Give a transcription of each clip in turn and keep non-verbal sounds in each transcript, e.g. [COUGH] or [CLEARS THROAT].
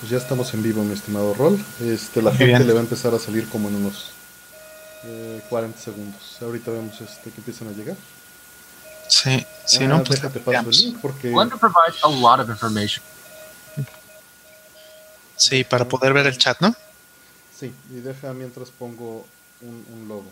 Pues ya estamos en vivo, mi estimado Rol. Este, la gente le va a empezar a salir como en unos 40 eh, segundos. Ahorita vemos este, que empiezan a llegar. Sí, sí, no, ah, pues déjate paso el link porque... Sí, para poder ver el chat, ¿no? Sí, y deja mientras pongo un, un logo.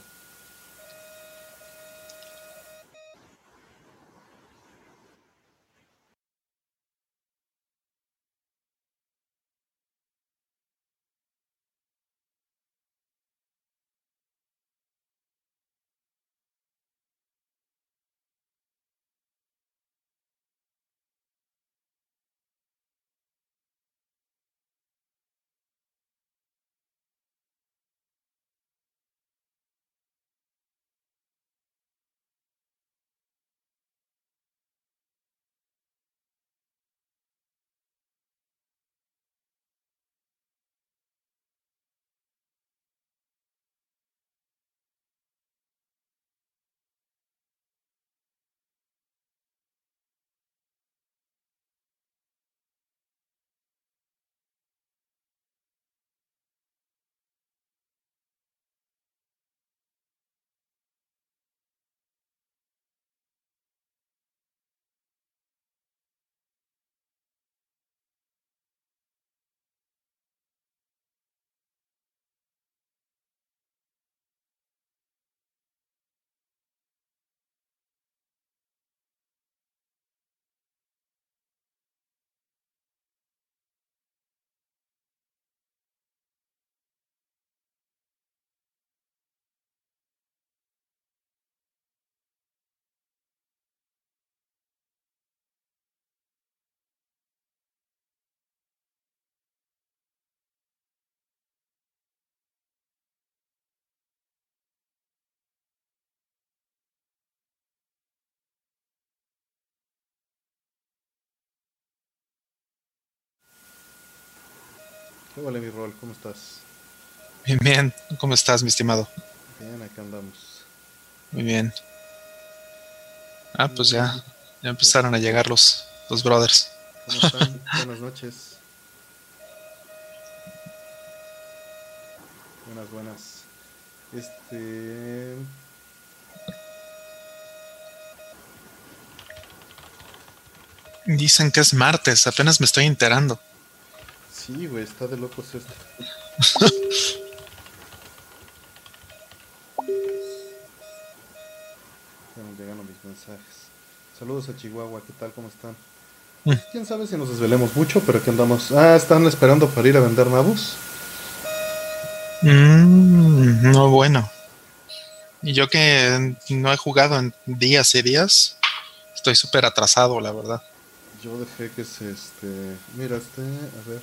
Hola mi rol, ¿cómo estás? Bien, bien. ¿Cómo estás, mi estimado? Bien, acá andamos. Muy bien. Ah, pues ya, ya empezaron a llegar los, los brothers. ¿Cómo están? [LAUGHS] Buenas noches. Buenas, buenas. Este. Dicen que es martes, apenas me estoy enterando. Sí, güey, está de locos esto. [LAUGHS] Están llegando mis mensajes. Saludos a Chihuahua, ¿qué tal? ¿Cómo están? Mm. Quién sabe si nos desvelemos mucho, pero aquí andamos. Ah, ¿están esperando para ir a vender nabos? Mm, no, bueno. Y yo que no he jugado en días y días, estoy súper atrasado, la verdad. Yo dejé que se, este... Mira, este, a ver.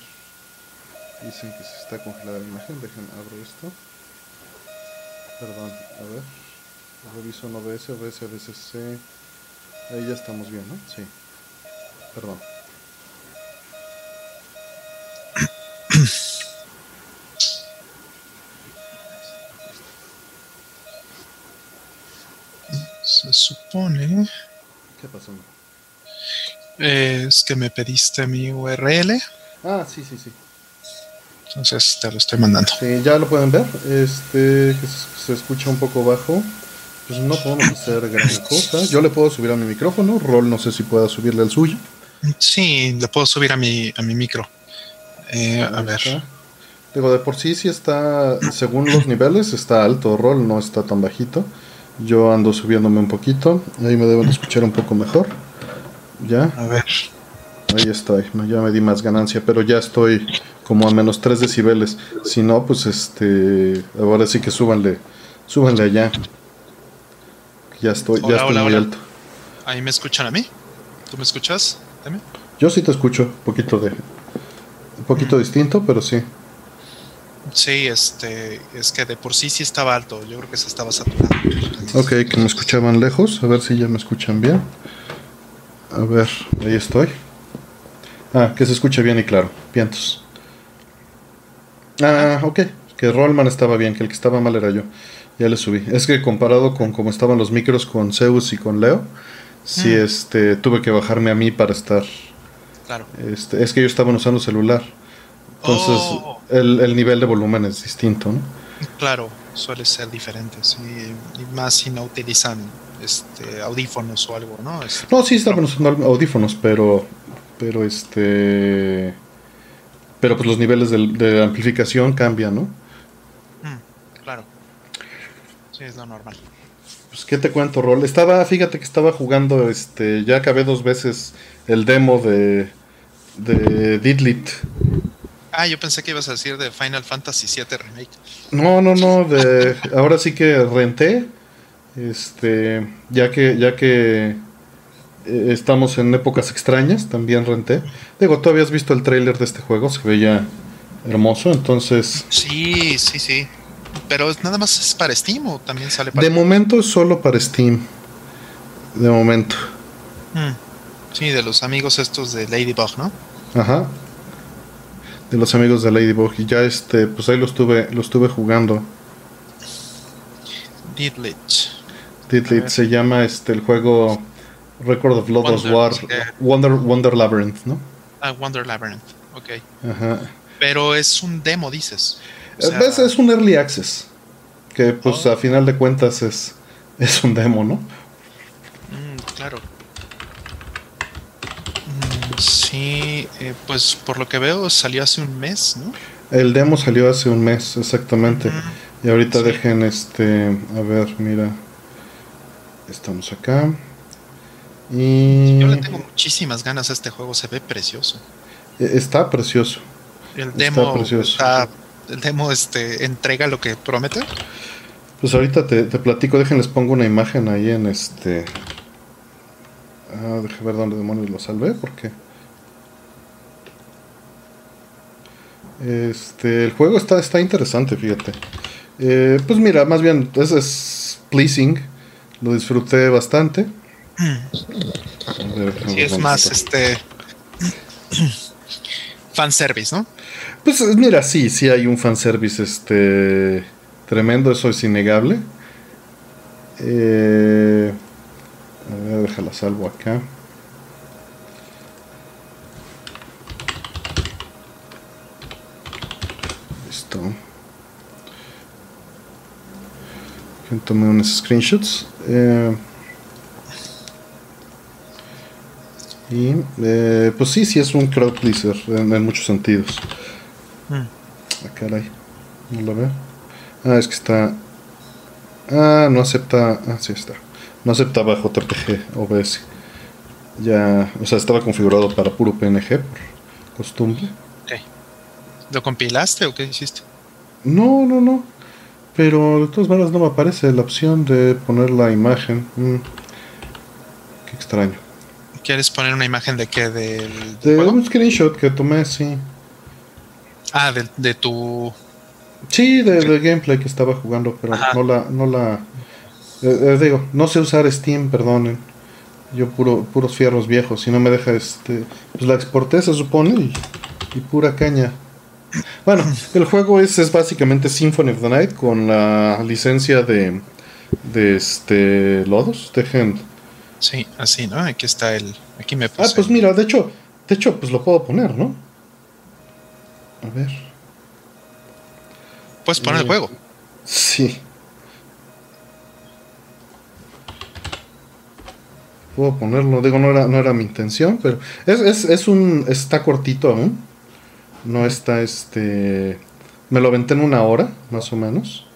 Dicen que se está congelada la imagen. Dejen, abro esto. Perdón, a ver. Reviso en OBS, OBS, ABCC. Ahí ya estamos bien, ¿no? Sí. Perdón. Se supone. ¿Qué pasó? Es que me pediste mi URL. Ah, sí, sí, sí. Entonces te lo estoy mandando. Sí, ya lo pueden ver. Este, que se, escucha un poco bajo. Pues no podemos hacer gran cosa. Yo le puedo subir a mi micrófono. Rol, no sé si pueda subirle al suyo. Sí, le puedo subir a mi, a mi micro. Eh, a ver. Digo, de por sí, sí está, según los niveles, está alto. Rol no está tan bajito. Yo ando subiéndome un poquito. Ahí me deben escuchar un poco mejor. Ya. A ver. Ahí estoy. Ya me di más ganancia, pero ya estoy como a menos 3 decibeles. Si no, pues este. Ahora sí que súbanle. Súbanle allá. Ya estoy, ya estoy muy alto. ¿Ahí me escuchan a mí? ¿Tú me escuchas? Yo sí te escucho. Un poquito de. Un poquito distinto, pero sí. Sí, este. Es que de por sí sí estaba alto. Yo creo que se estaba saturando. Ok, que me escuchaban lejos. A ver si ya me escuchan bien. A ver, ahí estoy. Ah, que se escuche bien y claro. Vientos. Ah, ok. Que Rollman estaba bien, que el que estaba mal era yo. Ya le subí. Es que comparado con cómo estaban los micros con Zeus y con Leo, sí, mm. este, tuve que bajarme a mí para estar. Claro. Este, es que ellos estaban usando celular. Entonces, Oh. el, el nivel de volumen es distinto, ¿no? Claro, suele ser diferente, sí, y más si no utilizan este audífonos o algo, ¿no? No, sí estaban usando audífonos, pero. Pero este. Pero pues los niveles de, amplificación cambian, ¿no? mm, claro. Sí, es lo normal. Pues, ¿qué te cuento, Rol? Estaba, fíjate que estaba jugando, este. Ya acabé dos veces el demo de. De Didlit. Ah, yo pensé que ibas a decir de Final Fantasy VII Remake. No, no, no. De, ahora sí que renté. Este. Ya que. Ya que. Eh, Estamos en épocas extrañas, también renté. Digo, tú habías visto el tráiler de este juego, se veía hermoso, entonces Sí, sí, sí. Pero nada más es para Steam o también sale para. de momento es solo para Steam. De momento. Mm, Sí, de los amigos estos de Ladybug, ¿no? Ajá. De los amigos de Ladybug. Y ya este, pues ahí lo estuve, lo estuve jugando. Didlit ver. se llama este el juego Record of Lodoss Wonder, War. Wonder, Wonder Labyrinth, ¿no? Ah, Wonder Labyrinth. Ok. Ajá. Pero es un demo, dices. O sea, es, es un early access. Que pues Oh. a final de cuentas es, es un demo, ¿no? mm, claro. Mm, sí, eh, pues por lo que veo salió hace un mes, ¿no? El demo salió hace un mes, exactamente. Mm, Y ahorita Sí. dejen este. A ver, mira. Estamos acá. Y. Yo le tengo muchísimas ganas a este juego, se ve precioso. e- Está precioso. El Está demo precioso. está- el demo este entrega lo que promete. Pues ahorita te, te platico, déjenles pongo una imagen ahí en este. Ah, deje ver dónde demonios lo salvé, porque. Este, el juego está, está interesante, fíjate. Eh, pues mira, más bien es, es pleasing. Lo disfruté bastante. Sí, es más este fanservice, ¿no? Pues mira, sí, sí hay un fanservice este tremendo, eso es innegable. Eh, déjala salvo acá. Listo. Tomé unos screenshots. Eh, y eh, pues sí, sí es un crowd pleaser en, en muchos sentidos. Mm. Ah, caray. No lo veo. Ah, es que está. Ah, no acepta. Ah, sí está. No aceptaba JPG OBS. Ya. O sea, estaba configurado para puro PNG por costumbre. Ok. ¿Lo compilaste o qué hiciste? No, no, no. Pero de todas maneras no me aparece la opción de poner la imagen. Mm. Qué extraño. ¿Quieres poner una imagen de qué? ¿Del De juego? un screenshot que tomé, sí. Ah, de, de tu. Sí, de, de gameplay que estaba jugando, pero Ajá. no la, no la, eh, eh, digo, no sé usar Steam, perdonen. Yo puro, puros fierros viejos, y no me deja este, pues la exporté se supone y, y pura caña. Bueno, [LAUGHS] el juego es, es básicamente Symphony of the Night con la licencia de, de este Lodos. Dejen. Sí, así, ¿no? Aquí está el. Aquí me Ah, puse. pues mira, de hecho, de hecho, pues lo puedo poner, ¿no? A ver. Puedes poner el juego. Sí. Puedo ponerlo, digo, no era, no era mi intención, pero es, es, es un. está cortito aún. No está este. Me lo aventé en una hora, más o menos.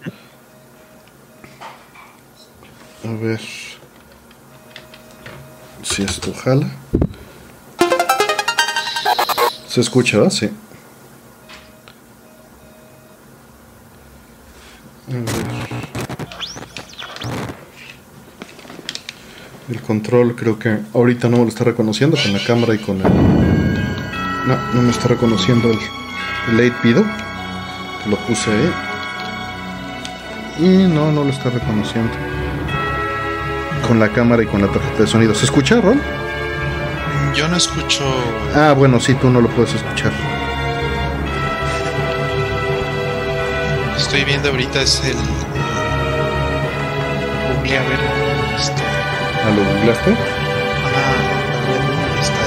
A ver. Si esto jala. Se escucha, ¿verdad? Sí. El control creo que ahorita no me lo está reconociendo con la cámara y con el... No, no me está reconociendo el, el 8 que lo puse ahí. Y no, no lo está reconociendo. Con la cámara y con la tarjeta de sonido. ¿Se escucha, Ron? Yo no escucho. Ah, bueno, sí, tú no lo puedes escuchar. Estoy viendo ahorita es el. Google, a ver. Este, ¿Ah, lo googleaste? ah, a ver, ¿dónde está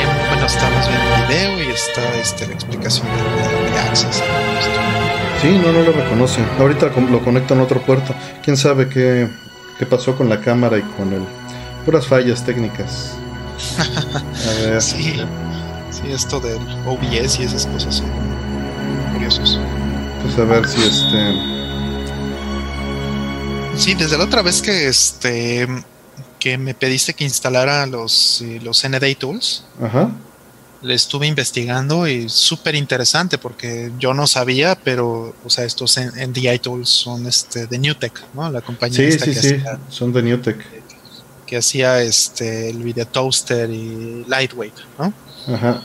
el- Bueno, estamos viendo video y está este, la explicación de, de Access. Sí, no, no lo reconoce. Ahorita lo conecto en otro puerto. ¿Quién sabe qué, qué pasó con la cámara y con el... Puras fallas técnicas. A ver. [LAUGHS] Sí, sí, esto del OBS y esas cosas son curiosos. Pues a ver si este... Sí, desde la otra vez que este que me pediste que instalara los, eh, los NDA Tools. Ajá. Le estuve investigando y súper interesante porque yo no sabía, pero, o sea, estos NDI Tools son este, de Newtek, ¿no? La compañía sí, esta sí, que, sí, hacía, son de Newtek. que hacía este, el Video Toaster y Lightweight, ¿no? Ajá.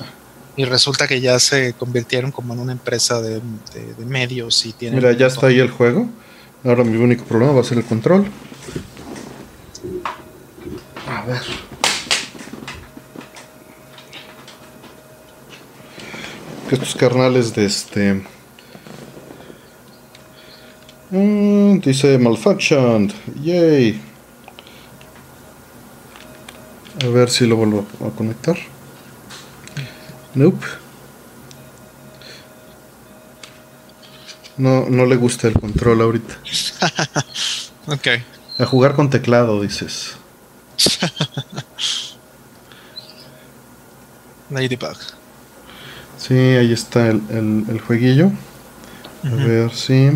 Y resulta que ya se convirtieron como en una empresa de, de, de medios y tienen... Mira, ya está ahí el juego. Ahora mi único problema va a ser el control. A ver. Que estos carnales de este. Mm, dice malfunctioned. Yay. A ver si lo vuelvo a conectar. Nope. No, no le gusta el control ahorita. [LAUGHS] ok. A jugar con teclado, dices. Ladybug. Sí, ahí está el, el, el jueguillo. A ver si.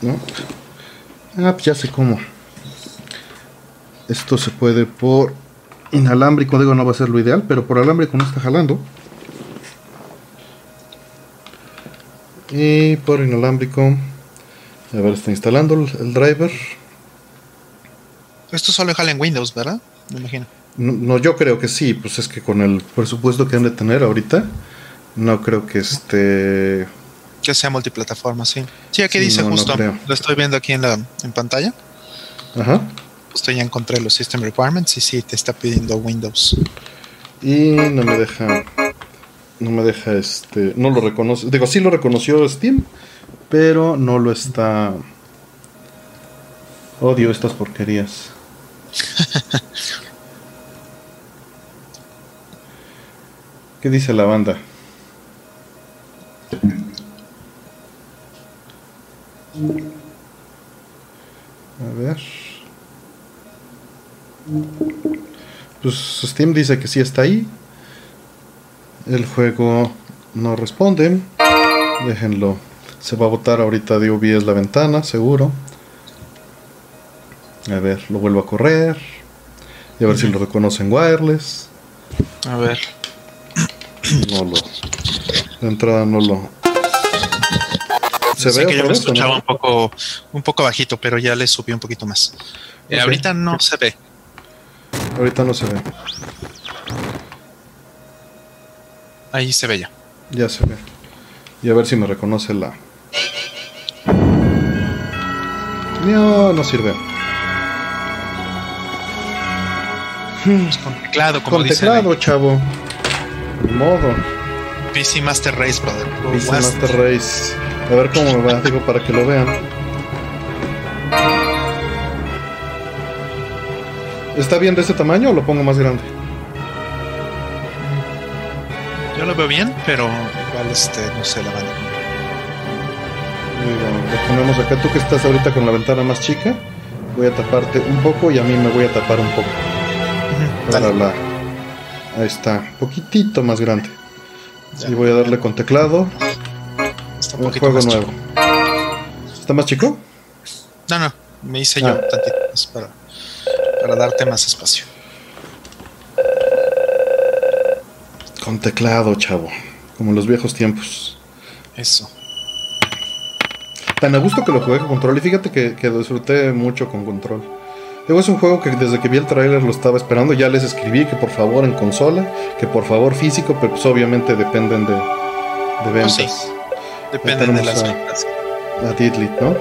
¿No? Ah, pues ya sé cómo. Esto se puede por inalámbrico. Digo, no va a ser lo ideal, pero por alámbrico no está jalando. Y por inalámbrico. A ver, está instalando el, el driver. Esto solo jala en Windows, ¿verdad? Me imagino. No, no, yo creo que sí, pues es que con el presupuesto que han de tener ahorita, no creo que este... Que sea multiplataforma, sí. Sí, aquí dice no, justo. lo estoy viendo aquí en la en pantalla. Ajá. Justo ya encontré los System Requirements y sí, te está pidiendo Windows. Y no me deja... No me deja este... No lo reconoce. Digo, sí lo reconoció Steam, pero no lo está... Odio estas porquerías. [LAUGHS] ¿Qué dice la banda? A ver. Pues Steam dice que sí está ahí. El juego no responde. Déjenlo. Se va a botar ahorita de OBS la ventana, seguro. A ver, lo vuelvo a correr. Y a ver si lo reconoce en wireless. A ver. No lo. De entrada no lo. ¿Se ve que yo me vez escuchaba no? un poco, un poco bajito, pero ya le subí un poquito más. Eh, ahorita no se ve. Ahorita no se ve. Ahí se ve ya. Ya se ve. Y a ver si me reconoce la. No, no sirve. Pues con teclado, como Con dicen teclado, chavo. Modo. PC Master Race, brother. Dice Master. Master Race. A ver cómo me va, digo, para que lo vean. ¿Está bien de este tamaño o lo pongo más grande? Yo lo veo bien, pero igual este, no sé la banda. Digo, lo ponemos acá. Tú que estás ahorita con la ventana más chica, voy a taparte un poco y a mí me voy a tapar un poco. Ujú, Para dale. la. Ahí está, poquitito más grande. Ya. Y voy a darle con teclado. Está un Un poquito juego más nuevo. chico. ¿Está más chico? No, no, me hice yo Ah. tantito más para, para darte más espacio. Con teclado, chavo. Como en los viejos tiempos. Eso. Tan a gusto que lo jugué con control. Y fíjate que, que disfruté mucho con control. Digo, es un juego que desde que vi el tráiler lo estaba esperando. Ya les escribí que por favor en consola, que por favor físico, pero pues obviamente dependen de, de ventas. sí. Depende de las a- ventas. A Didlit, ¿no?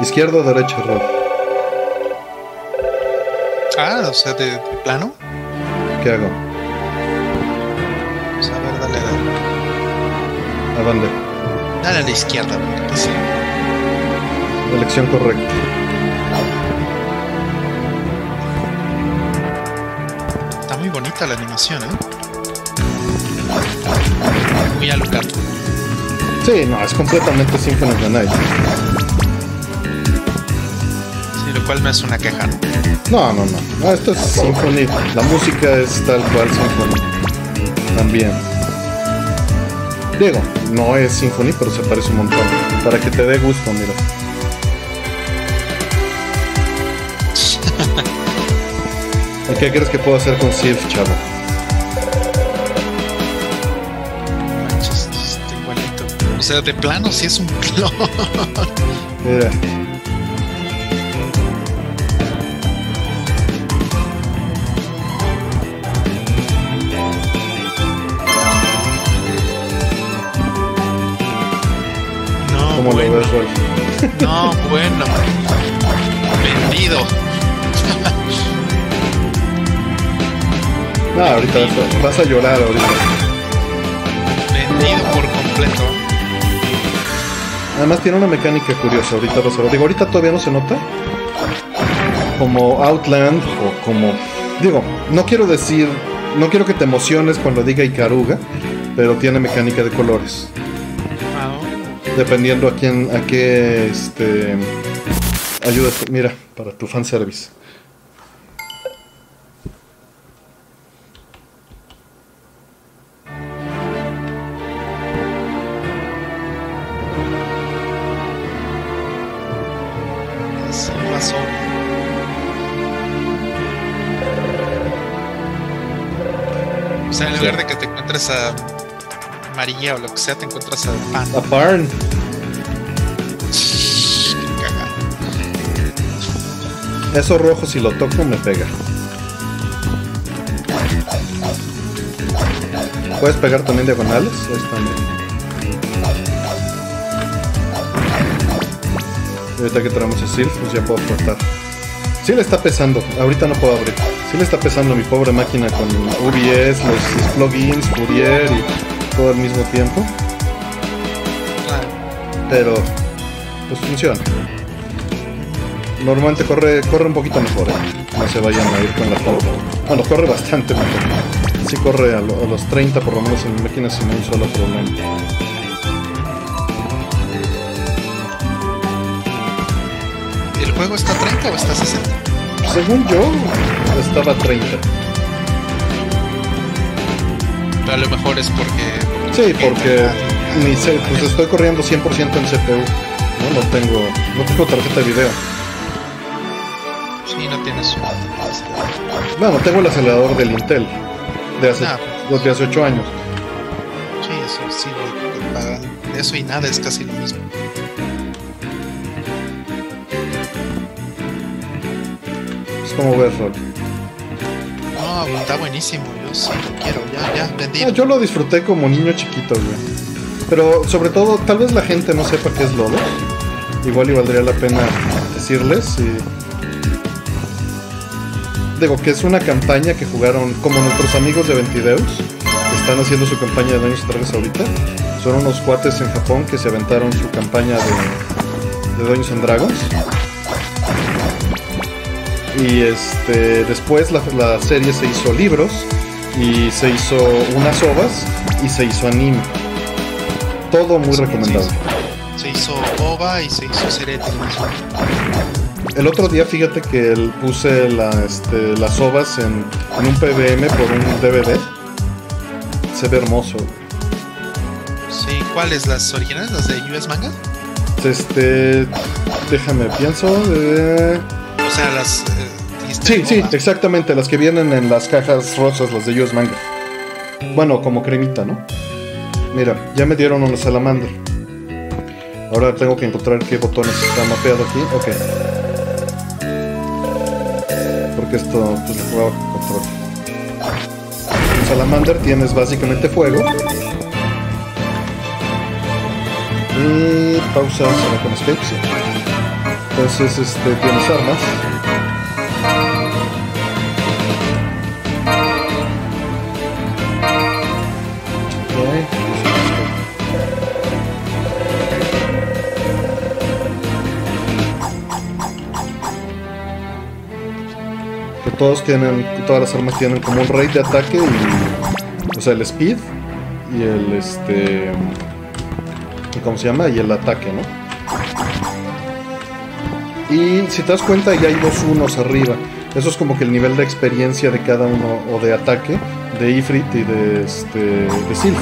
Izquierda o derecha, Rob. Ah, o sea, de, de plano. ¿Qué hago? Sea, a ver, dale, dale. ¿A dónde? Dale a la izquierda, qué sí. Elección correcta. Está muy bonita la animación, ¿eh? Muy Alucard. Sí, no, es completamente Symphony of the Night. Sí, lo cual me hace una queja, ¿no? No, no, no. No, esto es Symphony. La música es tal cual Symphony. También. Digo, no es Symphony, pero se parece un montón. Para que te dé gusto, mira. [LAUGHS] ¿Y qué crees que puedo hacer con Sylph, chavo? Manches, está igualito. O sea, de plano sí es un clon. Mira. ¿Cómo bueno. lo ves? No, bueno. Vendido. No, ahorita vas a, vas a llorar ahorita. Vendido por completo. Además tiene una mecánica curiosa, ahorita ver. Digo, ahorita todavía no se nota. Como Outland o como... Digo, no quiero decir... No quiero que te emociones cuando diga Ikaruga, pero tiene mecánica de colores. Dependiendo a quién, a qué, este... Ayuda, mira, para tu fanservice. sí pasó. O sea, en lugar de que te encuentres a María o lo que sea, te encuentras a Pan. A cagada. Eso rojo si lo toco me pega. ¿Puedes pegar también diagonales? Ahí están. Y Ahorita que traemos a Sylph, pues ya puedo cortar. Sí le está pesando, ahorita no puedo abrir. Sí le está pesando a mi pobre máquina con OBS, los, los plugins, Fourier y todo al mismo tiempo. Ah, Pero pues funciona. Normalmente corre, corre un poquito mejor, ¿eh? no se vayan a ir con la foto. Bueno, corre bastante mejor. Sí corre a, lo- a los 30 por lo menos en mi máquina sin un solo problema. ¿El juego está a 30 o está a 60? Según yo, estaba a 30. A lo mejor es porque. Sí, porque ni sé, pues estoy corriendo 100% en CPU. No, no tengo, no tengo tarjeta de video. Sí, no tienes. Bueno, tengo el acelerador del Intel de hace, Ah, de hace 8 años. Sí, eso sí, pagan. Eso y nada es casi lo mismo. Pues como ves, Rol. No, está buenísimo. Yo lo quiero. Ya, ya, vendido. Ah, yo lo disfruté como niño chiquito, güey. Pero sobre todo, tal vez la gente no sepa qué es Lodos. Igual y valdría la pena decirles. Y... Digo que es una campaña que jugaron como nuestros amigos de Ventideus. que Están haciendo su campaña de Dungeons Dragons ahorita. Son unos cuates en Japón que se aventaron su campaña de, de Dungeons and Dragons. Y este después la, la serie se hizo libros y se hizo unas ovas y se hizo anime. Todo muy Sí, recomendable. Se hizo OVA y se hizo serie de televisión. El otro día fíjate que el- puse la, este, las ovas en, en un PBM por un DVD. Se ve hermoso. Sí, ¿cuáles? ¿Las originales? ¿Las de US Manga? Este, déjame pienso. eh, O sea, las. Sí, sí, exactamente, las que vienen en las cajas rosas, las de US Manga. Bueno, como cremita, ¿no? Mira, ya me dieron una salamandra. Ahora tengo que encontrar qué botones está mapeado aquí. Ok. Porque esto pues lo jugaba con control. En Salamander tienes básicamente fuego. Y pausa será con escape. Entonces este, tienes armas. Todos tienen, todas las armas tienen como un rate de ataque y. O sea, el speed y el este. ¿Cómo se llama? Y el ataque, ¿no? Y si te das cuenta, ya hay dos unos arriba. Eso es como que el nivel de experiencia de cada uno, o de ataque, de Ifrit y de, este, de Sylph.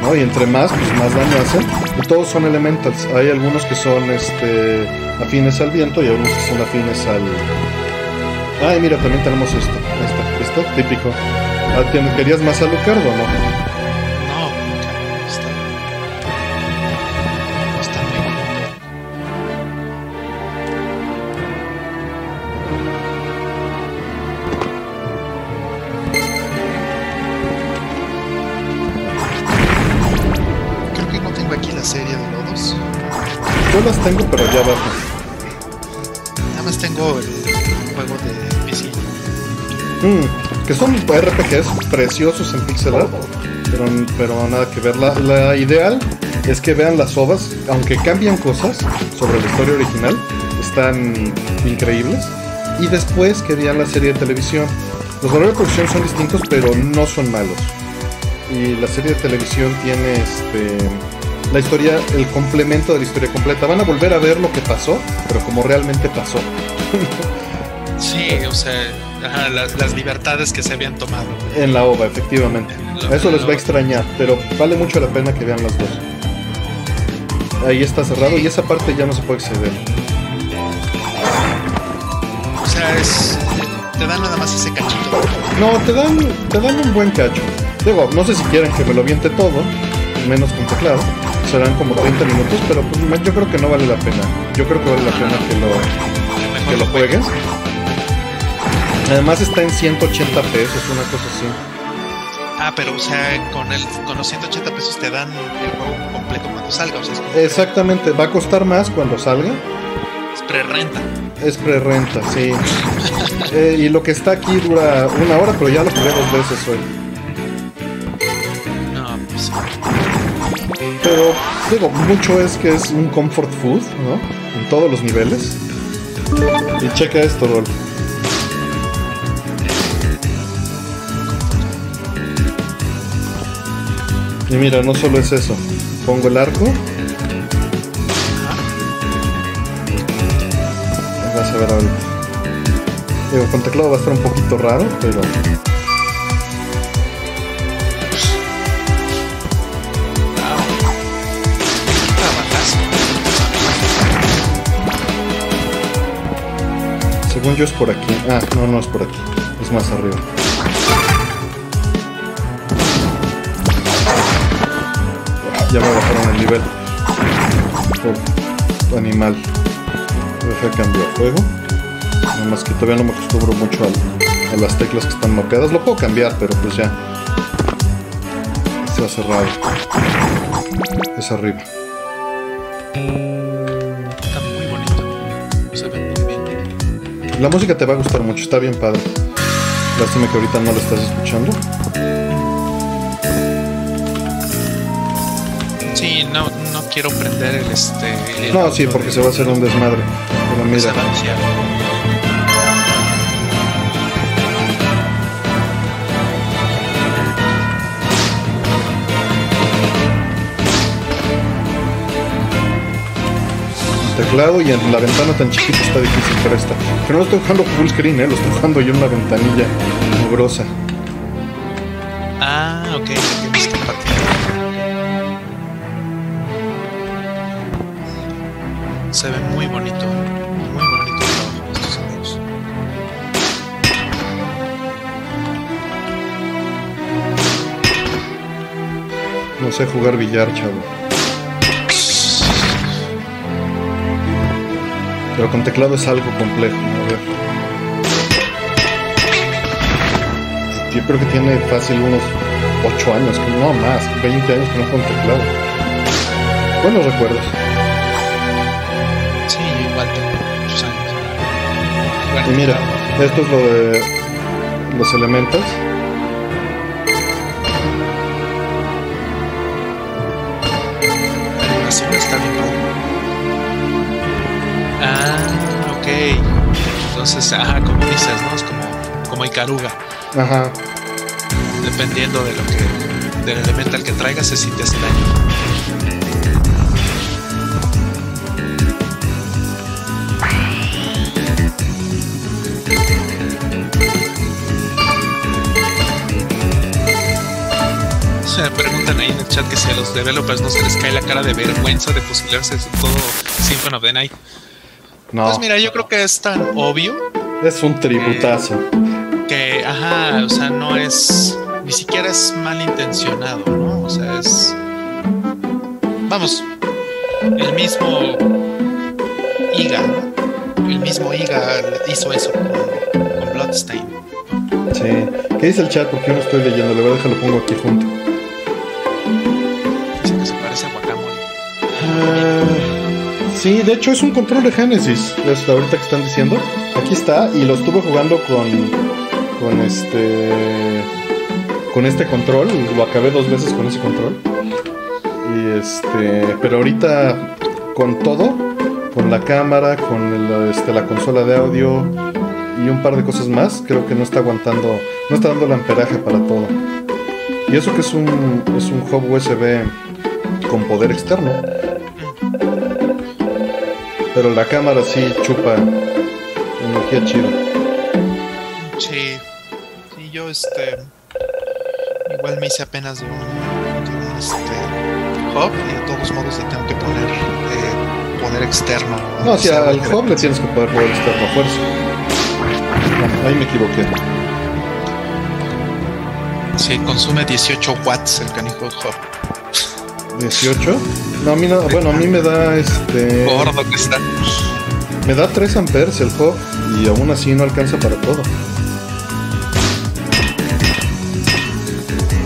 ¿no? Y entre más, pues más daño hacen. Y todos son elementals. Hay algunos que son este, afines al viento y algunos que son afines al. Ay, mira, también tenemos esto. Esto, esto típico. Ah, ¿Querías más Alucard o no? Que son RPGs preciosos en pixel art, pero, pero nada que ver. La, ideal es que vean las ovas, aunque cambian cosas sobre la historia original, están increíbles. Y después que vean la serie de televisión. Los valores de producción son distintos, pero no son malos. Y la serie de televisión tiene este la historia, el complemento de la historia completa. Van a volver a ver lo que pasó, pero como realmente pasó. [LAUGHS] sí, o sea, las, libertades que se habían tomado. En la OVA, efectivamente. Eso les va a extrañar, pero vale mucho la pena que vean las dos. Ahí está cerrado y esa parte ya no se puede exceder. O sea, es, te dan nada más ese cachito. No, te dan, te dan un buen cacho. Digo, no sé si quieren que me lo viente todo, menos con teclado serán como 30 minutos, pero pues, yo creo que no vale la pena. Yo creo que vale la pena que lo, que lo juegues. Además está en 180 pesos, una cosa así. Ah, pero o sea, con, el, con los 180 pesos te dan el juego completo cuando salga. O sea, Exactamente, va a costar más cuando salga. Es pre-renta. Es pre-renta, sí. [LAUGHS] Eh, y lo que está aquí dura una hora, pero ya lo jugué dos veces hoy. Pero digo, mucho es que es un comfort food, ¿no? En todos los niveles. Y checa esto, Rol. Y mira, no solo es eso. Pongo el arco. Vas a ver ahorita. Digo, con teclado va a estar un poquito raro, pero Según yo es por aquí. Ah, no, no es por aquí. Es más arriba. Ya me bajaron el nivel. Por animal. Deja cambiar juego. Nada más que todavía no me acostumbro mucho a, las teclas que están mapeadas. Lo puedo cambiar, pero pues ya. Este va cerrado. Es arriba. La música te va a gustar mucho, está bien padre. Lástima que ahorita no la estás escuchando. Quiero prender el este. no, sí, porque se va a hacer un desmadre. Pero mira. teclado y en la ventana tan chiquita está difícil para esta. Pero no estoy jugando full screen, ¿eh? lo estoy jugando yo en una ventanilla mugrosa. No sé jugar billar, chavo. Pero con teclado es algo complejo. A ver. Yo creo que tiene fácil unos 8 años, no más, 20 años que no con teclado. Buenos recuerdos. Sí, igual tengo muchos años. y mira, esto es lo de los elementos. Entonces, ah, como dices, ¿no? Es como muy caruga. Ajá. Dependiendo de lo que, del elemental que traigas, se siente hace daño. Se me preguntan ahí en el chat que si a los developers no se les cae la cara de vergüenza de fusilarse todo Symphony of the Night. No. Pues mira, yo creo que es tan obvio Es un tributazo. que, ajá, o sea, no es, ni siquiera es malintencionado, ¿no? O sea, es, vamos, el mismo Iga, el mismo Iga hizo eso con, con Bloodstain. Sí. ¿Qué dice el chat? Porque yo no estoy leyendo. Le voy a dejar, lo pongo aquí junto. Sí, de hecho es un control de Genesis. Es ahorita que están diciendo. Aquí está. Y lo estuve jugando con. Con este. Con este control. Lo acabé dos veces con ese control. Y este. Pero ahorita. Con todo. Con la cámara. Con el, este, la consola de audio. Y un par de cosas más. Creo que no está aguantando. No está dando el amperaje para todo. Y eso que es un. Es un hub USB con poder externo. Pero la cámara sí chupa energía chido. Sí, sí, yo este, igual me hice apenas de un, de un, este, hub y de todos modos le tengo que poner eh, poder externo. No, si al hub le tienes que poder poder externo a fuerza. No, ahí me equivoqué. Sí, consume 18 watts el canijo hub. 18. No, a mí no, bueno, a mí me da este. Gordo que está. Me da 3 amperes el hub y aún así no alcanza para todo.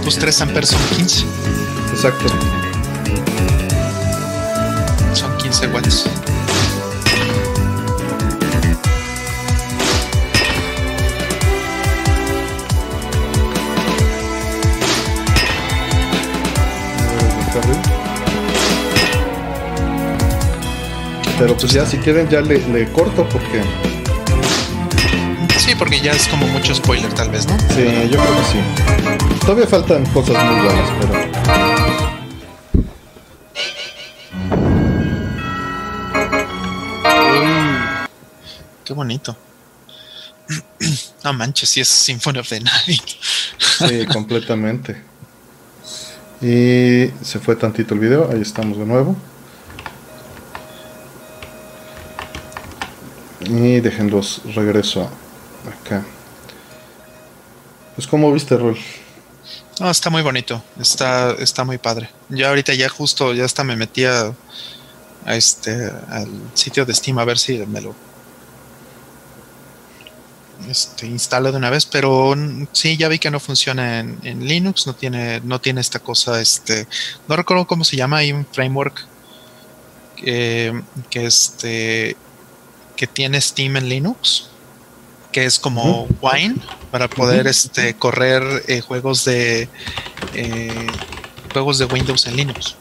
Tus 3 amperes son 15. Exacto. Pero pues ya si quieren ya le, le corto porque Sí, porque ya es como mucho spoiler tal vez, ¿no? sí, yo creo que sí. Todavía faltan cosas muy buenas, pero qué bonito. [CLEARS THROAT] No manches, si es Symphony of the Night. Sí, [LAUGHS] completamente. Y se fue tantito el video, ahí estamos de nuevo. Y déjenlos regreso acá. Pues como viste, Rol. No, está muy bonito, está, está muy padre. Ya ahorita ya justo, ya hasta me metí a, este, al sitio de Steam a ver si me lo este, instalo de una vez, pero sí, ya vi que no funciona en, en Linux, no tiene, no tiene esta cosa, este, no recuerdo cómo se llama, hay un framework que, que este, que tiene Steam en Linux, que es como Wine, para poder este, correr eh, juegos de eh, juegos de Windows en Linux.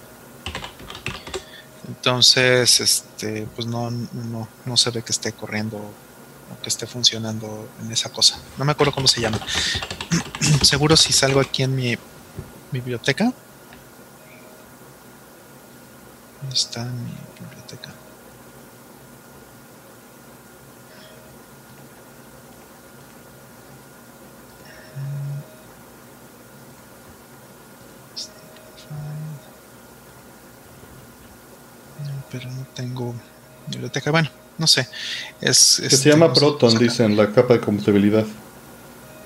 Entonces, este, pues no, no, no se ve que esté corriendo o que esté funcionando en esa cosa. No me acuerdo cómo se llama. [CLEARS THROAT] Seguro si salgo aquí en mi biblioteca. ¿Dónde está mi biblioteca? Pero no tengo biblioteca. Bueno, no sé. Es, Que este, se llama no sé, Proton, dicen, la capa de compatibilidad.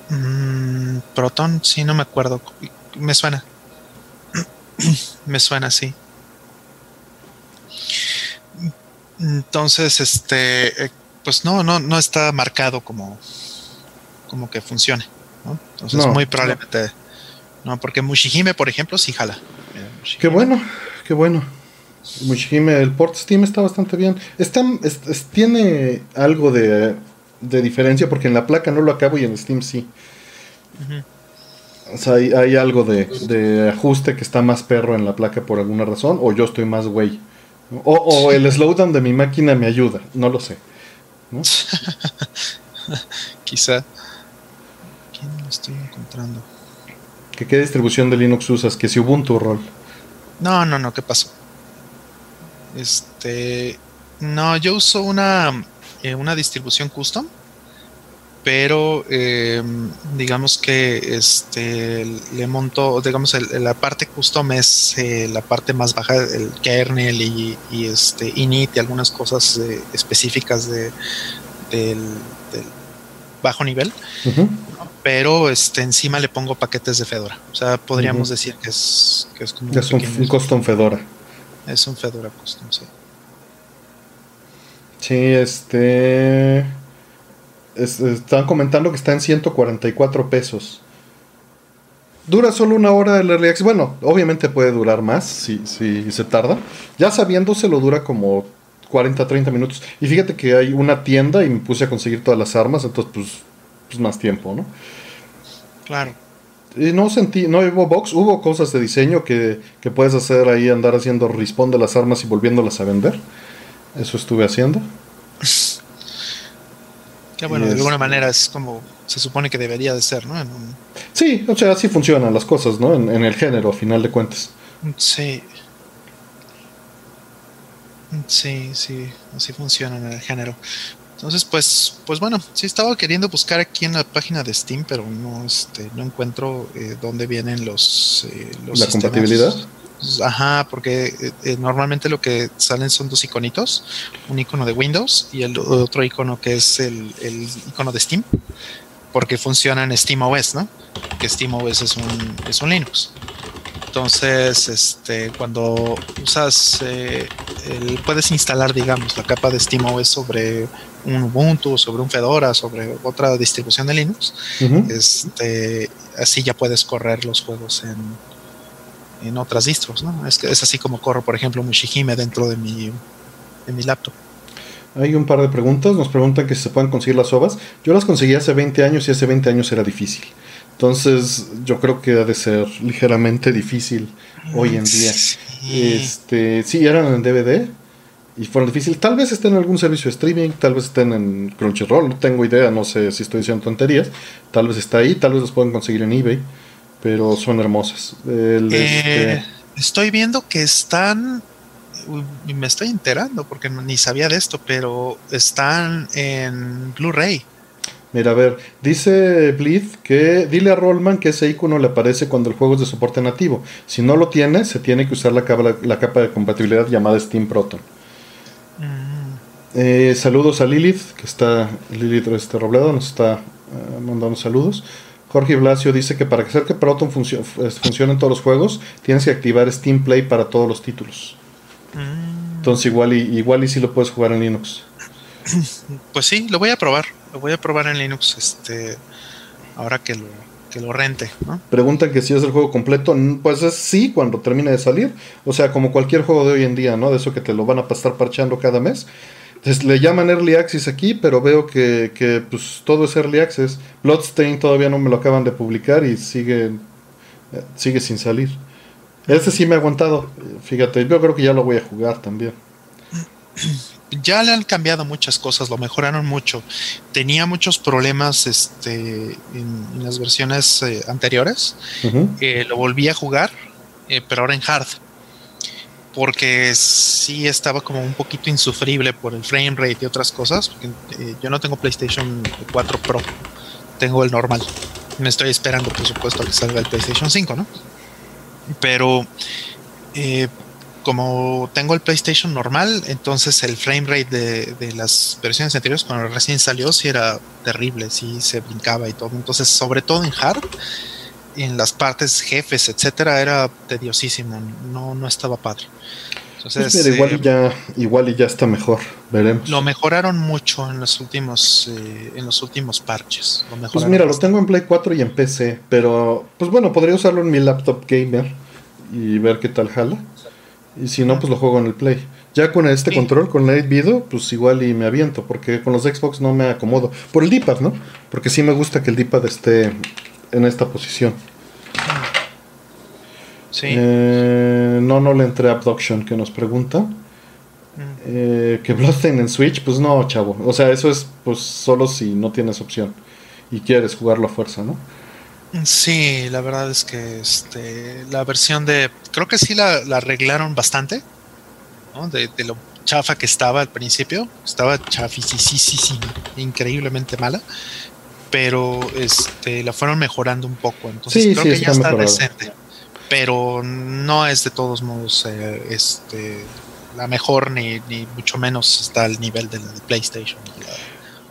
Mm, Proton, sí, no me acuerdo. Me suena. [CLEARS THROAT] me suena, sí. Entonces, este, eh, pues no, no, no está marcado como, como que funcione. ¿no? Entonces, No, muy probablemente, no, porque Mushihime, por ejemplo, sí jala. Mira. Qué bueno, qué bueno. Mushihime, el port Steam está bastante bien. Está, es- es- tiene algo de, de diferencia porque en la placa no lo acabo y en Steam sí. O sea, hay, hay algo de, de ajuste que está más perro en la placa por alguna razón, o yo estoy más güey. O, o el slowdown de mi máquina me ayuda, no lo sé. ¿no? [LAUGHS] Quizá. entrando. ¿Que ¿Qué distribución de Linux usas? Que si Ubuntu rol. No, no, no, ¿qué pasó? Este. No, yo uso una, eh, una distribución custom pero eh, digamos que este le monto, digamos, la parte custom es eh, la parte más baja, el kernel y, este init y algunas cosas eh, específicas de, del, bajo nivel. Pero este encima le pongo paquetes de Fedora. O sea, podríamos decir que es, que es como es un, custom Fedora. Es un Fedora custom, sí. Sí, este están comentando que está en 144 pesos. Dura solo una hora el early access. Bueno, obviamente puede durar más si, si se tarda. Ya sabiéndose lo dura como 40, 30 minutos. Y fíjate que hay una tienda y me puse a conseguir todas las armas, entonces pues, pues más tiempo, ¿no? Claro. No sentí, no hubo box, hubo cosas de diseño que, que puedes hacer ahí, andar haciendo respawn de las armas y volviéndolas a vender. Eso estuve haciendo. Que bueno, de alguna manera es como se supone que debería de ser, ¿no? Sí, o sea, así funcionan las cosas, ¿no? En, el género, a final de cuentas. Sí. Sí, sí, así funciona en el género. Entonces, pues, pues bueno, sí estaba queriendo buscar aquí en la página de Steam, pero no, este, no encuentro eh, dónde vienen los, eh, los la compatibilidad. Ajá, porque eh, eh, normalmente lo que salen son dos iconitos, un icono de Windows y el otro icono que es el, icono de Steam, porque funciona en SteamOS, ¿no? Que SteamOS es un, es un Linux. Entonces, este, cuando usas, eh, puedes instalar, digamos, la capa de SteamOS sobre un Ubuntu, sobre un Fedora, sobre otra distribución de Linux, este, así ya puedes correr los juegos en, en otras distros, ¿no? Es, es así como corro, por ejemplo, Mushihime dentro de mi, de mi laptop. Hay un par de preguntas, nos preguntan que si se pueden conseguir las ovas. Yo las conseguí hace 20 años y hace 20 años era difícil. Entonces, yo creo que ha de ser ligeramente difícil hoy en día. Sí. Este, sí, eran en DVD y fueron difíciles. Tal vez estén en algún servicio de streaming, tal vez estén en Crunchyroll, no tengo idea, no sé si estoy diciendo tonterías. Tal vez está ahí, tal vez los pueden conseguir en eBay pero son hermosas. Eh, este, estoy viendo que están, me estoy enterando porque ni sabía de esto, pero están en Blu-ray. Mira, a ver, dice Bleed que dile a Rollman que ese icono le aparece cuando el juego es de soporte nativo. Si no lo tiene, se tiene que usar la capa, la capa de compatibilidad llamada Steam Proton. Eh, saludos a Lilith, que está, Lilith este Robledo nos está eh, mandando saludos. Jorge Blasio dice que para hacer que Proton funcione, en todos los juegos, tienes que activar Steam Play para todos los títulos. Mm. Entonces igual y, igual y si lo puedes jugar en Linux. [CLEARS THROAT] Pues sí, lo voy a probar. Lo voy a probar en Linux este ahora que lo, que lo rente. Preguntan que si es el juego completo. Pues es sí cuando termine de salir. O sea, como cualquier juego de hoy en día, ¿no? De eso que te lo van a estar parchando cada mes. Entonces, le llaman Early Access aquí, pero veo que, que pues, todo es Early Access. Bloodstain todavía no me lo acaban de publicar y sigue, eh, sigue sin salir. Este sí me ha aguantado. Fíjate, yo creo que ya lo voy a jugar también. Ya le han cambiado muchas cosas, lo mejoraron mucho. Tenía muchos problemas este, en, las versiones eh, anteriores. Eh, lo volví a jugar, pero ahora en hard porque sí estaba como un poquito insufrible por el frame rate y otras cosas. Eh, yo no tengo PlayStation 4 Pro, tengo el normal. Me estoy esperando, por supuesto, a que salga el PlayStation 5, ¿no? Pero eh, como tengo el PlayStation normal, entonces el frame rate de, las versiones anteriores, cuando recién salió, sí era terrible, sí se brincaba y todo. Entonces, sobre todo en hard, en las partes jefes, etcétera, era tediosísimo, no, no estaba padre. Entonces, pues igual, y eh, ya, igual y ya está mejor, veremos. Lo mejoraron mucho en los últimos, eh, en los últimos parches. pues mira, lo tengo en Play 4 y en PC, pero pues bueno, podría usarlo en mi laptop gamer y ver qué tal jala. Y si no, pues lo juego en el Play. Ya con este control, con el Video, pues igual y me aviento, porque con los Xbox no me acomodo. Por el D-pad, ¿no? Porque sí me gusta que el D-pad esté en esta posición. Sí. Eh, no, no le entré a Abduction que nos pregunta. Mm. Eh, que Bloodstained en Switch, pues no, chavo. O sea, eso es pues solo si no tienes opción y quieres jugarlo a fuerza, ¿no? Sí, la verdad es que este, la versión de. Creo que sí la, arreglaron bastante. ¿no? De, lo chafa que estaba al principio. Estaba chafisísima, increíblemente mala. Pero este, la fueron mejorando un poco. Entonces creo que ya está decente. Pero no es de todos modos eh, este, la mejor, ni, ni mucho menos está al nivel del, PlayStation.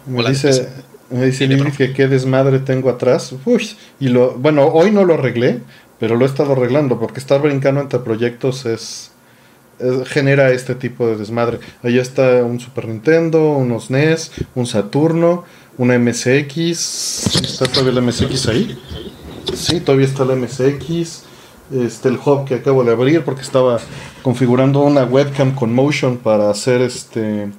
Me dice, me dice que qué desmadre tengo atrás. Uy, y lo, bueno, hoy no lo arreglé, pero lo he estado arreglando porque estar brincando entre proyectos es, genera este tipo de desmadre. Ahí está un Super Nintendo, unos NES, un Saturno, una MSX. ¿Está todavía la MSX ahí? Sí, todavía está la MSX. Este, el hub que acabo de abrir porque estaba configurando una webcam con motion para hacer este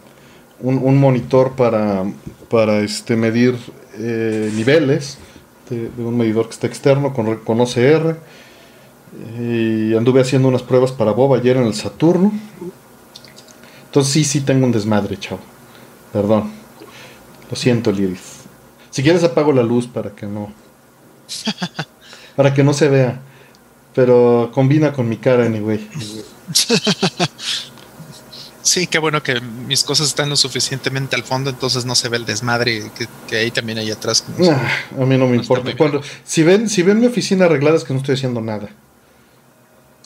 un, monitor para, para este, medir eh, niveles de, un medidor que está externo con, con OCR. Y anduve haciendo unas pruebas para Bob ayer en el Saturno. Entonces sí, sí tengo un desmadre, chavo. Perdón. Lo siento, Lilith. Si quieres apago la luz para que no... [LAUGHS] para que no se vea. Pero combina con mi cara, anyway. [LAUGHS] Sí, qué bueno que mis cosas están lo suficientemente al fondo, entonces no se ve el desmadre que, ahí también hay atrás. a mí no me importa. Cuando, si ven, si ven mi oficina arreglada es que no estoy haciendo nada.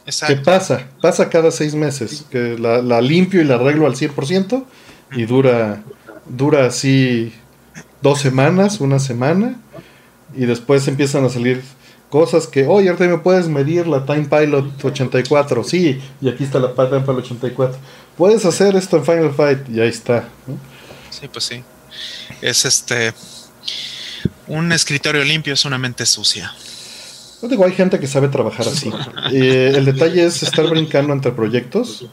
Exacto. ¿Qué pasa? Pasa cada seis meses. Que la, limpio y la arreglo al 100% y dura, dura así dos semanas, una semana. Y después empiezan a salir cosas que, oye, ahorita me puedes medir la Time Pilot 84. Sí, y aquí está la Time Pilot 84 puedes hacer esto en Final Fight y ahí está. Sí, pues sí. Es este. Un escritorio limpio es una mente sucia. No digo, hay gente que sabe trabajar así. [LAUGHS] Eh, el detalle es estar brincando entre proyectos.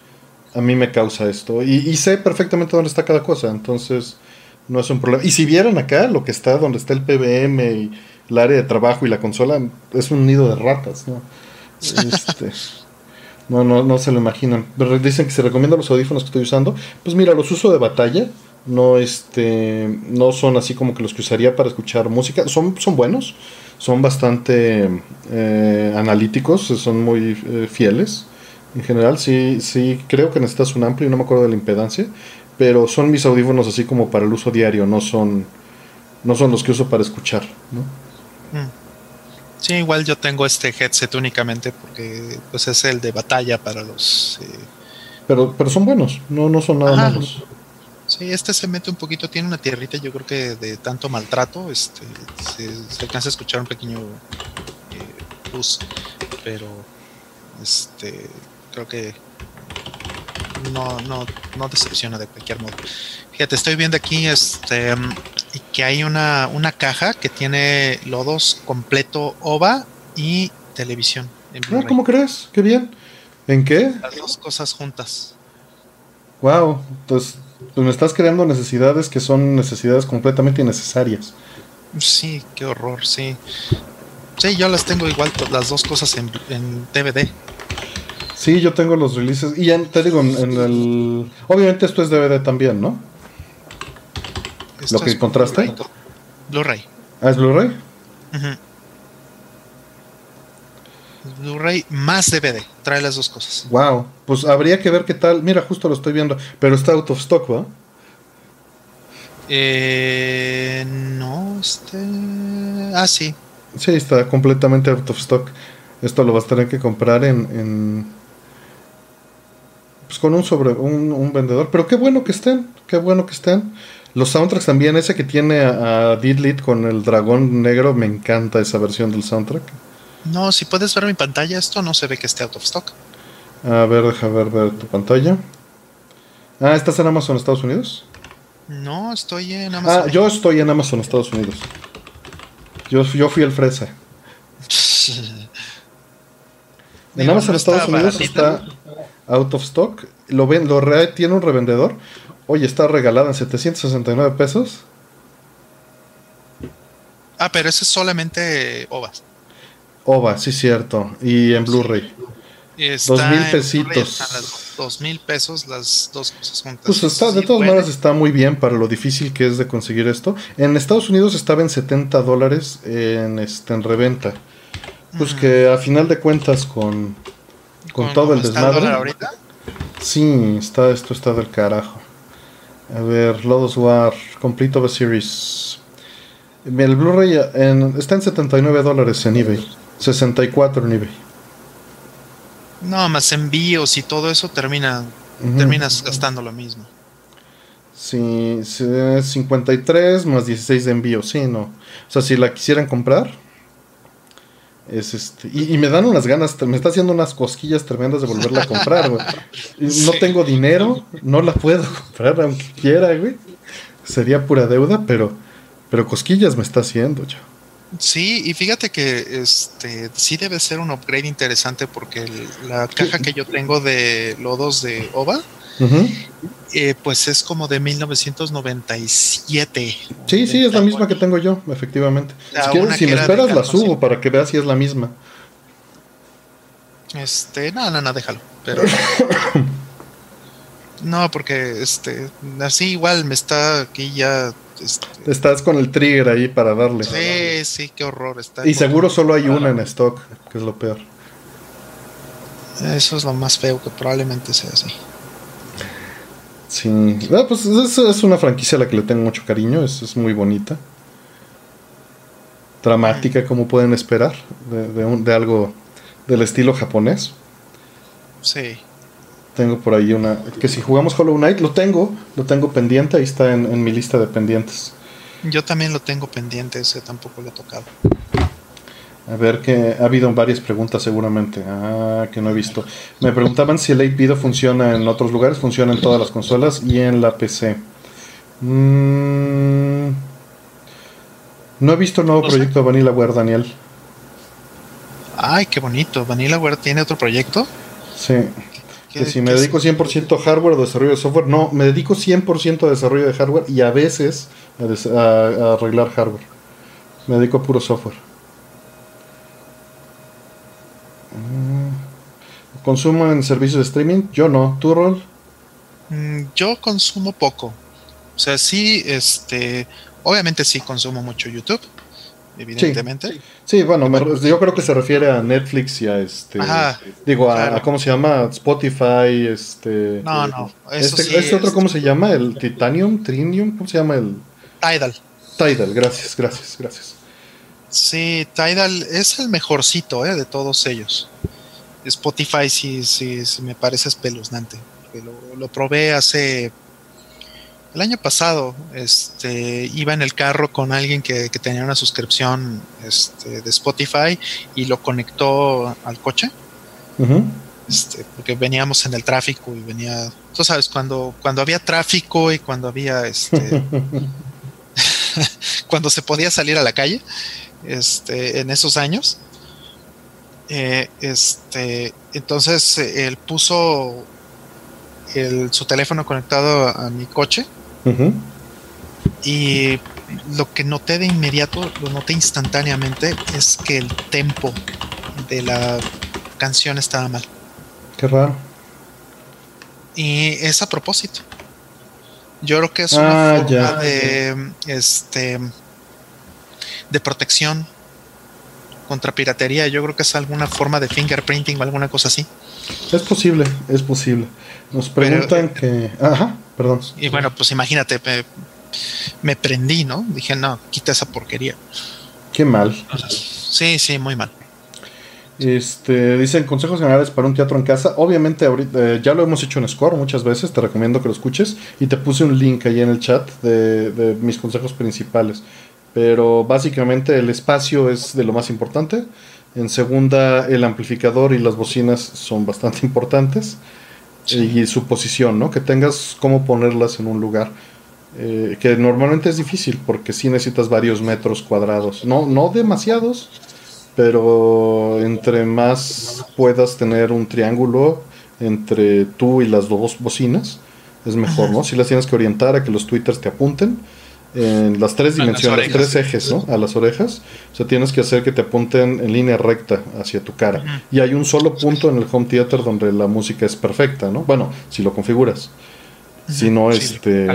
A mí me causa esto. Y, sé perfectamente dónde está cada cosa. Entonces, no es un problema. Y si vieran acá lo que está, donde está el PBM y el área de trabajo y la consola, es un nido de ratas, ¿no? Este. No, no, no se lo imaginan. Pero dicen que se recomiendan los audífonos que estoy usando. Pues mira, los uso de batalla. No, este, no son así como que los que usaría para escuchar música. Son, son buenos. Son bastante eh, analíticos. Son muy eh, fieles. En general, sí, sí, creo que necesitas un amplio. No me acuerdo de la impedancia. Pero son mis audífonos así como para el uso diario. No son, no son los que uso para escuchar. ¿no? Sí, igual yo tengo este headset únicamente porque pues es el de batalla para los... Eh, pero, pero son buenos, no, no son nada malos. Sí, este se mete un poquito, tiene una tierrita, yo creo que de tanto maltrato, este, se, alcanza a escuchar un pequeño eh, bus, pero este, creo que no, no, no decepciona de cualquier modo. Fíjate, estoy viendo aquí este que hay una, una caja que tiene lodos completo OVA y televisión. ah, ¿cómo crees? Qué bien. ¿En qué? Las dos cosas juntas. Wow, entonces pues me estás creando necesidades que son necesidades completamente innecesarias. Sí, qué horror, sí. Sí, yo las tengo igual, las dos cosas en, en DVD. Sí, yo tengo los releases. Y ya te digo, en, el. Obviamente esto es DVD también, ¿no? ¿Lo que encontraste? Blu-ray. ¿Ah, es Blu-ray? Blu-ray más DVD. Trae las dos cosas. Wow. Pues habría que ver qué tal. Mira, justo lo estoy viendo. Pero está out of stock, ¿va? Eh, no, este. Ah, sí. Sí, está completamente out of stock. Esto lo vas a tener que comprar en pues con un sobre un, vendedor. Pero qué bueno que estén, qué bueno que estén. Los soundtracks también, ese que tiene a, Didlit con el dragón negro, me encanta esa versión del soundtrack. No, si puedes ver mi pantalla, esto no se ve que esté out of stock. A ver, deja ver, ver tu pantalla. Ah, ¿estás en Amazon Estados Unidos? No, estoy en Amazon. Ah, yo estoy en Amazon Estados Unidos. Yo, yo fui el fresa. [LAUGHS] en Amazon Estados Unidos está out of stock, lo ven, lo tiene un revendedor. Oye, está regalada en 769 pesos. Ah, pero ese es solamente OVA. OVA, sí, cierto. Y en Blu-ray. Está mil pesitos. Dos mil pesos las dos cosas juntas. Pues está, de Sí, todas maneras está muy bien para lo difícil que es de conseguir esto. En Estados Unidos estaba en 70 dólares en, este, en reventa. Pues que a final de cuentas con, con todo el cómo está dólar desmadre. ahorita, Sí, está, esto está del carajo. A ver, Lodos War, Complete of a Series. El Blu-ray en- está en 79 dólares en eBay. 64 en eBay. No, más envíos y todo eso termina, terminas gastando lo mismo. Sí, sí, es 53 más 16 de envío, sí, no. O sea, si la quisieran comprar, es este. Y, y me dan unas ganas, me está haciendo unas cosquillas tremendas de volverla a comprar, güey. [LAUGHS] No tengo dinero, no la puedo comprar aunque quiera, güey. Sería pura deuda, pero, pero cosquillas me está haciendo yo. Sí, y fíjate que este sí debe ser un upgrade interesante porque el- la caja que yo tengo de lodos de OVA, Eh, pues es como de 1997. Sí, sí, es la misma que tengo yo, efectivamente. Si, quieres, me esperas, la subo sí. para que veas si es la misma. Este, no, no, no, déjalo. Pero. [COUGHS] No, porque este, así igual me está aquí ya. este, Estás con el trigger ahí para darle. sí, sí, qué horror está. Y seguro solo hay una en stock, que es lo peor. Eso es lo más feo que probablemente sea así. Sí, Ah, pues es, es una franquicia a la que le tengo mucho cariño, es, es muy bonita. Dramática, como pueden esperar, de, de un- de algo del estilo japonés. Sí. Tengo por ahí una. Que si jugamos Hollow Knight, lo tengo, lo tengo pendiente, ahí está en, en mi lista de pendientes. Yo también lo tengo pendiente, ese tampoco lo he tocado. A ver, que ha habido varias preguntas seguramente. Ah, que no he visto. Me preguntaban si el 8-Video funciona en otros lugares. Funciona en todas las consolas y en la PC. Mm, no he visto el nuevo No sé. proyecto de VanillaWare, Daniel. Ay, qué bonito. Vanillaware tiene otro proyecto. Sí. ¿Qué- Que si me dedico 100% a hardware o desarrollo de software. No, me dedico 100% a desarrollo de hardware y a veces a, des- a- a arreglar hardware. Me dedico a puro software. Mm, ¿Consumo en servicios de streaming? Yo no. ¿Tú, Rol? Mm, Yo consumo poco. O sea, sí, este, obviamente sí consumo mucho YouTube, evidentemente. Sí, bueno, me- yo creo que se refiere a Netflix y a este. Ajá, digo, a, claro. a ¿cómo se llama? Spotify, este. No, no, eso Este, sí este otro, ¿cómo se llama? ¿El Titanium? ¿Trinium? ¿Cómo se llama? El Tidal. Tidal. Gracias, gracias, gracias. Sí, Tidal es el mejorcito eh, de todos ellos. Spotify sí, sí, sí me parece espeluznante. Lo, lo probé hace el año pasado. Este iba en el carro con alguien que, que tenía una suscripción este, de Spotify y lo conectó al coche. Este, porque veníamos en el tráfico y venía, tú sabes, cuando, cuando había tráfico y cuando había este, [LAUGHS] [LAUGHS] cuando se podía salir a la calle, este, en esos años. Eh, este, entonces eh, él puso el- su teléfono conectado a, a mi coche y lo que noté de inmediato, lo noté instantáneamente, es que el tempo de la canción estaba mal. Qué raro. Y es a propósito. Yo creo que es Ah, una forma ya. de este de protección contra piratería. Yo creo que es alguna forma de fingerprinting o alguna cosa así. Es posible, es posible. Nos preguntan que. Ajá, perdón. Y bueno, pues imagínate, me, me prendí, ¿no? Dije, no, quita esa porquería. Qué mal. Sí, sí, muy mal. Este, dicen consejos generales para un teatro en casa. Obviamente, ahorita eh, ya lo hemos hecho en Score muchas veces. Te recomiendo que lo escuches. Y te puse un link ahí en el chat de, de mis consejos principales. Pero básicamente el espacio es de lo más importante. En segunda, el amplificador y las bocinas son bastante [LAUGHS] importantes. Y su posición, ¿no? Que tengas cómo ponerlas en un lugar. eh, que normalmente es difícil porque sí necesitas varios metros cuadrados. No, no demasiados, pero entre más puedas tener un triángulo entre tú y las dos bocinas, es mejor, Ajá. ¿no? Si las tienes que orientar a que los twitters te apunten, en las tres dimensiones, las tres ejes, ¿no? A las orejas. O sea, tienes que hacer que te apunten en línea recta hacia tu cara. Y hay un solo punto en el home theater donde la música es perfecta, ¿no? Bueno, si lo configuras. Si no, este.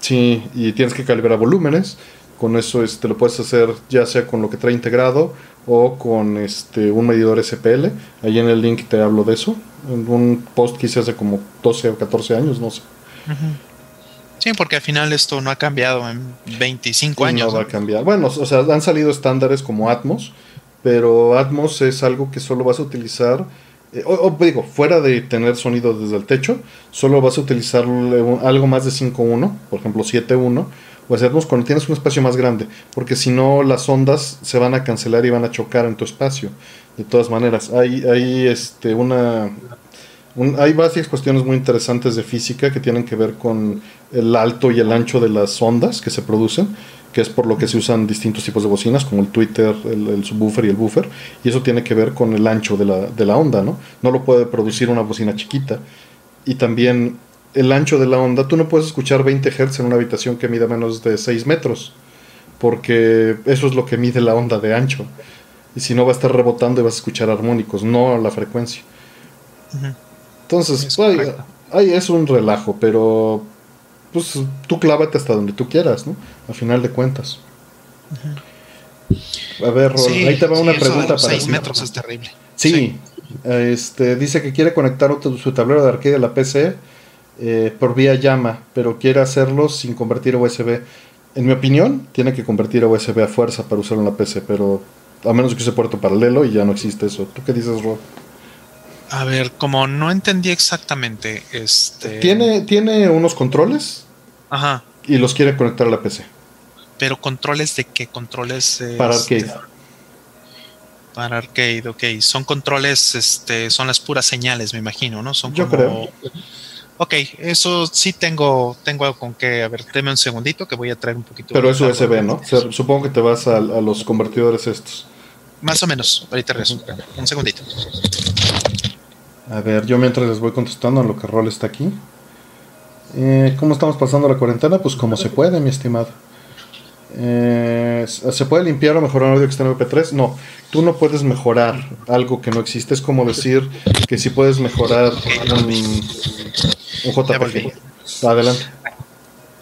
Sí, y tienes que calibrar volúmenes. Con eso este, lo puedes hacer ya sea con lo que trae integrado o con este, un medidor SPL. Ahí en el link te hablo de eso. En un post que hice hace como 12 o 14 años, no sé. Sí, porque al final esto no ha cambiado en 25 años. No va a cambiar. Bueno, o sea, han salido estándares como Atmos, pero Atmos es algo que solo vas a utilizar, eh, o, digo, fuera de tener sonido desde el techo, solo vas a utilizar algo más de 5.1, por ejemplo 7.1, o Atmos cuando tienes un espacio más grande, porque si no las ondas se van a cancelar y van a chocar en tu espacio. De todas maneras, hay, hay este, una, hay varias cuestiones muy interesantes de física que tienen que ver con el alto y el ancho de las ondas que se producen, que es por lo que se usan distintos tipos de bocinas, como el tweeter, el, subwoofer y el buffer, y eso tiene que ver con el ancho de la, de la onda, ¿no? No lo puede producir una bocina chiquita. Y también el ancho de la onda, tú no puedes escuchar 20 Hz en una habitación que mida menos de 6 metros, porque eso es lo que mide la onda de ancho. Y si no va a estar rebotando y vas a escuchar armónicos, no la frecuencia. Entonces, es, ahí, es un relajo, pero pues tú clávate hasta donde tú quieras, ¿no? A final de cuentas. A ver, ahí te va una pregunta para 6 metros es terrible. Sí, Este, dice que quiere conectar su tablero de arcade a la PC eh, por vía llama, pero quiere hacerlo sin convertir a USB. En mi opinión, tiene que convertir a USB a fuerza para usarlo en la PC, pero a menos que use puerto paralelo y ya no existe eso. ¿Tú qué dices, Rob? A ver, como no entendí exactamente, este... Tiene, tiene unos controles. Ajá. Y los quiere conectar a la PC. Pero controles de qué? Controles... Para arcade. Para arcade, ok. Son controles, este, son las puras señales, me imagino, ¿no? Son Yo creo. Ok, eso sí tengo, tengo algo con que, a ver, deme un segundito que voy a traer un poquito. Pero es USB, ¿no? supongo que te vas a, a, los convertidores estos. Más o menos, ahorita regreso. Un segundito. A ver, yo mientras les voy contestando a lo que Rol está aquí. Eh, ¿Cómo estamos pasando la cuarentena? Pues como se puede, mi estimado. Eh, ¿Se puede limpiar o mejorar un audio que está en MP3? No, tú no puedes mejorar algo que no existe. Es como decir que si puedes mejorar un, un JPG. Adelante.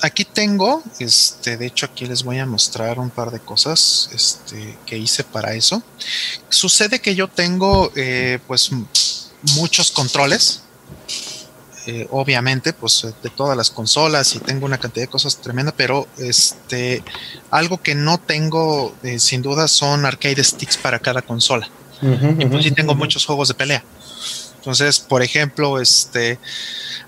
Aquí tengo, este, de hecho aquí les voy a mostrar un par de cosas este, que hice para eso. Sucede que yo tengo, eh, pues muchos controles. Eh, obviamente, pues de todas las consolas y tengo una cantidad de cosas tremenda, pero este algo que no tengo eh, sin duda son arcade sticks para cada consola. y pues sí tengo muchos juegos de pelea. Entonces, por ejemplo, este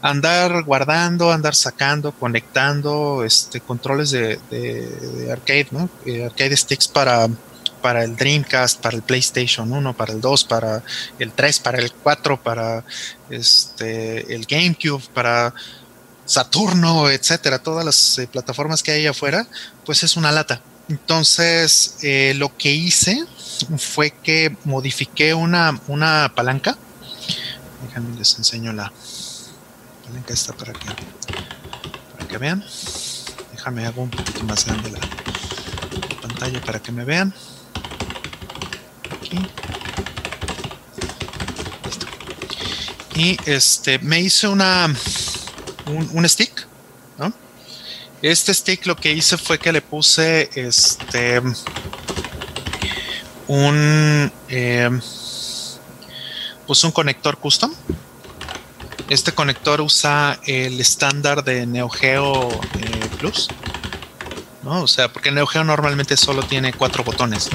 andar guardando, andar sacando, conectando, este controles de, arcade, ¿no? Eh, arcade sticks para para el Dreamcast, para el PlayStation 1, para el 2, para el 3, para el 4, para este, el GameCube, para Saturno, etcétera, todas las eh, plataformas que hay afuera, pues es una lata. Entonces, eh, lo que hice fue que modifiqué una, una palanca. Déjenme les enseño la palanca esta para que, para que vean. Déjame hago un poquito más grande la pantalla para que me vean. Y este, me hice una, un, stick, Este stick lo que hice fue que le puse este, un, em, pues un conector custom. Este conector usa el estándar de Neo Geo eh, Plus. ¿no? O sea, porque Neo Geo normalmente solo tiene cuatro botones.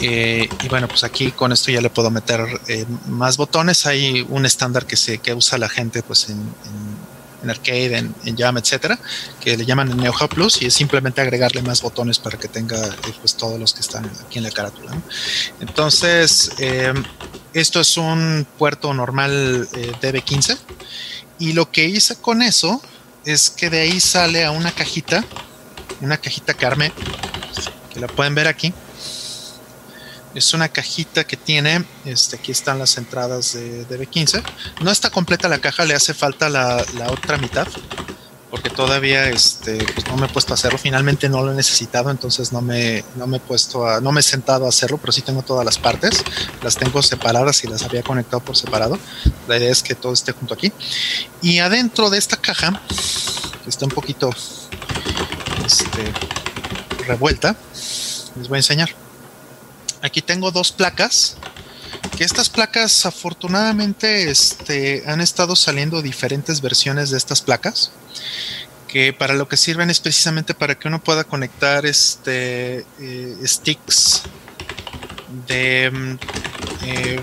Eh, y bueno, pues aquí con esto ya le puedo meter eh, más botones. Hay un estándar que se que usa la gente pues en, arcade, en, en, Jam, etcétera, que le llaman Neo Geo Plus y es simplemente agregarle más botones para que tenga eh, pues todos los que están aquí en la carátula. Entonces, esto es un puerto normal DB15 y lo que hice con eso es que de ahí sale a una cajita, una cajita Carme, que la pueden ver aquí es una cajita que tiene, este, aquí están las entradas de, B15. No está completa la caja, le hace falta la, otra mitad. porque todavía este, pues no me he puesto a hacerlo. Finalmente no lo he necesitado, entonces no me, no me he puesto a, no me he sentado a hacerlo, pero sí tengo todas las partes, las tengo separadas y las había conectado por separado. La idea es que todo esté junto aquí. Y adentro de esta caja, que está un poquito este, revuelta, les voy a enseñar. Aquí tengo dos placas que estas placas afortunadamente este, han estado saliendo diferentes versiones de estas placas que para lo que sirven es precisamente para que uno pueda conectar este eh, sticks de mm, eh,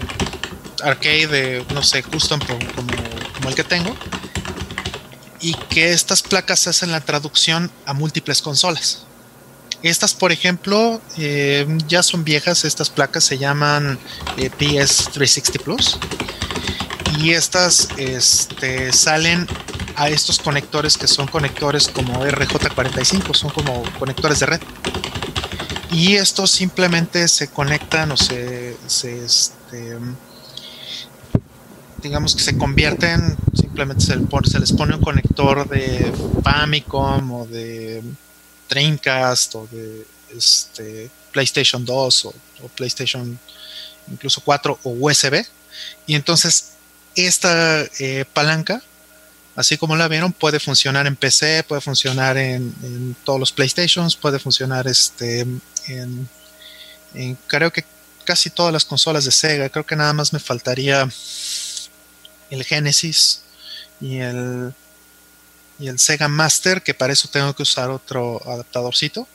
arcade de no sé custom como, como, el que tengo y que estas placas hacen la traducción a múltiples consolas estas, por ejemplo, eh, ya son viejas. Estas placas se llaman eh, PS360 Plus. Y estas este, salen a estos conectores que son conectores como RJ45, son como conectores de red. Y estos simplemente se conectan o se, se este, digamos que se convierten, simplemente se, se les pone un conector de Famicom o de Dreamcast o de este, PlayStation 2 o, PlayStation incluso 4 o USB. Y entonces esta eh, palanca, así como la vieron, puede funcionar en PC, puede funcionar en, todos los PlayStations, puede funcionar este, en, creo que casi todas las consolas de Sega. Creo que nada más me faltaría el Genesis y el y el Sega Master, que para eso tengo que usar otro adaptadorcito,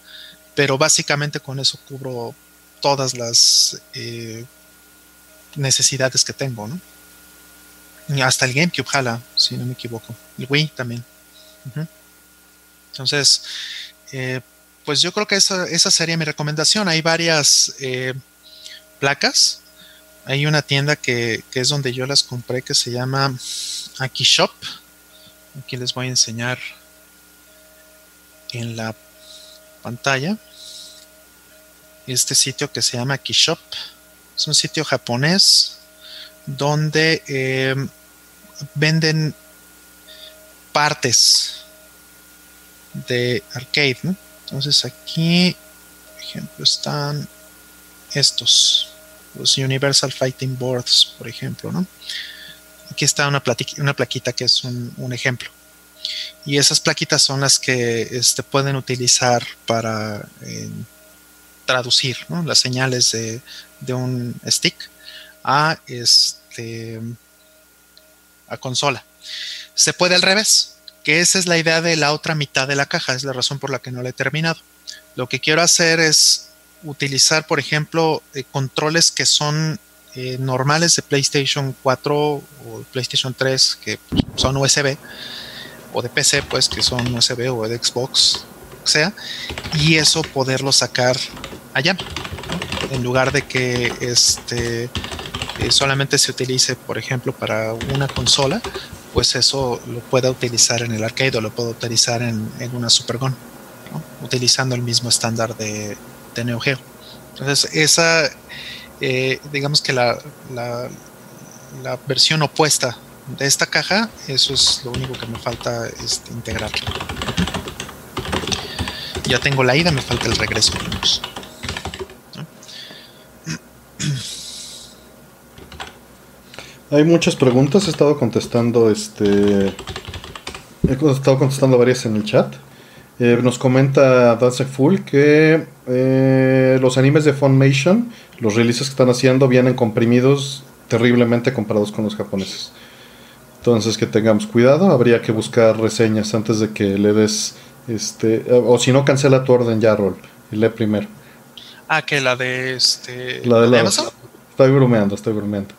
pero básicamente con eso cubro todas las eh, necesidades que tengo, ¿no? Y hasta el GameCube jala, si no me equivoco. El Wii también. Entonces, eh, pues yo creo que esa, esa, sería mi recomendación. Hay varias eh, placas. Hay una tienda que, que, es donde yo las compré que se llama Aki Shop Aquí les voy a enseñar en la pantalla este sitio que se llama Kishop. Es un sitio japonés donde eh, venden partes de arcade. Entonces aquí, por ejemplo, están estos, los Universal Fighting Boards, por ejemplo, ¿no? Aquí está una, una plaquita que es un, ejemplo. Y esas plaquitas son las que este, pueden utilizar para traducir las señales de, un stick a, este, a consola. Se puede al revés, que esa es la idea de la otra mitad de la caja, es la razón por la que no la he terminado. Lo que quiero hacer es utilizar, por ejemplo, eh, controles que son eh, normales de PlayStation 4 o PlayStation 3 que son USB o de PC pues que son USB o de Xbox sea y eso poderlo sacar allá en lugar de que este eh, solamente se utilice por ejemplo para una consola pues eso lo pueda utilizar en el arcade o lo puedo utilizar en, una Super Gun utilizando el mismo estándar de, de Neo Geo. Entonces esa eh, digamos que la, la, versión opuesta de esta caja, eso es lo único que me falta este, integrar. Ya tengo la ida, me falta el regreso. Hay muchas preguntas, he estado contestando este. He estado contestando varias en el chat. Eh, nos comenta Dance Full que eh, los animes de Funimation, los releases que están haciendo, vienen comprimidos terriblemente comparados con los japoneses. Entonces que tengamos cuidado, habría que buscar reseñas antes de que le des, este, o si no cancela tu orden ya, Rol, y lee primero. Ah, que la de este. La de, la, Estoy bromeando, estoy bromeando.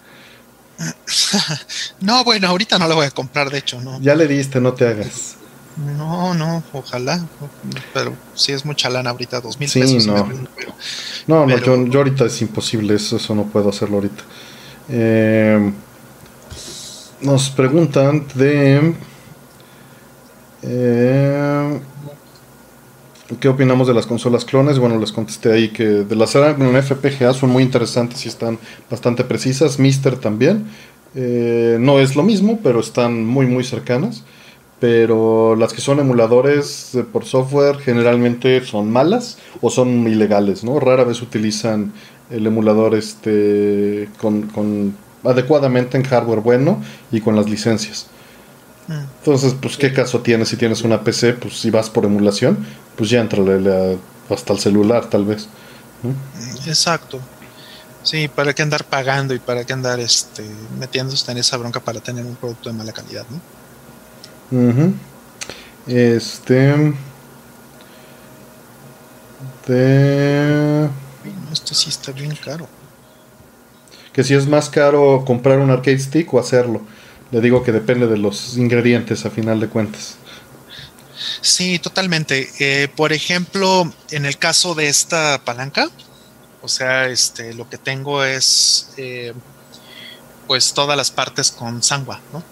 [LAUGHS] no, bueno, ahorita no la voy a comprar, de hecho, no. Ya le diste, no te hagas. No, no, ojalá. Pero si es mucha lana ahorita, dos mil pesos. No, no, no yo, ahorita es imposible, eso, eso no puedo hacerlo ahorita. Eh, nos preguntan de. Eh, ¿Qué opinamos de las consolas clones? Bueno, les contesté ahí que de las en FPGA son muy interesantes y están bastante precisas. Mister también. Eh, no es lo mismo, pero están muy, muy cercanas pero las que son emuladores por software generalmente son malas o son ilegales, ¿no? Rara vez utilizan el emulador este con, adecuadamente en hardware bueno y con las licencias. Mm. Entonces, pues, ¿qué caso tiene si tienes una PC? Pues, si vas por emulación, pues ya entra hasta el celular, tal vez. Exacto. Sí, para qué andar pagando y para qué andar este, metiéndose en esa bronca para tener un producto de mala calidad, ¿no? Este. De. esto sí está bien caro. Que si es más caro comprar un arcade stick o hacerlo. Le digo que depende de los ingredientes a final de cuentas. Sí, totalmente. Eh, por ejemplo, en el caso de esta palanca, o sea, este, lo que tengo es eh, pues todas las partes con sangua, ¿no?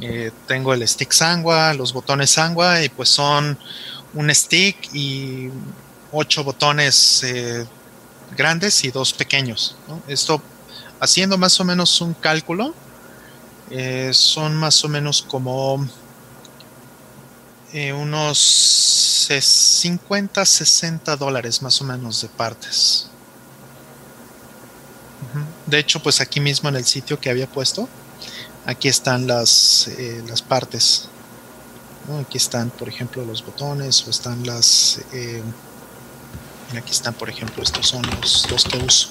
Eh, tengo el stick sangua, los botones sangua y pues son un stick y ocho botones grandes y dos pequeños. Esto haciendo más o menos un cálculo, eh, son más o menos como eh, unos 50, 60 dólares más o menos de partes. De hecho, pues aquí mismo en el sitio que había puesto, aquí están las, eh, las partes. Aquí están, por ejemplo, los botones o están las... aquí están, por ejemplo, estos son los, los que uso.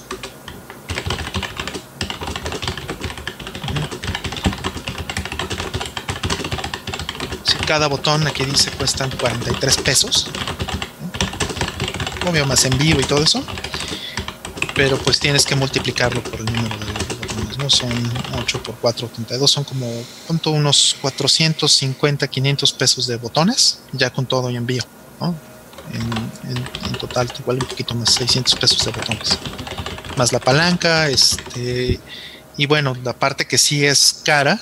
cada botón aquí dice cuestan 43 pesos. Obvio, más en vivo y todo eso. Pero pues tienes que multiplicarlo por el número Son 8 por 4, 32, son como ¿cuánto? unos 450, 500 pesos de botones, ya con todo y envío, En, total, igual un poquito más, 600 pesos de botones. Más la palanca, este, y bueno, la parte que sí es cara,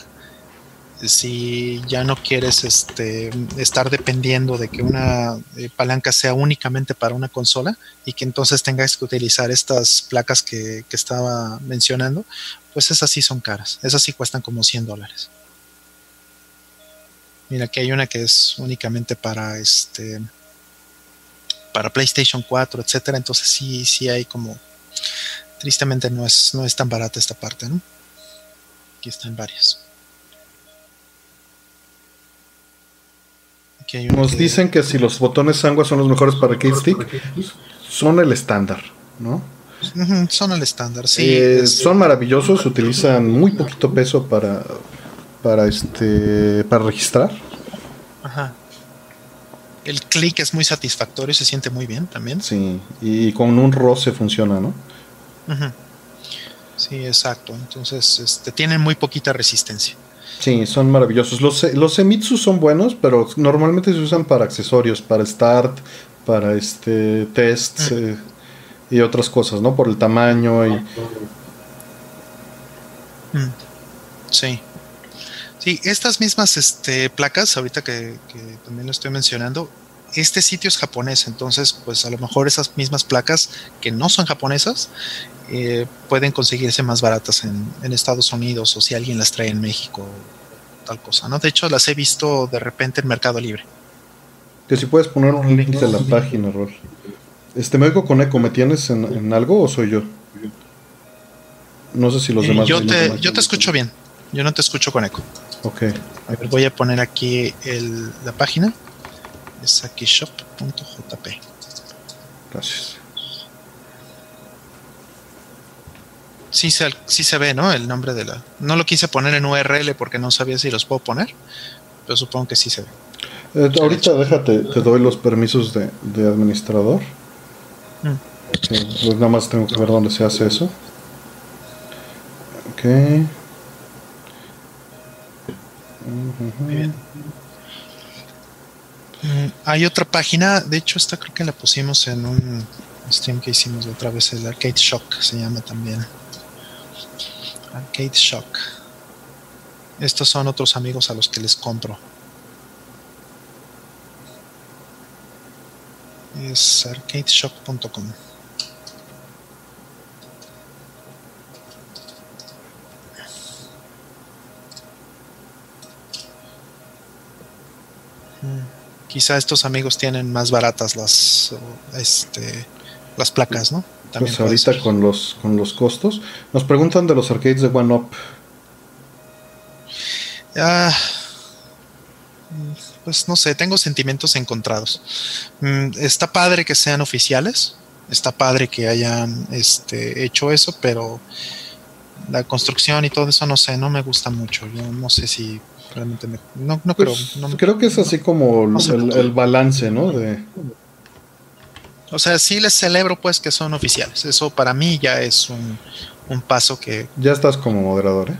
si ya no quieres este, estar dependiendo de que una eh, palanca sea únicamente para una consola y que entonces tengas que utilizar estas placas que, estaba mencionando, pues esas sí son caras. Esas sí cuestan como 100 dólares. Mira, aquí hay una que es únicamente para este para PlayStation 4, etcétera. Entonces sí, sí hay como tristemente no es, no es tan barata esta parte, ¿no? Aquí están varias. Nos dicen que si los botones sangua son los mejores para Kate Stick, son el estándar, ¿no? Son el estándar, sí. Eh, son maravillosos, utilizan muy poquito peso para, para este, para registrar. Ajá. El clic es muy satisfactorio, se siente muy bien también. Sí, y con un roce funciona, ¿no? Sí, exacto. Entonces, este, tienen muy poquita resistencia. Sí, son maravillosos. Los, los Semitsu son buenos, pero normalmente se usan para accesorios, para start, para este tests mm. eh, y otras cosas, ¿no? Por el tamaño y... Mm. Sí. Sí, estas mismas este, placas, ahorita que, también lo estoy mencionando, este sitio es japonés, entonces pues a lo mejor esas mismas placas que no son japonesas eh, pueden conseguirse más baratas en, Estados Unidos o si alguien las trae en México, tal cosa, ¿no? De hecho, las he visto de repente en Mercado Libre. Que si puedes poner un link de la página, Rol. Este, me oigo con eco, ¿me tienes en, algo o soy yo? No sé si los eh, demás... Yo te, yo te escucho bien, yo no te escucho con eco. Ok. A ver, voy a poner aquí el, la página. Es aquí shop.jp. Gracias. Sí se, sí se ve, ¿no? El nombre de la... No lo quise poner en URL porque no sabía si los puedo poner, pero supongo que sí se ve. Eh, ahorita déjate, te doy los permisos de, administrador. Mm. pues nada más tengo que ver dónde se hace eso. Ok. Muy bien. Mm, hay otra página, de hecho esta creo que la pusimos en un stream que hicimos otra vez, el Arcade Shock se llama también. Arcade Shock. Estos son otros amigos a los que les compro. Es arcadeshock.com. quizá estos amigos tienen más baratas las, este, las placas, ¿no? También pues ahorita con los, con los costos. Nos preguntan de los arcades de One Up. Ah, pues no sé, tengo sentimientos encontrados. Mm, está padre que sean oficiales, está padre que hayan este, hecho eso, pero la construcción y todo eso no sé, no me gusta mucho. Yo no sé si realmente me, no, no creo. Pues, creo que es así como el, balance, ¿no? De... O sea, sí les celebro pues que son oficiales. Eso para mí ya es un, un paso que... Ya estás como moderador, ¿eh?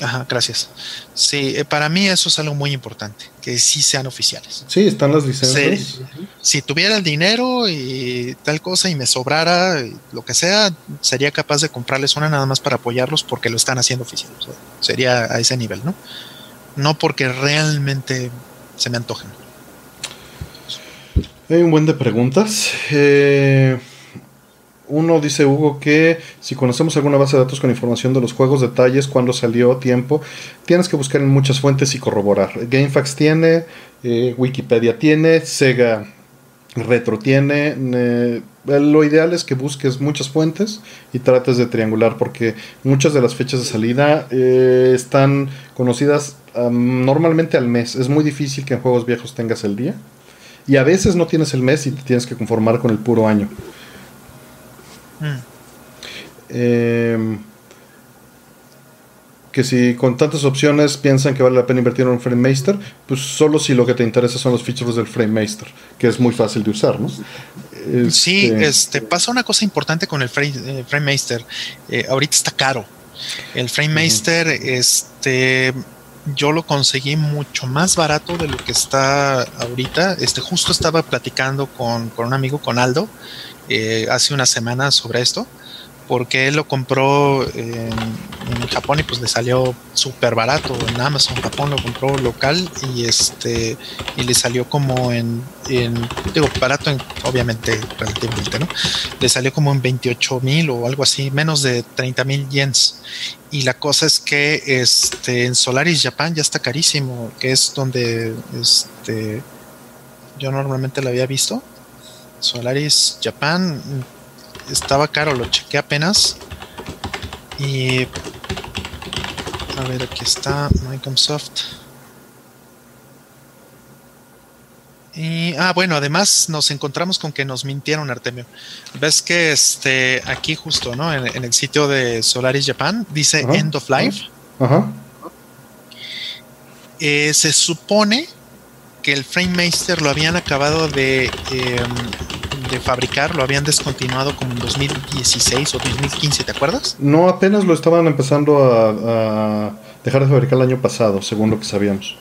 Ajá, gracias. Sí, eh, para mí eso es algo muy importante, que sí sean oficiales. Sí, están las licencias. si tuviera el dinero y tal cosa y me sobrara lo que sea, sería capaz de comprarles una nada más para apoyarlos porque lo están haciendo oficiales. sería a ese nivel, ¿no? No porque realmente se me antojen. Hay un buen de preguntas. Eh, uno dice Hugo que si conocemos alguna base de datos con información de los juegos, detalles, cuándo salió, tiempo, tienes que buscar en muchas fuentes y corroborar. GameFAQs tiene, eh, Wikipedia tiene, Sega Retro tiene. Eh, lo ideal es que busques muchas fuentes y trates de triangular porque muchas de las fechas de salida eh, están conocidas normalmente al mes. Es muy difícil que en juegos viejos tengas el día. Y a veces no tienes el mes y te tienes que conformar con el puro año. Em, que si con tantas opciones piensan que vale la pena invertir en un FrameMaster, pues solo si lo que te interesa son los features del FrameMaster, que es muy fácil de usar, ¿no? Sí, este, este pasa una cosa importante con el frame, FrameMaster. Eh, ahorita está caro. El FrameMaster, este, yo lo conseguí mucho más barato de lo que está ahorita. Este, justo estaba platicando con, con un amigo, con Aldo, eh, hace una semana sobre esto, porque él lo compró en, Japón y pues le salió súper barato en Amazon. Japón lo compró local y este y le salió como en, digo barato en, obviamente relativamente no le salió como en 28 mil o algo así menos de 30 mil yens. Y la cosa es que este en Solaris Japan ya está carísimo que es donde este yo normalmente lo había visto. Solaris Japan estaba caro, lo chequé apenas. Y a ver, aquí está Microsoft. Y, ah, bueno, además nos encontramos con que nos mintieron, Artemio. Ves que este, aquí justo, ¿no? En, el sitio de Solaris Japan dice End of Life. Ajá. Eh, se supone que el FrameMaster lo habían acabado de, em, de fabricar, lo habían descontinuado como en 2016 o 2015, ¿te acuerdas? No, apenas lo estaban empezando a, dejar de fabricar el año pasado, según lo que sabíamos.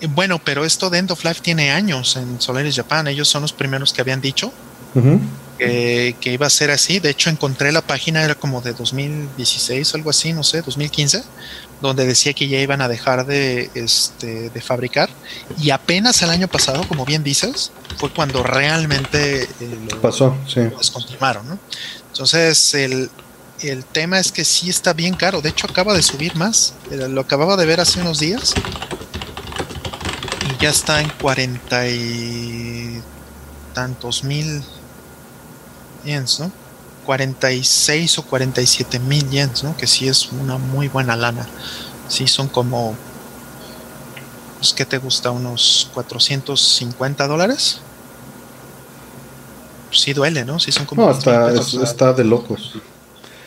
Eh, bueno, pero esto de End of Life tiene años en Solaris Japan. Ellos son los primeros que habían dicho que, que, iba a ser así. De hecho, encontré la página, era como de 2016, algo así, no sé, 2015 donde decía que ya iban a dejar de, este, de fabricar. Y apenas el año pasado, como bien dices, fue cuando realmente eh, lo, pasó, sí. descontinuaron. ¿no? Entonces, el, el tema es que sí está bien caro. De hecho, acaba de subir más. Eh, lo acababa de ver hace unos días. Y ya está en cuarenta y tantos mil yens, ¿no? 46 o 47 mil yens, ¿no? Que sí es una muy buena lana. Sí, son como, pues, ¿qué te gusta? ¿Unos 450 dólares? sí duele, ¿no? Sí son como... No, está, está de locos.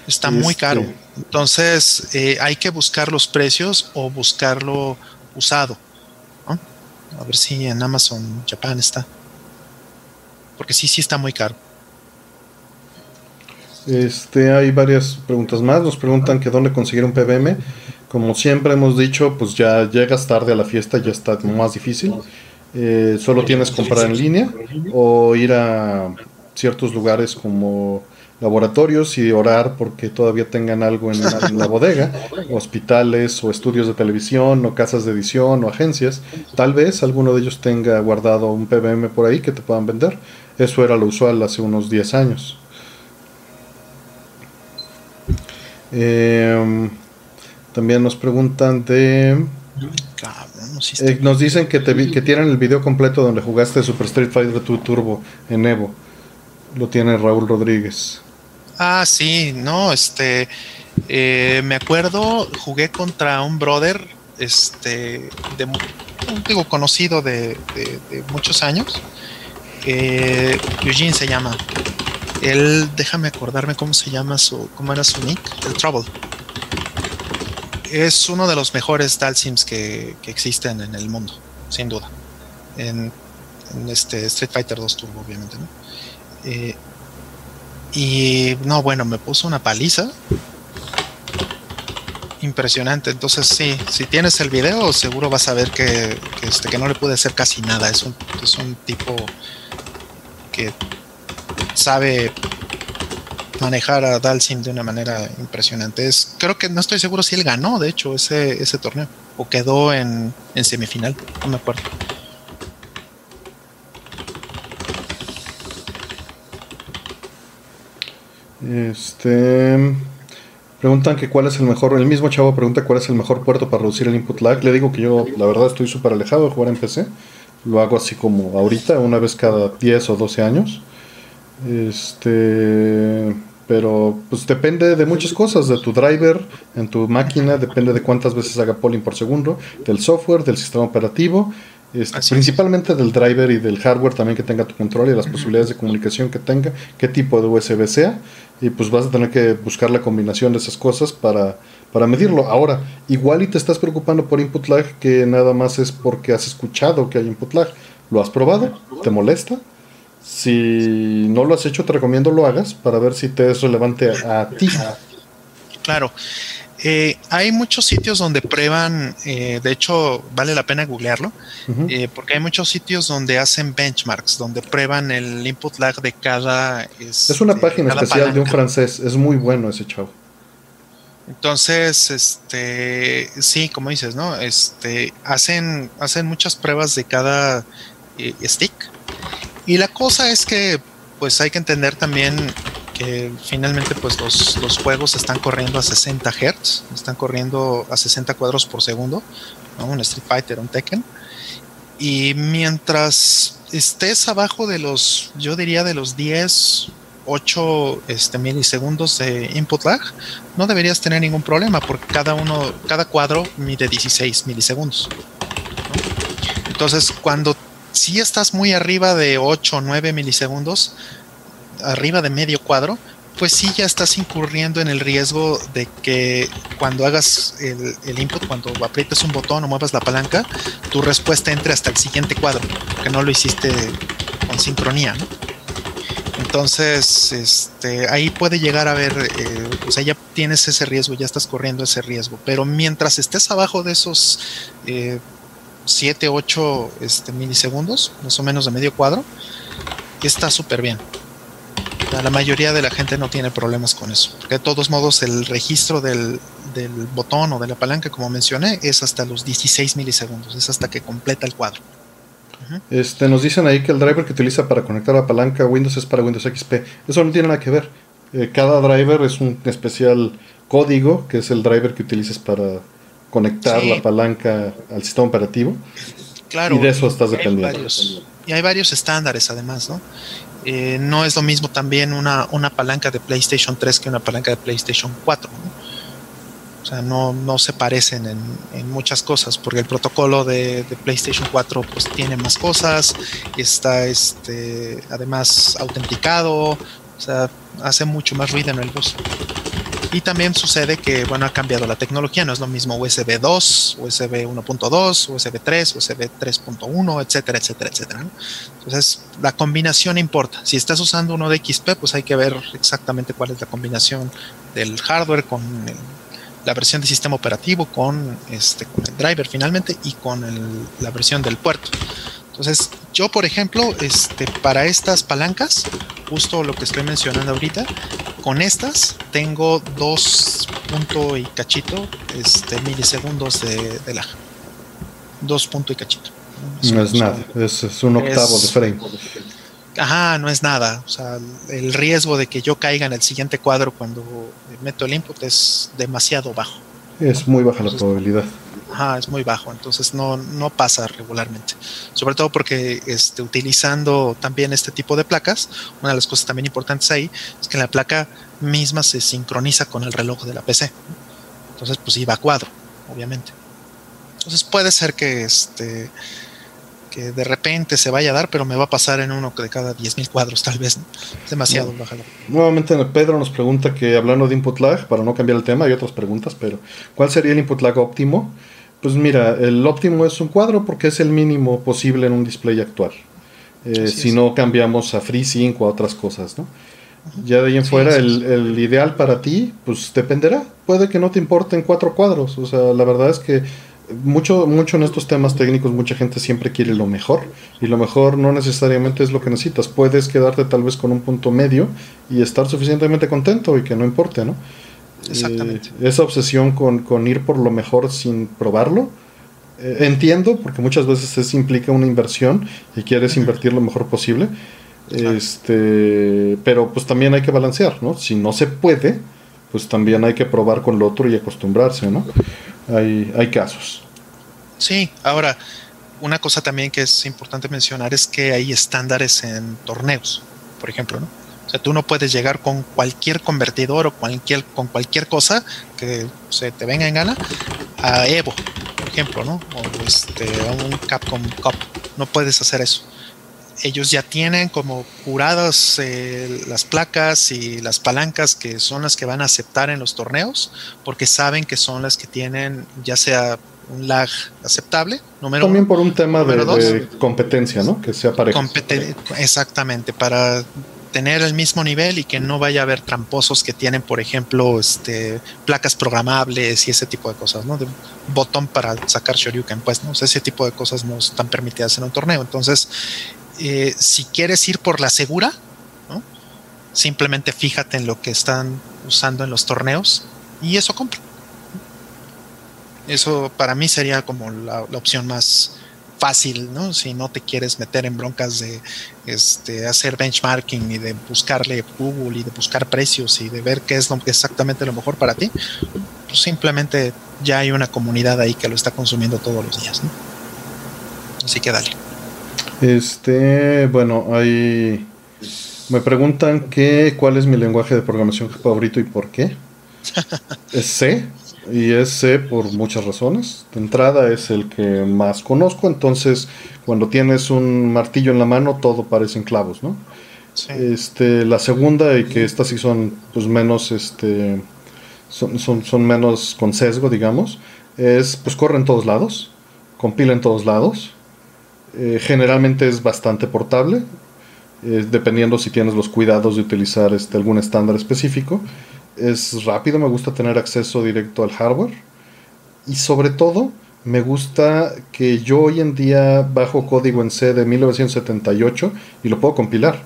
Está muy este caro. Entonces, eh, hay que buscar los precios o buscarlo usado. A ver si en Amazon Japan está. Porque sí, sí está muy caro. Este, hay varias preguntas más. Nos preguntan que dónde conseguir un PBM. Como siempre hemos dicho, pues ya llegas tarde a la fiesta, ya está más difícil. Eh, solo tienes que comprar en línea o ir a ciertos lugares como laboratorios y orar porque todavía tengan algo en la, bodega, hospitales o estudios de televisión o casas de edición o agencias. Tal vez alguno de ellos tenga guardado un PBM por ahí que te puedan vender. Eso era lo usual hace unos 10 años. Eh, también nos preguntan de Eh, nos dicen que, te, que tienen el video completo donde jugaste Super Street Fighter 2 Turbo en Evo. Lo tiene Raúl Rodríguez. Ah, sí, no, este. Eh, me acuerdo, jugué contra un brother, este, de, un digo, conocido de, muchos años. Eh, Eugene se llama. Él, déjame acordarme cómo se llama su, cómo era su nick, el Trouble es uno de los mejores Dalsims que, que existen en el mundo, sin duda. En, este Street Fighter 2 Turbo, obviamente, ¿no? Eh, y no, bueno, me puso una paliza. Impresionante. Entonces, sí, si tienes el video, seguro vas a ver que, que, este, que no le pude hacer casi nada. Es un, es un tipo que sabe manejar a Dalsim de una manera impresionante. Es, creo que no estoy seguro si él ganó, de hecho, ese, ese torneo. O quedó en, en semifinal, no me acuerdo. Este. Preguntan que cuál es el mejor. El mismo chavo pregunta cuál es el mejor puerto para reducir el input lag. Le digo que yo, la verdad, estoy súper alejado de jugar en PC. Lo hago así como ahorita, una vez cada 10 o 12 años. Este pero pues depende de muchas cosas, de tu driver en tu máquina, depende de cuántas veces haga polling por segundo, del software, del sistema operativo, este, principalmente del driver y del hardware también que tenga tu control y las posibilidades de comunicación que tenga, qué tipo de USB sea, y pues vas a tener que buscar la combinación de esas cosas para, para medirlo. Ahora, igual y te estás preocupando por input lag que nada más es porque has escuchado que hay input lag. ¿Lo has probado? ¿Te molesta? Si no lo has hecho, te recomiendo lo hagas para ver si te es relevante a, ti. Claro. Eh, hay muchos sitios donde prueban, eh, de hecho vale la pena googlearlo, eh, porque hay muchos sitios donde hacen benchmarks, donde prueban el input lag de cada... Es, una página especial de un francés, es muy bueno ese chavo. Entonces, este, sí, como dices, ¿no? Este, hacen, hacen muchas pruebas de cada stick y la cosa es que pues hay que entender también que finalmente pues los, los juegos están corriendo a 60 Hz, están corriendo a 60 cuadros por segundo, un Street Fighter, un Tekken. Y mientras estés abajo de los, yo diría de los 10, 8 este, milisegundos de input lag, no deberías tener ningún problema porque cada uno, cada cuadro mide 16 milisegundos. Entonces, cuando si estás muy arriba de 8 o 9 milisegundos, arriba de medio cuadro, pues sí ya estás incurriendo en el riesgo de que cuando hagas el, input, cuando aprietes un botón o muevas la palanca, tu respuesta entre hasta el siguiente cuadro, porque no lo hiciste con sincronía, Entonces, este, ahí puede llegar a ver, eh, o sea, ya tienes ese riesgo, ya estás corriendo ese riesgo, pero mientras estés abajo de esos eh, 7, 8 este, milisegundos, más o menos de medio cuadro, está súper bien. La mayoría de la gente no tiene problemas con eso. Porque de todos modos el registro del, botón o de la palanca, como mencioné, es hasta los 16 milisegundos, es hasta que completa el cuadro. Este, nos dicen ahí que el driver que utiliza para conectar la palanca Windows es para Windows XP. Eso no tiene nada que ver. Eh, cada driver es un especial código, que es el driver que utilizas para conectar la palanca al sistema operativo. Claro. Y de eso estás dependiendo. y hay varios estándares además, ¿no? Eh, no es lo mismo también una, una palanca de PlayStation 3 que una palanca de PlayStation 4. O sea, no, no se parecen en, en, muchas cosas, porque el protocolo de, de, PlayStation 4 pues tiene más cosas, está este, además autenticado, o sea, hace mucho más ruido en el bus. Y también sucede que, bueno, ha cambiado la tecnología, no es lo mismo USB 2, USB 1.2, USB 3, USB 3.1, etcétera, etcétera, etcétera. Entonces, la combinación importa. Si estás usando uno de XP, pues hay que ver exactamente cuál es la combinación del hardware con la versión de sistema operativo, con, este, el driver finalmente y con la versión del puerto. Entonces, yo, por ejemplo, este, para estas palancas, justo lo que estoy mencionando ahorita, con estas tengo dos punto y cachito este, milisegundos de, de lag. Dos punto y cachito. no es nada, es, un octavo de frame. Ajá, no es nada. O sea, el riesgo de que yo caiga en el siguiente cuadro cuando meto el input es demasiado bajo. Es muy baja la probabilidad. Ajá, es muy bajo, entonces no, no pasa regularmente. Sobre todo porque este, utilizando también este tipo de placas, una de las cosas también importantes ahí es que la placa misma se sincroniza con el reloj de la PC. Entonces, pues iba a cuadro, obviamente. Entonces puede ser que este que de repente se vaya a dar, pero me va a pasar en uno de cada 10.000 cuadros, tal vez. Es demasiado no. Nuevamente Pedro nos pregunta que hablando de input lag, para no cambiar el tema, hay otras preguntas, pero ¿cuál sería el input lag óptimo? Pues mira, el óptimo es un cuadro porque es el mínimo posible en un display actual. Eh, si no cambiamos a FreeSync o a otras cosas, ¿no? Ya de ahí en fuera, el, el, ideal para ti, pues dependerá. Puede que no te importen cuatro cuadros. O sea, la verdad es que mucho, mucho en estos temas técnicos, mucha gente siempre quiere lo mejor. Y lo mejor no necesariamente es lo que necesitas. Puedes quedarte tal vez con un punto medio y estar suficientemente contento y que no importe, ¿no? Exactamente. Eh, esa obsesión con, con, ir por lo mejor sin probarlo. Eh, entiendo, porque muchas veces eso implica una inversión y quieres invertir lo mejor posible. Este, pero pues también hay que balancear, ¿no? Si no se puede, pues también hay que probar con lo otro y acostumbrarse, ¿no? Hay, hay casos. Sí, ahora, una cosa también que es importante mencionar es que hay estándares en torneos, por ejemplo, ¿no? O sea, tú no puedes llegar con cualquier convertidor o cualquier, con cualquier cosa que se te venga en gana a Evo, por ejemplo, ¿no? O este, a un Capcom Cup. No puedes hacer eso ellos ya tienen como curadas eh, las placas y las palancas que son las que van a aceptar en los torneos, porque saben que son las que tienen ya sea un lag aceptable, número También por un tema de, competencia, ¿no? Que sea parejo. exactamente, para tener el mismo nivel y que no vaya a haber tramposos que tienen, por ejemplo, este, placas programables y ese tipo de cosas, ¿no? De botón para sacar Shoryuken, pues, ¿no? ese tipo de cosas no están permitidas en un torneo. Entonces, eh, si quieres ir por la segura, simplemente fíjate en lo que están usando en los torneos y eso compra. Eso para mí sería como la, opción más fácil, ¿no? Si no te quieres meter en broncas de este, hacer benchmarking y de buscarle Google y de buscar precios y de ver qué es lo, exactamente lo mejor para ti, pues simplemente ya hay una comunidad ahí que lo está consumiendo todos los días, Así que dale. Este, bueno, hay. Me preguntan que cuál es mi lenguaje de programación favorito y por qué. [LAUGHS] es C, y es C por muchas razones. De entrada es el que más conozco, entonces cuando tienes un martillo en la mano todo parecen clavos, ¿no? Este, la segunda, y que estas sí son pues menos, este, son, son, son menos con sesgo, digamos, es pues corre en todos lados, compila en todos lados eh, generalmente es bastante portable, eh, dependiendo si tienes los cuidados de utilizar este, algún estándar específico. Es rápido, me gusta tener acceso directo al hardware. Y sobre todo, me gusta que yo hoy en día bajo código en C de 1978 y lo puedo compilar.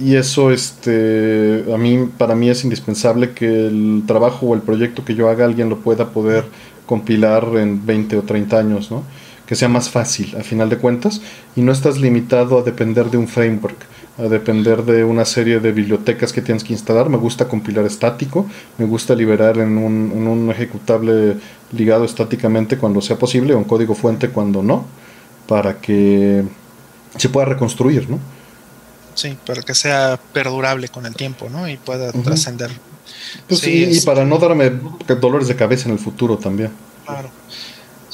Y eso este, a mí, para mí es indispensable que el trabajo o el proyecto que yo haga alguien lo pueda poder compilar en 20 o 30 años, ¿no? que sea más fácil a final de cuentas y no estás limitado a depender de un framework, a depender de una serie de bibliotecas que tienes que instalar. Me gusta compilar estático, me gusta liberar en un, en un ejecutable ligado estáticamente cuando sea posible o un código fuente cuando no, para que se pueda reconstruir, ¿no? Sí, para que sea perdurable con el tiempo, ¿no? Y pueda trascender. Pues sí, y, para no darme dolores de cabeza en el futuro también. Claro.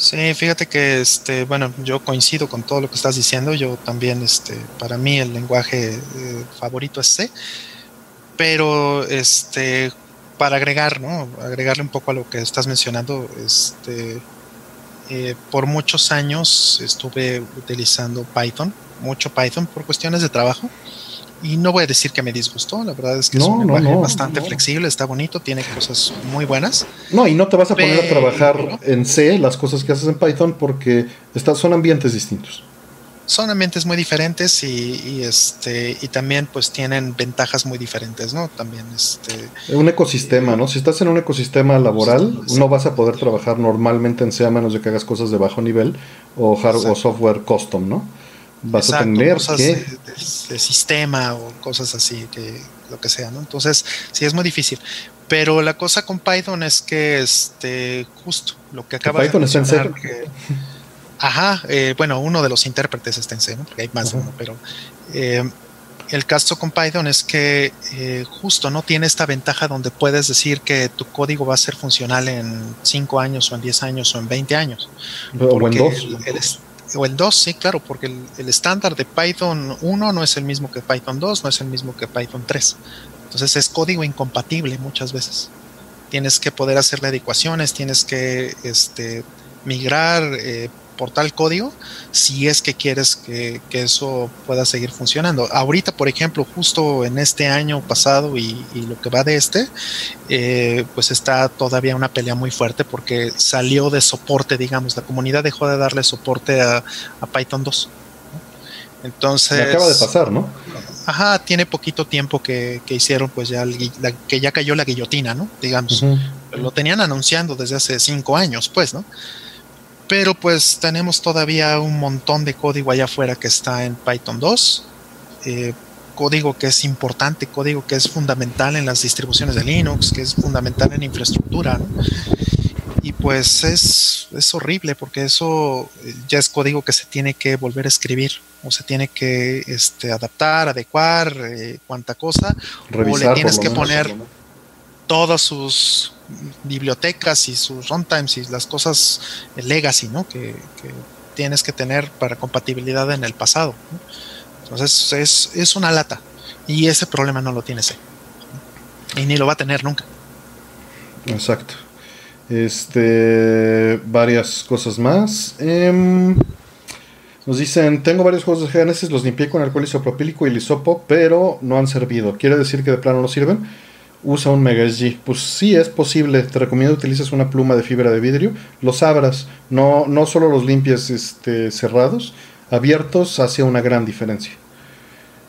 Sí, fíjate que este, bueno, yo coincido con todo lo que estás diciendo. Yo también, este, para mí el lenguaje eh, favorito es C. Pero este, para agregar, ¿no? Agregarle un poco a lo que estás mencionando, este, eh, por muchos años estuve utilizando Python, mucho Python por cuestiones de trabajo. Y no voy a decir que me disgustó, la verdad es que es un lenguaje bastante flexible, está bonito, tiene cosas muy buenas. No, y no te vas a poner a trabajar en C las cosas que haces en Python porque son ambientes distintos. Son ambientes muy diferentes y, este y también pues tienen ventajas muy diferentes, ¿no? También este un ecosistema, ¿no? Si estás en un ecosistema laboral, no vas a poder trabajar normalmente en C a menos de que hagas cosas de bajo nivel o hardware o software custom, ¿no? Vas a tener cosas de, sistema o cosas así, que lo que sea, ¿no? Entonces, sí es muy difícil. Pero la cosa con Python es que este justo lo que acaba Python de está en que- ajá, eh, bueno, uno de los intérpretes está en C, ¿no? Porque hay más de uno, pero eh, el caso con Python es que eh, justo no tiene esta ventaja donde puedes decir que tu código va a ser funcional en 5 años o en 10 años o en 20 años. O en dos. O el 2, sí, claro, porque el, el estándar de Python 1 no es el mismo que Python 2, no es el mismo que Python 3. Entonces es código incompatible muchas veces. Tienes que poder hacerle adecuaciones, tienes que este, migrar eh, por tal código si es que quieres que, que eso pueda seguir funcionando. Ahorita, por ejemplo, justo en este año pasado y, y lo que va de este, eh, pues está todavía una pelea muy fuerte porque salió de soporte, digamos, la comunidad dejó de darle soporte a, a Python 2. ¿no? Entonces, Me acaba de pasar, ¿no? ajá, tiene poquito tiempo que, que hicieron, pues ya el la- que ya cayó la guillotina, ¿no? Digamos, lo tenían anunciando desde hace cinco años, pues, ¿no? Pero pues tenemos todavía un montón de código allá afuera que está en Python 2. eh, código que es importante, código que es fundamental en las distribuciones de Linux, que es fundamental en infraestructura. ¿no? Y pues es, es horrible porque eso eh, ya es código que se tiene que volver a escribir o se tiene que este, adaptar, adecuar, eh, cuanta cosa, Revisar. le tienes que menos. poner todas sus bibliotecas y sus runtimes y las cosas legacy, ¿no? Que, tienes que tener para compatibilidad en el pasado. ¿no? Entonces es, es una lata y ese problema no lo tiene C. Y ni lo va a tener nunca. Exacto. Este, varias cosas más. Em, nos dicen, tengo varios juegos de Genesis, los limpié con alcohol isopropílico y lisopo, pero no han servido. ¿Quiere decir que de plano no sirven? Usa un Mega SG. Pues sí, es posible. Te recomiendo que utilices una pluma de fibra de vidrio. Los abras. No, no solo los limpies este, cerrados. Abiertos hace una gran diferencia.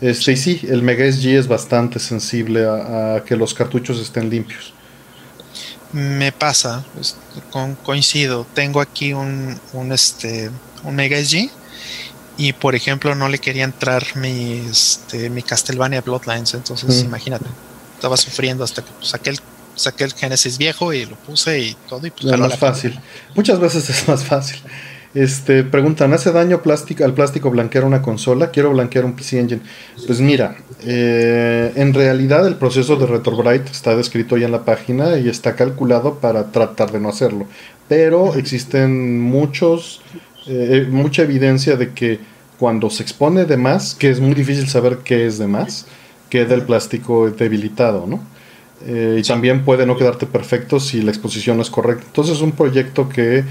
Este, y sí, el Mega SG es bastante sensible a- a que los cartuchos estén limpios. Me pasa, pues, con- coincido. Tengo aquí un, un, este, un Mega SG y, por ejemplo, no le quería entrar mi, este, mi Castlevania Bloodlines. Entonces, Mm. imagínate, estaba sufriendo hasta que pues, saqué, el, saqué el Genesis viejo y lo puse y todo. Y pues, Es más la fácil. Muchas veces [LAUGHS] es más fácil. Este, preguntan, ¿hace daño plástico, al plástico blanquear una consola? Quiero blanquear un PC Engine. Pues mira, eh, en realidad el proceso de RetroBrite está descrito ya en la página y está calculado para tratar de no hacerlo. Pero existen muchos, eh, mucha evidencia de que cuando se expone de más, que es muy difícil saber qué es de más, queda el plástico debilitado, ¿no? Eh, y también puede no quedarte perfecto si la exposición no es correcta. Entonces es un proyecto que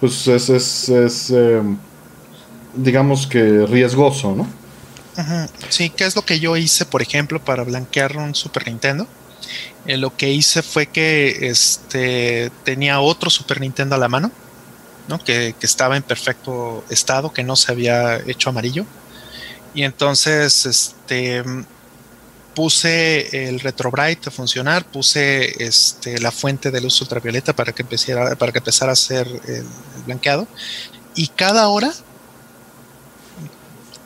pues es, es, es, eh, digamos que riesgoso, ¿no? Sí, ¿qué es lo que yo hice, por ejemplo, para blanquear un Super Nintendo? Eh, lo que hice fue que este, tenía otro Super Nintendo a la mano, ¿no? que, que estaba en perfecto estado, que no se había hecho amarillo. Y entonces este, puse el RetroBrite a funcionar, puse este, la fuente de luz ultravioleta para que, empezara, para que empezara a hacer el, el blanqueado. Y cada hora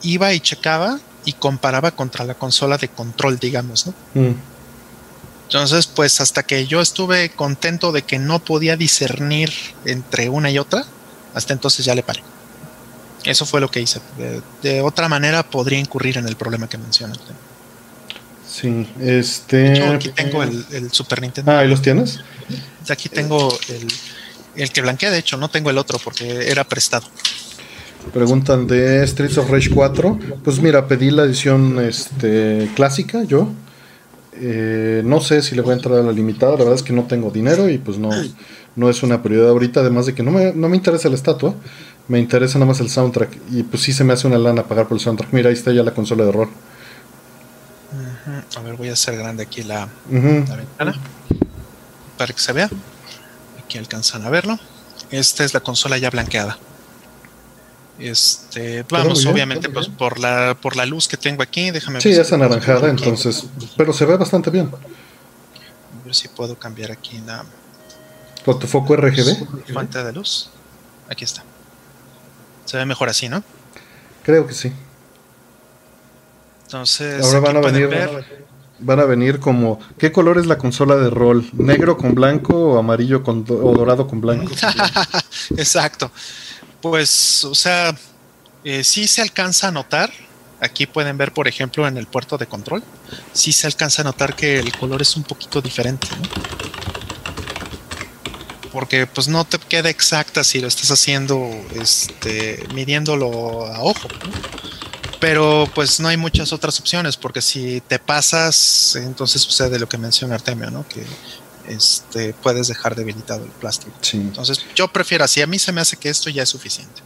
iba y checaba y comparaba contra la consola de control, digamos, ¿no? Mm. Entonces, pues hasta que yo estuve contento de que no podía discernir entre una y otra, hasta entonces ya le paré. Eso fue lo que hice. De, de otra manera podría incurrir en el problema que mencionas. Sí, De este... hecho, aquí tengo el, el Super Nintendo. Ah, ¿y los tienes? Aquí tengo el, el que blanqueé, de hecho, no tengo el otro porque era prestado. Preguntan de Streets of Rage 4. Pues mira, pedí la edición este, clásica yo. Eh, no sé si le voy a entrar a la limitada, la verdad es que no tengo dinero y pues no, no es una prioridad ahorita, además de que no me, no me interesa la estatua, me interesa nada más el soundtrack y pues sí se me hace una lana pagar por el soundtrack. Mira, ahí está ya la consola de horror. A ver, voy a hacer grande aquí la, la ventana para que se vea. Aquí alcanzan a verlo. Esta es la consola ya blanqueada. Este, vamos, bien, obviamente, pues por la por la luz que tengo aquí, déjame Sí, ver es si- anaranjada, entonces, pero se ve bastante bien. A ver si puedo cambiar aquí la Con tu foco RGB, fuente de luz. Aquí está. Se ve mejor así, ¿no? creo que sí. Entonces, Ahora van a venir ver van a venir como, ¿qué color es la consola de rol? ¿Negro con blanco o amarillo con o dorado con blanco? [LAUGHS] Exacto. Pues, o sea, eh, sí se alcanza a notar. Aquí pueden ver, por ejemplo, en el puerto de control, sí se alcanza a notar que el color es un poquito diferente. Porque pues no te queda exacta si lo estás haciendo, este, midiéndolo a ojo. Pero pues no hay muchas otras opciones, porque si te pasas, entonces sucede lo que menciona Artemio, ¿no? Que este, puedes dejar debilitado el plástico. Entonces yo prefiero así, a mí se me hace que esto ya es suficiente.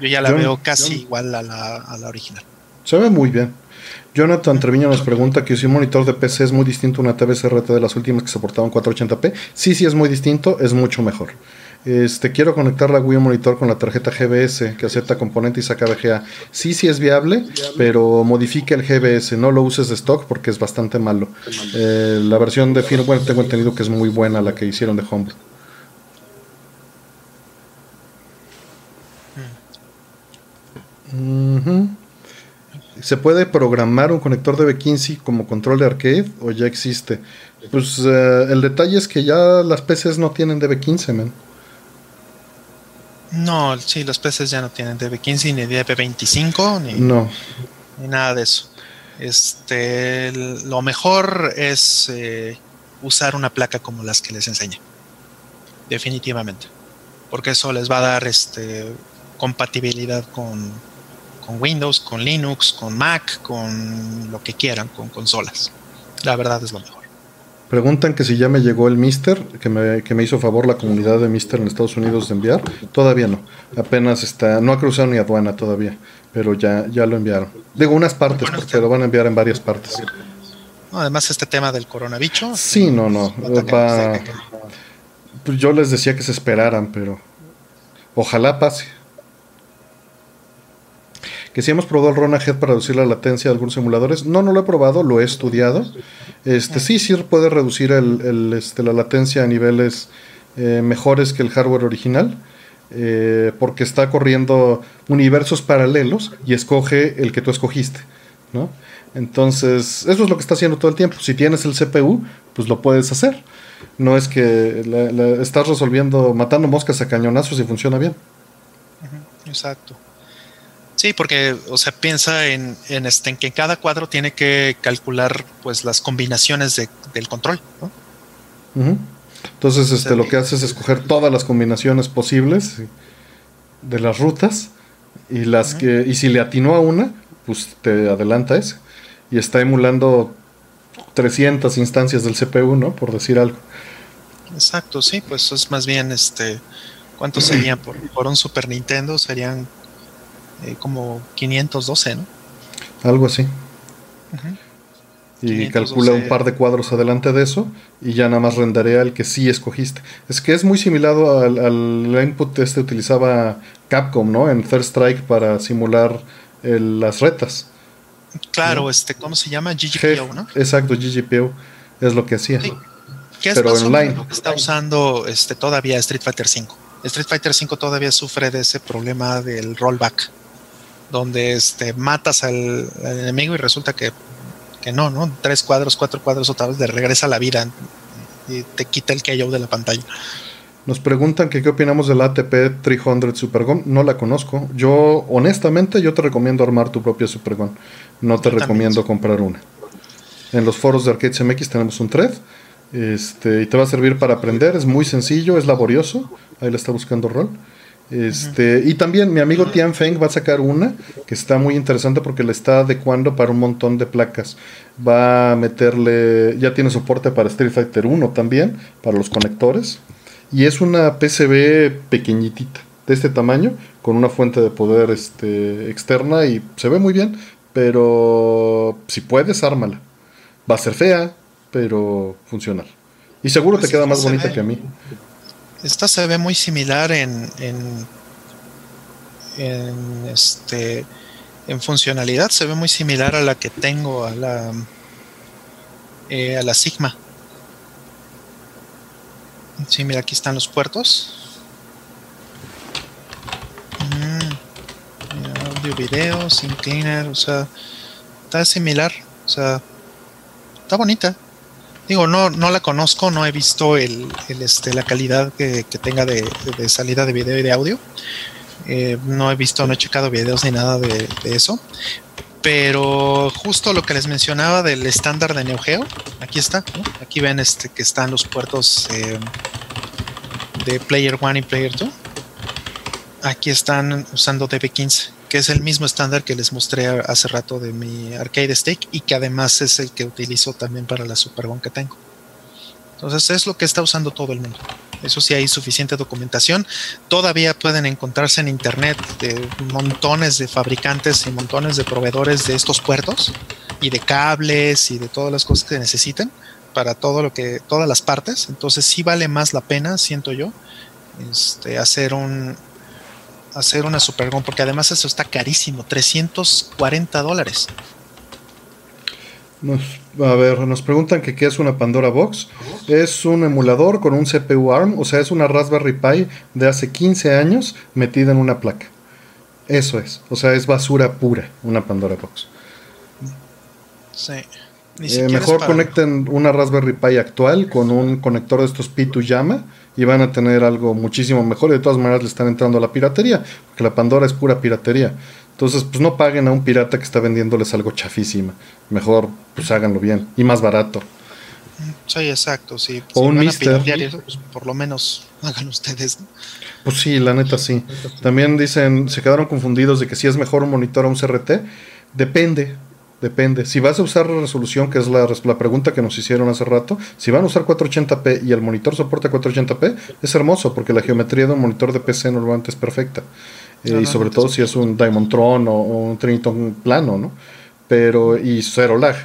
Yo ya la veo casi igual a la, a la original. Se ve muy bien. Jonathan Treviño nos pregunta que si un monitor de PC es muy distinto a una TV CRT de las últimas que soportaban 480p. Sí, sí es muy distinto, es mucho mejor. Este, quiero conectar la Wii Monitor con la tarjeta GBS que acepta componente y saca VGA. Sí, sí es viable, pero modifique el GBS, no lo uses de stock porque es bastante malo. Eh, la versión de firmware tengo entendido que es muy buena la que hicieron de Homebrew. ¿Se puede programar un conector de B15 como control de arcade o ya existe? Pues eh, el detalle es que ya las PCs no tienen DB15, man. No, sí, los PCs ya no tienen DB15 ni DB25 ni, no. ni nada de eso. Este, lo mejor es eh, usar una placa como las que les enseñé. Definitivamente. Porque eso les va a dar este, compatibilidad con, con Windows, con Linux, con Mac, con lo que quieran, con consolas. La verdad es lo mejor. Preguntan que si ya me llegó el Mister, que me, que me hizo favor la comunidad de Mister en Estados Unidos de enviar. Todavía no. Apenas está, no ha cruzado ni aduana todavía, pero ya, ya lo enviaron. Digo unas partes, porque lo van a enviar en varias partes. además, este tema del coronavirus. Sí, no, no. Pues yo les decía que se esperaran, pero ojalá pase que si hemos probado el Rona Head para reducir la latencia de algunos simuladores. No, no lo he probado, lo he estudiado. Este, sí, sí puede reducir el, este, la latencia a niveles eh, mejores que el hardware original. Eh, porque está corriendo universos paralelos y escoge el que tú escogiste. Entonces, eso es lo que está haciendo todo el tiempo. Si tienes el CPU, pues lo puedes hacer. No es que estás resolviendo, matando moscas a cañonazos y funciona bien. Exacto. Sí, porque, o sea, piensa en, en, este, en que cada cuadro tiene que calcular pues las combinaciones de, del control, Entonces, este, lo que hace es escoger todas las combinaciones posibles de las rutas y las que y si le atinó a una, pues te adelanta ese y está emulando 300 instancias del CPU, ¿no? Por decir algo. Exacto, sí, pues es más bien este ¿cuántos serían por, por un Super Nintendo? Serían eh, como 512, ¿no? Algo así. Y calcula un par de cuadros adelante de eso y ya nada más rendarea el que sí escogiste. Es que es muy similar al, al input este utilizaba Capcom, ¿no? En Third Strike para simular las retas. Claro, este, ¿cómo se llama? GGPO, ¿no? Exacto, GGPO es lo que hacía. ¿Qué es Pero online. Lo que está usando este, todavía Street Fighter V. Street Fighter V todavía sufre de ese problema del rollback donde este, matas al, enemigo y resulta que, no, ¿no? Tres cuadros, cuatro cuadros otra vez le regresa la vida y te quita el KO de la pantalla. Nos preguntan que qué opinamos de la ATP 300 Supergon. No la conozco. Yo, honestamente, yo te recomiendo armar tu propia Supergon. No te recomiendo comprar una. En los foros de Arcade MX tenemos un thread. Este, y te va a servir para aprender. Es muy sencillo, es laborioso. Ahí le está buscando rol. Este, y también mi amigo Tian Feng va a sacar una que está muy interesante porque le está adecuando para un montón de placas. Va a meterle, ya tiene soporte para Street Fighter 1 también, para los conectores. Y es una PCB pequeñitita, de este tamaño, con una fuente de poder este, externa y se ve muy bien. Pero si puedes, ármala. Va a ser fea, pero funcional. Y seguro te pues queda más bonita que a mí. Esta se ve muy similar en, en, este en funcionalidad se ve muy similar a la que tengo a la eh, a la Sigma. Sí, mira, aquí están los puertos. Mm, audio, video, sin cleaner, o sea, está similar, o sea, está bonita. Digo, no, no la conozco, no he visto el, este, la calidad que, tenga de, salida de video y de audio. Eh, no he visto, no he checado videos ni nada de, eso. Pero justo lo que les mencionaba del estándar de Neo Geo, aquí está. Aquí ven este que están los puertos eh, de Player 1 y Player 2. Aquí están usando DB15 que es el mismo estándar que les mostré hace rato de mi arcade stick y que además es el que utilizo también para la Super que tengo. Entonces es lo que está usando todo el mundo. Eso sí hay suficiente documentación. Todavía pueden encontrarse en internet de montones de fabricantes y montones de proveedores de estos puertos y de cables y de todas las cosas que necesiten para todo lo que todas las partes. Entonces sí vale más la pena, siento yo, este, hacer un, hacer una Super porque además eso está carísimo, 340 dólares. a ver, nos preguntan que qué es una Pandora Box. Es un emulador con un CPU ARM, o sea, es una Raspberry Pi de hace 15 años metida en una placa. Eso es, o sea, es basura pura, una Pandora Box. Sí. Eh, mejor conecten una Raspberry Pi actual con un conector de estos P2 Llama y van a tener algo muchísimo mejor. Y de todas maneras le están entrando a la piratería, porque la Pandora es pura piratería. Entonces, pues no paguen a un pirata que está vendiéndoles algo chafísima. Mejor, pues háganlo bien y más barato. Sí, exacto, sí. O un Mister. Pues, por lo menos hagan ustedes. Pues sí, la neta sí. También dicen, se quedaron confundidos de que si es mejor un monitor o un CRT. Depende, Depende. Si vas a usar la resolución, que es la, la, pregunta que nos hicieron hace rato, si van a usar 480p y el monitor soporta 480p, es hermoso porque la geometría de un monitor de PC normalmente es perfecta. Eh, y sobre todo si es un Diamond Tron o, un Triniton plano, ¿no? Pero, y cero lag.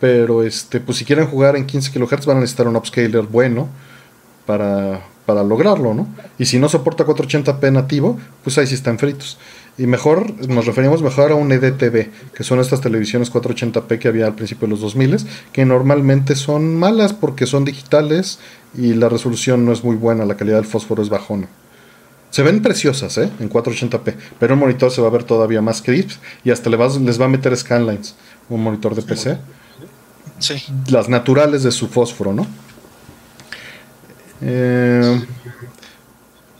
Pero, este, pues si quieren jugar en 15 kHz van a necesitar un upscaler bueno para, para lograrlo, ¿no? Y si no soporta 480p nativo, pues ahí sí están fritos. Y mejor, nos referimos mejor a un EDTV, que son estas televisiones 480p que había al principio de los 2000, que normalmente son malas porque son digitales y la resolución no es muy buena, la calidad del fósforo es bajona. Se ven preciosas, ¿eh? En 480p, pero un monitor se va a ver todavía más crisp y hasta les va a meter scanlines, un monitor de PC. Sí. Las naturales de su fósforo, ¿no? Eh,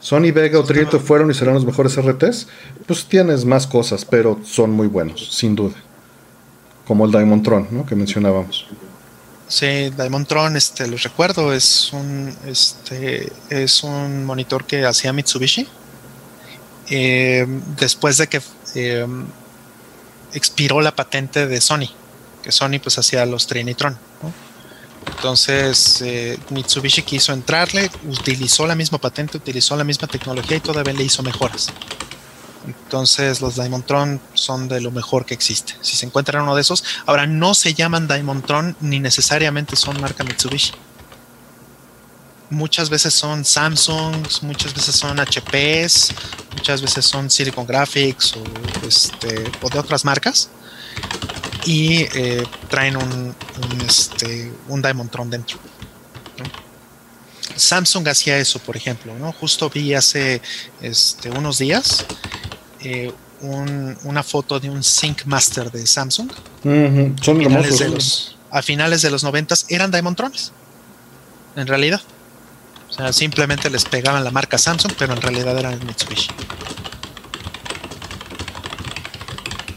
Sony Vega o Trieto fueron y serán los mejores RTs, pues tienes más cosas, pero son muy buenos, sin duda. Como el Diamond Tron, ¿no? Que mencionábamos. Sí, Diamond Tron, este, los recuerdo, es un, este, es un monitor que hacía Mitsubishi. Eh, después de que eh, expiró la patente de Sony, que Sony pues hacía los Trinitron. ¿no? Entonces eh, Mitsubishi quiso entrarle, utilizó la misma patente, utilizó la misma tecnología y todavía le hizo mejoras. Entonces los Diamondtron son de lo mejor que existe. Si se encuentran uno de esos, ahora no se llaman Diamondtron ni necesariamente son marca Mitsubishi. Muchas veces son Samsung, muchas veces son HPs, muchas veces son Silicon Graphics o, este, o de otras marcas y eh, traen un, un, este, un Diamond Tron dentro. Samsung hacía eso, por ejemplo, ¿no? Justo vi hace este, unos días eh, una foto de un Sync Master de Samsung. Son a finales, de los, a finales de los 90 eran Diamond Trones, en realidad. O sea, simplemente les pegaban la marca Samsung, pero en realidad eran Mitsubishi.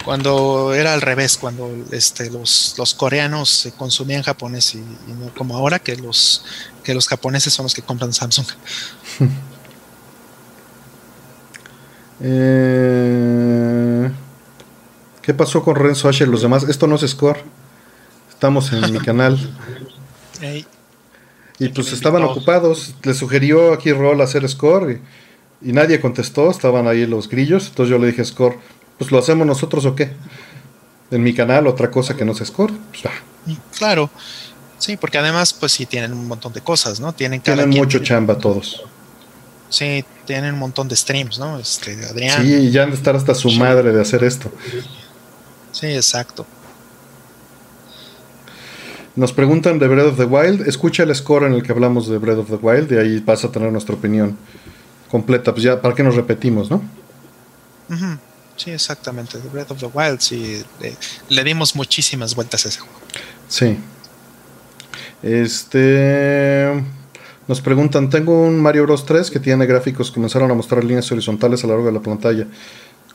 Cuando era al revés, cuando este, los, los coreanos consumían japonés y, no como ahora que los, que los japoneses son los que compran Samsung. [LAUGHS] Eh, ¿Qué pasó con Renzo H y los demás? Esto no es score. Estamos en mi canal. [LAUGHS] Y pues estaban ocupados. Le sugirió aquí Roll hacer score y, y, nadie contestó. Estaban ahí los grillos. Entonces yo le dije score pues lo hacemos nosotros o qué. En mi canal, otra cosa que no se score. Pues, claro. Sí, porque además, pues sí tienen un montón de cosas, ¿no? Tienen, tienen mucho chamba todos. Sí, tienen un montón de streams, ¿no? Este, Adrián. Sí, ya han de estar hasta su madre de hacer esto. Sí, exacto. Nos preguntan de Breath of the Wild. Escucha el score en el que hablamos de Breath of the Wild y ahí vas a tener nuestra opinión completa. Pues ya, ¿para qué nos repetimos, no? Sí, exactamente. Breath of the Wild, sí. Le, dimos muchísimas vueltas a ese juego. Sí. Este. Nos preguntan, tengo un Mario Bros 3 que tiene gráficos, comenzaron a mostrar líneas horizontales a lo largo de la pantalla.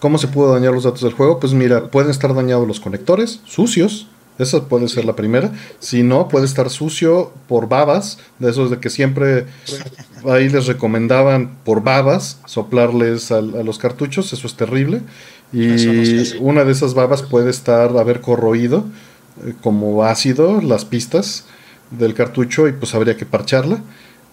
¿Cómo se pudo dañar los datos del juego? Pues mira, pueden estar dañados los conectores, sucios, esa puede ser la primera. Si no, puede estar sucio por babas, de esos de que siempre ahí les recomendaban por babas soplarles a, los cartuchos, eso es terrible. Y una de esas babas puede estar, haber corroído eh, como ácido las pistas del cartucho y pues habría que parcharla.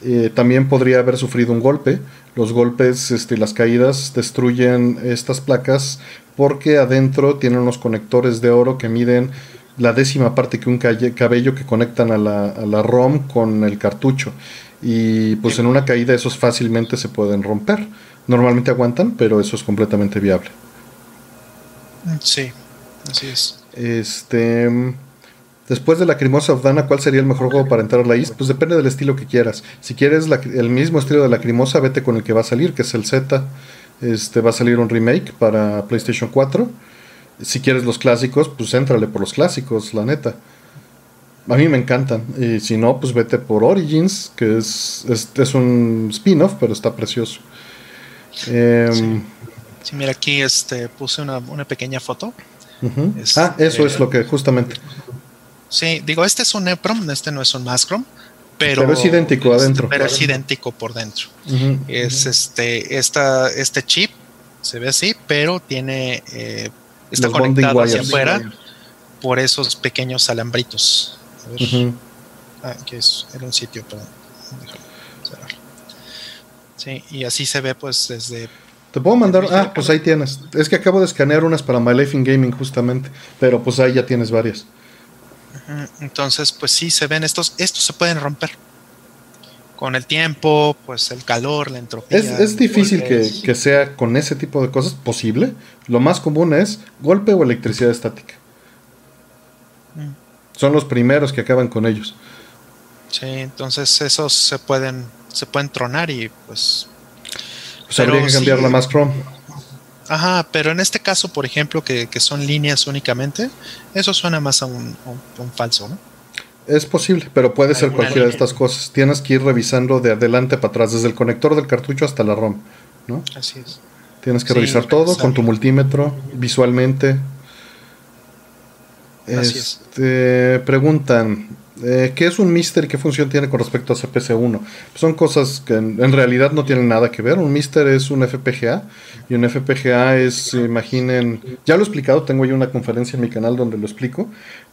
Eh, también podría haber sufrido un golpe. Los golpes, este, las caídas destruyen estas placas porque adentro tienen unos conectores de oro que miden la décima parte que un cabello que conectan a la, a la ROM con el cartucho. Y pues en una caída esos fácilmente se pueden romper. Normalmente aguantan, pero eso es completamente viable. Sí, así es. Este. Después de la Lacrimosa of Dana, ¿cuál sería el mejor juego para entrar a la East? Pues depende del estilo que quieras. Si quieres el mismo estilo de la Lacrimosa, vete con el que va a salir, que es el Z. Este va a salir un remake para PlayStation 4 si quieres los clásicos, pues éntrale por los clásicos, la neta. A mí me encantan. Y si no, pues vete por Origins, que es, es, un spin-off, pero está precioso. Em, sí. mira, aquí este, puse una, pequeña foto. ah, eso es lo que justamente. Sí, digo, este es un EPROM, este no es un Mascrom. Pero, pero, es idéntico adentro. Pero es idéntico por dentro. Es este, esta, este chip, se ve así, pero tiene eh, está conectado hacia afuera por esos pequeños alambritos. A ver. Ah, que es, era un sitio para Sí, y así se ve pues desde... Te puedo mandar... Ah, pues ahí tienes. Es que acabo de escanear unas para My Life in Gaming justamente, pero pues ahí ya tienes varias. Entonces, pues sí, se ven estos, estos se pueden romper con el tiempo, pues el calor, la entropía. Es, difícil que, sea con ese tipo de cosas posible. Lo más común es golpe o electricidad estática. Mm. Son los primeros que acaban con ellos. Sí, entonces esos se pueden, se pueden tronar y pues. Pues habría que cambiar la más Chrome. Ajá, pero en este caso, por ejemplo, que, son líneas únicamente, eso suena más a un, a un falso, ¿no? Es posible, pero puede ser cualquiera de estas cosas. Tienes que ir revisando de adelante para atrás, desde el conector del cartucho hasta la ROM, ¿no? Así es. Tienes que revisar todo con tu multímetro, visualmente. Así este, Preguntan, eh, ¿qué es un Mister y qué función tiene con respecto a CPC1? son cosas que en, realidad no tienen nada que ver. Un Mister es un FPGA y un FPGA es, imaginen, ya lo he explicado, tengo yo una conferencia en mi canal donde lo explico,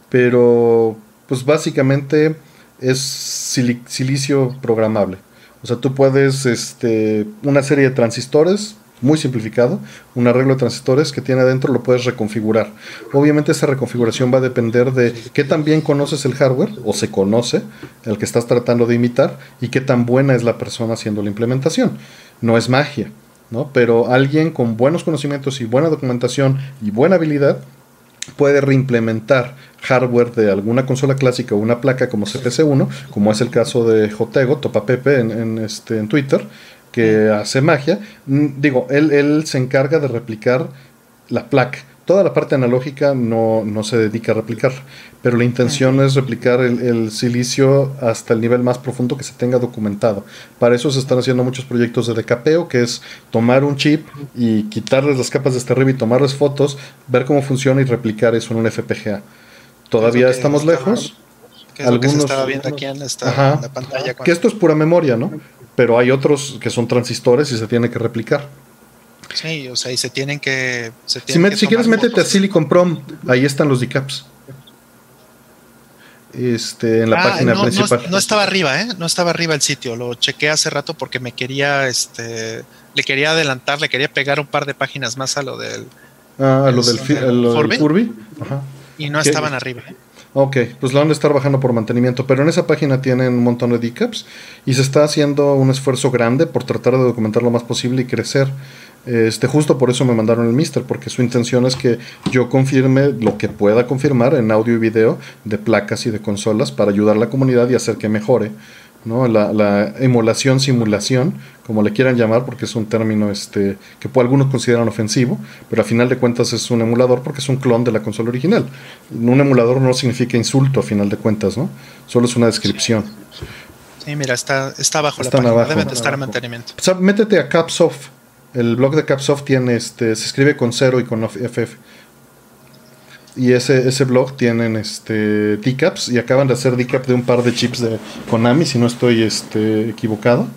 pero pues básicamente es silicio programable. O sea, tú puedes, este, una serie de transistores, muy simplificado, un arreglo de transistores que tiene adentro lo puedes reconfigurar. Obviamente esa reconfiguración va a depender de qué tan bien conoces el hardware o se conoce el que estás tratando de imitar y qué tan buena es la persona haciendo la implementación. No es magia, ¿no? Pero alguien con buenos conocimientos y buena documentación y buena habilidad puede reimplementar hardware de alguna consola clásica o una placa como CPC1, como es el caso de Jotego, Topa Pepe en, este, en Twitter, que hace magia. Mm, digo, él, él se encarga de replicar la placa Toda la parte analógica no, se dedica a replicar, pero la intención es replicar el, silicio hasta el nivel más profundo que se tenga documentado. Para eso se están haciendo muchos proyectos de decapeo, que es tomar un chip y quitarles las capas de este arriba y tomarles fotos, ver cómo funciona y replicar eso en un FPGA. Todavía estamos lejos. Algunos, estaba viendo aquí en, esta, pantalla. Que esto es pura memoria, ¿no? Pero hay otros que son transistores y se tiene que replicar. Sí, o sea, y se tienen que. si, quieres, métete a Silicon Prom, ahí están los decaps. Este, en la ah, página principal. No, estaba arriba, ¿eh? No estaba arriba el sitio. Lo chequé hace rato porque me quería, este, le quería adelantar, le quería pegar un par de páginas más a lo del. Ah, a lo del, Furby. Y no estaban arriba. ¿eh? Ok, pues la van a estar bajando por mantenimiento, pero en esa página tienen un montón de decaps y se está haciendo un esfuerzo grande por tratar de documentar lo más posible y crecer. Este, justo por eso me mandaron el Mister, porque su intención es que yo confirme lo que pueda confirmar en audio y video de placas y de consolas para ayudar a la comunidad y hacer que mejore. ¿No? La, la, emulación, simulación, como le quieran llamar, porque es un término este, que algunos consideran ofensivo, pero a final de cuentas es un emulador porque es un clon de la consola original. Un emulador no significa insulto a final de cuentas, ¿no? Solo es una descripción. Sí, mira, está, está abajo la página, abajo, deben de estar en mantenimiento. O sea, métete a Capsoft. El blog de Capsoft tiene este, se escribe con cero y con FF y ese, ese blog tienen este decaps y acaban de hacer decap de un par de chips de Konami, si no estoy este, equivocado.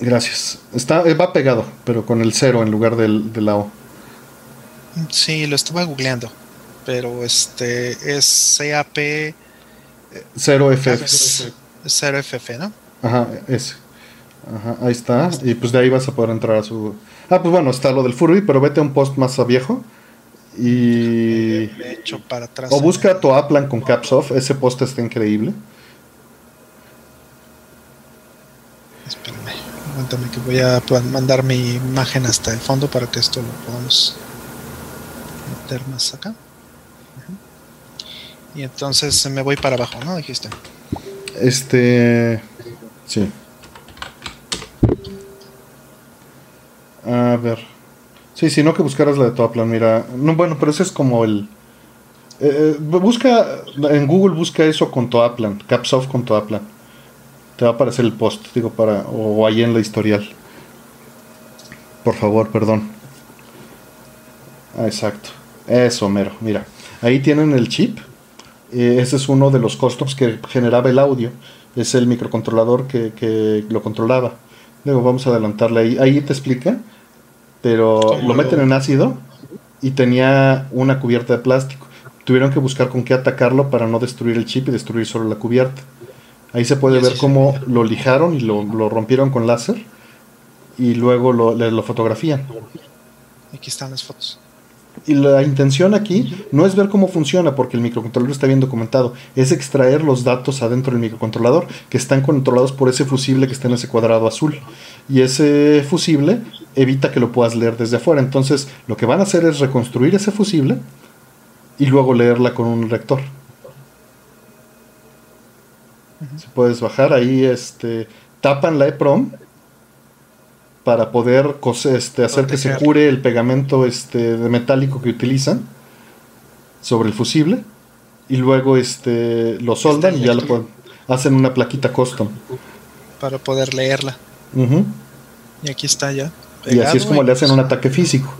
Gracias. Está, eh, va pegado, pero con el cero en lugar del, de la O. Sí, lo estuve googleando. Pero este es CAP 0FF. 0FF, ¿no? Ajá, ese. Ajá, ahí está. Y pues de ahí vas a poder entrar a su. Ah, pues bueno, está lo del Furby, pero vete a un post más a viejo y. para atrás. O busca tu Aplan con caps off. Ese post está increíble. Espérame, aguántame que voy a mandar mi imagen hasta el fondo para que esto lo podamos meter más acá. Y entonces me voy para abajo, ¿no? Dijiste. Este. Sí. A ver. Sí, si no que buscaras la de Toaplan, mira. No, bueno, pero ese es como el. Eh, eh, busca en Google busca eso con Toaplan, Capsoft con Toaplan. Te va a aparecer el post, digo, para. o ahí en la historial. Por favor, perdón. Ah, exacto. Eso, mero. Mira, ahí tienen el chip. Eh, ese es uno de los costos que generaba el audio. Es el microcontrolador que, que lo controlaba. Luego vamos a adelantarle ahí. Ahí te explica pero lo meten en ácido y tenía una cubierta de plástico. Tuvieron que buscar con qué atacarlo para no destruir el chip y destruir solo la cubierta. Ahí se puede ver cómo lo lijaron y lo, rompieron con láser y luego lo, lo fotografían. Aquí están las fotos. Y la intención aquí no es ver cómo funciona, porque el microcontrolador está bien documentado, es extraer los datos adentro del microcontrolador, que están controlados por ese fusible que está en ese cuadrado azul. Y ese fusible evita que lo puedas leer desde afuera. Entonces, lo que van a hacer es reconstruir ese fusible y luego leerla con un lector. Si puedes bajar ahí, este, tapan la EPROM para poder este, hacer que se cure el pegamento este, de metálico que utilizan sobre el fusible y luego este, lo soldan y ya lo pueden, hacen una plaquita custom para poder leerla. Y aquí está ya. y así es como le hacen un ataque físico.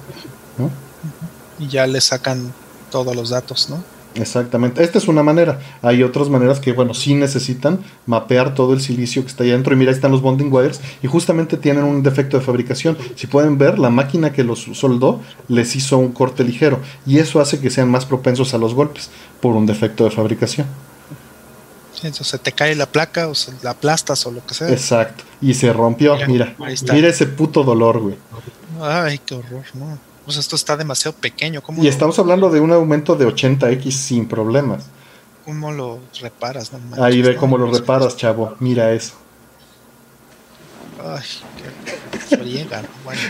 Y ya le sacan todos los datos, ¿no? Exactamente. Esta es una manera. Hay otras maneras que, bueno, sí necesitan mapear todo el silicio que está ahí adentro. Y mira, ahí están los bonding wires. Y justamente tienen un defecto de fabricación. Si pueden ver, la máquina que los soldó les hizo un corte ligero. Y eso hace que sean más propensos a los golpes por un defecto de fabricación. entonces te cae la placa o se la aplastas o lo que sea. Exacto. Y se rompió. Mira, mira ese puto dolor, güey. Ay, qué horror, no pues esto está demasiado pequeño. y estamos hablando de un aumento de 80x sin problemas. ¿Cómo lo reparas? Ahí ve cómo lo reparas, chavo. Mira eso. Ay, qué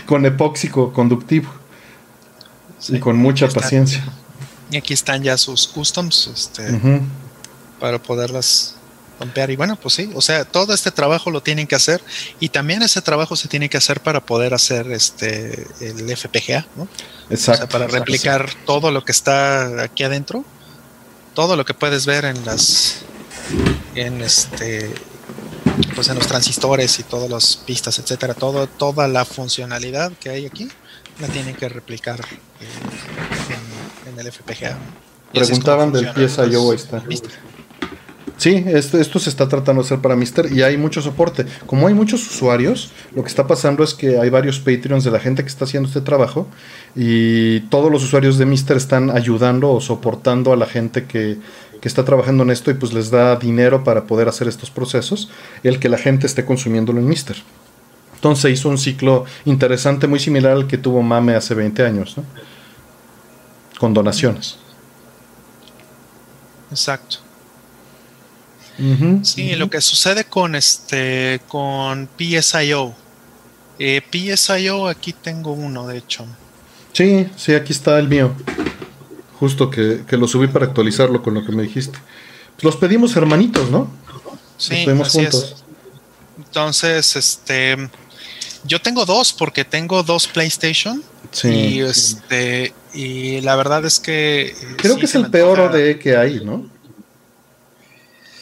Con epóxico conductivo. y con mucha paciencia. Y aquí están ya sus customs este, para poderlas y bueno, pues sí, o sea, todo este trabajo lo tienen que hacer y también ese trabajo se tiene que hacer para poder hacer este el FPGA, ¿no? Exacto. O sea, para replicar todo lo que está aquí adentro, todo lo que puedes ver en las en este pues en los transistores y todas las pistas, etcétera, todo toda la funcionalidad que hay aquí la tienen que replicar en, el FPGA. Preguntaban del PSIO, ahí está. Sí, esto, esto se está tratando de hacer para Mister y hay mucho soporte. Como hay muchos usuarios, lo que está pasando es que hay varios Patreons de la gente que está haciendo este trabajo y todos los usuarios de Mister están ayudando o soportando a la gente que, está trabajando en esto y pues les da dinero para poder hacer estos procesos, el que la gente esté consumiéndolo en Mister. Entonces hizo un ciclo interesante, muy similar al que tuvo Mame hace 20 años, ¿no? con donaciones. Exacto. Sí, lo que sucede con este con PSIO. Eh, PSIO aquí tengo uno, de hecho. Sí, sí, aquí está el mío. Justo que, lo subí para actualizarlo con lo que me dijiste. Pues los pedimos hermanitos, ¿no? Sí, así Es. Entonces, este, yo tengo dos porque tengo dos PlayStation. Sí. Y este, y la verdad es que. Eh, Creo que es el peor ODE que hay, ¿no?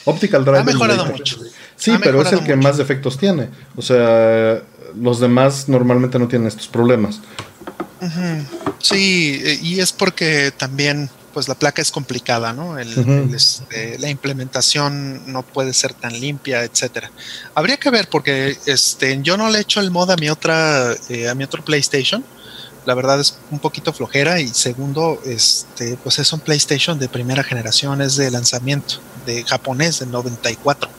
Optical Drive. Ha mejorado mucho. Sí, pero es el que más defectos tiene. O sea, los demás normalmente no tienen estos problemas. Sí, y es porque también pues la placa es complicada, ¿no? Este, la implementación no puede ser tan limpia, etcétera. Habría que ver porque este, yo no le he hecho el mod a mi otra eh, a mi otro PlayStation. La verdad es un poquito flojera y segundo, este, pues es un PlayStation de primera generación, es de lanzamiento de japonés de 94.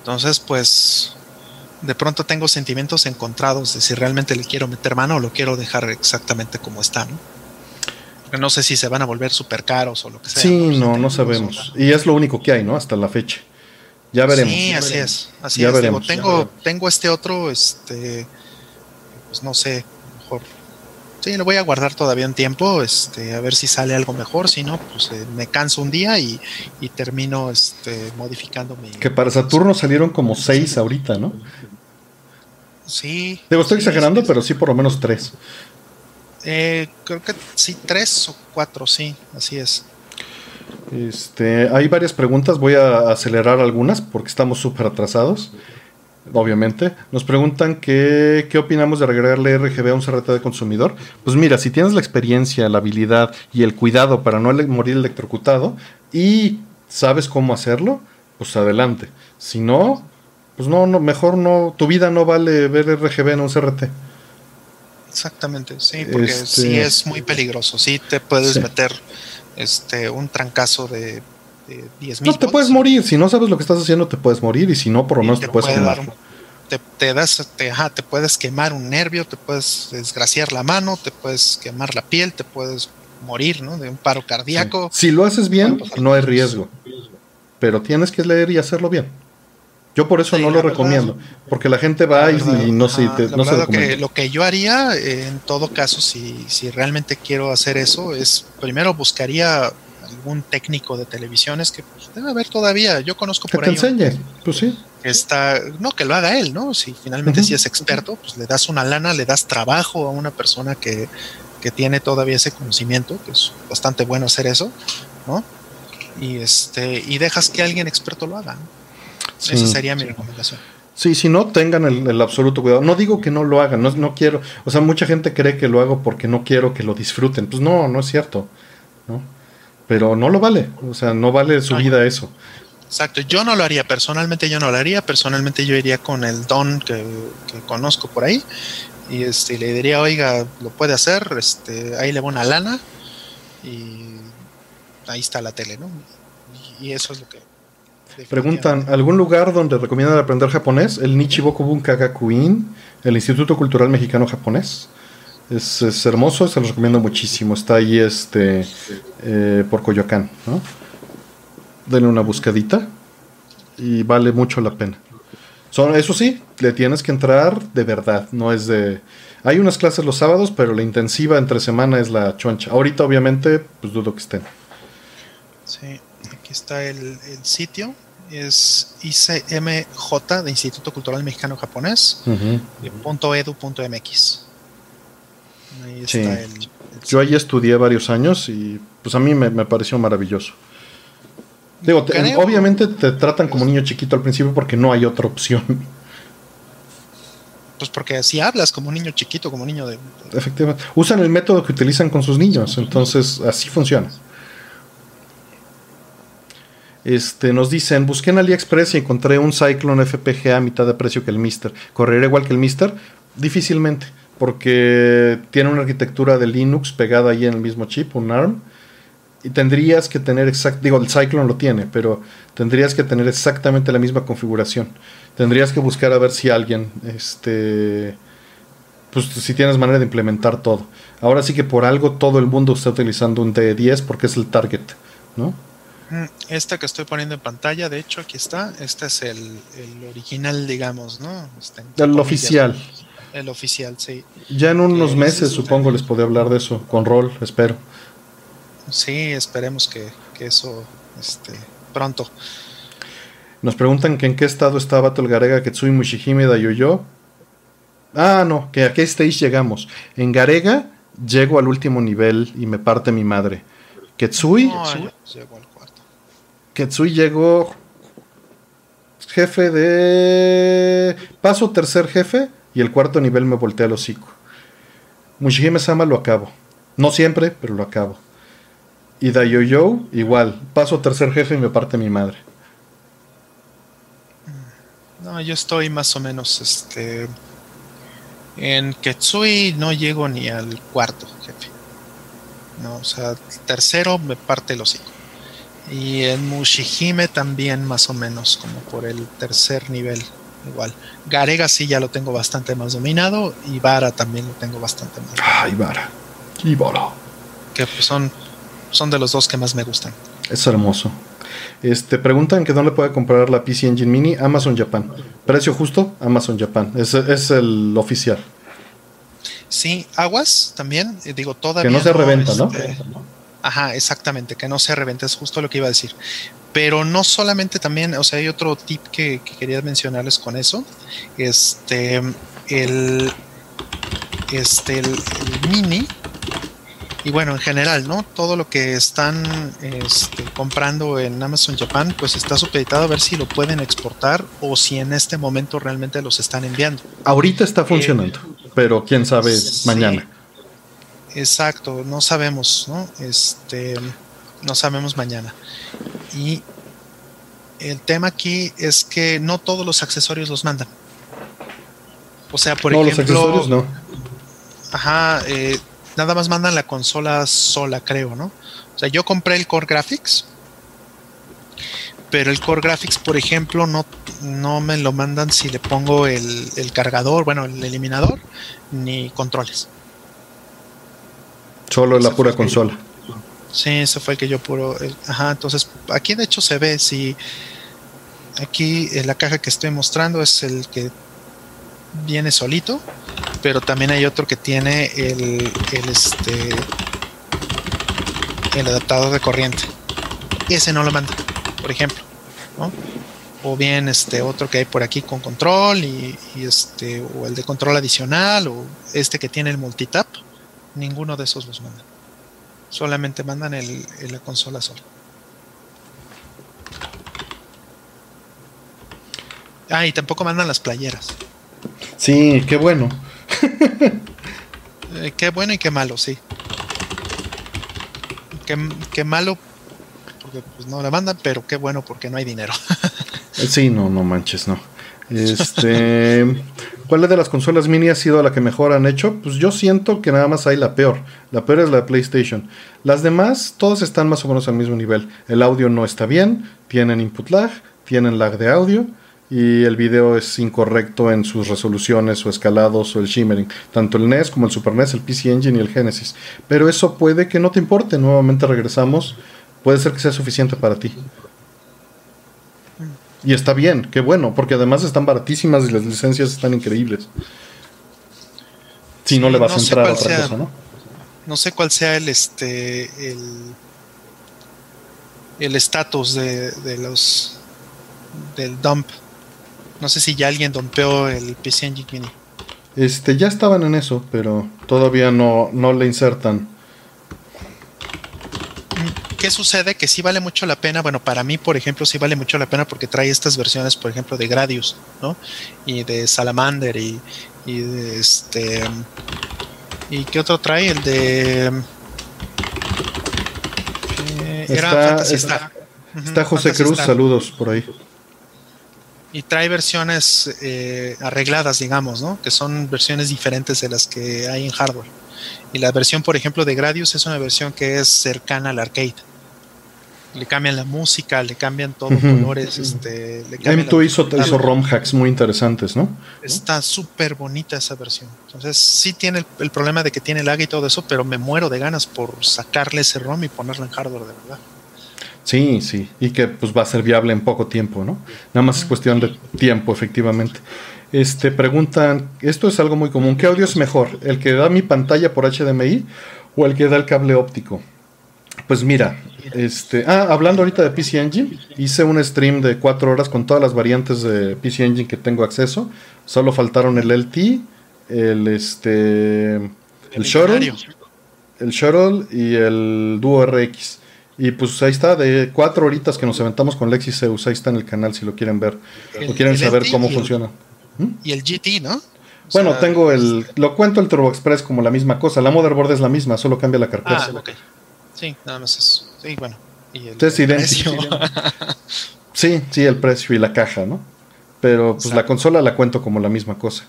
Entonces, pues de pronto tengo sentimientos encontrados de si realmente le quiero meter mano o lo quiero dejar exactamente como está, ¿no? No sé si se van a volver súper caros o lo que sea. Sí, no, no, sabemos. Y es lo único que hay, ¿no? Hasta la fecha. Ya veremos. Sí, así es. Así es. Veremos, tengo, tengo este otro, este, pues no sé. Sí, lo voy a guardar todavía un tiempo, este, a ver si sale algo mejor. Si no, pues eh, me canso un día y, y termino este, modificando mi. Que para Saturno salieron como seis ahorita, ¿no? Sí. Digo, estoy exagerando, pero sí por lo menos tres. Eh, creo que sí, tres o cuatro, sí, así es. Este, hay varias preguntas, voy a acelerar algunas porque estamos súper atrasados, obviamente. Nos preguntan qué opinamos de agregarle RGB a un CRT de consumidor. Pues mira, si tienes la experiencia, la habilidad y el cuidado para no morir electrocutado y sabes cómo hacerlo, pues adelante. Si no, pues no, no, mejor no, tu vida no vale ver RGB en un CRT. Exactamente, sí, porque este sí es muy peligroso, sí te puedes meter este un trancazo de, de 10 No, te puedes morir, si no sabes lo que estás haciendo te puedes morir y si no por lo menos te, puedes quemar. te, te, das, te, te puedes quemar un nervio, te puedes desgraciar la mano, te puedes quemar la piel, te puedes morir, ¿no? De un paro cardíaco. Si lo haces bien, no hay riesgo, pero tienes que leer y hacerlo bien. Yo por eso no lo recomiendo, porque la gente va y, no se, no lo que, lo que yo haría, eh, en todo caso, si, si realmente quiero hacer eso, es primero buscaría algún técnico de televisiones que pues, debe haber todavía. Yo conozco por ahí. Que te enseñe, pues sí. Está, no, que lo haga él, ¿no? Si finalmente si es experto, pues le das una lana, le das trabajo a una persona que, que tiene todavía ese conocimiento, que es bastante bueno hacer eso, ¿no? Y este, y dejas que alguien experto lo haga. ¿no? Esa sería mi recomendación. Sí, si no, tengan el, absoluto cuidado. No digo que no lo hagan, no, no quiero. O sea, mucha gente cree que lo hago porque no quiero que lo disfruten. Pues no, no es cierto. ¿no? Pero no lo vale. O sea, no vale su vida eso. Exacto, yo no lo haría, personalmente yo no lo haría, personalmente yo iría con el don que, conozco por ahí y este, le diría, oiga, lo puede hacer, este, ahí le va una lana y ahí está la tele, ¿no? y eso es lo que Preguntan, ¿algún lugar donde recomiendan aprender japonés? El Nichiboku Bunka Gakuin, el Instituto Cultural Mexicano Japonés. Es, hermoso, se los recomiendo muchísimo. Está ahí este eh, por Coyoacán. ¿no? Denle una buscadita y vale mucho la pena. Son, eso sí, le tienes que entrar de verdad, no es de... Hay unas clases los sábados, pero la intensiva entre semana es la choncha. Ahorita obviamente, pues dudo que estén. Sí está el, sitio. Es ICMJ de Instituto Cultural Mexicano Japonés, .edu.mx. Ahí está el, Yo ahí estudié varios años y pues a mí me, pareció maravilloso. Digo, obviamente te tratan como niño chiquito al principio porque no hay otra opción. Pues porque así hablas como niño chiquito, como niño de... Efectivamente. Usan el método que utilizan con sus niños, entonces así funciona. Este, nos dicen, busqué en AliExpress y encontré un Cyclone FPGA a mitad de precio que el Mister. ¿Correría igual que el Mister? Difícilmente, porque tiene una arquitectura de Linux pegada ahí en el mismo chip, un ARM. Y tendrías que tener exact, digo, el Cyclone lo tiene, pero tendrías que tener exactamente la misma configuración. Tendrías que buscar a ver si alguien, este, pues si tienes manera de implementar todo. Ahora sí que por algo todo el mundo está utilizando un D10 porque es el target, ¿no? Esta que estoy poniendo en pantalla, de hecho, aquí está. Este es el, original, digamos, ¿no? Este, el oficial. El oficial, sí. Ya en unos meses, supongo, les podría hablar de eso, con rol, espero. Sí, esperemos que, eso esté pronto. Nos preguntan que en qué estado está Battle Garega, Ketsui, Mushihime, Dayoyo. Ah, no, que a qué stage llegamos. En Garega llego al último nivel y me parte mi madre. Ketsui. No, llego al cuarto. Ketsui llegó. Jefe de. Paso tercer jefe y el cuarto nivel me voltea al hocico. Mushihime Sama lo acabo. No siempre, pero lo acabo. Y Dayoyo, igual. Paso tercer jefe y me parte mi madre. No, yo estoy más o menos este. En Ketsui no llego ni al cuarto jefe. No, o sea, tercero me parte el hocico. Y en Mushihime también más o menos, como por el tercer nivel, igual. Garega sí ya lo tengo bastante más dominado y Vara también lo tengo bastante más. Ah, Vara. Y Vara. Que pues son, son de los dos que más me gustan. Es hermoso. Este, preguntan que dónde puede comprar la PC Engine Mini, Amazon Japan. Precio justo, Amazon Japan. Es, es el oficial. Sí, aguas también, eh, digo, todavía. Que no se reventa, ¿no? Este, ajá, exactamente, que no se reventa, es justo lo que iba a decir. Pero no solamente también, o sea, hay otro tip que, que quería mencionarles con eso. Este, el, este, el, el mini y bueno, en general, ¿no? Todo lo que están este, comprando en Amazon Japan, pues está supeditado a ver si lo pueden exportar o si en este momento realmente los están enviando. Ahorita está funcionando, eh, pero quién sabe sí, mañana. Exacto, no sabemos, ¿no? Este, no sabemos mañana. Y el tema aquí es que no todos los accesorios los mandan. O sea, por no, ejemplo. los accesorios no. Ajá, eh, nada más mandan la consola sola, creo, ¿no? O sea, yo compré el Core Graphics, pero el Core Graphics, por ejemplo, no, no me lo mandan si le pongo el, el cargador, bueno, el eliminador, ni controles. Solo la pura consola. Sí, ese fue el que yo puro. Ajá, entonces aquí de hecho se ve si. Aquí en la caja que estoy mostrando es el que viene solito, pero también hay otro que tiene el, el este el adaptador de corriente. Ese no lo manda, por ejemplo, ¿no? O bien este otro que hay por aquí con control y, y, este o el de control adicional o este que tiene el multitap, ninguno de esos los mandan. Solamente mandan el, el la consola sola. Ah, y tampoco mandan las playeras. Sí, qué bueno. [LAUGHS] eh, qué bueno y qué malo, sí. Qué, qué malo porque pues, no la mandan, pero qué bueno porque no hay dinero. [LAUGHS] sí, no, no manches, no. Este, ¿Cuál de las consolas mini ha sido la que mejor han hecho? Pues yo siento que nada más hay la peor. La peor es la PlayStation. Las demás, todas están más o menos al mismo nivel. El audio no está bien, tienen input lag, tienen lag de audio y el video es incorrecto en sus resoluciones o escalados o el shimmering. Tanto el NES como el Super NES, el PC Engine y el Genesis. Pero eso puede que no te importe. Nuevamente regresamos. Puede ser que sea suficiente para ti. Y está bien, qué bueno, porque además están baratísimas y las licencias están increíbles. Si sí, no le vas no a entrar a otra sea, cosa, ¿no? No sé cuál sea el este el el estatus de, de los del dump. No sé si ya alguien dumpeó el PC Engine Mini. Este, ya estaban en eso, pero todavía no, no le insertan. ¿Qué sucede? Que sí vale mucho la pena. Bueno, para mí, por ejemplo, sí vale mucho la pena porque trae estas versiones, por ejemplo, de Gradius, ¿no? Y de Salamander y, y de este. ¿Y qué otro trae? El de. Eh, está, era está, Star. Está José Fantasy Cruz, Star. saludos por ahí. Y trae versiones eh, arregladas, digamos, ¿no? Que son versiones diferentes de las que hay en hardware. Y la versión, por ejemplo, de Gradius es una versión que es cercana al arcade. Le cambian la música, le cambian todo, uh -huh. colores. Este, le M2 hizo, hizo ROM hacks muy interesantes, ¿no? Está súper bonita esa versión. Entonces, sí tiene el, el, problema de que tiene lag y todo eso, pero me muero de ganas por sacarle ese ROM y ponerlo en hardware de verdad. Sí, sí, y que pues va a ser viable en poco tiempo, ¿no? Nada más es cuestión de tiempo, efectivamente. Este, preguntan, esto es algo muy común, ¿qué audio es mejor? ¿El que da mi pantalla por HDMI o el que da el cable óptico? Pues mira, este, ah, hablando ahorita de PC Engine, hice un stream de cuatro horas con todas las variantes de PC Engine que tengo acceso. Solo faltaron el LT, el este, el, Shuttle, el Shuttle y el Duo RX. Y pues ahí está, de cuatro horitas que nos aventamos con Lexi Zeus, ahí está en el canal si lo quieren ver o quieren saber cómo funciona. ¿Mm? Y el GT, ¿no? bueno, tengo el. Lo cuento el Turbo Express como la misma cosa. La motherboard es la misma, solo cambia la carcasa. Ah. Sí, nada más eso. Sí, bueno. Y el, Precio. [LAUGHS] sí, sí, el precio y la caja, ¿no? Pero pues la consola la cuento como la misma cosa.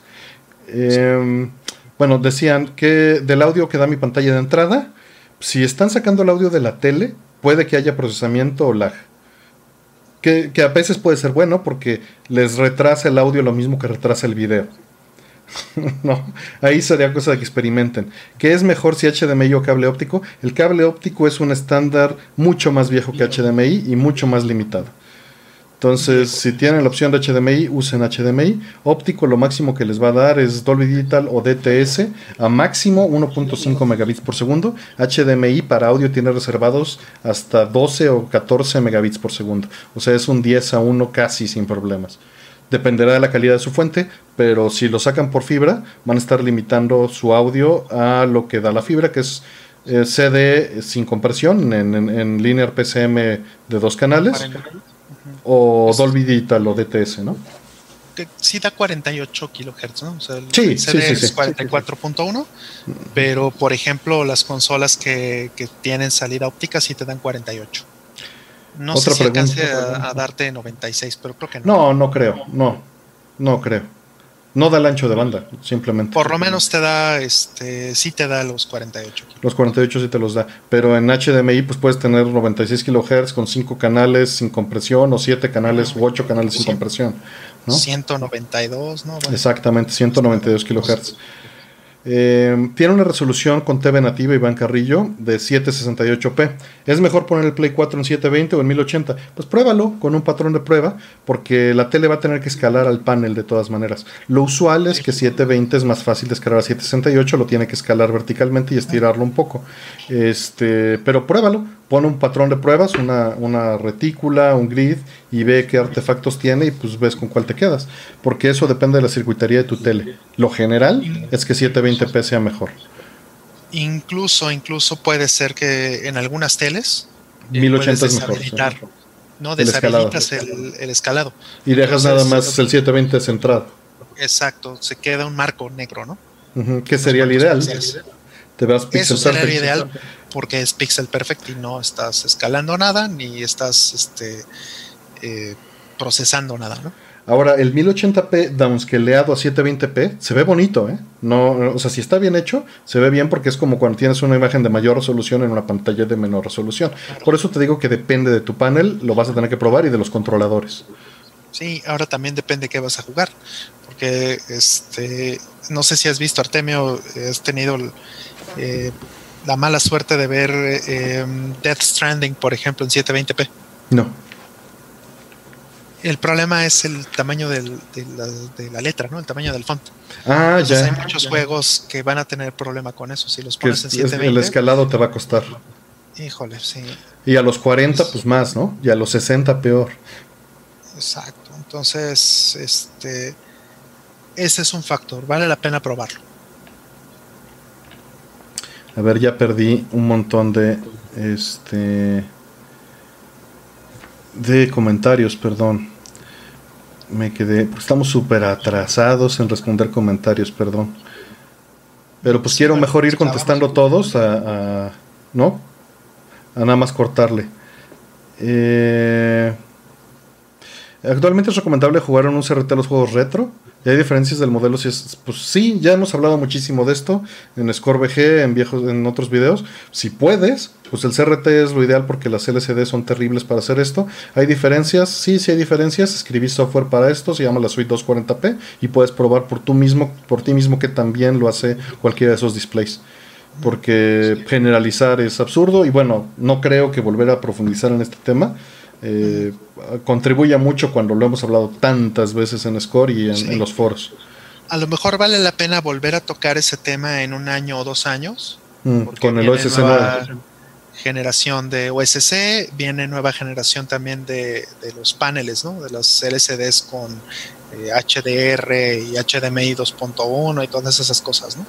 Em, bueno, decían que del audio que da mi pantalla de entrada, si están sacando el audio de la tele, puede que haya procesamiento o lag. Que, que, a veces puede ser bueno porque les retrasa el audio lo mismo que retrasa el video. [LAUGHS] no, ahí sería cosa de que experimenten. ¿Qué es mejor si HDMI o cable óptico? El cable óptico es un estándar mucho más viejo que HDMI y mucho más limitado. Entonces, si tienen la opción de HDMI, usen HDMI. Óptico lo máximo que les va a dar es Dolby Digital o DTS a máximo 1.5 megabits por segundo. HDMI para audio tiene reservados hasta 12 o 14 megabits por segundo. O sea, es un 10 a 1 casi sin problemas. Dependerá de la calidad de su fuente, pero si lo sacan por fibra, van a estar limitando su audio a lo que da la fibra, que es eh, CD sin compresión en, linear PCM de dos canales o Dolby Digital o DTS, ¿no? Que sí da 48 kilohertz, ¿no? O sea, el sí, CD es 44.1, pero por ejemplo las consolas que, que tienen salida óptica sí te dan 48. No sé si alcance a, darte 96, pero creo que no. No, no creo, no, no creo. No da el ancho de banda, simplemente. Por lo menos te da, este, sí te da los 48. Los 48 sí te los da, pero en HDMI pues puedes tener 96 kHz con 5 canales sin compresión o 7 canales u 8 canales sin compresión. ¿no? 192, ¿no? Exactamente, 192 kHz. Eh, tiene una resolución con TV nativa Iván Carrillo de 768p. ¿Es mejor poner el Play 4 en 720 o en 1080? Pues pruébalo con un patrón de prueba, porque la tele va a tener que escalar al panel de todas maneras. Lo usual es que 720 es más fácil de escalar a 768, lo tiene que escalar verticalmente y estirarlo un poco. Este, pero pruébalo, pone un patrón de pruebas, una, una retícula, un grid y ve qué artefactos tiene y pues ves con cuál te quedas. Porque eso depende de la circuitería de tu tele. Lo general es que 720p sea mejor. Incluso, incluso puede ser que en algunas teles 1080 eh, es mejor. No, deshabilitas el, el, escalado. Y dejas nada más el 720 centrado. Exacto, se queda un marco negro, ¿no? ¿Qué sería el ideal? Te vas Eso sería el ideal porque es pixel perfect y no estás escalando nada ni estás este, eh, procesando nada, ¿no? Ahora, el 1080p downscaleado a 720p se ve bonito, ¿eh? No, o sea, si está bien hecho, se ve bien porque es como cuando tienes una imagen de mayor resolución en una pantalla de menor resolución. Por eso te digo que depende de tu panel, lo vas a tener que probar y de los controladores. Sí, ahora también depende qué vas a jugar. Porque, este, no sé si has visto, Artemio, has tenido eh, la mala suerte de ver eh, Death Stranding, por ejemplo, en 720p. No. El problema es el tamaño de, la, letra, ¿no? El tamaño del font. Ah, ya. Hay muchos juegos que van a tener problema con eso. Si los pones en 720. El escalado te va a costar. Híjole, sí. Y a los 40, pues más, ¿no? Y a los 60, peor. Exacto. Entonces, este. Ese es un factor. Vale la pena probarlo. A ver, ya perdí un montón de este de comentarios, perdón. Me quedé, estamos súper atrasados en responder comentarios, perdón. Pero pues quiero mejor ir contestando todos a, ¿no? A nada más cortarle. Eh, actualmente es recomendable jugar en un CRT los juegos retro. ¿Y hay diferencias del modelo? Si es, pues sí, ya hemos hablado muchísimo de esto en ScoreBG, en viejos, en otros videos. Si puedes, pues el CRT es lo ideal porque las LCD son terribles para hacer esto. ¿Hay diferencias? Sí, sí hay diferencias. Escribí software para esto, se llama la suite 240p y puedes probar por, tú mismo, por ti mismo que también lo hace cualquiera de esos displays. Porque generalizar es absurdo y bueno, no creo que volver a profundizar en este tema eh, contribuye mucho cuando lo hemos hablado tantas veces en Score y en, los foros. A lo mejor vale la pena volver a tocar ese tema en un año o dos años. Mm, con el OSS 9. generación de OSC, viene nueva generación también de, los paneles, ¿no? De los LCDs con HDR eh, y HDMI 2.1 y todas esas cosas, ¿no?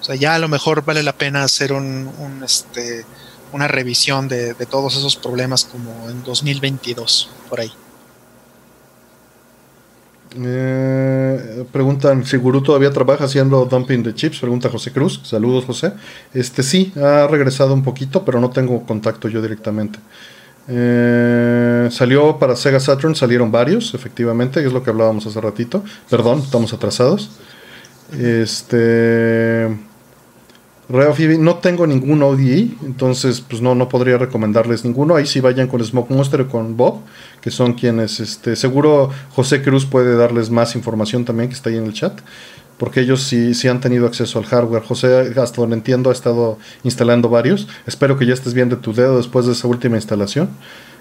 O sea, ya a lo mejor vale la pena hacer un, este, una revisión de, todos esos problemas como en 2022, por ahí. Eh, preguntan si Guru todavía trabaja haciendo dumping de chips. Pregunta José Cruz. Saludos, José. Este sí, ha regresado un poquito, pero no tengo contacto yo directamente. Eh, salió para Sega Saturn, salieron varios, efectivamente, es lo que hablábamos hace ratito. Perdón, estamos atrasados. Este. No tengo ningún ODE, entonces pues no, no podría recomendarles ninguno. Ahí sí vayan con Smoke Monster o con Bob que son quienes, este, seguro José Cruz puede darles más información también que está ahí en el chat, porque ellos sí, sí han tenido acceso al hardware. José, hasta donde entiendo, ha estado instalando varios. Espero que ya estés bien de tu dedo después de esa última instalación.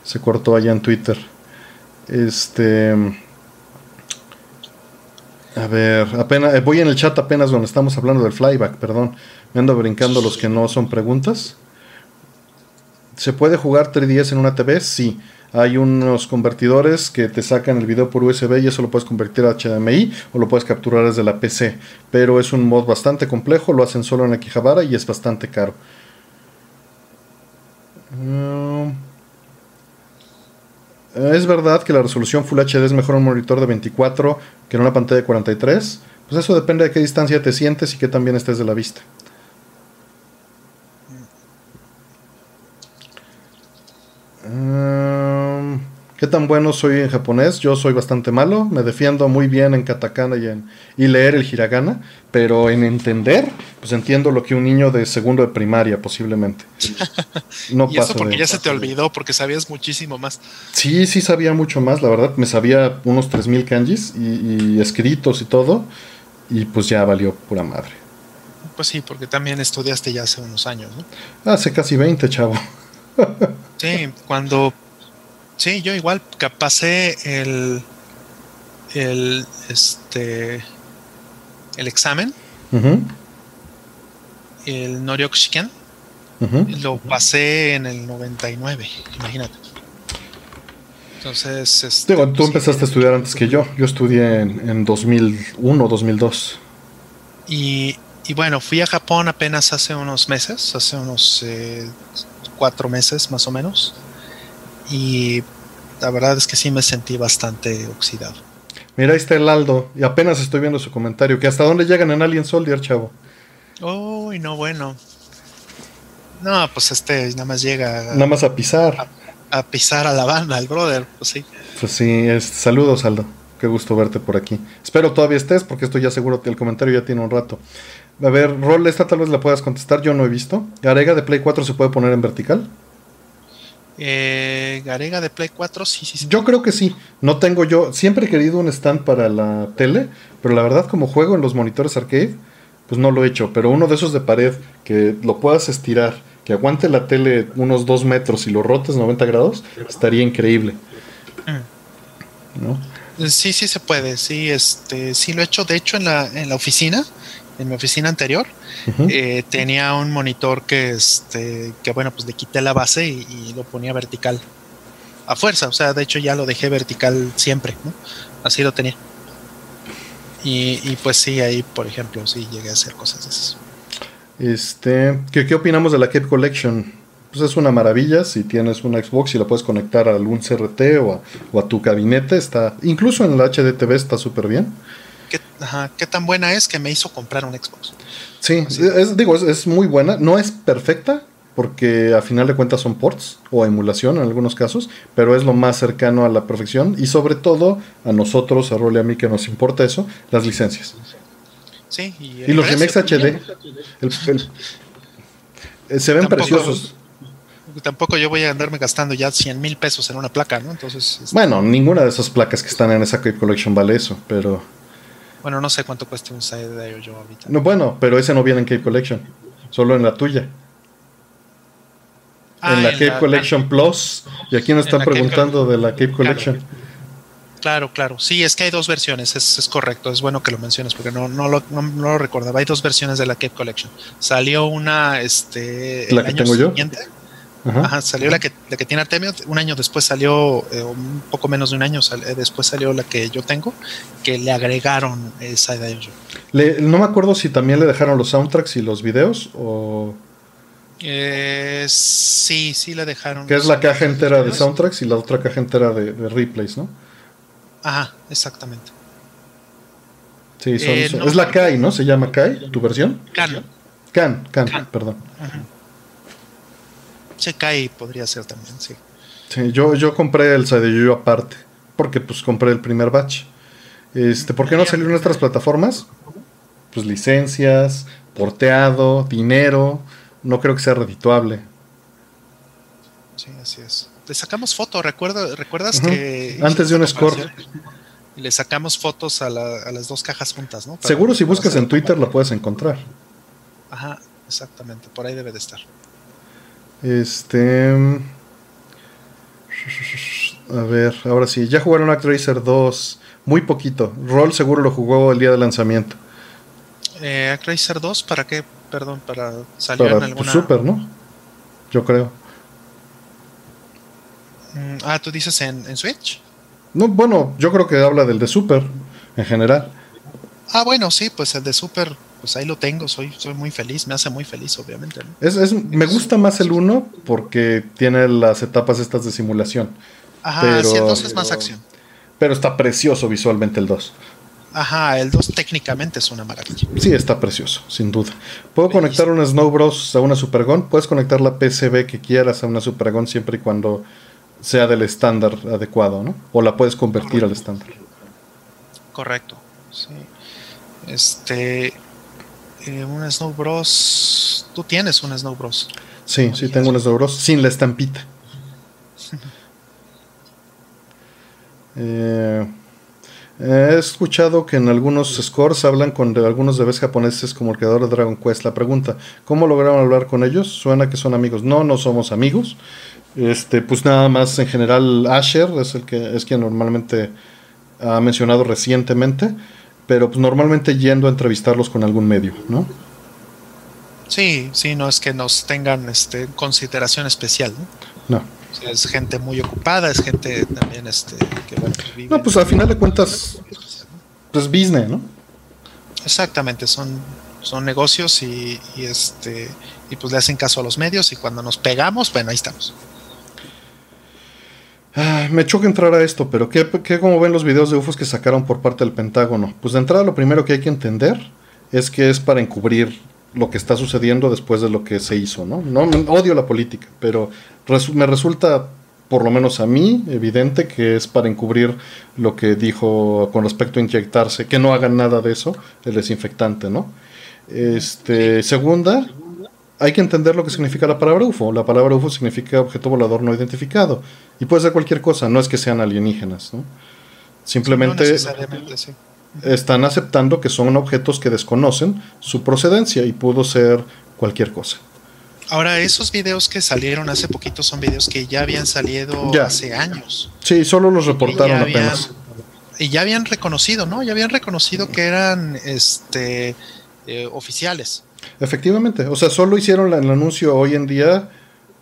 Se cortó allá en Twitter. Este. A ver, apenas, eh, voy en el chat apenas donde estamos hablando del flyback, perdón. Me ando brincando los que no son preguntas. ¿Se puede jugar 3DS en una TV? Sí. Hay unos convertidores que te sacan el video por USB y eso lo puedes convertir a HDMI o lo puedes capturar desde la PC. Pero es un mod bastante complejo, lo hacen solo en Akihabara y es bastante caro. Mm. Es verdad que la resolución Full HD es mejor en un monitor de 24 que en una pantalla de 43. Pues eso depende de qué distancia te sientes y qué también estés de la vista. Em, ¿Qué tan bueno soy en japonés? Yo soy bastante malo. Me defiendo muy bien en katakana y, en, y leer el hiragana. Pero en entender, pues entiendo lo que un niño de segundo de primaria posiblemente. [LAUGHS] No y eso porque ya se te olvidó, porque sabías muchísimo más. Sí, sí sabía mucho más, la verdad. Me sabía unos 3000 kanjis y, y escritos y todo. Y pues ya valió pura madre. Pues sí, porque también estudiaste ya hace unos años, ¿no? Hace casi 20, chavo. Sí, cuando. Sí, yo igual pasé el. El. Este. El examen. El Noryokushiken. Lo pasé en el 99, imagínate. Entonces. Este, tú pues empezaste a estudiar antes que yo. Yo estudié en, en 2001, 2002. Y, y bueno, fui a Japón apenas hace unos meses, hace unos eh, cuatro meses más o menos. Y la verdad es que sí me sentí bastante oxidado. Mira, ahí está el Aldo. Y apenas estoy viendo su comentario. Que hasta dónde llegan en Alien Soldier, chavo. Uy, no, bueno. No, pues este nada más llega. nada más a pisar. A, pisar a la banda, al brother, pues sí. Pues sí, saludos, Aldo. Qué gusto verte por aquí. Espero todavía estés, porque esto ya seguro que el comentario ya tiene un rato. A ver, Rol, esta tal vez la puedas contestar, yo no he visto. ¿Garega de Play 4 se puede poner en vertical? Eh, Garega de Play 4, sí, sí, sí. Yo creo que sí. No tengo yo. Siempre he querido un stand para la tele, pero la verdad, como juego en los monitores arcade, pues no lo he hecho. Pero uno de esos de pared que lo puedas estirar, que aguante la tele unos 2 metros y lo rotes 90 grados, estaría increíble. Mm. ¿No? Sí, sí se puede. Sí, este, sí lo he hecho. De hecho, en la, en la oficina en mi oficina anterior, eh, tenía un monitor que, este, que bueno, pues le quité la base y, lo ponía vertical a fuerza. O sea, de hecho ya lo dejé vertical siempre, Así lo tenía. Y, pues sí, ahí, por ejemplo, sí llegué a hacer cosas de esas. Este, ¿qué, ¿Qué opinamos de la Cape Collection? Pues es una maravilla si tienes una Xbox y la puedes conectar a algún CRT o a, o a tu gabinete. Está, incluso en el HDTV está súper bien qué, tan buena es que me hizo comprar un Xbox. Sí, es, digo, es, muy buena. No es perfecta, porque a final de cuentas son ports o emulación en algunos casos, pero es lo más cercano a la perfección y sobre todo a nosotros, a Role y a mí que nos importa eso, las licencias. Sí, y, los remakes HD eh, se ven preciosos. Tampoco yo voy a andarme gastando ya 100 mil pesos en una placa, ¿no? Entonces. Este bueno, ninguna de esas placas que están en esa Cape Collection vale eso, pero. Bueno, no sé cuánto cuesta un side de yo ahorita. No, bueno, pero ese no viene en Cape Collection. Solo en la tuya. Ah, en la Cape Collection Plus. Y aquí nos están preguntando de la Cape Collection. Claro, claro. Sí, es que hay dos versiones, es, correcto. Es bueno que lo menciones porque no, no, lo, no, lo recordaba. Hay dos versiones de la Cape Collection. Salió una, este. ¿La que tengo yo? Ajá. salió la que, la que tiene Artemio. Un año después salió, eh, un poco menos de un año eh, después salió la que yo tengo, que le agregaron esa de ellos. no me acuerdo si también le dejaron los soundtracks y los videos o. Eh, sí, sí le dejaron. Que es la caja entera de soundtracks y la otra caja entera de, replays, ¿no? Ajá, exactamente. Sí, son, es la Kai, ¿no? Se llama Kai, tu versión. Can. Can, Can, perdón. Ajá. Sekai podría ser también, sí. Sí, yo, yo compré el Sadeyoyo aparte, porque pues compré el primer batch. Este, ¿Por qué no salió en nuestras plataformas? Pues licencias, porteado, dinero, no creo que sea redituable. Sí, así es. Le sacamos foto, ¿recuerda, ¿recuerdas que... Antes de un score. Y le sacamos fotos a, las dos cajas juntas, ¿no? Seguro si buscas en Twitter la puedes encontrar. Ajá, exactamente, por ahí debe de estar. Este. A ver, ahora sí. Ya jugaron Actracer 2. Muy poquito. Roll seguro lo jugó el día de lanzamiento. Eh, Actracer 2, ¿para qué? Perdón, para salir en pues, alguna. Super, ¿no? Yo creo. Mm, ah, ¿tú dices en, en Switch? No, bueno, yo creo que habla del de Super en general. Ah, bueno, sí, pues el de Super pues ahí lo tengo, soy, soy muy feliz, me hace muy feliz, obviamente. Es, me gusta más el 1 porque tiene las etapas estas de simulación. Ajá, pero, el 2 es más acción. Pero está precioso visualmente el 2. Ajá, el 2 técnicamente es una maravilla. Sí, está precioso, sin duda. Puedo conectar una Snow Bros a una Supergon, puedes conectar la PCB que quieras a una Supergon siempre y cuando sea del estándar adecuado, ¿no? O la puedes convertir al estándar. Correcto, sí. Este, eh, un Snow Bros. Tú tienes un Snow Bros. Sí, sí, tengo un Snow Bros. Sin la estampita. [LAUGHS] Eh, he escuchado que en algunos scores hablan con algunos bebés japoneses como el creador de Dragon Quest. La pregunta, ¿cómo lograron hablar con ellos? Suena que son amigos. No, no somos amigos. Este, pues nada más en general Asher es el que es quien normalmente ha mencionado recientemente pero pues normalmente yendo a entrevistarlos con algún medio, ¿no? Sí, sí, no es que nos tengan este, consideración especial, ¿no? No. es gente muy ocupada, es gente también este, que bueno, vive No, pues al final de cuentas, pues business, ¿no? Exactamente, son, son negocios y, y, este y pues le hacen caso a los medios y cuando nos pegamos, bueno, ahí estamos. Ah, me choca entrar a esto, pero ¿qué, ¿qué, como ven los videos de UFOs que sacaron por parte del Pentágono? Pues de entrada lo primero que hay que entender es que es para encubrir lo que está sucediendo después de lo que se hizo, ¿no? no odio la política, pero me resulta, por lo menos a mí, evidente que es para encubrir lo que dijo con respecto a inyectarse, que no hagan nada de eso, el desinfectante, ¿no? Este, segunda, hay que entender lo que significa la palabra UFO. La palabra UFO significa objeto volador no identificado. Y puede ser cualquier cosa, no es que sean alienígenas. ¿no? Simplemente están aceptando que son objetos que desconocen su procedencia y pudo ser cualquier cosa. Ahora, esos videos que salieron hace poquito son videos que ya habían salido hace años. Sí, solo los reportaron apenas. y ya habían reconocido, ¿no? Ya habían reconocido que eran este eh, oficiales. Efectivamente, o sea, solo hicieron el anuncio hoy en día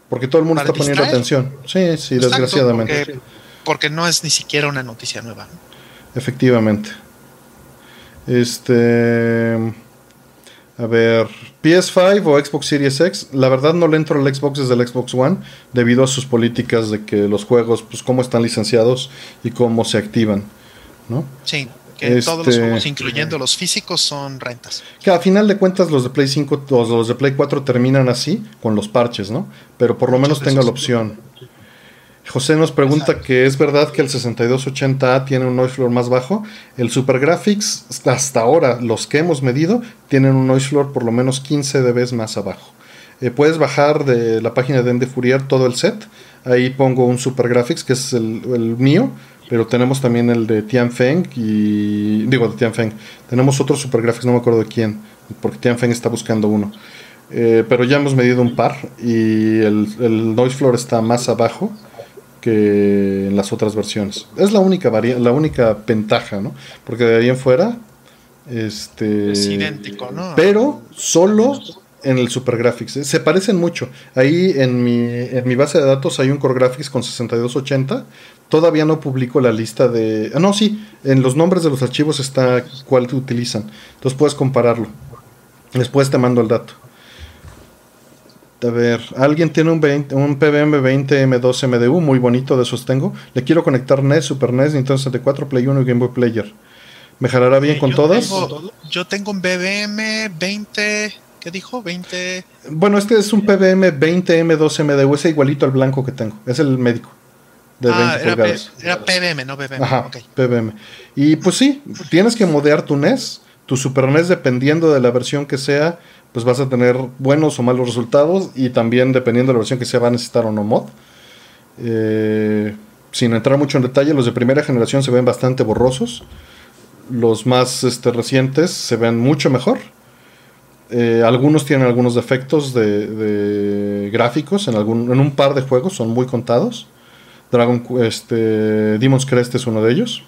porque todo el mundo está poniendo atención. Sí, sí, desgraciadamente. Porque, no es ni siquiera una noticia nueva. Efectivamente. Este. A ver, PS5 o Xbox Series X, la verdad no le entro al Xbox desde el Xbox One debido a sus políticas de que los juegos, pues cómo están licenciados y cómo se activan, ¿no? Sí. Que todos los este, juegos, incluyendo los físicos, son rentas. Que a final de cuentas los de Play 5, los, los de Play 4 terminan así, con los parches, ¿no? Pero por lo menos tenga la opción. José nos pregunta que es verdad que el 6280A tiene un noise floor más bajo. El Super Graphics, hasta ahora, los que hemos medido, tienen un noise floor por lo menos 15 dB más abajo. Eh, puedes bajar de la página de Ende Fourier todo el set. Ahí pongo un Super Graphics, que es el, el mío, pero tenemos también el de Tianfeng y. Digo, de Tianfeng. Tenemos otro Super Graphics, no me acuerdo de quién, porque Tianfeng está buscando uno. Eh, pero ya hemos medido un par y el, el, noise floor está más abajo que en las otras versiones. Es la única la única ventaja, ¿no? Porque de ahí en fuera. Este, es idéntico, ¿no? Pero solo en el Super Graphics. ¿eh? Se parecen mucho. Ahí en mi, en mi base de datos hay un Core Graphics con 6280. Todavía no publico la lista de... Ah, no, sí. En los nombres de los archivos está cuál utilizan. Entonces puedes compararlo. Después te mando el dato. A ver, alguien tiene un, 20, un PBM 20 M2 MDU, muy bonito, de esos tengo. Le quiero conectar NES, Super NES, Nintendo 64, Play 1 y Game Boy Player. ¿Me jalará bien con todas? yo tengo un PBM 20, ¿qué dijo? 20. Bueno, este es un PBM 20 M2 MDU, ese igualito al blanco que tengo. Es el médico. De ah, era, era, PBM, no BBM. Ajá, PBM. Y pues sí, tienes que modear tu NES, tu Super NES, dependiendo de la versión que sea pues vas a tener buenos o malos resultados y también dependiendo de la versión que sea va a necesitar o no mod. Eh, sin entrar mucho en detalle, los de primera generación se ven bastante borrosos. Los más este, recientes se ven mucho mejor. Eh, algunos tienen algunos defectos de, gráficos en, algún, en un par de juegos, son muy contados. Dragon este, Demon's Crest es uno de ellos.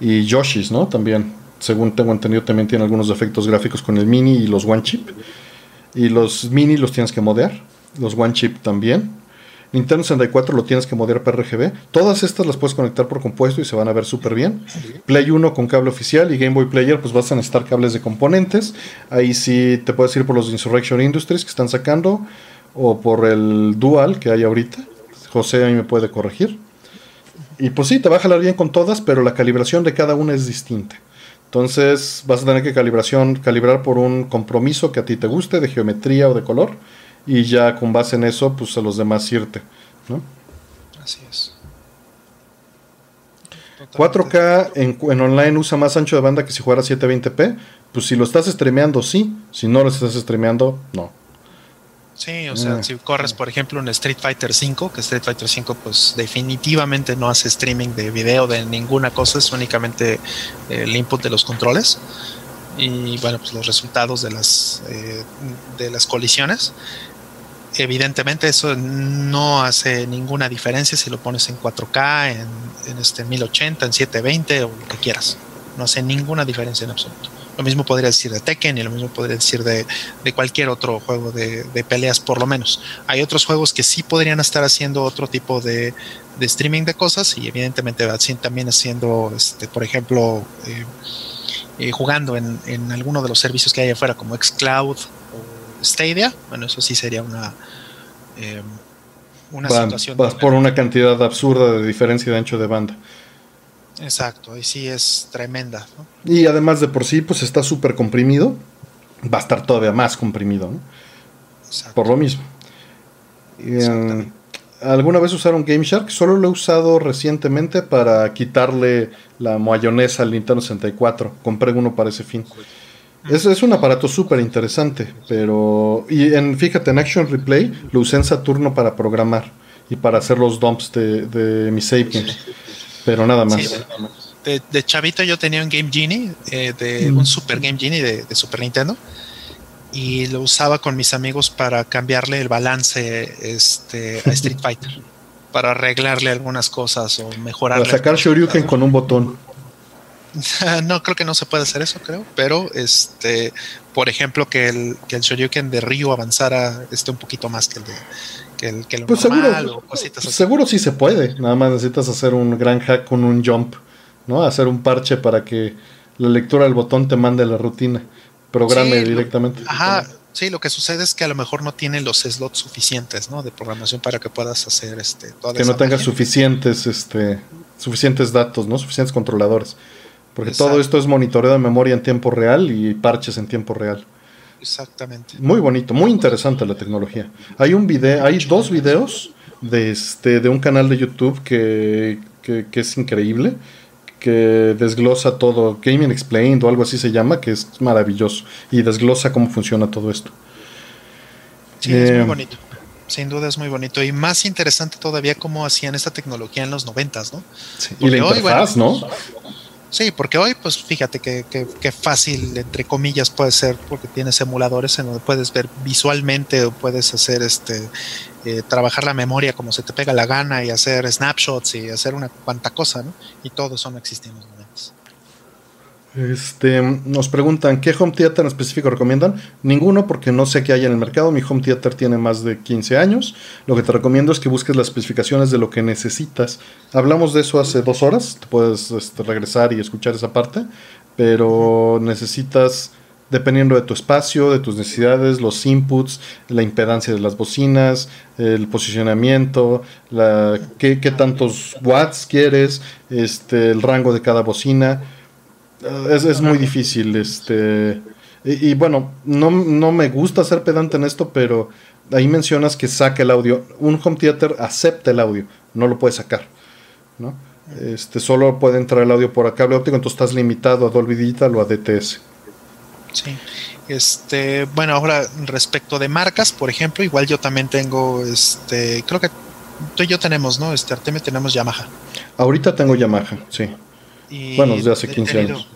Y Yoshi's, ¿no? También según tengo entendido, también tiene algunos defectos gráficos con el mini y los one chip. Y los mini los tienes que modear, los one chip también. Nintendo 64 lo tienes que modear para RGB. Todas estas las puedes conectar por compuesto y se van a ver súper bien. Play 1 con cable oficial y Game Boy Player, pues vas a necesitar cables de componentes. Ahí sí te puedes ir por los Insurrection Industries que están sacando o por el Dual que hay ahorita. José ahí me puede corregir. Y pues sí, te va a jalar bien con todas, pero la calibración de cada una es distinta. Entonces vas a tener que calibración, calibrar por un compromiso que a ti te guste, de geometría o de color, y ya con base en eso, pues a los demás irte. ¿no? Así es. 4K en, en, online usa más ancho de banda que si jugara 720p. Pues si lo estás streameando, sí. Si no lo estás streameando, no. Sí, o sea, mm. si corres, por ejemplo, en Street Fighter V, que Street Fighter V pues definitivamente no hace streaming de video de ninguna cosa, es únicamente eh, el input de los controles y bueno, pues los resultados de las eh, de las colisiones. Evidentemente eso no hace ninguna diferencia si lo pones en 4K, en, en este 1080, en 720 o lo que quieras. No hace ninguna diferencia en absoluto. Lo mismo podría decir de Tekken y lo mismo podría decir de, cualquier otro juego de, peleas, por lo menos. Hay otros juegos que sí podrían estar haciendo otro tipo de, streaming de cosas y evidentemente también haciendo, este, por ejemplo, eh, eh, jugando en, en, alguno de los servicios que hay afuera como Xcloud o Stadia. Bueno, eso sí sería una... Eh, una situación. Vas por una cantidad absurda de diferencia de ancho de banda. Exacto, y sí es tremenda. Y además de por sí, pues está súper comprimido. Va a estar todavía más comprimido, ¿no? Por lo mismo. Eh, ¿Alguna vez usaron Game Shark? Solo lo he usado recientemente para quitarle la mayonesa al Nintendo 64. Compré uno para ese fin. Es, es un aparato súper interesante, pero... Y en, fíjate, en Action Replay lo usé en Saturno para programar y para hacer los dumps de, de mis sapiens pero nada más. de, chavito yo tenía un Game Genie, eh, de un Super Game Genie de, Super Nintendo, y lo usaba con mis amigos para cambiarle el balance este, a Street [LAUGHS] Fighter, para arreglarle algunas cosas o mejorar. Para sacar Shoryuken con un botón. [LAUGHS] no creo que no se puede hacer eso, creo, pero este, por ejemplo, que el, que el Shoryuken de Ryu avanzara este un poquito más que el de que, pues seguro, Seguro sí se puede, nada más necesitas hacer un gran hack con un jump, ¿no? Hacer un parche para que la lectura del botón te mande la rutina, programe directamente. Ajá, sí, lo que sucede es que a lo mejor no tiene los slots suficientes, ¿no? De programación para que puedas hacer este Que no tengas suficientes, este, suficientes datos, ¿no? Suficientes controladores. Porque todo esto es monitoreo de memoria en tiempo real y parches en tiempo real. Exactamente. Muy bonito, muy interesante la tecnología. Hay un video, hay dos videos de este, de un canal de YouTube que, es increíble, que desglosa todo, Gaming Explained o algo así se llama, que es maravilloso y desglosa cómo funciona todo esto. Sí, es muy eh, bonito. Sin duda es muy bonito y más interesante todavía cómo hacían esta tecnología en los noventas, ¿no? y la interfaz, ¿no? Sí, porque hoy, pues fíjate que, que, fácil, entre comillas, puede ser, porque tienes emuladores en donde puedes ver visualmente o puedes hacer este, eh, trabajar la memoria como se te pega la gana y hacer snapshots y hacer una cuanta cosa, ¿no? Y todo eso no momentos. Este, nos preguntan, ¿qué home theater en específico recomiendan? Ninguno, porque no sé qué hay en el mercado. Mi home theater tiene más de 15 años. Lo que te recomiendo es que busques las especificaciones de lo que necesitas. Hablamos de eso hace dos horas. Te puedes este, regresar y escuchar esa parte. Pero necesitas, dependiendo de tu espacio, de tus necesidades, los inputs, la impedancia de las bocinas, el posicionamiento, la, qué, tantos watts quieres, este, el rango de cada bocina es, muy difícil, este... Y, bueno, no, me gusta ser pedante en esto, pero ahí mencionas que saca el audio. Un home theater acepta el audio, no lo puede sacar, ¿no? Este, solo puede entrar el audio por cable óptico, entonces estás limitado a Dolby Digital o a DTS. Sí. Este, bueno, ahora respecto de marcas, por ejemplo, igual yo también tengo, este, creo que tú y yo tenemos, ¿no? Este Artemio tenemos Yamaha. Ahorita tengo Yamaha, sí bueno, desde hace 15 años.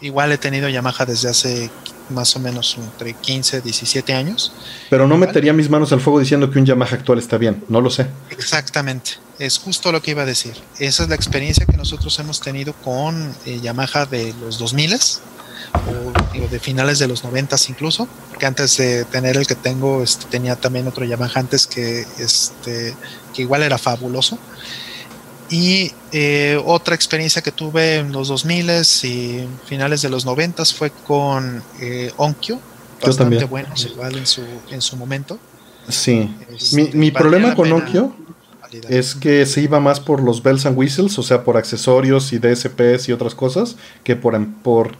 Igual he tenido Yamaha desde hace más o menos entre 15, 17 años. Pero no metería mis manos al fuego diciendo que un Yamaha actual está bien, no lo sé. Exactamente, es justo lo que iba a decir. Esa es la experiencia que nosotros hemos tenido con eh, Yamaha de los 2000 o de finales de los 90 incluso, porque antes de tener el que tengo, este, tenía también otro Yamaha antes que, este, que igual era fabuloso. Y eh, otra experiencia que tuve en los 2000 y finales de los 90 fue con eh, Onkyo. Bastante bueno, igual en su, en su momento. Sí. mi, mi problema con Onkyo es que se iba más por los bells and whistles, o sea, por accesorios y DSPs y otras cosas, que por, por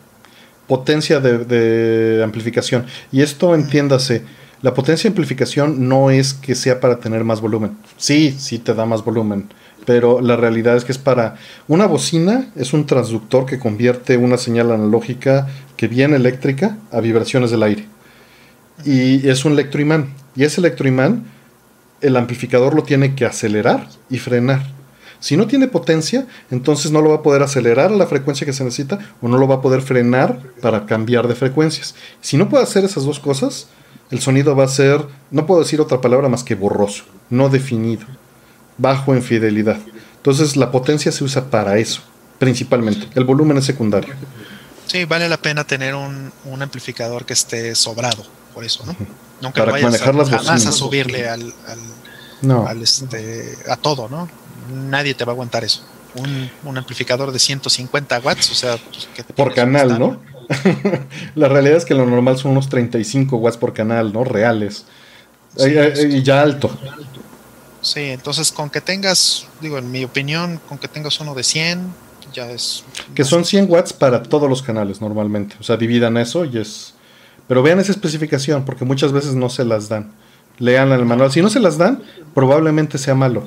potencia de, de amplificación. Y esto entiéndase. La potencia de amplificación no es que sea para tener más volumen. Sí, sí te da más volumen pero la realidad es que es para una bocina, es un transductor que convierte una señal analógica que viene eléctrica a vibraciones del aire. Y es un electroimán. Y ese electroimán, el amplificador lo tiene que acelerar y frenar. Si no tiene potencia, entonces no lo va a poder acelerar a la frecuencia que se necesita o no lo va a poder frenar para cambiar de frecuencias. Si no puede hacer esas dos cosas, el sonido va a ser, no puedo decir otra palabra más que borroso, no definido bajo en fidelidad. Entonces la potencia se usa para eso, principalmente. El volumen es secundario. Sí, vale la pena tener un, amplificador que esté sobrado, por eso, ¿no? Nunca para manejar las jamás a subirle al, al, este, a todo, ¿no? Nadie te va a aguantar eso. Un, amplificador de 150 watts, o sea, pues, por canal, ¿no? [LAUGHS] la realidad es que lo normal son unos 35 watts por canal, ¿no? Reales. y ya alto. Sí, entonces con que tengas, digo, en mi opinión, con que tengas uno de 100, ya es... Que son 100 watts para todos los canales normalmente. O sea, dividan eso y es... Pero vean esa especificación, porque muchas veces no se las dan. Lean el manual. Si no se las dan, probablemente sea malo.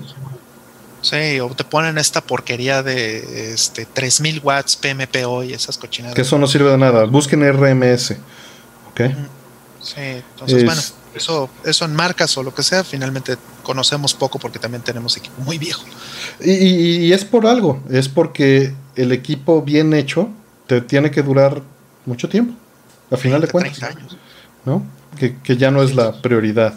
Sí, o te ponen esta porquería de este 3000 watts PMPO y esas cochinadas. Que eso no sirve de nada. Busquen RMS. ¿Ok? Sí, entonces, bueno eso, eso en marcas o lo que sea, finalmente conocemos poco porque también tenemos equipo muy viejo. Y, es por algo, es porque el equipo bien hecho te tiene que durar mucho tiempo, a final de cuentas. Años. ¿no? Que, ya no es la prioridad.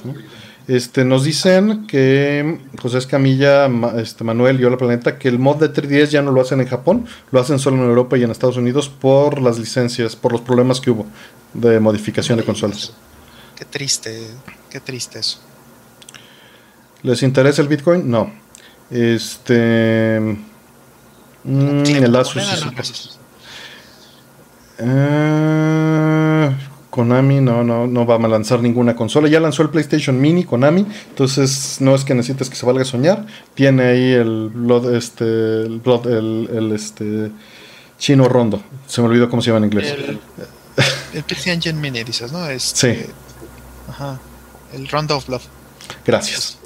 Este, nos dicen que José Escamilla, este, Manuel y Hola Planeta, que el mod de 3DS ya no lo hacen en Japón, lo hacen solo en Europa y en Estados Unidos por las licencias, por los problemas que hubo de modificación de consolas. Qué triste, qué triste eso. ¿Les interesa el Bitcoin? No. Este. Mm, el Asus. Eh, Konami no, no, no va a lanzar ninguna consola. Ya lanzó el PlayStation Mini Konami, entonces no es que necesites que se valga a soñar. Tiene ahí el Blood, este, el, el, este chino rondo. Se me olvidó cómo se llama en inglés. El, PC Engine Mini, dices, ¿no? Este, sí. Ajá. El Rondo of Love. Gracias.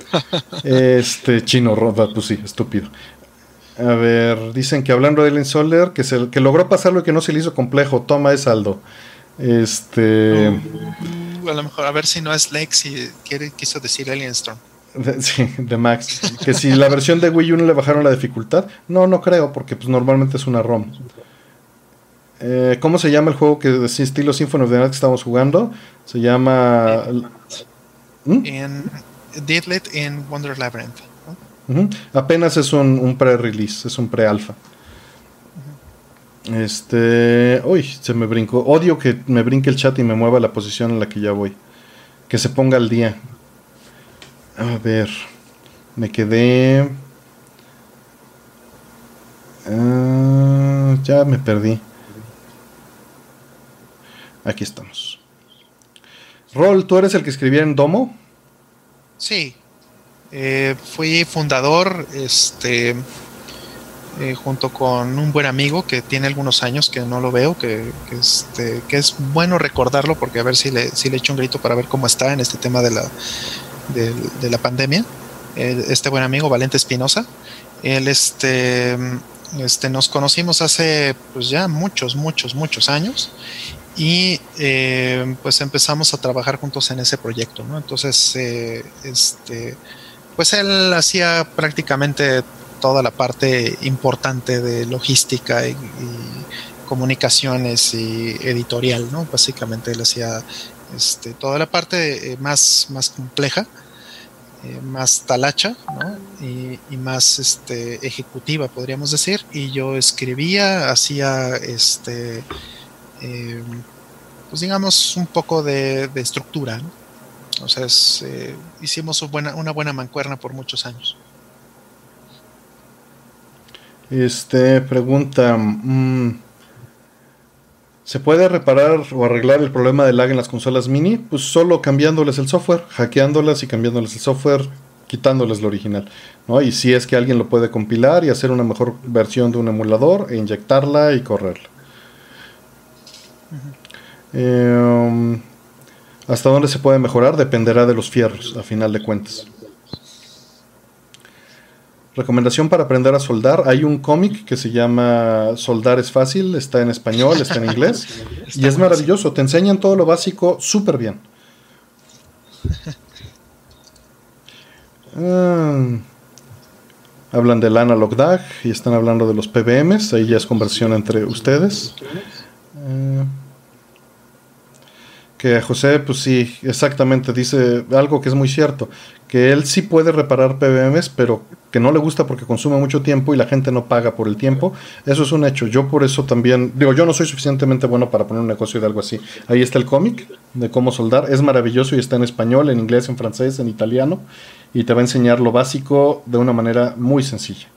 este chino Ronda, pues sí, estúpido. A ver, dicen que hablando de Ellen Soler, que, se, que logró pasar lo que no se le hizo complejo. Toma es saldo. Este. Uh, a lo mejor, a ver si no es Lex y quiere, quiso decir Alien Storm. [LAUGHS] sí, de Max. que si la versión de Wii U no le bajaron la dificultad. No, no creo, porque pues normalmente es una ROM. Eh, ¿Cómo se llama el juego que de estilo Symphony of the Night que estamos jugando? Se llama. ¿Mm? En Deadlit en Wonder Labyrinth. Apenas es un, pre-release, es un pre-alfa. Este. Uy, se me brincó. Odio que me brinque el chat y me mueva la posición en la que ya voy. Que se ponga al día. A ver. Me quedé. Ah, ya me perdí. Aquí estamos. Rol, ¿tú eres el que escribía en Domo? Sí. Eh, fui fundador, este, eh, junto con un buen amigo que tiene algunos años que no lo veo, que, este, que es bueno recordarlo porque a ver si le, si le echo un grito para ver cómo está en este tema de la, de, la pandemia. este buen amigo, Valente Espinosa, él este, este, nos conocimos hace pues ya muchos, muchos, muchos años y eh, pues empezamos a trabajar juntos en ese proyecto, ¿no? Entonces, eh, este, pues él hacía prácticamente toda la parte importante de logística y, comunicaciones y editorial, ¿no? Básicamente él hacía este, toda la parte eh, más, más compleja, más talacha. Y, y, más este, ejecutiva, podríamos decir. Y yo escribía, hacía este eh, pues digamos, un poco de, estructura. O sea, eh, hicimos una buena, mancuerna por muchos años. Este pregunta: mm, ¿Se puede reparar o arreglar el problema de lag en las consolas mini? Pues solo cambiándoles el software, hackeándolas y cambiándoles el software, quitándoles lo original. ¿no? Y si es que alguien lo puede compilar y hacer una mejor versión de un emulador, e inyectarla y correrla. Em, hasta dónde se puede mejorar dependerá de los fierros, a final de cuentas. Recomendación para aprender a soldar. Hay un cómic que se llama Soldar es fácil, está en español, está en inglés [LAUGHS] y es maravilloso. Te enseñan todo lo básico súper bien. [LAUGHS] Ah, hablan del analog DAG y están hablando de los PBMs. Ahí ya es conversión entre ustedes. Eh, que José, pues sí, exactamente, dice algo que es muy cierto, que él sí puede reparar PBMs, pero que no le gusta porque consume mucho tiempo y la gente no paga por el tiempo. Eso es un hecho. Yo por eso también, digo, yo no soy suficientemente bueno para poner un negocio de algo así. Ahí está el cómic de cómo soldar. Es maravilloso y está en español, en inglés, en francés, en italiano. Y te va a enseñar lo básico de una manera muy sencilla.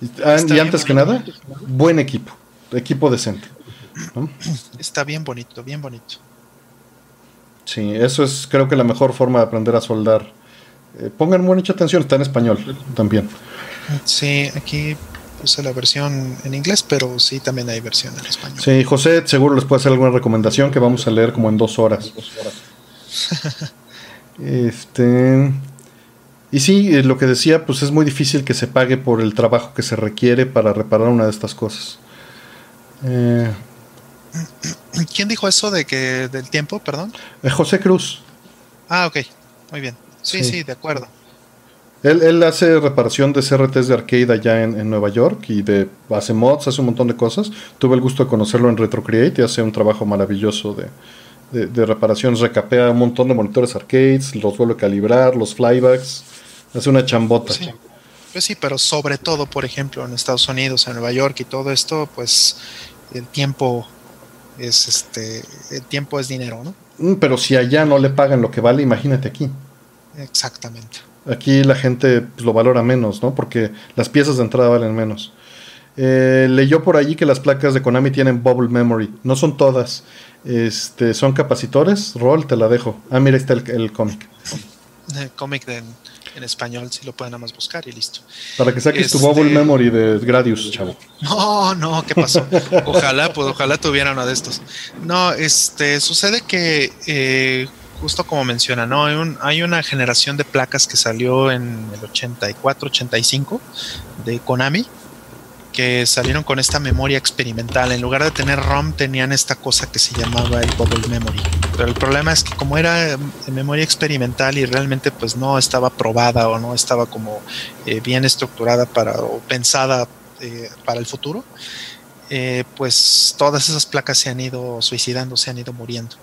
y antes que nada, buen equipo, equipo decente. Está bien bonito, bien bonito. Sí, eso es creo que la mejor forma de aprender a soldar. Eh, pongan mucha atención, está en español también. Sí, aquí puse la versión en inglés, pero sí también hay versión en español. Sí, José seguro les puede hacer alguna recomendación que vamos a leer como en dos horas. [LAUGHS] este. Y sí, eh, lo que decía, pues es muy difícil que se pague por el trabajo que se requiere para reparar una de estas cosas. Eh, ¿Quién dijo eso de que del tiempo, perdón? Eh, José Cruz. Ah, ok, muy bien. Sí, sí, de acuerdo. Él, hace reparación de CRTs de arcade allá en, Nueva York y de hace mods, hace un montón de cosas. Tuve el gusto de conocerlo en RetroCreate y hace un trabajo maravilloso de, de, reparaciones. Recapea un montón de monitores arcades, los vuelve a calibrar, los flybacks. Hace una chambota. Pues sí, pero sobre todo, por ejemplo, en Estados Unidos, en Nueva York y todo esto, pues el tiempo es este, el tiempo es dinero, ¿no? Mm, pero si allá no le pagan lo que vale, imagínate aquí. Exactamente. Aquí la gente pues, lo valora menos, ¿no? Porque las piezas de entrada valen menos. Eh, leyó por allí que las placas de Konami tienen bubble memory. No son todas. Este, son capacitores. Roll, te la dejo. Ah, mira, está el, el cómic. El cómic de en español, si lo pueden nada más buscar y listo. Para que saques tu bubble este, memory de Gradius, chavo. No, no, ¿qué pasó? ojalá, pues ojalá tuviera uno de estos. No, este, sucede que, eh, justo como menciona, ¿no? Hay, un, hay una generación de placas que salió en el 84, 85 de Konami que salieron con esta memoria experimental. En lugar de tener ROM, tenían esta cosa que se llamaba el Bubble Memory. Pero el problema es que como era memoria experimental y realmente pues no estaba probada o no estaba como eh, bien estructurada para o pensada eh, para el futuro, eh, pues todas esas placas se han ido suicidando, se han ido muriendo.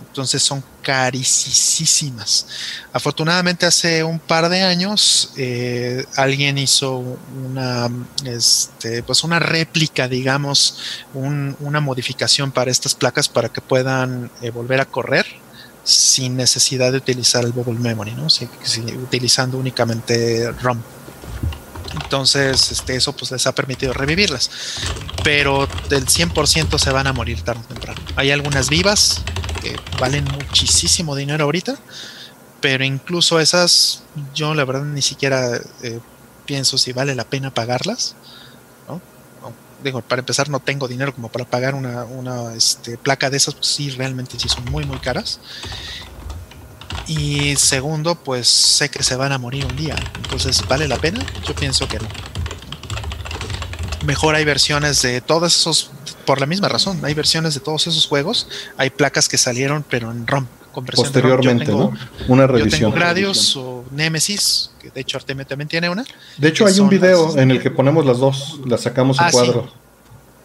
Entonces son carísimas. Afortunadamente hace un par de años eh, alguien hizo una, este, pues una réplica, digamos, una modificación para estas placas para que puedan eh, volver a correr sin necesidad de utilizar el bubble memory, ¿no? utilizando únicamente ROM. Entonces, este, eso pues les ha permitido revivirlas. Pero del 100% se van a morir tarde o temprano. Hay algunas vivas que valen muchísimo dinero ahorita, pero incluso esas, yo la verdad ni siquiera eh, pienso si vale la pena pagarlas. Digo, para empezar no tengo dinero como para pagar una, una este, placa de esas, pues sí, realmente sí son muy, muy caras. Y segundo, pues sé que se van a morir un día. Entonces, ¿vale la pena? Yo pienso que no. Mejor hay versiones de todos esos, por la misma razón, hay versiones de todos esos juegos. Hay placas que salieron, pero en ROM. Posteriormente, ¿no? Una revisión. Yo tengo Gradius o Nemesis, que de hecho Artemio también tiene una. De hecho, hay un video en el que ponemos las dos, las sacamos en ah, cuadro.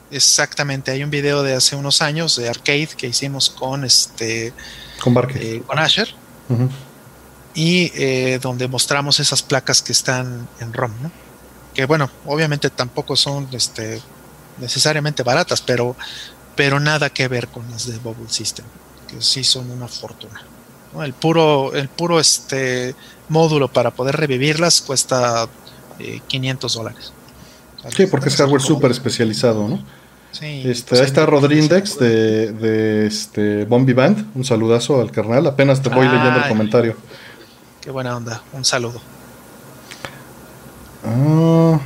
Exactamente, hay un video de hace unos años de arcade que hicimos con este con, eh, con Asher y eh, donde mostramos esas placas que están en ROM, que bueno, obviamente tampoco son este, necesariamente baratas, pero, pero nada que ver con las de Bubble System, que sí son una fortuna. El puro, el puro este módulo para poder revivirlas cuesta 500 eh, dólares. sí, porque es hardware súper especializado, ¿no? Este, ahí está Rodrindex de, de este Bombi Band. Un saludazo al carnal. Apenas te voy leyendo el comentario. Qué buena onda. Un saludo. Ah.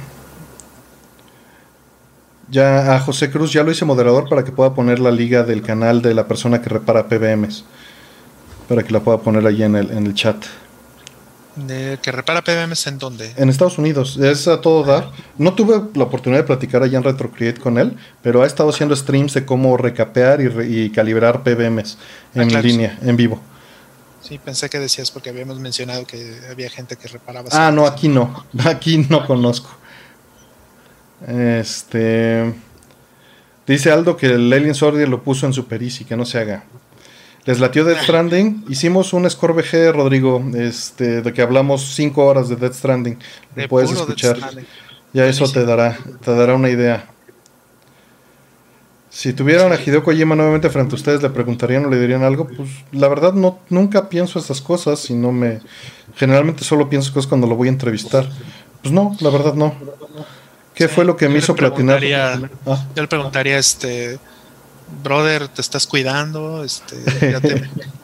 ya a José Cruz ya lo hice moderador para que pueda poner la liga del canal de la persona que repara PBMs. Para que la pueda poner ahí en el, en el chat. De que repara PBMs en dónde? En Estados Unidos, es a todo dar. No tuve la oportunidad de platicar allá en RetroCreate con él, pero ha estado haciendo streams de cómo recapear y, calibrar PBMs en ah, línea, en vivo. Sí, pensé que decías porque habíamos mencionado que había gente que reparaba. Ah, no, aquí no, [LAUGHS] aquí no conozco. Este dice Aldo que el Alien Sword lo puso en Super Easy, que no se haga. Les latió Death Stranding. Hicimos un score VG, Rodrigo, este, de que hablamos cinco horas de Death Stranding. Lo puedes escuchar. Ya eso te dará, te dará una idea. Si tuvieran a Hideo Kojima nuevamente frente a ustedes, ¿le preguntarían o le dirían algo? Pues la verdad no, nunca pienso esas cosas y no me... Generalmente solo pienso cosas cuando lo voy a entrevistar. Pues no, la verdad no. ¿Qué fue lo que me hizo platinar? Ah. Yo le preguntaría, este brother, te estás cuidando, este,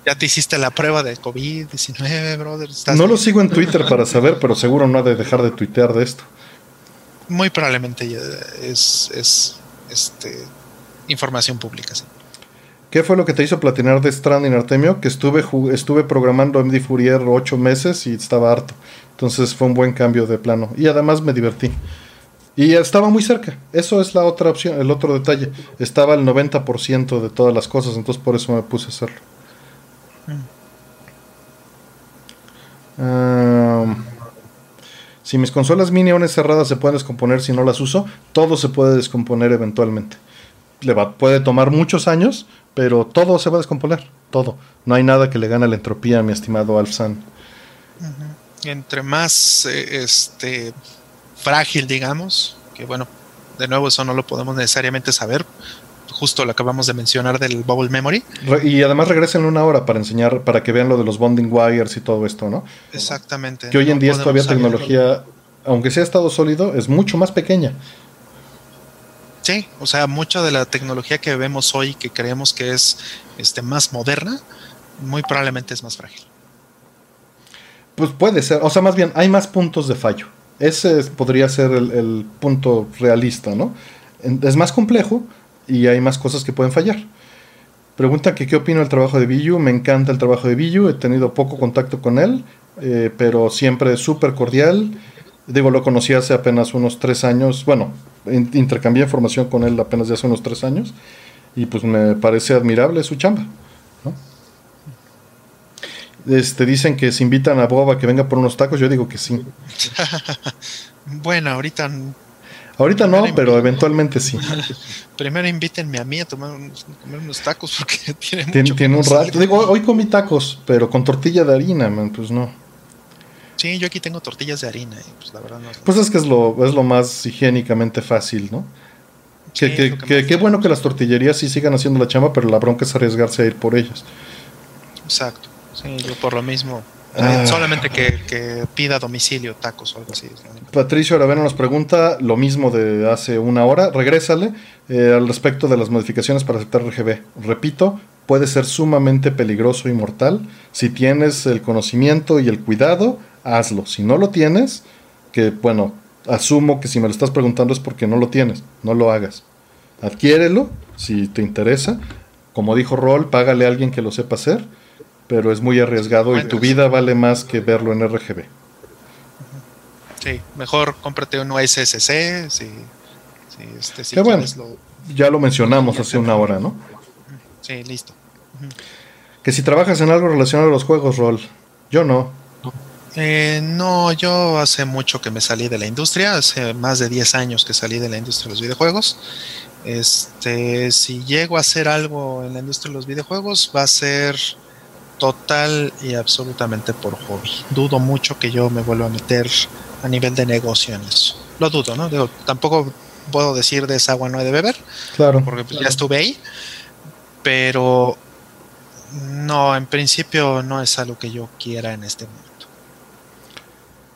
ya, te, [LAUGHS] hiciste la prueba de COVID-19, brother. no lo sigo en Twitter para saber, pero seguro no ha de dejar de tuitear de esto. Muy probablemente es, es este, información pública, sí. ¿Qué fue lo que te hizo platinar de Stranding, Artemio? Que estuve, estuve programando MD Fourier ocho meses y estaba harto. Entonces fue un buen cambio de plano. Y además me divertí. Y estaba muy cerca. Eso es la otra opción, el otro detalle. Estaba el 90% de todas las cosas, entonces por eso me puse a hacerlo. si mis consolas mini cerradas se pueden descomponer si no las uso, todo se puede descomponer eventualmente. Le va, puede tomar muchos años, pero todo se va a descomponer. Todo. No hay nada que le gane la entropía, mi estimado Alfsan. Entre más eh, este frágil, digamos, que bueno, de nuevo eso no lo podemos necesariamente saber, justo lo acabamos de mencionar del Bubble Memory. Y además regresen una hora para enseñar, para que vean lo de los bonding wires y todo esto, ¿no? Exactamente. Que hoy en día todavía tecnología, aunque sea estado sólido, es mucho más pequeña. Sí, o sea, mucha de la tecnología que vemos hoy, que creemos que es este, más moderna, muy probablemente es más frágil. Pues puede ser, o sea, más bien hay más puntos de fallo. Ese podría ser el, punto realista, ¿no? Es más complejo y hay más cosas que pueden fallar. Pregunta que qué opino del trabajo de Billu. Me encanta el trabajo de Billu. He tenido poco contacto con él, eh, pero siempre súper cordial. Digo, lo conocí hace apenas unos tres años. Bueno, intercambié información con él apenas de hace unos tres años. Y pues me parece admirable su chamba. Este, dicen que se invitan a Boba que venga por unos tacos, yo digo que sí. [LAUGHS] bueno, ahorita Ahorita no, pero eventualmente sí. [LAUGHS] Primero invítenme a mí a tomar comer unos tacos [LAUGHS] porque tiene, mucho tiene un rato. Digo, hoy comí tacos, pero con tortilla de harina, man, pues no. Sí, yo aquí tengo tortillas de harina, y pues la verdad no. Pues es que es lo, es lo más higiénicamente fácil, ¿no? qué bueno que las tortillerías sí sigan haciendo la chamba, pero la bronca es arriesgarse a ir por ellas. Exacto. Sí, yo por lo mismo. Ah. Solamente que, pida domicilio tacos o algo así. Patricio Aravena nos pregunta lo mismo de hace una hora. Regrésale eh, al respecto de las modificaciones para aceptar RGB. Repito, puede ser sumamente peligroso y mortal. Si tienes el conocimiento y el cuidado, hazlo. Si no lo tienes, que bueno, asumo que si me lo estás preguntando es porque no lo tienes, no lo hagas. Adquiérelo si te interesa. Como dijo Roll, págale a alguien que lo sepa hacer, pero es muy arriesgado y tu vida vale más que verlo en RGB. Sí, mejor cómprate un SSC. Si, este, bueno, ya lo mencionamos hace una hora, ¿no? Sí, listo. Que si trabajas en algo relacionado a los juegos, Roll. Yo no. Eh, no, yo hace mucho que me salí de la industria, hace más de 10 años que salí de la industria de los videojuegos. Este, si llego a hacer algo en la industria de los videojuegos, va a ser total y absolutamente por hobby. Dudo mucho que yo me vuelva a meter a nivel de negocio en eso. Lo dudo, ¿no? tampoco puedo decir de esa agua no he de beber. Claro. Porque pues, ya estuve ahí. Pero no, en principio no es algo que yo quiera en este momento.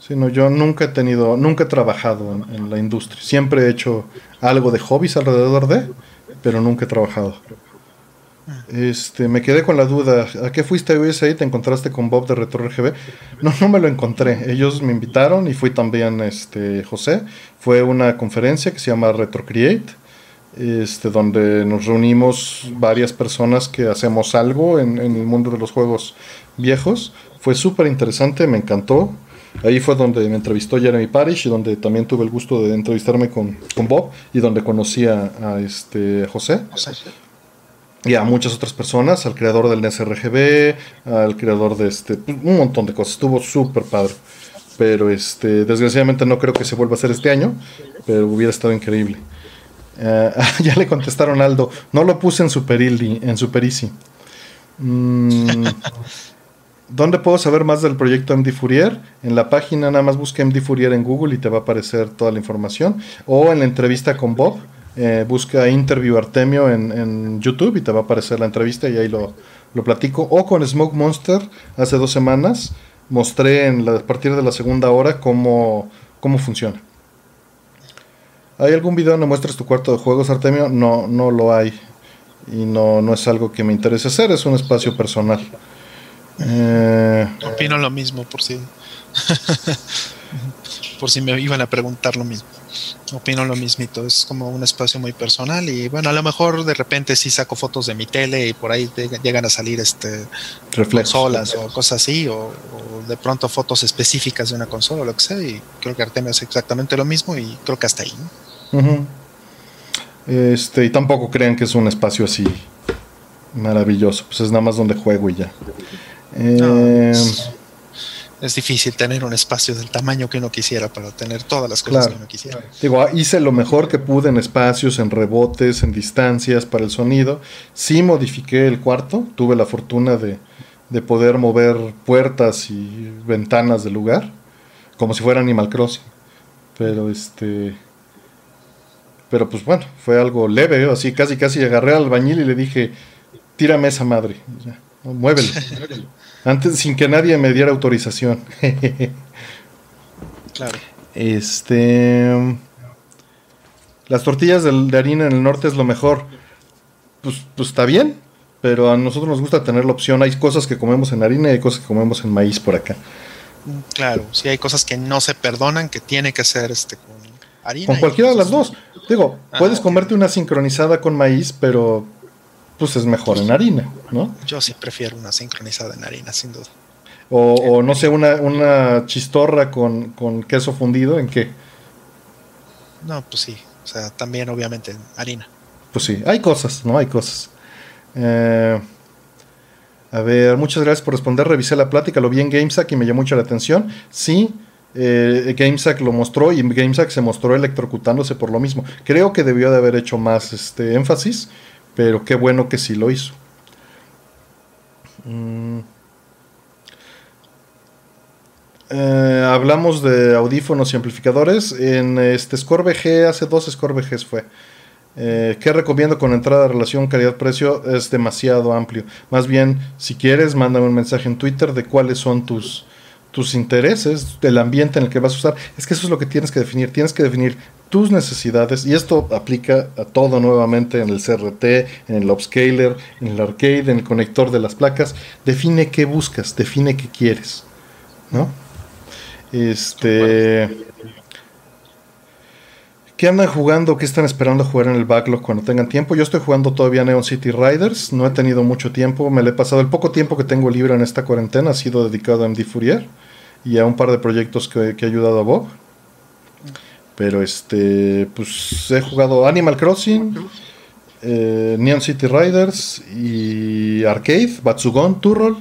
Sí, no, yo nunca he tenido, nunca he trabajado en, la industria. Siempre he hecho algo de hobbies alrededor de, pero nunca he trabajado. Este, me quedé con la duda. ¿A qué fuiste a USA y te encontraste con Bob de Retro? No, no me lo encontré. Ellos me invitaron y fui también este, José. Fue una conferencia que se llama Retro Create, este, donde nos reunimos varias personas que hacemos algo en, el mundo de los juegos viejos. Fue súper interesante, me encantó. Ahí fue donde me entrevistó Jeremy Parish y donde también tuve el gusto de entrevistarme con, Bob y donde conocí a, este José. Y a muchas otras personas, al creador del NSRGB, al creador de este, un montón de cosas. Estuvo súper padre. Pero este, desgraciadamente no creo que se vuelva a hacer este año, pero hubiera estado increíble. Eh, [LAUGHS] ya le contestaron Aldo, no lo puse en Super, en Super Easy. Mm, [LAUGHS] ¿Dónde puedo saber más del proyecto MD Fourier? En la página nada más busca MD Fourier en Google y te va a aparecer toda la información. O en la entrevista con Bob, eh, busca Interview Artemio en, YouTube y te va a aparecer la entrevista y ahí lo, platico. O con Smoke Monster, hace dos semanas, mostré en la, a partir de la segunda hora cómo, cómo funciona. ¿Hay algún video donde muestres tu cuarto de juegos, Artemio? No, no lo hay. Y no, no es algo que me interese hacer, es un espacio personal. Eh, Opino lo mismo por si [LAUGHS] por si me iban a preguntar lo mismo. Opino lo mismito, es como un espacio muy personal y bueno, a lo mejor de repente sí saco fotos de mi tele y por ahí llegan a salir este consolas o cosas así o, de pronto fotos específicas de una consola o lo que sea y creo que Artemio es exactamente lo mismo y creo que hasta ahí. Este, y tampoco crean que es un espacio así maravilloso, pues es nada más donde juego y ya. Eh, es, difícil tener un espacio del tamaño que uno quisiera para tener todas las cosas que uno quisiera. Digo, hice lo mejor que pude en espacios, en rebotes, en distancias para el sonido. Sí modifiqué el cuarto, tuve la fortuna de, poder mover puertas y ventanas del lugar, como si fuera Animal Crossing. Pero este pero pues bueno, fue algo leve, así casi casi agarré al albañil y le dije, tírame esa madre, muévelo. [LAUGHS] Antes, sin que nadie me diera autorización. claro. Este. Las tortillas de, harina en el norte es lo mejor. Pues, pues está bien, pero a nosotros nos gusta tener la opción. Hay cosas que comemos en harina y hay cosas que comemos en maíz por acá. Claro, sí hay cosas que no se perdonan, que tiene que ser este con harina. Con cualquiera de las dos. Digo, ah, puedes comerte una sincronizada con maíz, pero pues es mejor en harina, ¿no? Yo sí prefiero una sincronizada en harina, sin duda. O, no sé, una, una chistorra con, queso fundido, ¿en qué? No, pues sí, o sea, también obviamente en harina. Pues sí, hay cosas, ¿no? Hay cosas. Eh, a ver, muchas gracias por responder. Revisé la plática, lo vi en GameSack y me llamó mucho la atención. Sí, eh, GameSack lo mostró y GameSack se mostró electrocutándose por lo mismo. Creo que debió de haber hecho más este, énfasis, pero qué bueno que sí lo hizo. Mm. Eh, hablamos de audífonos y amplificadores. En este Score hace dos Score fue. Eh, ¿Qué recomiendo con entrada, relación, calidad-precio? Es demasiado amplio. Más bien, si quieres, mándame un mensaje en Twitter de cuáles son tus, tus intereses, el ambiente en el que vas a usar. Es que eso es lo que tienes que definir. Tienes que definir tus necesidades y esto aplica a todo nuevamente en el CRT, en el upscaler, en el arcade, en el conector de las placas. Define qué buscas, define qué quieres. ¿No? Este. ¿Qué andan jugando? ¿Qué están esperando jugar en el backlog cuando tengan tiempo? Yo estoy jugando todavía Neon City Riders. No he tenido mucho tiempo. Me le he pasado. El poco tiempo que tengo libre en esta cuarentena ha sido dedicado a MD Fourier y a un par de proyectos que, que he ayudado a Bob. Pero este. Pues he jugado Animal Crossing, eh, Neon City Riders y Arcade, Batsugon, Turrol.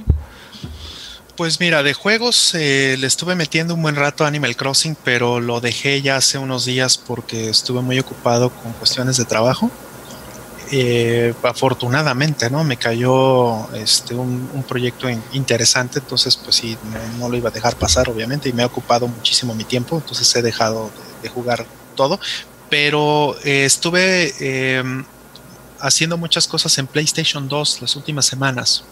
Pues mira, de juegos eh, le estuve metiendo un buen rato Animal Crossing, pero lo dejé ya hace unos días porque estuve muy ocupado con cuestiones de trabajo. Eh, afortunadamente, ¿no? Me cayó este, un, proyecto interesante, entonces pues sí, no, lo iba a dejar pasar, obviamente, y me ha ocupado muchísimo mi tiempo, entonces he dejado de, jugar todo, pero eh, estuve em, haciendo muchas cosas en PlayStation 2 las últimas semanas.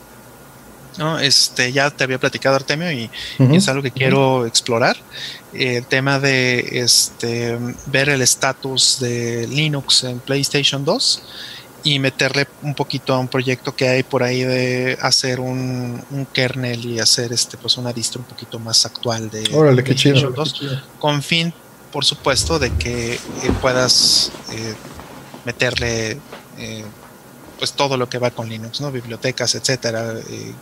¿no? Este, ya te había platicado Artemio y, es algo que quiero explorar. el tema de este, ver el estatus de Linux en PlayStation 2 y meterle un poquito a un proyecto que hay por ahí de hacer un, kernel y hacer este pues una distro un poquito más actual de PlayStation 2 con fin por supuesto de que eh, puedas eh, meterle eh, pues todo lo que va con Linux, ¿no? Bibliotecas, etcétera, eh,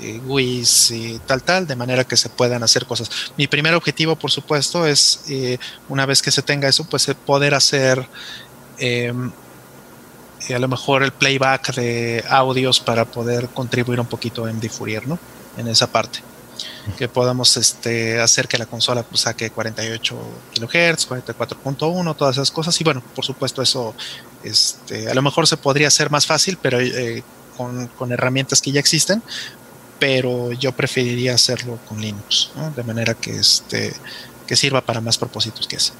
y tal, tal, de manera que se puedan hacer cosas. Mi primer objetivo, por supuesto, es eh, una vez que se tenga eso, pues poder hacer a lo mejor el playback de audios para poder contribuir un poquito en Fourier, ¿no? En esa parte. Que podamos este, hacer que la consola pues, saque 48 kHz, 44.1, todas esas cosas. Y bueno, por supuesto, eso este, a lo mejor se podría hacer más fácil, pero con, con, herramientas que ya existen, pero yo preferiría hacerlo con Linux, de manera que, este, que sirva para más propósitos que ese.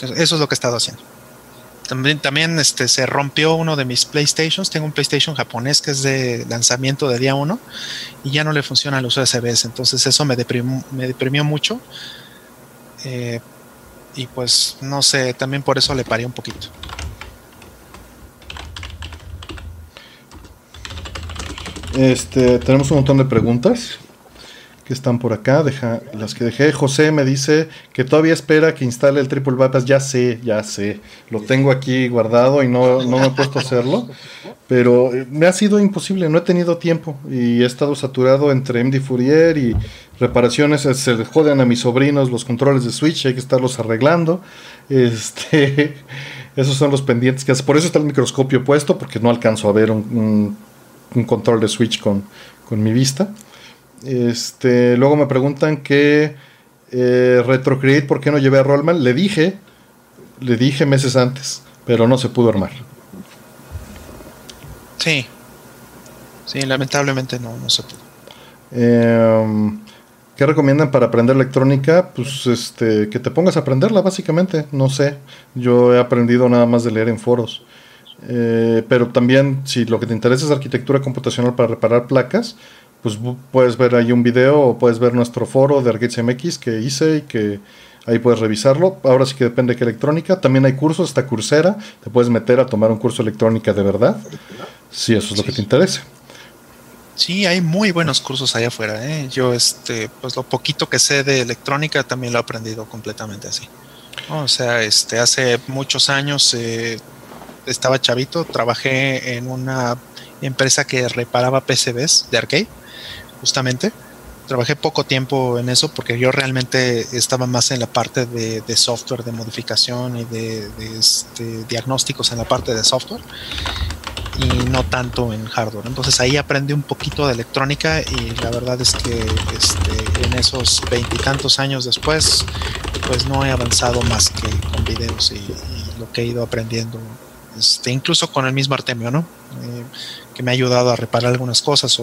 Eso es lo que he estado haciendo. También, también este, se rompió uno de mis PlayStations. Tengo un PlayStation japonés que es de lanzamiento de día 1 y ya no le funcionan los USBs. Entonces eso me deprimió, me deprimió mucho. Eh, y pues no sé, también por eso le paré un poquito. Este, tenemos un montón de preguntas que están por acá. Deja, las que dejé. José me dice que todavía espera que instale el triple bypass. Ya sé, ya sé. Lo tengo aquí guardado y no, no me he puesto a hacerlo. Pero eh, me ha sido imposible. No he tenido tiempo. Y he estado saturado entre MD Fourier y reparaciones. Se le joden a mis sobrinos los controles de Switch. Hay que estarlos arreglando. Este. [LAUGHS] Esos son los pendientes que hace. Por eso está el microscopio puesto, porque no alcanzo a ver un un control de Switch con, mi vista. Este, luego me preguntan que eh, Retrocreate, ¿por qué no llevé a Rollman? Le dije, le dije meses antes, pero no se pudo armar. Sí, sí, lamentablemente no, no se pudo. Em, ¿Qué recomiendan para aprender electrónica? Pues este, que te pongas a aprenderla, básicamente. No sé. Yo he aprendido nada más de leer en foros. Eh, pero también, si lo que te interesa es arquitectura computacional para reparar placas, pues puedes ver ahí un video o puedes ver nuestro foro de Arcades MX que hice y que ahí puedes revisarlo. Ahora sí que depende de qué electrónica. También hay cursos, está Coursera, te puedes meter a tomar un curso de electrónica de verdad, si eso es lo que te interesa. Sí, hay muy buenos cursos allá afuera. ¿eh? Yo, este, pues lo poquito que sé de electrónica también lo he aprendido completamente así. O sea, este, hace muchos años eh, estaba chavito, trabajé en una empresa que reparaba PCBs de arcade, justamente. Trabajé poco tiempo en eso porque yo realmente estaba más en la parte de, software, de modificación y de, este, diagnósticos en la parte de software y no tanto en hardware. Entonces ahí aprendí un poquito de electrónica y la verdad es que este, en esos veintitantos años después, pues no he avanzado más que con videos y, lo que he ido aprendiendo, este, incluso con el mismo Artemio, ¿no? Eh, que me ha ayudado a reparar algunas cosas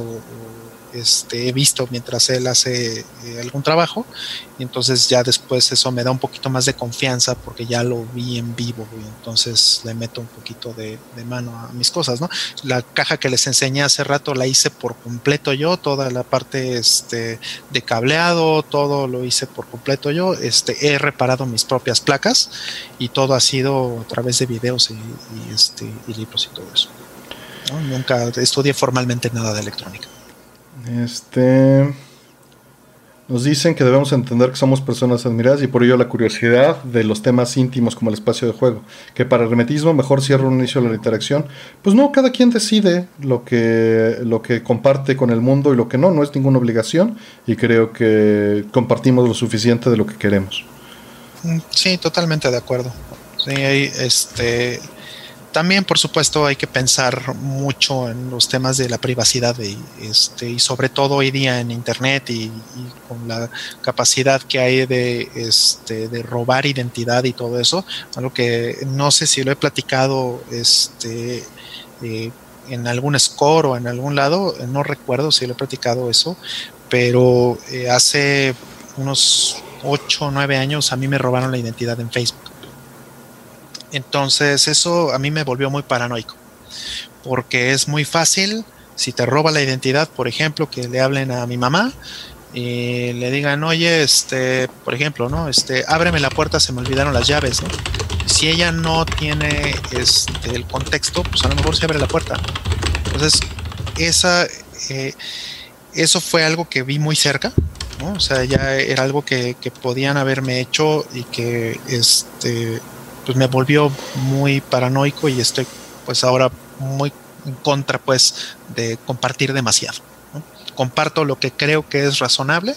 este, he visto mientras él hace eh, algún trabajo y entonces ya después eso me da un poquito más de confianza porque ya lo vi en vivo y entonces le meto un poquito de, mano a mis cosas, ¿no? La caja que les enseñé hace rato la hice por completo yo, toda la parte este, de cableado, todo lo hice por completo yo, este, he reparado mis propias placas y todo ha sido a través de videos y, este, y libros y todo eso. Nunca estudié formalmente nada de electrónica. Este. Nos dicen que debemos entender que somos personas admiradas y por ello la curiosidad de los temas íntimos como el espacio de juego. Que para el hermetismo mejor cierra un inicio de la interacción. Pues no, cada quien decide lo que, lo que comparte con el mundo y lo que no. No es ninguna obligación y creo que compartimos lo suficiente de lo que queremos. Sí, totalmente de acuerdo. Sí, este, también, por supuesto, hay que pensar mucho en los temas de la privacidad y, este, y sobre todo hoy día en Internet y, con la capacidad que hay de, este, de robar identidad y todo eso. Algo que no sé si lo he platicado este, eh, en algún score o en algún lado, no recuerdo si lo he platicado eso, pero eh, hace unos 8 o 9 años a mí me robaron la identidad en Facebook. Entonces eso a mí me volvió muy paranoico, porque es muy fácil, si te roba la identidad, por ejemplo, que le hablen a mi mamá y le digan, oye, este, por ejemplo, ¿no? Este, ábreme la puerta, se me olvidaron las llaves, ¿no? Si ella no tiene este, el contexto, pues a lo mejor se abre la puerta. Entonces, esa, eh, eso fue algo que vi muy cerca, ¿no? O sea, ya era algo que, que podían haberme hecho y que, este, pues me volvió muy paranoico y estoy pues ahora muy en contra pues de compartir demasiado. Comparto lo que creo que es razonable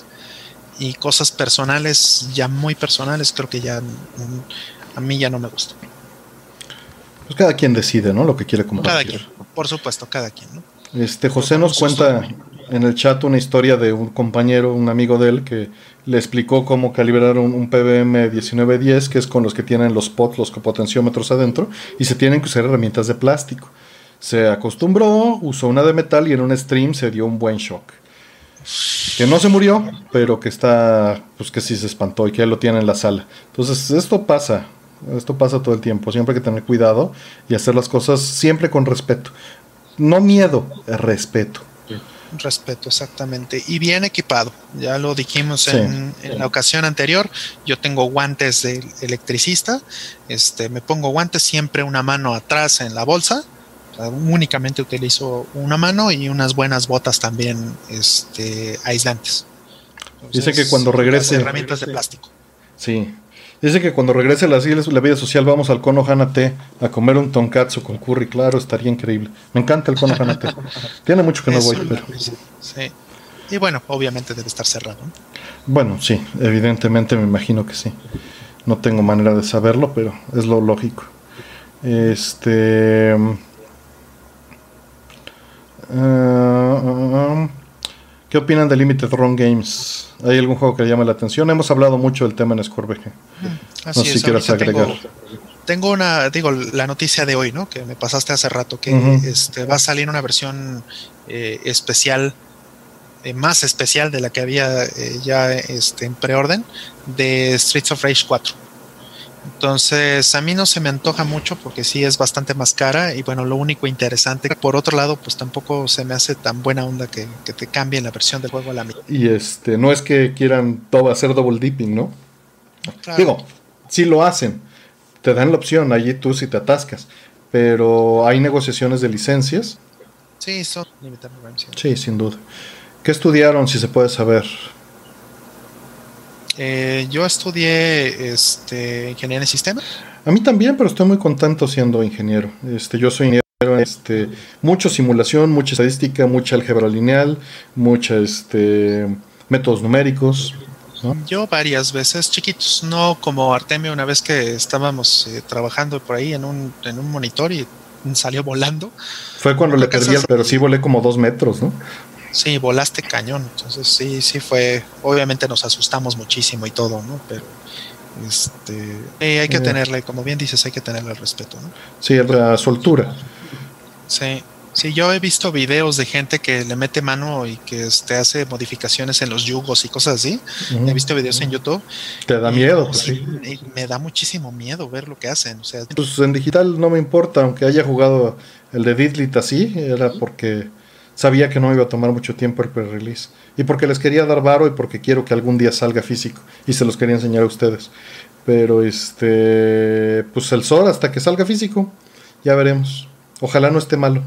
y cosas personales, ya muy personales, creo que ya mm, a mí ya no me gusta. Pues cada quien decide, ¿no? Lo que quiere compartir. Cada quien, por supuesto, cada quien, ¿no? Este José nos cuenta en el chat una historia de un compañero, un amigo de él, que le explicó cómo calibrar un, PBM 1910, que es con los que tienen los pots, los potenciómetros adentro, y se tienen que usar herramientas de plástico. Se acostumbró, usó una de metal y en un stream se dio un buen shock. Que no se murió, pero que está, pues que sí se espantó y que él lo tiene en la sala. Entonces, esto pasa, esto pasa todo el tiempo. Siempre hay que tener cuidado y hacer las cosas siempre con respeto. No miedo, respeto. Respeto, exactamente. Y bien equipado. Ya lo dijimos en, la ocasión anterior. Yo tengo guantes de electricista. Este, me pongo guantes siempre una mano atrás en la bolsa. únicamente utilizo una mano y unas buenas botas también este, aislantes. Dice que cuando regrese. Herramientas de plástico. Sí, Dice que cuando regrese a la, la vida social vamos al Kono Hanate a comer un tonkatsu con curry, claro, estaría increíble. Me encanta el Kono Hanate. [LAUGHS] Tiene mucho que no voy, pero... Sí. Y bueno, obviamente debe estar cerrado. Bueno, sí, evidentemente me imagino que sí. No tengo manera de saberlo, pero es lo lógico. Este... Uh, ¿Qué opinan de Limited Run Games? ¿Hay algún juego que le llame la atención? Hemos hablado mucho del tema en ScoreBG. no sé si quieras agregar. Tengo, una, digo, la noticia de hoy, ¿no? Que me pasaste hace rato, que este, va a salir una versión eh, especial, eh, más especial de la que había eh, ya este, en preorden, de Streets of Rage 4. Entonces, a mí no se me antoja mucho porque sí es bastante más cara y bueno, lo único interesante, por otro lado, pues tampoco se me hace tan buena onda que, te cambien la versión del juego a la mitad. Y este, no es que quieran todo hacer double dipping, ¿no? Digo, sí lo hacen, te dan la opción allí tú si te atascas, pero hay negociaciones de licencias. Sí, son Sí, sin duda. ¿Qué estudiaron, si se puede saber? Eh, yo estudié este, ingeniería en sistemas. A mí también, pero estoy muy contento siendo ingeniero. Este, yo soy ingeniero, este, mucha simulación, mucha estadística, mucha álgebra lineal, mucha este, métodos numéricos. Yo varias veces, chiquitos, no como Artemio, una vez que estábamos eh, trabajando por ahí en un, en un monitor y salió volando. Fue cuando le perdí, pero sí volé como dos metros, ¿no? Sí, volaste cañón. Entonces sí, sí fue. Obviamente nos asustamos muchísimo y todo, ¿no? Pero este, eh, hay que tenerle, como bien dices, hay que tenerle el respeto, ¿no? Sí, la soltura. Sí. Sí, yo he visto videos de gente que le mete mano y que este, hace modificaciones en los yugos y cosas así. He visto videos en YouTube. Te da miedo, pues, sí. Me da muchísimo miedo ver lo que hacen. O sea, pues en digital no me importa, aunque haya jugado el de Didlit así, era porque sabía que no iba a tomar mucho tiempo el pre-release. Y porque les quería dar varo y porque quiero que algún día salga físico. Y se los quería enseñar a ustedes. Pero este, pues el sol hasta que salga físico, ya veremos. Ojalá no esté malo.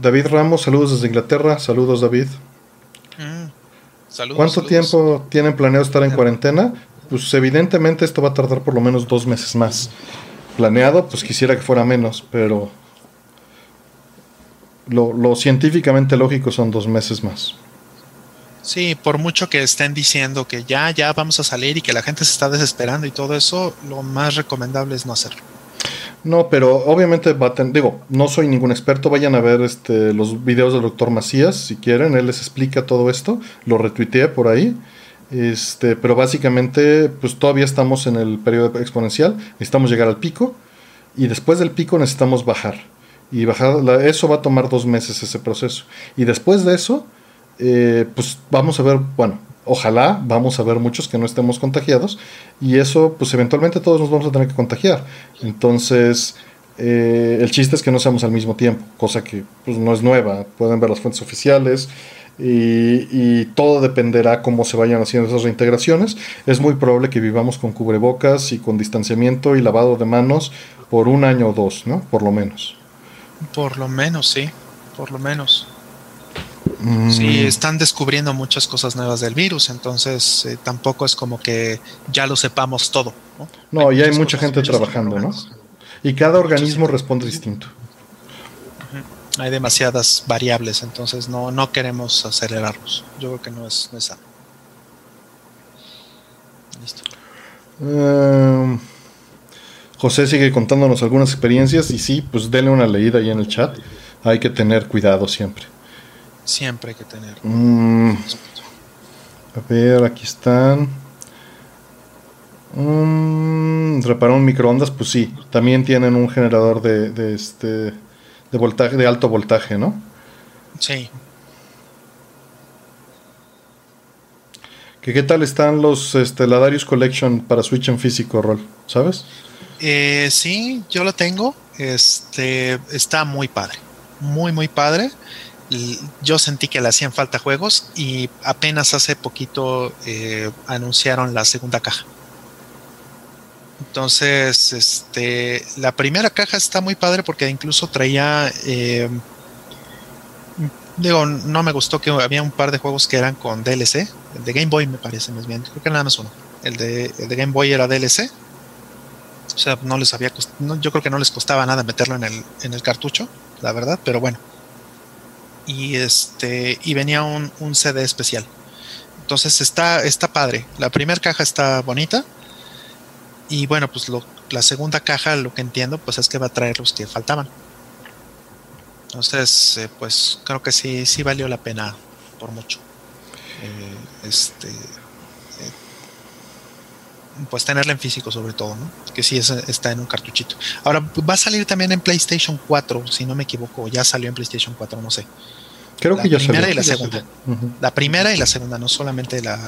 David Ramos, saludos desde Inglaterra. Saludos, David. Mm, ¿Cuánto tiempo tienen planeado estar en cuarentena? Pues evidentemente esto va a tardar por lo menos dos meses más. Planeado, pues quisiera que fuera menos, pero lo, lo científicamente lógico son dos meses más. Sí, por mucho que estén diciendo que ya, ya vamos a salir y que la gente se está desesperando y todo eso, lo más recomendable es no hacerlo. No, pero obviamente va a digo, no soy ningún experto, vayan a ver este, los videos del doctor Macías si quieren, él les explica todo esto, lo retuiteé por ahí. Este, pero básicamente, pues todavía estamos en el periodo exponencial, necesitamos llegar al pico y después del pico necesitamos bajar. Y bajar, eso va a tomar dos meses ese proceso. Y después de eso, eh, pues vamos a ver, bueno, ojalá vamos a ver muchos que no estemos contagiados y eso pues eventualmente todos nos vamos a tener que contagiar. Entonces eh, el chiste es que no seamos al mismo tiempo, cosa que pues no es nueva, pueden ver las fuentes oficiales y, todo dependerá cómo se vayan haciendo esas reintegraciones. Es muy probable que vivamos con cubrebocas y con distanciamiento y lavado de manos por un año o dos, ¿no? Por lo menos. Por lo menos, sí, por lo menos. Sí, mm. están descubriendo muchas cosas nuevas del virus, entonces eh, tampoco es como que ya lo sepamos todo. No, no ya hay mucha gente trabajando, ¿no? Y cada organismo responde distinto. Hay demasiadas variables, entonces no, no queremos acelerarlos. Yo creo que no es, no sano. Listo. Em, José sigue contándonos algunas experiencias y sí, pues denle una leída ahí en el chat. Hay que tener cuidado siempre. Siempre hay que tener. Mm. a ver, aquí están. Mm, reparar un microondas, pues sí. También tienen un generador de, de, este de voltaje, de alto voltaje, ¿no? Sí. ¿Qué, ¿Qué tal están los este, la Darius Collection para Switch en físico, Rol? ¿Sabes? Eh, sí, yo lo tengo. Este está muy padre. Muy, muy padre yo sentí que le hacían falta juegos y apenas hace poquito eh, anunciaron la segunda caja. Entonces, este, la primera caja está muy padre porque incluso traía, eh, digo, no me gustó que había un par de juegos que eran con DLC, el de Game Boy me parece más bien, creo que nada más uno. El de, Game Boy era DLC, o sea, no les había, yo creo que no les costaba nada meterlo en el, en el cartucho, la verdad, pero bueno y este y venía un, un CD especial. Entonces está, está padre. La primera caja está bonita. Y bueno, pues lo, la segunda caja, lo que entiendo, pues es que va a traer los que faltaban. Entonces, eh, pues creo que sí, sí valió la pena por mucho. Eh, este, pues tenerla en físico sobre todo, ¿no? Que sí está en un cartuchito. Ahora, va a salir también en PlayStation 4, si no me equivoco, ya salió en PlayStation 4, no sé. Creo que ya primera y la segunda. La primera y la segunda, no solamente la,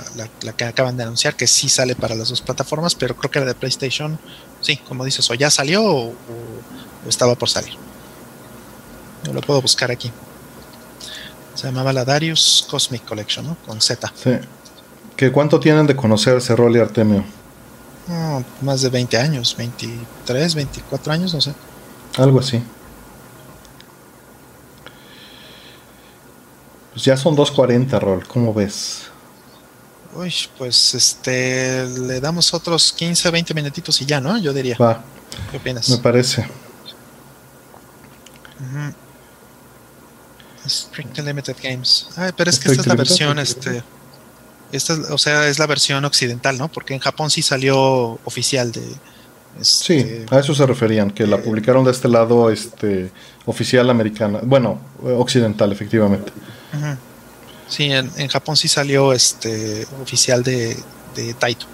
que acaban de anunciar, que sí sale para las dos plataformas, pero creo que la de PlayStation, sí, como dices, o ya salió o, estaba por salir. Yo lo puedo buscar aquí. Se llamaba la Darius Cosmic Collection, ¿no? Con Z. Sí. ¿Qué, ¿Cuánto tienen de conocer ese rol y Artemio? Más de 20 años, 23, 24 años, no sé. Algo así. Pues ya son 2.40, Rol, ¿cómo ves? Uy, pues este, le damos otros 15, 20 minutitos y ya, ¿no? Yo diría. Va. ¿Qué opinas? Me parece. Strictly Limited Games. Ay, pero es que esta es la versión, este. Esta, o sea, es la versión occidental, ¿no? Porque en Japón sí salió oficial de, Sí, Este, a eso se referían, que la eh, publicaron de este lado este oficial americana, bueno, occidental, efectivamente. Sí, en, en Japón sí salió este oficial de, de Taito.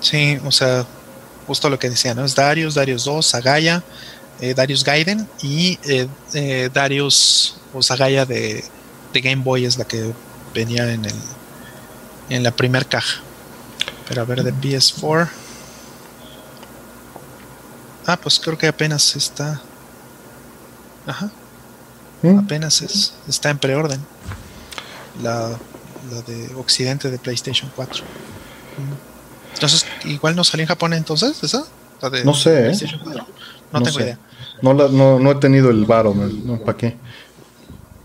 Sí, o sea, justo lo que decía, ¿no? Es Darius, Darius 2, Sagaya, eh, Darius Gaiden y eh, Darius o Sagaya de, de Game Boy es la que venía en el en la primer caja. Pero a ver, de PS4. Ah, pues creo que apenas está. Ajá, ¿Mm? apenas es, está en preorden. La, la de Occidente de PlayStation 4. Mm. Entonces, igual no salió en Japón entonces, ¿esa? La de No sé, ¿eh? PlayStation 4. No, No tengo sé. idea. No, la- no, no he tenido el varo, ¿para qué?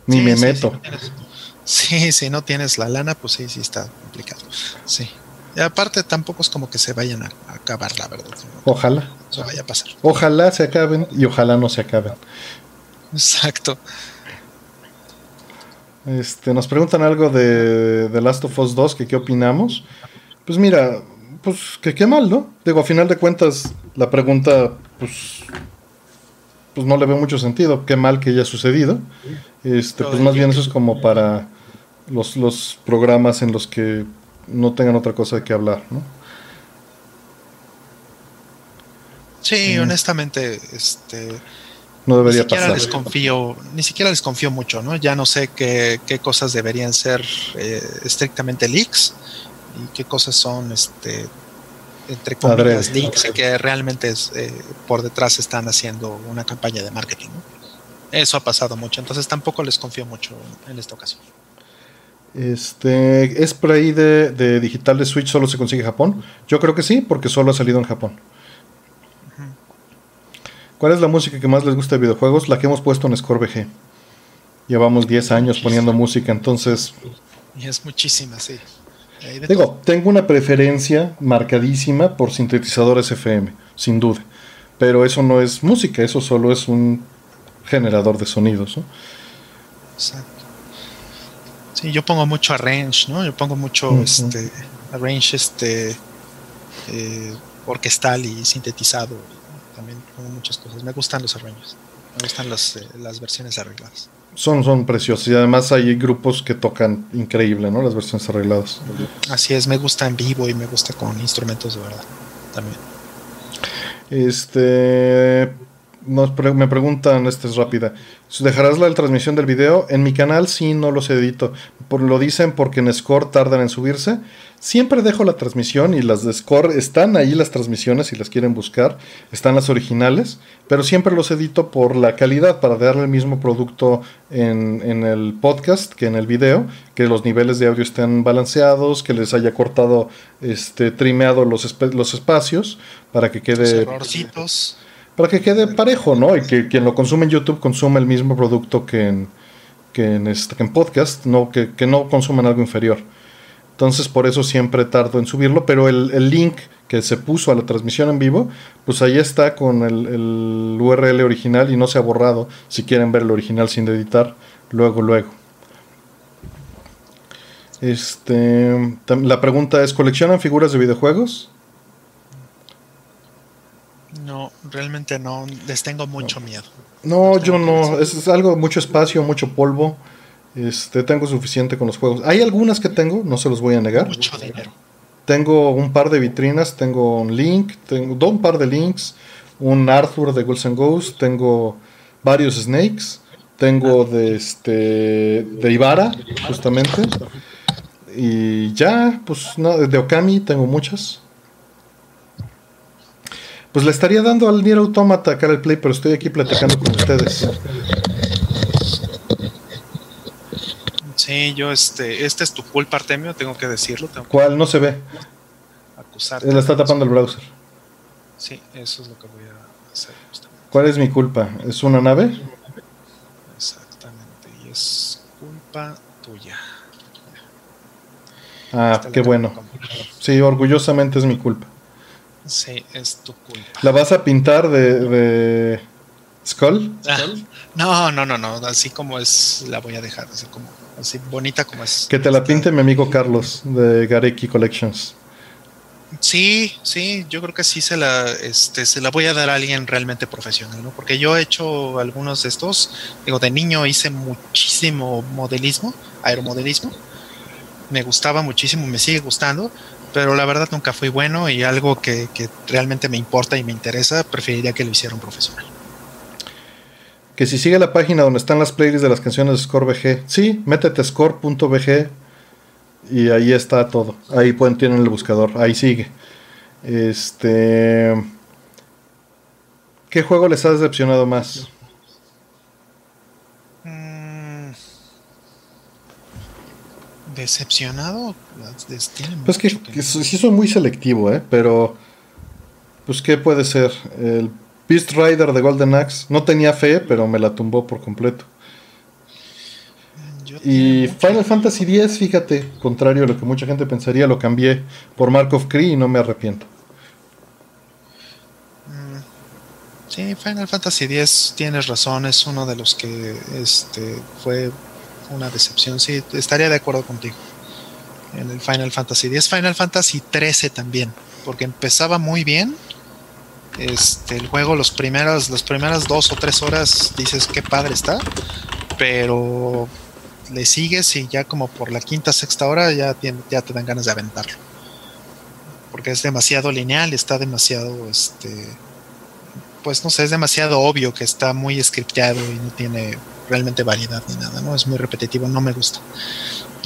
Ni Sí, me sí, meto. Sí, no tienes- sí, si no tienes la lana, pues sí, sí está complicado. Sí. Y aparte, tampoco es como que se vayan a, a acabar, la verdad. Ojalá. vaya a pasar. Ojalá se acaben y ojalá no se acaben. Exacto. Este, nos preguntan algo de, de Last of Us 2, que qué opinamos. Pues mira, pues que qué mal, ¿no? Digo, a final de cuentas, la pregunta, pues, pues no le veo mucho sentido. Qué mal que haya sucedido. Este, pues más bien eso es como para los, los programas en los que no tengan otra cosa de qué hablar, ¿no? Sí, Mm. honestamente, este, No ni debería siquiera pasar. les confío, ni siquiera les confío mucho, ¿no? Ya no sé qué, qué cosas deberían ser eh, estrictamente leaks y qué cosas son, este, entre comillas, leaks que realmente es, eh, por detrás están haciendo una campaña de marketing. ¿no? Eso ha pasado mucho, entonces tampoco les confío mucho en, esta ocasión. Este, ¿es por ahí de, de digital de Switch solo se consigue en Japón? Yo creo que sí, porque solo ha salido en Japón. ¿Cuál es la música que más les gusta de videojuegos? La que hemos puesto en Score VG. Llevamos 10 años poniendo música, entonces Y es muchísima, sí. Digo, tengo una preferencia marcadísima por sintetizadores FM, sin duda. Pero eso no es música, eso solo es un generador de sonidos. ¿no? Exacto. Sí, yo pongo mucho arrange, ¿no? Yo pongo mucho este arrange este eh, orquestal y sintetizado. También pongo muchas cosas. Me gustan los arranges. Me gustan las, eh, las versiones arregladas. Son, son preciosos y además hay grupos que tocan increíble, ¿no? Las versiones arregladas. Así es, me gusta en vivo y me gusta con instrumentos de verdad. También. Este. Nos me preguntan, esta es rápida. ¿Dejarás la transmisión del video? En mi canal sí, no los edito. Por, lo dicen porque en Score tardan en subirse. Siempre dejo la transmisión y las de Score están ahí las transmisiones si las quieren buscar. Están las originales. Pero siempre los edito por la calidad, para darle el mismo producto en, en el podcast que en el video. Que los niveles de audio estén balanceados, que les haya cortado, este, trimeado los, los espacios para que Los quede errorcitos. Para que quede parejo, ¿no? Y que quien lo consume en YouTube consuma el mismo producto que en, que en, este, que en podcast, no, que, que no consuman algo inferior. Entonces, por eso siempre tardo en subirlo, pero el, el link que se puso a la transmisión en vivo, pues ahí está con el, el URL original y no se ha borrado. Si quieren ver el original sin editar, luego, luego. Este, la pregunta es, ¿coleccionan figuras de videojuegos? No, realmente no. Les tengo mucho miedo. No, yo no. Es, es algo, mucho espacio, mucho polvo. Este, tengo suficiente con los juegos. Hay algunas que tengo, no se los voy a negar. Mucho dinero. Tengo un par de vitrinas, tengo un Link, tengo dos un par de Links, un Arthur de Ghouls and Ghosts, tengo varios Snakes, tengo de este de justamente. Y ya, pues no, de Okami tengo muchas. Pues le estaría dando al Nier Automata cara el play, pero estoy aquí platicando con ustedes. Sí, yo este, este es tu culpa, Artemio, tengo que decirlo, tengo que ¿Cuál? No se ve. acusarte. Él está tapando el browser. Sí, eso es lo que voy a hacer justamente. ¿Cuál es mi culpa? ¿Es una nave? Exactamente, y es culpa tuya. Ah, qué bueno. Sí, orgullosamente es mi culpa. Sí, es tu culpa. ¿La vas a pintar de, de Skull? Ah, no, no, no, no, así como es, la voy a dejar, así como, así bonita como es. Que te la pinte mi amigo Carlos de Gareki Collections. Sí, sí, yo creo que sí se la, este, se la voy a dar a alguien realmente profesional, ¿no? Porque yo he hecho algunos de estos, digo, de niño hice muchísimo modelismo, aeromodelismo, me gustaba muchísimo, me sigue gustando, pero la verdad nunca fui bueno y algo que, que realmente me importa y me interesa, preferiría que lo hiciera un profesional. Que si sigue la página donde están las playlists de las canciones de Score VG, sí, métete score.bg y ahí está todo. Ahí pueden tienen el buscador, ahí sigue. Este ¿Qué juego les ha decepcionado más? ¿Decepcionado? Pues que, que, sí soy muy selectivo, ¿eh? Pero, pues, ¿qué puede ser? El Beast Rider de Golden Axe. No tenía fe, pero me la tumbó por completo. Y Final Fantasy X, fíjate, contrario a lo que mucha gente pensaría, lo cambié por Mark of Cree y no me arrepiento. Mm, sí, Final Fantasy X tienes razón, es uno de los que este, fue una decepción. Sí, estaría de acuerdo contigo. En el Final Fantasy X, Final Fantasy 13 también, porque empezaba muy bien. Este, el juego, los las primeras dos o tres horas dices qué padre está, pero le sigues y ya como por la quinta, sexta hora ya, ya te dan ganas de aventarlo. Porque es demasiado lineal, está demasiado, este, pues no sé, es demasiado obvio que está muy scripteado y no tiene realmente variedad ni nada, ¿no? Es muy repetitivo, no me gusta.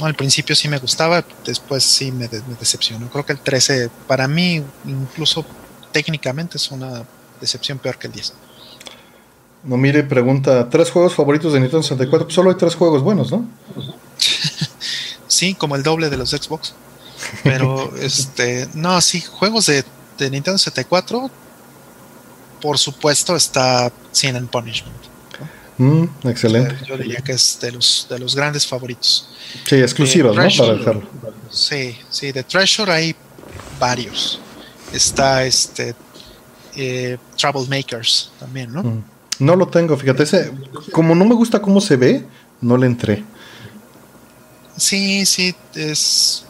No, al principio sí me gustaba, después sí me, me decepcionó. Creo que el 13, para mí, incluso técnicamente, es una decepción peor que el 10. No mire, pregunta, ¿tres juegos favoritos de Nintendo 64? Pues solo hay tres juegos buenos, ¿no? [LAUGHS] sí, como el doble de los Xbox. Pero, [LAUGHS] este, no, sí, juegos de, Nintendo 64, por supuesto, está Sin and Punishment. Mm, excelente. yo diría que es de los, de los grandes favoritos. Sí, exclusivos, ¿no? Para dejarlo. Sí, sí, de Treasure hay varios. Está este eh, Troublemakers también, ¿no? Mm. No lo tengo, fíjate, ese, como no me gusta cómo se ve, no le entré. Sí, sí, es.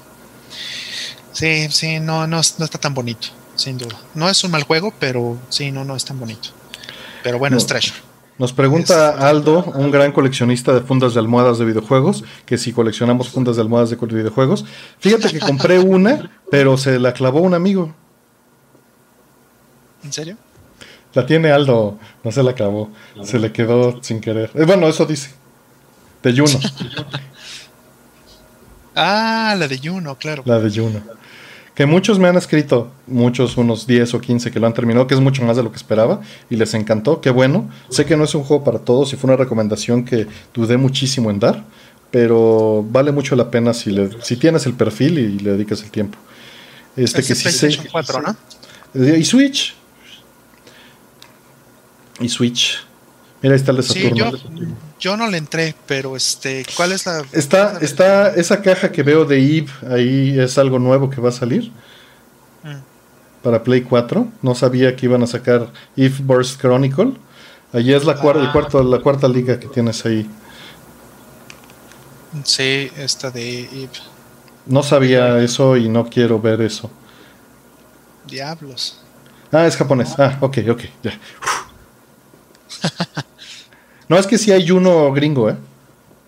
Sí, sí, no, no, está tan bonito, sin duda. No es un mal juego, pero sí, no, no es tan bonito. Pero bueno, es Treasure. Nos pregunta Aldo, un gran coleccionista de fundas de almohadas de videojuegos, que si coleccionamos fundas de almohadas de videojuegos. Fíjate que compré [LAUGHS] una, pero se la clavó un amigo. ¿En serio? La tiene Aldo, no se la acabó. Se le quedó sin querer. Eh, bueno, eso dice. De Juno. [LAUGHS] ah, la de Juno, claro. La de Juno. Que muchos me han escrito, muchos, unos 10 o 15 que lo han terminado, que es mucho más de lo que esperaba y les encantó. Qué bueno. Sé que no es un juego para todos y fue una recomendación que dudé muchísimo en dar, pero vale mucho la pena si, le, si tienes el perfil y le dedicas el tiempo. Este que sí 4, ¿no? Y Switch, y Switch. Mira, ahí está el de Saturno. yo, no le entré, pero este, ¿cuál es la. Está, está esa caja que veo de Eve, ahí es algo nuevo que va a salir. Mm. Para Play 4. No sabía que iban a sacar Eve Burst Chronicle. Allí es la, cuarta, ah. la cuarta liga que tienes ahí. Sí, esta de Eve. No sabía eso y no quiero ver eso. Diablos. Ah, es japonés. Ah, ok, ok, ya. [LAUGHS] no, es que sí hay uno gringo, ¿eh?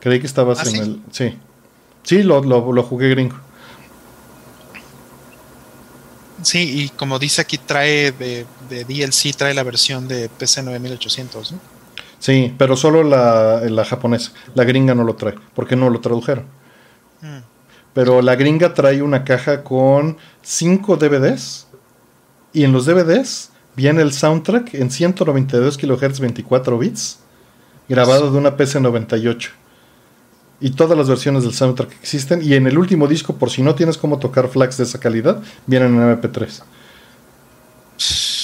Creí que estabas ¿Ah, en el. Sí. Sí, lo, lo, jugué gringo. Sí, y como dice aquí, trae de, DLC, trae la versión de PC 9800, ¿no? Sí, pero solo la, la japonesa. La gringa no lo trae, porque no lo tradujeron. Mm. Pero la gringa trae una caja con 5 DVDs. Y en los DVDs viene el soundtrack en 192 kHz 24 bits, grabado de una PC98. Y todas las versiones del soundtrack existen. Y en el último disco, por si no tienes cómo tocar flags de esa calidad, vienen en MP3.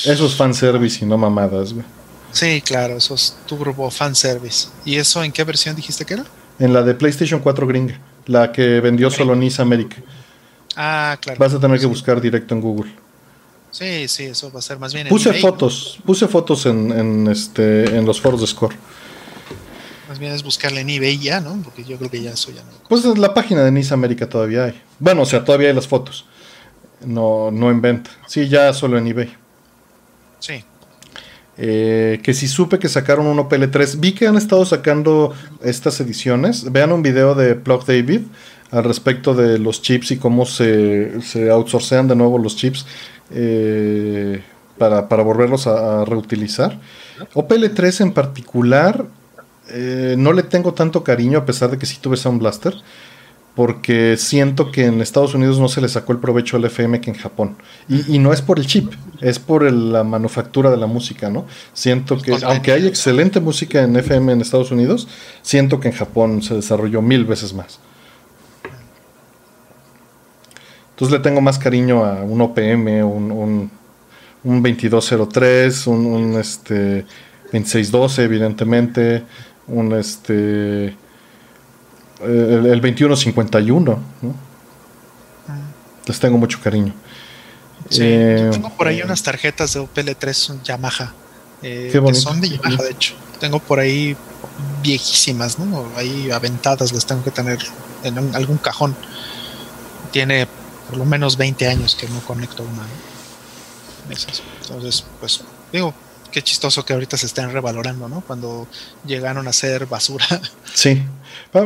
Eso es fanservice y no mamadas, güey. Sí, claro, eso es turbo fanservice. ¿Y eso en qué versión dijiste que era? En la de PlayStation 4 gringa, la que vendió solo Nice America. Ah, claro. Vas a tener que buscar directo en Google. Sí, sí, eso va a ser más bien. Puse fotos, puse fotos en, este, en los foros de Score. Más bien es buscarle en eBay ya, ¿no? Porque yo creo que ya eso ya no. Pues la página de Nice América todavía hay. Bueno, o sea, todavía hay las fotos. No, no en venta. Sí, ya solo en eBay. Sí. Eh, que si supe que sacaron un OPL3. Vi que han estado sacando estas ediciones. Vean un video de Plug David al respecto de los chips y cómo se, se outsourcean de nuevo los chips eh, para, volverlos a, reutilizar. OPL3 en particular eh, no le tengo tanto cariño a pesar de que sí tuve Sound Blaster porque siento que en Estados Unidos no se le sacó el provecho al FM que en Japón. Y, no es por el chip, es por la manufactura de la música, ¿no? Siento que, aunque hay excelente música en FM en Estados Unidos, siento que en Japón se desarrolló mil veces más. Entonces le tengo más cariño a un OPM, un, un, un 2203, un, un este, 2612, evidentemente, un este el, el 2151, ¿no? Les tengo mucho cariño. Eh, tengo por ahí unas tarjetas de OPL3 Yamaha. Eh, que son de Yamaha, de hecho. Tengo por ahí viejísimas, ¿no? Ahí aventadas, las tengo que tener en algún cajón. Tiene por lo menos 20 años que no conecto una. Entonces, pues, digo, qué chistoso que ahorita se estén revalorando, ¿no? Cuando llegaron a ser basura. [LAUGHS] Sí.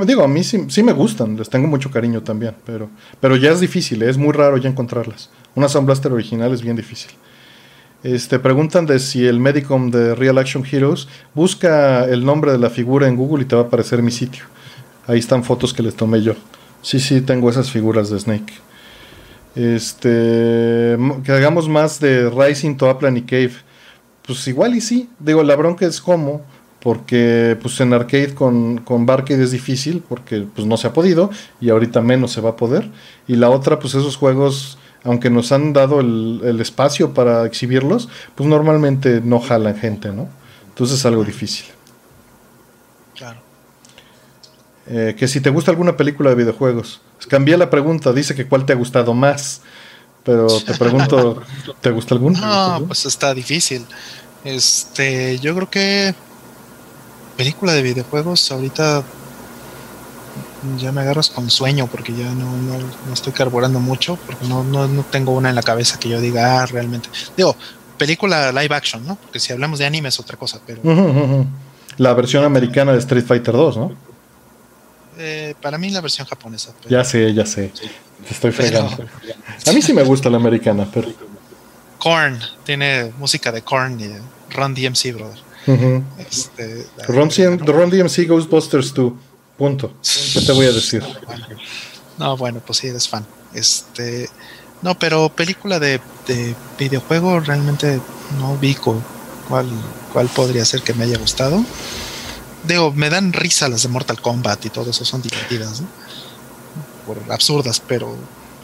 Digo, a mí sí, me gustan, les tengo mucho cariño también, pero, pero ya es difícil, ¿eh? es muy raro ya encontrarlas. Una Sound Blaster original es bien difícil. Este, preguntan de si el Medicom de Real Action Heroes busca el nombre de la figura en Google y te va a aparecer mi sitio. Ahí están fotos que les tomé yo. Sí, sí, tengo esas figuras de Snake. Este, que hagamos más de Rising to Upland Cave pues igual y sí. Digo, la bronca es cómo, porque pues en arcade con, con Barcade es difícil, porque pues no se ha podido, y ahorita menos se va a poder. Y la otra, pues esos juegos, aunque nos han dado el, espacio para exhibirlos, pues normalmente no jalan gente, ¿no? Entonces es algo difícil. Claro. Eh, que si te gusta alguna película de videojuegos. Cambié la pregunta, dice que cuál te ha gustado más. Pero te [LAUGHS] pregunto, ¿te gusta alguno? No, pues está difícil. Este, yo creo que película de videojuegos ahorita ya me agarras con sueño porque ya no, no, estoy carburando mucho porque no, no, no, tengo una en la cabeza que yo diga ah, realmente. Digo, película live action, ¿no? Porque si hablamos de anime es otra cosa, pero... La versión americana de Street Fighter 2, ¿no? Eh, para mí la versión japonesa. Ya sé, ya sé. Estoy fregando. [LAUGHS] A mí sí me gusta la americana, pero. Korn, tiene música de Korn y Run DMC, brother. este, Run, DMC Ghostbusters 2. Punto. ¿Qué te voy a decir? No, bueno, pues sí, eres fan. Este. No, pero película de, de videojuego realmente no ubico cuál, cuál podría ser que me haya gustado digo, me dan risa las de Mortal Kombat y todo eso, son divertidas, ¿no? Por absurdas, pero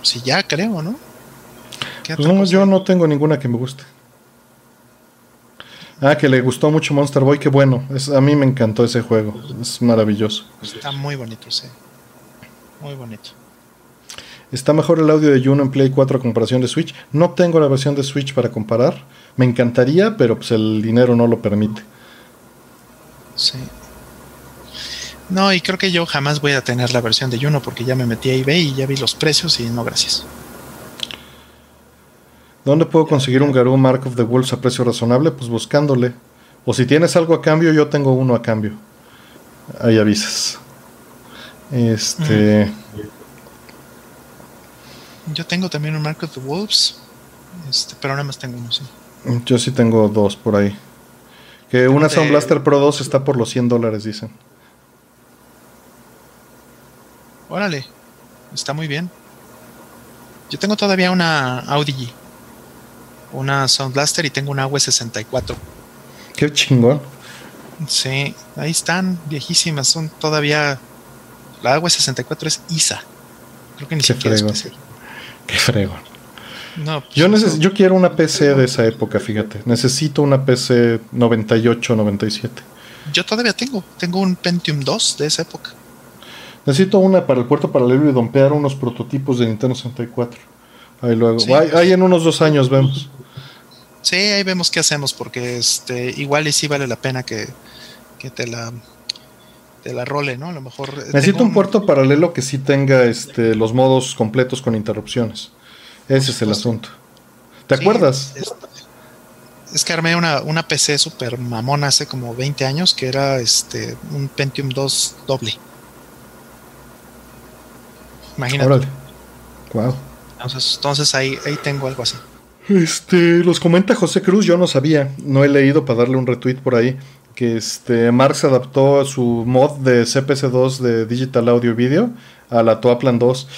si ya creo, ¿no? Pues yo no tengo ninguna que me guste. Ah, que le gustó mucho Monster Boy, qué bueno. Es, a mí me encantó ese juego, es maravilloso. Está muy bonito, sí. Muy bonito. Está mejor el audio de Juno en Play 4 a comparación de Switch. No tengo la versión de Switch para comparar. Me encantaría, pero pues el dinero no lo permite. Sí. No, y creo que yo jamás voy a tener la versión de Juno porque ya me metí a eBay y ya vi los precios y no, gracias. ¿Dónde puedo conseguir un Garou Mark of the Wolves a precio razonable? Pues buscándole. O si tienes algo a cambio, yo tengo uno a cambio. Ahí avisas. Este. Yo tengo también un Mark of the Wolves. Este, pero nada más tengo uno, sí. Yo sí tengo dos por ahí. Que una Sound Blaster Pro 2 está por los 100 dólares, dicen. Órale, está muy bien. Yo tengo todavía una Audi una Sound Blaster y tengo una AW64. Qué chingón. Sí, ahí están, viejísimas, son todavía. La AW64 es ISA. Creo que ni Qué siquiera fregón. es Qué fregón. No, pues yo, yo quiero una PC de esa época, fíjate. Necesito una PC 98, 97. Yo todavía tengo. Tengo un Pentium 2 de esa época. Necesito una para el puerto paralelo y dompear unos prototipos de Nintendo 64. Ahí luego. Ahí, en unos dos años vemos. Sí, ahí vemos qué hacemos, porque este igual y sí vale la pena que, te la te la role, ¿no? A lo mejor. Necesito un, puerto paralelo que sí tenga este los modos completos con interrupciones. Ese es el asunto. ¿Te acuerdas? Es, que armé una, una PC super mamona hace como 20 años que era este un Pentium 2 doble. Imagínate. Wow. Entonces, entonces ahí, ahí tengo algo así. Este, los comenta José Cruz, yo no sabía, no he leído para darle un retweet por ahí, que este Marx adaptó su mod de CPC2 de Digital Audio Video a la Toaplan 2.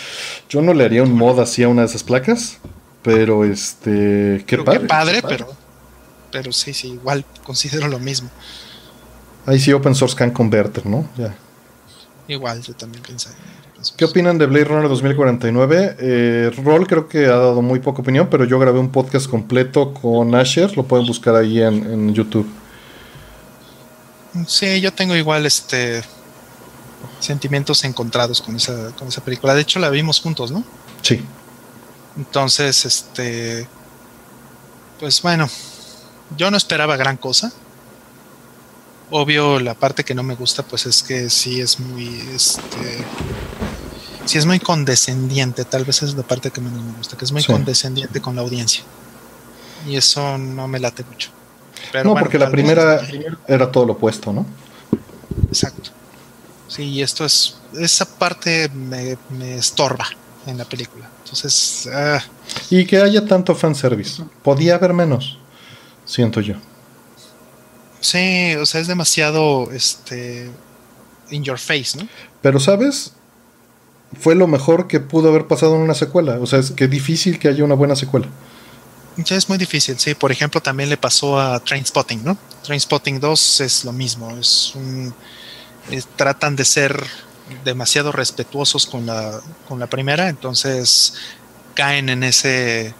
Yo no le haría un mod así a una de esas placas, pero este, qué padre. Qué padre, pero pero sí, sí, igual considero lo mismo. Ahí sí Open Source Can Converter, ¿no? Ya. Igual, yo también pensé. ¿Qué opinan de Blade Runner 2049? Eh, Roll creo que ha dado muy poca opinión, pero yo grabé un podcast completo con Asher, lo pueden buscar ahí en, YouTube. Sí, yo tengo igual este sentimientos encontrados con esa, con esa película. De hecho, la vimos juntos, ¿no? Sí. Entonces, este. Pues bueno, yo no esperaba gran cosa. Obvio, la parte que no me gusta, pues es que sí es muy. Este, si es muy condescendiente, tal vez es la parte que menos me gusta, que es muy condescendiente con la audiencia. Y eso no me late mucho. no, porque la primera era todo lo opuesto, ¿no? Exacto. Sí, y esto es, esa parte me, estorba en la película. Entonces... Ah. Y que haya tanto fanservice. Podía haber menos, siento yo. Sí, o sea, es demasiado, este, in your face, ¿no? Pero, ¿sabes? Fue lo mejor que pudo haber pasado en una secuela. O sea, es que difícil que haya una buena secuela. Ya es muy difícil, sí. Por ejemplo, también le pasó a Trainspotting, ¿no? Trainspotting 2 es lo mismo. Es un. tratan de ser demasiado respetuosos con la, con la primera, entonces caen en ese.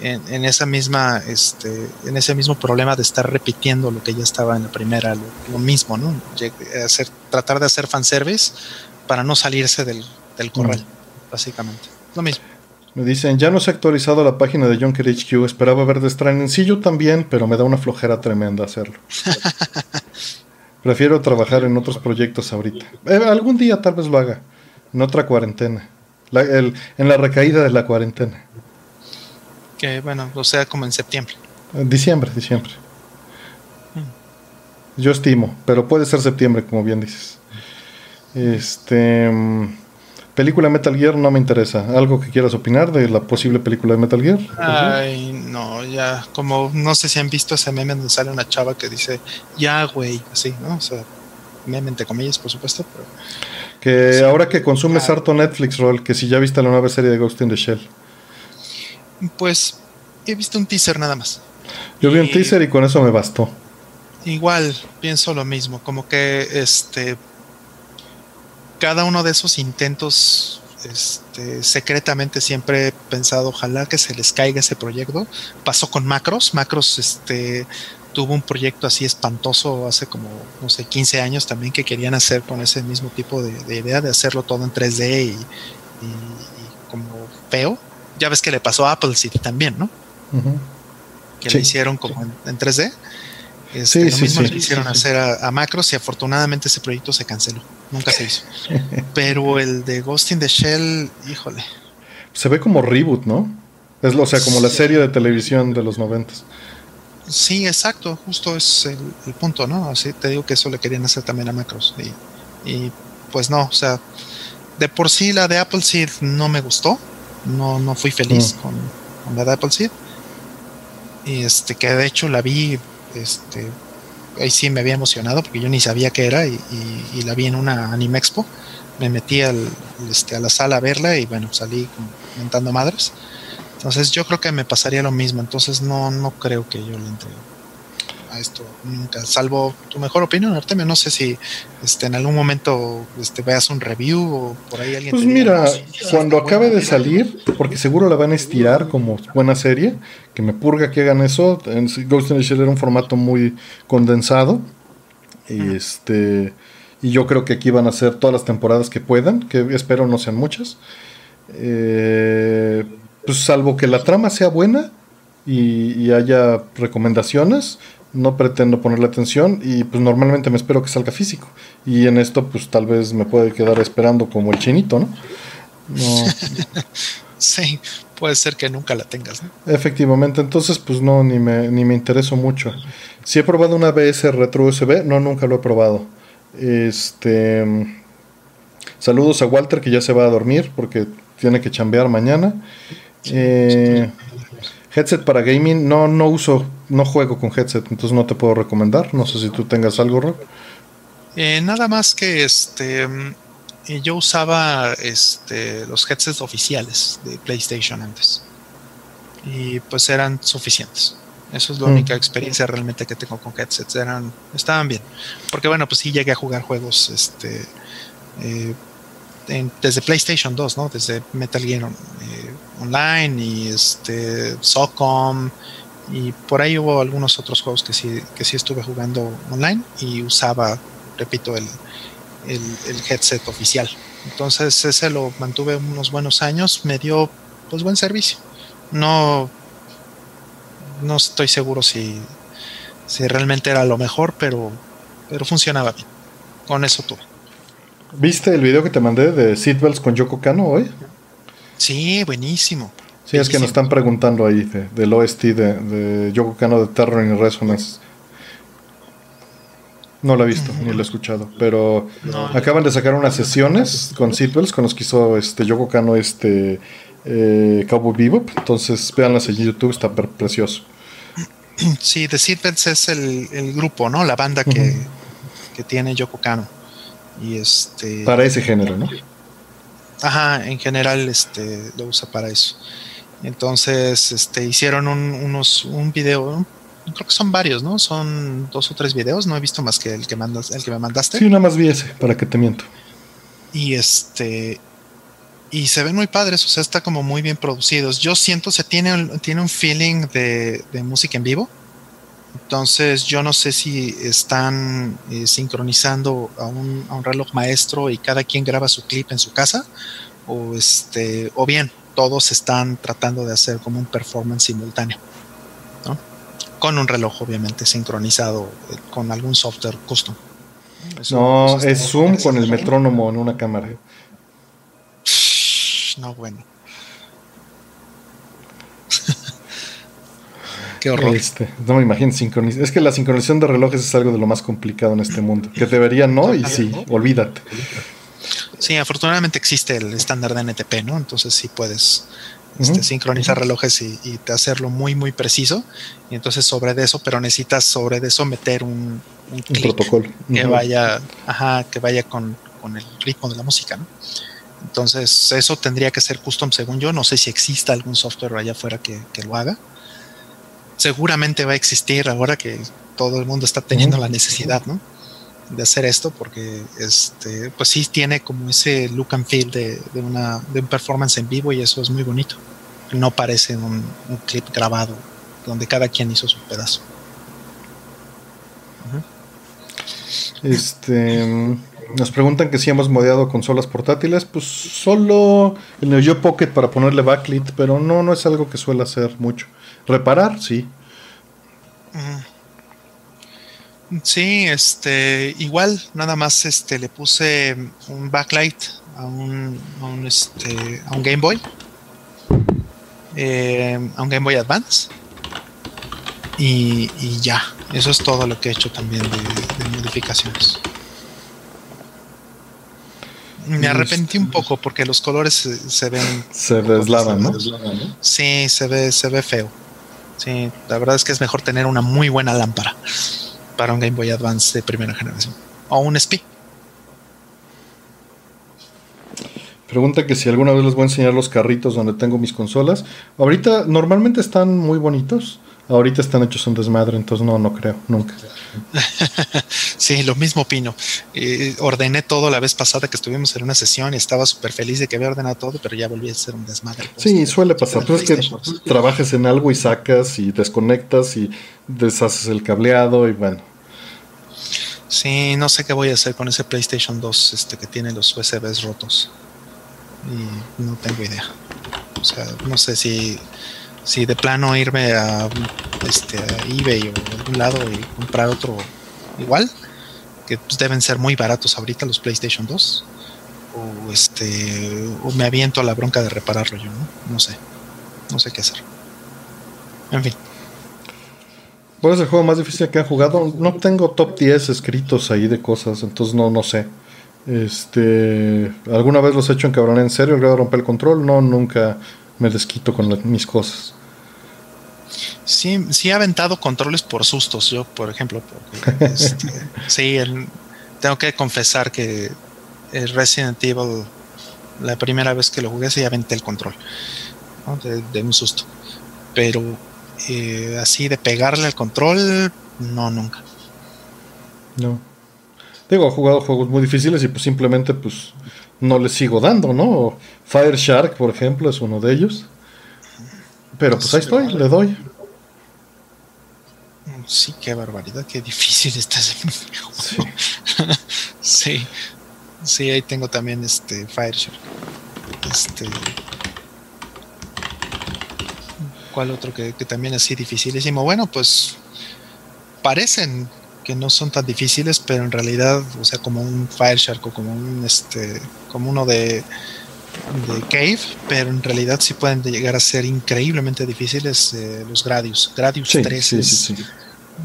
En, esa misma, este, en ese mismo problema de estar repitiendo lo que ya estaba en la primera, lo, mismo, ¿no? Hacer, tratar de hacer fanservice para no salirse del, del corral, básicamente. Lo mismo. Me dicen, ya no se ha actualizado la página de Junker HQ, esperaba ver The Stranding. Sí, yo también, pero me da una flojera tremenda hacerlo. [LAUGHS] Prefiero trabajar en otros proyectos ahorita. Eh, algún día tal vez lo haga, en otra cuarentena. en la recaída de la cuarentena. Que bueno, o sea, como en septiembre. En diciembre, diciembre. Mm. Yo estimo, pero puede ser septiembre, como bien dices. Este. Película Metal Gear no me interesa. ¿Algo que quieras opinar de la posible película de Metal Gear? Ay, no, ya, como no sé si han visto ese meme donde sale una chava que dice, ya, güey, así, ¿no? O sea, meme entre comillas, por supuesto, pero... Que ahora que consumes harto Netflix, Roll, que si ya viste la nueva serie de Ghost in the Shell. Pues he visto un teaser nada más. Yo vi un teaser y con eso me bastó. Igual, pienso lo mismo, como que este cada uno de esos intentos este, secretamente siempre he pensado ojalá que se les caiga ese proyecto. Pasó con Macros. Macros este, tuvo un proyecto así espantoso hace como, no sé, 15 años también que querían hacer con ese mismo tipo de, idea de hacerlo todo en 3D y, como feo. Ya ves que le pasó a Apple City también, ¿no? Que le hicieron como en 3D. Este, lo mismo le hicieron hacer a, Macros y afortunadamente ese proyecto se canceló. Nunca se hizo. Pero el de Ghost in the Shell, híjole. Se ve como reboot, ¿no? Es, o sea, como la serie de televisión de los noventas. Sí, exacto. Justo es el, punto, ¿no? Así te digo que eso le querían hacer también a Macros. Y, pues no, o sea, de por sí la de Apple Seed no me gustó. No, no fui feliz mm. con, con la de Apple Seed. Y este, que de hecho la vi este, ahí sí me había emocionado porque yo ni sabía qué era y, la vi en una Anime Expo. Me metí al, este, a la sala a verla y bueno, salí comentando madres. Entonces yo creo que me pasaría lo mismo. Entonces no, no creo que yo le entregue a esto nunca, salvo tu mejor opinión, Artemio. No sé si este, en algún momento este, veas un review o por ahí alguien. Pues mira, cuando acabe de salir, porque seguro la van a estirar como buena serie, que me purga que hagan eso. Ghost in the Shell era un formato muy condensado. Y este. Y yo creo que aquí van a ser todas las temporadas que puedan, que espero no sean muchas. Eh, pues salvo que la trama sea buena y haya recomendaciones, no pretendo ponerle atención y pues normalmente me espero que salga físico. Y en esto pues tal vez me puede quedar esperando como el chinito, ¿no? [LAUGHS] sí, puede ser que nunca la tengas. ¿no? Efectivamente, entonces pues no, ni me, ni me intereso mucho. Si he probado una BS retro USB, no, nunca lo he probado. Este. Saludos a Walter que ya se va a dormir porque tiene que chambear mañana. Eh, headset para gaming, no, no uso, no juego con headset, entonces no te puedo recomendar. No sé si tú tengas algo, Rob. Eh, nada más que este yo usaba este, los headsets oficiales de PlayStation antes. Y pues eran suficientes. Eso es la mm. única experiencia realmente que tengo con headsets. Eran, estaban bien. Porque bueno, pues sí llegué a jugar juegos este, eh, desde PlayStation 2, ¿no? Desde Metal Gear eh, Online y este, SOCOM. Y por ahí hubo algunos otros juegos que sí, que sí estuve jugando online y usaba, repito, el, el, headset oficial. Entonces ese lo mantuve unos buenos años, me dio pues buen servicio. No, no estoy seguro si, si realmente era lo mejor, pero, pero funcionaba bien. Con eso tuve. ¿Viste el video que te mandé de Seatbelts con Yoko Kano hoy? Sí, buenísimo. Sí, es que nos están preguntando ahí del OST de, de Yoko Kano de Terror in Resonance. No lo he visto, ni lo he escuchado. Pero acaban de sacar unas sesiones con Seatbelts, con los que hizo este Yoko Kano, este eh, Cowboy Bebop. Entonces, véanlas en YouTube, está precioso. Sí, The Seatbelts es el, grupo, ¿no? La banda que, tiene Yoko Kano. Y este. Para ese género, ¿no? Ajá, en general este, lo usa para eso. Entonces, este, hicieron un, unos, un video, creo que son varios, ¿no? Son dos o tres videos, no he visto más que el que mandas, el que me mandaste. Sí, nada más vi ese, para que te miento. Y este y se ven muy padres, o sea, está como muy bien producidos. Yo siento se tiene, tiene un feeling de, música en vivo. Entonces, yo no sé si están eh, sincronizando a un, a un, reloj maestro y cada quien graba su clip en su casa, o este, o bien todos están tratando de hacer como un performance simultáneo con un reloj obviamente sincronizado eh, con algún software custom. no, es Zoom con el metrónomo en una cámara. No, bueno. [LAUGHS] Qué horror. Este, no me imagino sincronizar. Es que la sincronización de relojes es algo de lo más complicado en este mundo. Que debería no, y sí, olvídate. Sí, afortunadamente existe el estándar de NTP, ¿no? Entonces sí puedes este, sincronizar relojes y, hacerlo muy, muy preciso. Y entonces sobre de eso, pero necesitas sobre de eso meter un, protocolo que vaya, ajá, que vaya con, el ritmo de la música, Entonces, eso tendría que ser custom según yo. No sé si exista algún software allá afuera que, lo haga. Seguramente va a existir ahora que todo el mundo está teniendo la necesidad, ¿no? De hacer esto porque este pues sí tiene como ese look and feel de, una de un performance en vivo y eso es muy bonito. No parece un, clip grabado donde cada quien hizo su pedazo. Este nos preguntan que si hemos modeado consolas portátiles. Pues solo el Neo Geo Pocket para ponerle backlit pero no no es algo que suele hacer mucho. Reparar sí Sí, este, igual, nada más este, le puse un backlight a un, a un, este, a un Game Boy, eh, a un Game Boy Advance. Y, ya, eso es todo lo que he hecho también de, modificaciones. Me arrepentí un poco porque los colores se, ven. Se deslavan, ¿no? Sí, se ve, se ve feo. Sí, la verdad es que es mejor tener una muy buena lámpara para un Game Boy Advance de primera generación o un SP. Pregunta que si alguna vez les voy a enseñar los carritos donde tengo mis consolas. Ahorita normalmente están muy bonitos. Ahorita están hechos un desmadre, entonces no, no creo, nunca. [LAUGHS] sí, lo mismo opino. Eh, ordené todo la vez pasada que estuvimos en una sesión y estaba súper feliz de que había ordenado todo, pero ya volví a ser un desmadre. Sí, suele pasar. Tú es que trabajes en algo y sacas y desconectas y deshaces el cableado y bueno. Sí, no sé qué voy a hacer con ese PlayStation 2 este, que tiene los USBs rotos. Y no tengo idea. O sea, no sé si, si de plano irme a, este, a eBay o a algún lado y comprar otro igual, que pues, deben ser muy baratos ahorita los PlayStation 2. O este o me aviento a la bronca de repararlo yo, ¿no? No sé. no sé qué hacer. En fin. ¿Cuál es el juego más difícil que han jugado? No tengo top 10 escritos ahí de cosas, entonces no, no sé. Este, ¿Alguna vez los he hecho en cabrón en serio? ¿El grado de romper el control? No, nunca me desquito con mis cosas. Sí, sí he aventado controles por sustos, yo, por ejemplo. [LAUGHS] Este, sí, tengo que confesar que el Resident Evil, la primera vez que lo jugué, sí aventé el control de, un susto. Pero eh, así de pegarle al control, no, nunca. No. Digo, he jugado juegos muy difíciles y pues simplemente pues no les sigo dando, ¿no? Fire Shark, por ejemplo, es uno de ellos. Pero pues ahí estoy, le doy. Sí, qué barbaridad, qué difícil está ese juego. [LAUGHS] Sí. sí. ahí tengo también este Fire Shark. Este. ¿Cuál otro que, que también así dificilísimo? Bueno, pues parecen que no son tan difíciles, pero en realidad, o sea, como un Fire Shark o como un este, como uno de, de Cave, pero en realidad sí pueden llegar a ser increíblemente difíciles eh, los Gradius. Gradius 3 es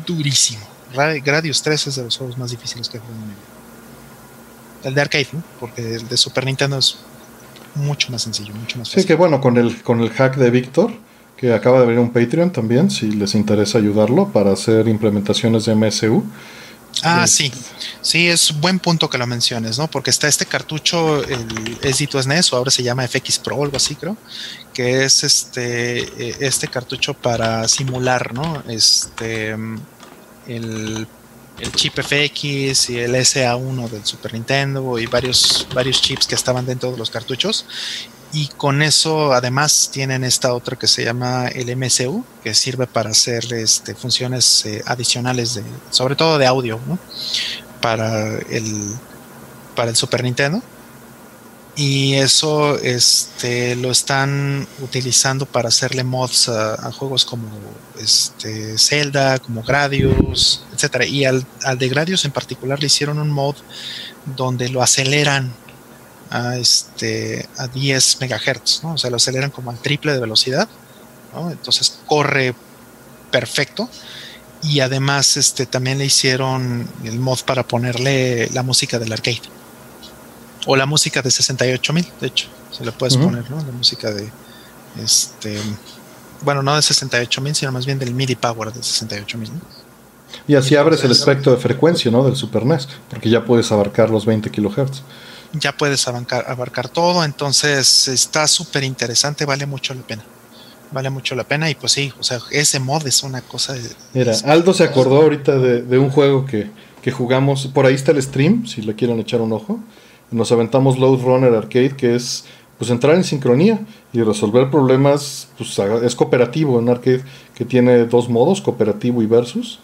durísimo. Gradius 3 es de los juegos más difíciles que he jugado en mi vida. El de arcade, porque el de Super Nintendo es mucho más sencillo, mucho más fácil. Sí, que bueno, con el, con el hack de Víctor, que acaba de abrir un Patreon también, si les interesa ayudarlo para hacer implementaciones de MSU. Ah, sí, sí, es buen punto que lo menciones, ¿no? Porque está este cartucho, el SD2NES, o ahora se llama FX Pro, algo así creo, que es este, eh, este cartucho para simular, ¿no? Este, el, el chip FX y el SA1 del Super Nintendo y varios, varios chips que estaban dentro de los cartuchos y con eso además tienen esta otra que se llama el MCU, que sirve para hacer este, funciones eh, adicionales, de, sobre todo de audio, para, el, para el Super Nintendo. Y eso este, lo están utilizando para hacerle mods a, juegos como este, Zelda, como Gradius, etc. Y al, al de Gradius en particular le hicieron un mod donde lo aceleran a, este, a 10 megahertz, ¿no? o sea, lo aceleran como al triple de velocidad, ¿no? entonces corre perfecto. Y además este, también le hicieron el mod para ponerle la música del arcade. O la música de 68000, de hecho. Se le puedes poner, ¿no? La música de. Este. Bueno, no de 68000, sino más bien del MIDI Power de 68000. ¿no? Y así abres el espectro de frecuencia, ¿no? Del Super NES, porque ya puedes abarcar los 20 kilohertz ya puedes abarcar, abarcar todo, entonces está súper interesante, vale mucho la pena. Vale mucho la pena y pues sí, o sea, ese mod es una cosa... Mira, Aldo se acordó ahorita de, un juego que, que, jugamos, por ahí está el stream, si le quieren echar un ojo. Nos aventamos Load Runner Arcade, que es pues entrar en sincronía y resolver problemas, pues es cooperativo en arcade, que tiene dos modos, cooperativo y versus.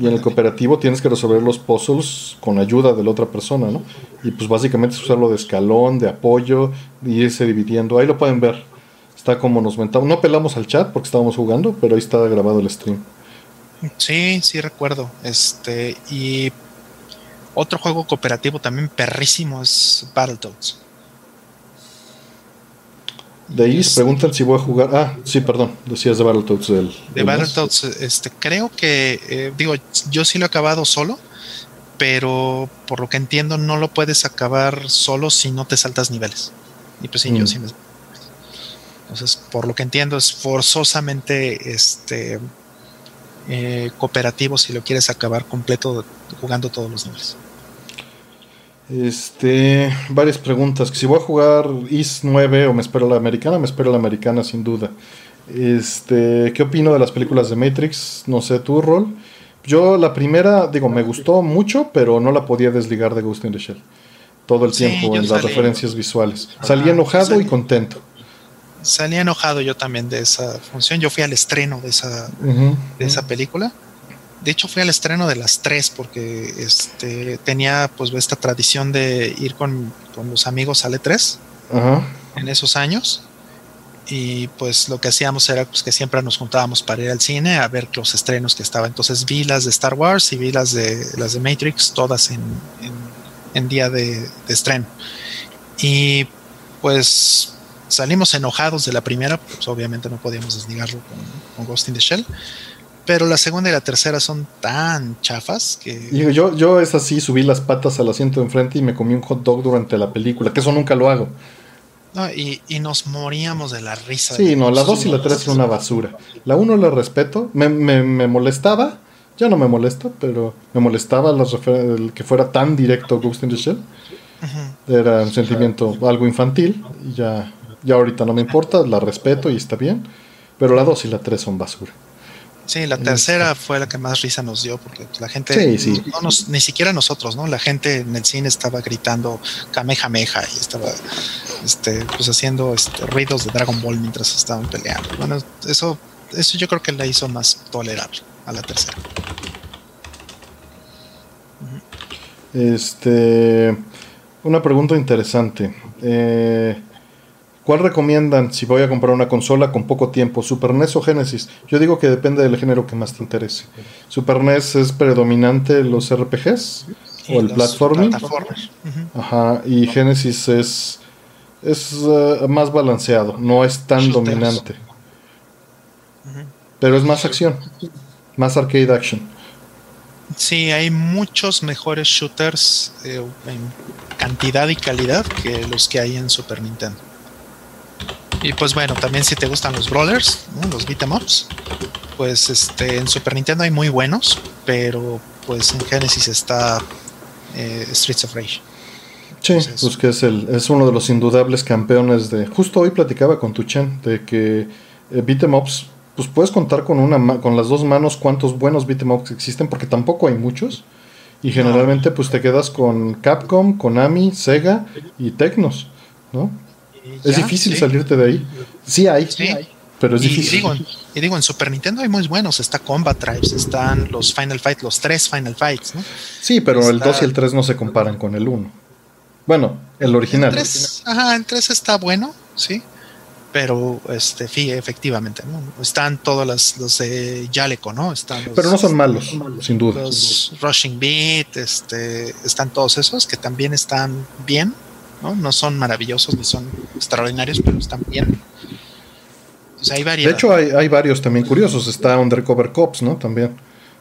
Y en el cooperativo tienes que resolver los puzzles con ayuda de la otra persona, ¿no? Y pues básicamente es usarlo de escalón, de apoyo, y irse dividiendo. Ahí lo pueden ver. Está como nos mentamos. No pelamos al chat porque estábamos jugando, pero ahí está grabado el stream. Sí, sí recuerdo. Este, y otro juego cooperativo también perrísimo es Battletoads. De ahí preguntan si voy a jugar. Ah, sí, perdón, decías de Battletoads. Del, de Battletoads, este, creo que, eh, digo, yo sí lo he acabado solo, pero por lo que entiendo no lo puedes acabar solo si no te saltas niveles. Y pues sí, yo mm. sí me... Entonces, por lo que entiendo, es forzosamente este eh, cooperativo si lo quieres acabar completo jugando todos los niveles. Este, varias preguntas. Si voy a jugar IS 9 o me espero la americana, me espero la americana sin duda. Este, ¿qué opino de las películas de Matrix? No sé, tu rol. Yo la primera, digo, me gustó mucho, pero no la podía desligar de Ghost in the Shell. Todo el tiempo en las referencias visuales. Salí enojado y contento. Salí enojado yo también de esa función. Yo fui al estreno de esa, de esa película de hecho fui al estreno de las tres porque este tenía pues esta tradición de ir con, los amigos a E3 en esos años. Y pues lo que hacíamos era pues que siempre nos juntábamos para ir al cine a ver los estrenos que estaban. Entonces vi las de Star Wars y vi las de las de Matrix todas en, en, día de, de, estreno. Y pues salimos enojados de la primera, pues obviamente no podíamos desligarlo con, con Ghost in the Shell. Pero la segunda y la tercera son tan chafas que. yo, yo es así, subí las patas al asiento de enfrente y me comí un hot dog durante la película, que eso nunca lo hago. No, y, nos moríamos de la risa. Sí, no, la 2 y la 3 son una basura. La 1 la respeto, me, me, molestaba, ya no me molesta, pero me molestaba el que fuera tan directo Ghost in the Shell. Era un sentimiento algo infantil, y ya, ya ahorita no me importa, la respeto y está bien, pero la 2 y la 3 son basura. Sí, la tercera fue la que más risa nos dio porque la gente, No nos, ni siquiera nosotros, ¿no? La gente en el cine estaba gritando Kamehameha y estaba este, pues haciendo este, ruidos de Dragon Ball mientras estaban peleando. Bueno, eso, eso yo creo que la hizo más tolerable a la tercera. Este, una pregunta interesante. Eh, ¿Cuál recomiendan si voy a comprar una consola con poco tiempo? ¿Super NES o Genesis? Yo digo que depende del género que más te interese. ¿Super NES es predominante los RPGs? ¿O el platforming? Ajá, y Genesis es, es eh, más balanceado, no es tan dominante. Pero es más acción, más arcade action. Sí, hay muchos mejores shooters eh, en cantidad y calidad que los que hay en Super Nintendo. Y pues bueno, también si te gustan los brawlers, los beat'em ups, pues este en Super Nintendo hay muy buenos, pero pues en Genesis está eh, Streets of Rage. Sí, pues que es, el, es uno de los indudables campeones de... Justo hoy platicaba con Tuchen de que eh, beat'em ups, pues puedes contar con, una con las dos manos cuántos buenos beat'em ups existen, porque tampoco hay muchos. Y generalmente pues te quedas con Capcom, Konami, Sega y Tecnos, ¿no? Es difícil salirte de ahí. Sí hay, pero es difícil. Y digo, en Super Nintendo hay muy buenos. Está Combat Tribes, están los Final Fight, los tres Final Fights, ¿no? Sí, pero el 2 y el 3 no se comparan con el 1. Bueno, el original. El ajá, el 3 está bueno, sí. Pero, este, sí, efectivamente, ¿no? Están todos los, los de Yaleco, ¿no? Están pero no son malos, sin duda. Los Rushing Beat, este, están todos esos que también están bien ¿no? son maravillosos ni son extraordinarios, pero están bien. hay De hecho, hay, varios también curiosos. Está Undercover Cops, ¿no? También.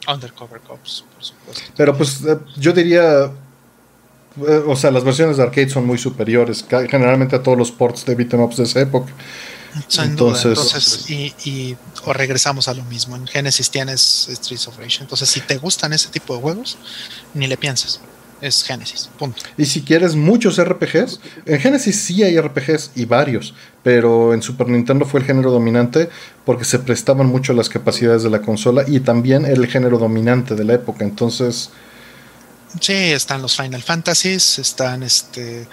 Undercover Cops, por supuesto. Pero pues eh, yo diría, eh, o sea, las versiones de arcade son muy superiores, generalmente a todos los ports de beat'em ups de esa época. entonces, y, o regresamos a lo mismo. En Genesis tienes Streets of Rage. Entonces, si te gustan ese tipo de juegos, ni le pienses es Genesis, punto. Y si quieres muchos RPGs, en Genesis sí hay RPGs y varios, pero en Super Nintendo fue el género dominante porque se prestaban mucho las capacidades de la consola y también el género dominante de la época, entonces... Sí, están los Final Fantasies, están este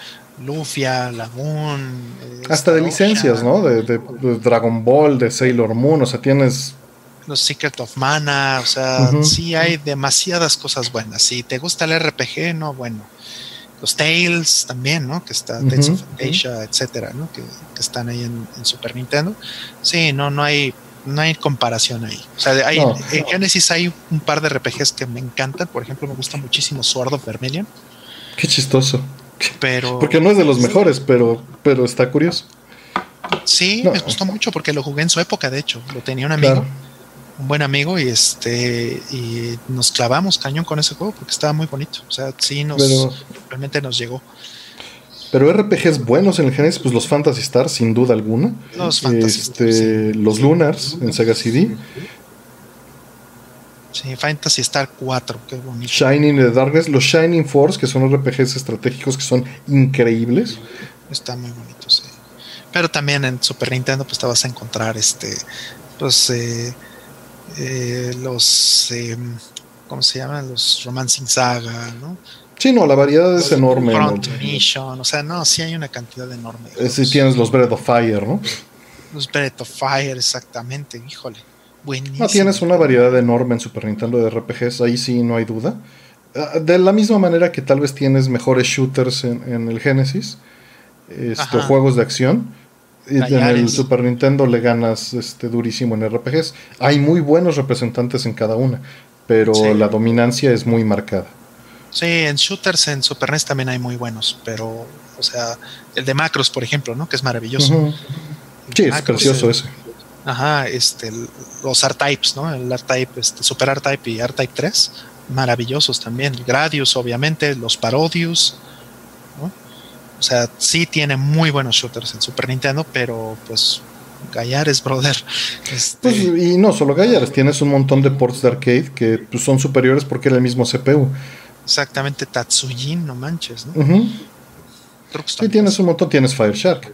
Lufia, Lagoon. Hasta de licencias, ¿no? de Dragon Ball, de Sailor Moon, o sea, tienes los Secret of Mana, o sea, sí hay demasiadas cosas buenas. Si te gusta el RPG, no, bueno. Los Tales también, ¿no? Que está Tales of Asia, etcétera, ¿no? Que, están ahí en, Super Nintendo. Sí, no, no hay, no hay comparación ahí. O sea, hay, en Genesis hay un par de RPGs que me encantan. Por ejemplo, me gusta muchísimo Sword of Vermilion. Qué chistoso. Pero. Porque no es de los mejores, pero, pero está curioso. Sí, me gustó mucho porque lo jugué en su época, de hecho. Lo tenía un amigo un buen amigo y este y nos clavamos cañón con ese juego porque estaba muy bonito. O sea, sí nos realmente nos llegó. Pero RPGs buenos en el Genesis, pues los Fantasy Stars, sin duda alguna. Los Fantasy este, Los Lunars en Sega CD. Sí, Fantasy Star 4, qué bonito. Shining the Darkness, los Shining Force, que son RPGs estratégicos que son increíbles. Está muy bonito, sí. Pero también en Super Nintendo, pues te vas a encontrar este, pues eh, eh, los, eh, ¿cómo se llaman? Los Romancing Saga, ¿no? Sí, no, la variedad es enorme. Front Mission, o sea, no, sí hay una cantidad enorme. Eh, sí tienes los Breath of Fire, ¿no? Los Breath of Fire, exactamente, híjole. Buenísimo. No, tienes una variedad enorme en Super Nintendo de RPGs, ahí sí no hay duda. Ah, de la misma manera que tal vez tienes mejores shooters en, el Genesis, este, juegos de acción en el Super Nintendo le ganas este, durísimo en RPGs. Hay muy buenos representantes en cada una, pero la dominancia es muy marcada. Sí, en shooters en Super NES también hay muy buenos, pero, o sea, el de Macros, por ejemplo, ¿no? Que es maravilloso. Sí, es precioso ese. Ajá, este, los R-Types, ¿no? El R-Type, este, Super R-Type y R-Type 3, maravillosos también. Gradius, obviamente, los Parodius, sea, sí tiene muy buenos shooters en Super Nintendo, pero pues Gallares, brother. Este... Pues, y no solo Gallares, tienes un montón de ports de arcade que pues, son superiores porque era el mismo CPU. Exactamente, Tatsujin, no manches, ¿no? Sí, tienes un montón, tienes Fire Shark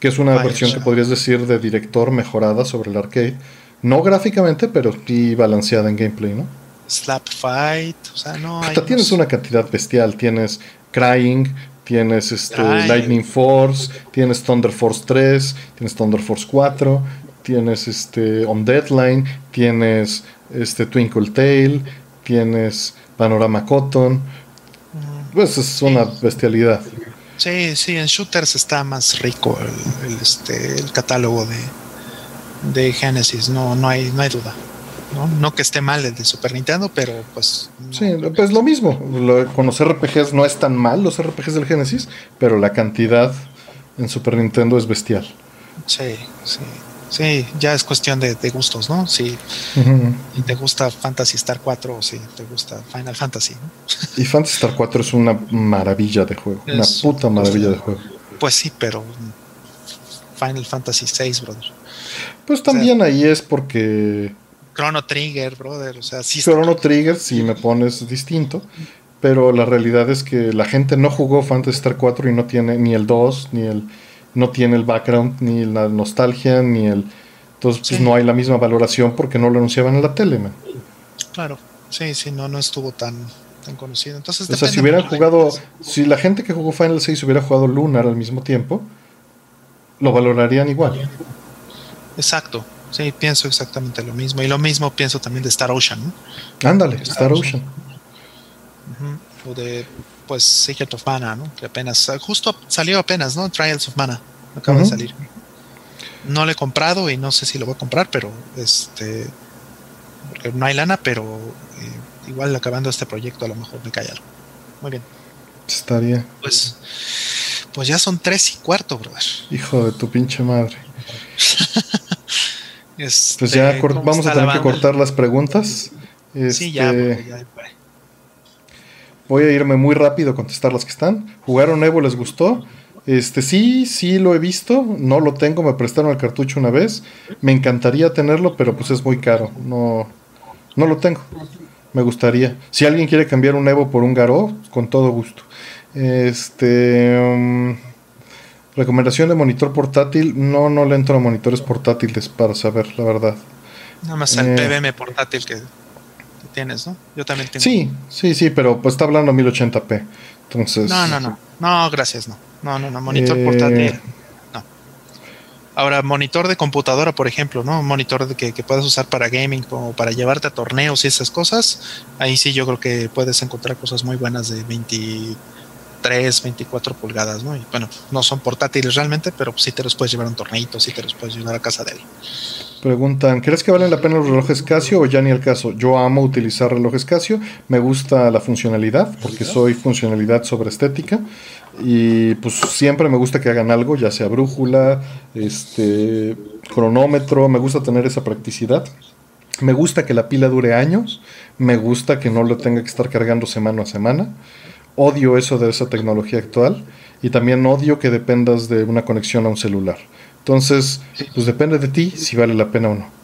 que es una versión que podrías decir de director mejorada sobre el arcade. No gráficamente, pero sí balanceada en gameplay, ¿no? Slap Fight, o sea, no. Tienes una cantidad bestial. Tienes Crying, tienes este, Lightning Force, tienes Thunder Force 3, tienes Thunder Force 4, tienes este, On Deadline, tienes este, Twinkle Tail, tienes Panorama Cotton. Pues es una bestialidad. Sí, sí, en shooters está más rico el, este, el catálogo de, de Genesis, no, no, hay, no hay duda. ¿No? no que esté mal el de Super Nintendo, pero pues... sí, pues lo mismo. con los RPGs no es tan mal los RPGs del Genesis, pero la cantidad en Super Nintendo es bestial. Sí, sí. Sí, ya es cuestión de, gustos, ¿no? Si te gusta Fantasy Star 4 o si te gusta Final Fantasy. Y Fantasy Star 4 es una maravilla de juego, una puta maravilla de juego. Pues sí, pero Final Fantasy 6, brother. Pues también ahí es porque... Chrono Trigger, brother, o sea, sí. Chrono Trigger, si me pones distinto, pero la realidad es que la gente no jugó Fantasy Star 4 y no tiene ni el 2, ni el no tiene el background, ni la nostalgia, ni el... Entonces pues, no hay la misma valoración porque no lo anunciaban en la tele, man. Claro, sí, sí, no, no estuvo tan, tan conocido. Entonces, o sea, si hubieran jugado, si la gente que jugó Final 6 hubiera jugado Lunar al mismo tiempo, lo valorarían igual. Exacto, sí, pienso exactamente lo mismo. Y lo mismo pienso también de Star Ocean. Ándale, Star, Ocean. O de pues Secret of Mana, ¿no? Que apenas, justo salió apenas, ¿no? Trials of Mana, acaba de salir. No lo he comprado y no sé si lo voy a comprar, pero este, porque no hay lana, pero eh, igual acabando este proyecto a lo mejor me cae algo. Muy bien. Estaría. Pues, pues ya son tres y cuarto, brother. Hijo de tu pinche madre. [LAUGHS] este, pues ya vamos a tener que cortar las preguntas. Sí, ya, este, ya, Voy a irme muy rápido a contestar las que están. ¿Jugaron Evo? ¿Les gustó? Este, sí, sí lo he visto. No lo tengo, me prestaron el cartucho una vez. Me encantaría tenerlo, pero pues es muy caro. No, no lo tengo. Me gustaría. Si alguien quiere cambiar un Evo por un Garou, con todo gusto. Este. Um, recomendación de monitor portátil. No, no le entro a monitores portátiles para saber, la verdad. Nada más al eh, PBM portátil que tienes, ¿no? Yo también tengo. Sí, sí, sí, pero pues está hablando 1080p. Entonces. No, no, no. No, gracias, no. No, no, no. Monitor eh, portátil. No. Ahora, monitor de computadora, por ejemplo, ¿no? Un monitor de que, que puedas usar para gaming o para llevarte a torneos y esas cosas. Ahí sí yo creo que puedes encontrar cosas muy buenas de 23, 24 pulgadas, ¿no? Y bueno, no son portátiles realmente, pero sí te los puedes llevar a un torneito, sí te los puedes llevar a casa de él. Preguntan, ¿crees que valen la pena los relojes Casio o ya ni el caso? Yo amo utilizar relojes Casio, me gusta la funcionalidad, porque soy funcionalidad sobre estética, y pues siempre me gusta que hagan algo, ya sea brújula, este, cronómetro, me gusta tener esa practicidad. Me gusta que la pila dure años, me gusta que no lo tenga que estar cargando semana a semana. Odio eso de esa tecnología actual y también odio que dependas de una conexión a un celular. Entonces, pues depende de ti si vale la pena o no.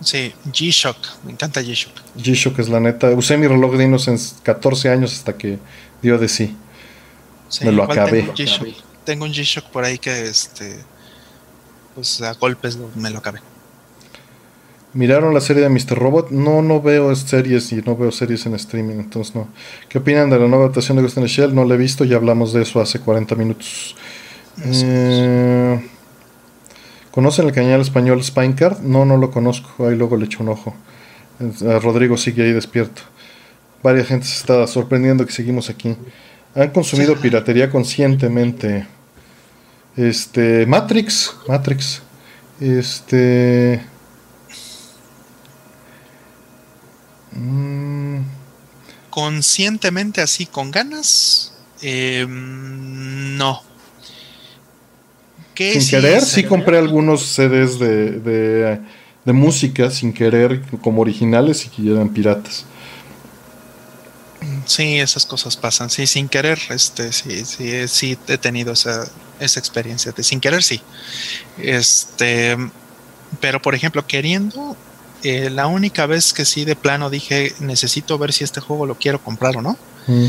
Sí, G-Shock, me encanta G-Shock. G-Shock es la neta. Usé mi reloj de en 14 años hasta que dio de sí. me lo acabé. Tengo, un G-Shock por ahí que, este, pues a golpes me lo acabé. ¿Miraron la serie de Mr. Robot? No, no veo series y no veo series en streaming, entonces no. ¿Qué opinan de la nueva adaptación de Ghost in the Shell? No la he visto, ya hablamos de eso hace 40 minutos. Eh, ¿Conocen el cañal español Spinecard? No, no lo conozco. Ahí luego le echo un ojo. Rodrigo sigue ahí despierto. Varias gente se está sorprendiendo que seguimos aquí. Han consumido piratería conscientemente. Este. Matrix. Matrix. Este. Mm, conscientemente así con ganas, em, no. sin querer, sí compré algunos CDs de, de, música sin querer como originales y que eran piratas. Sí, esas cosas pasan. Sí, sin querer, este, sí, sí, sí he tenido esa, esa experiencia. De sin querer, sí. Este, pero por ejemplo, queriendo, eh, la única vez que sí de plano dije necesito ver si este juego lo quiero comprar o no, mm.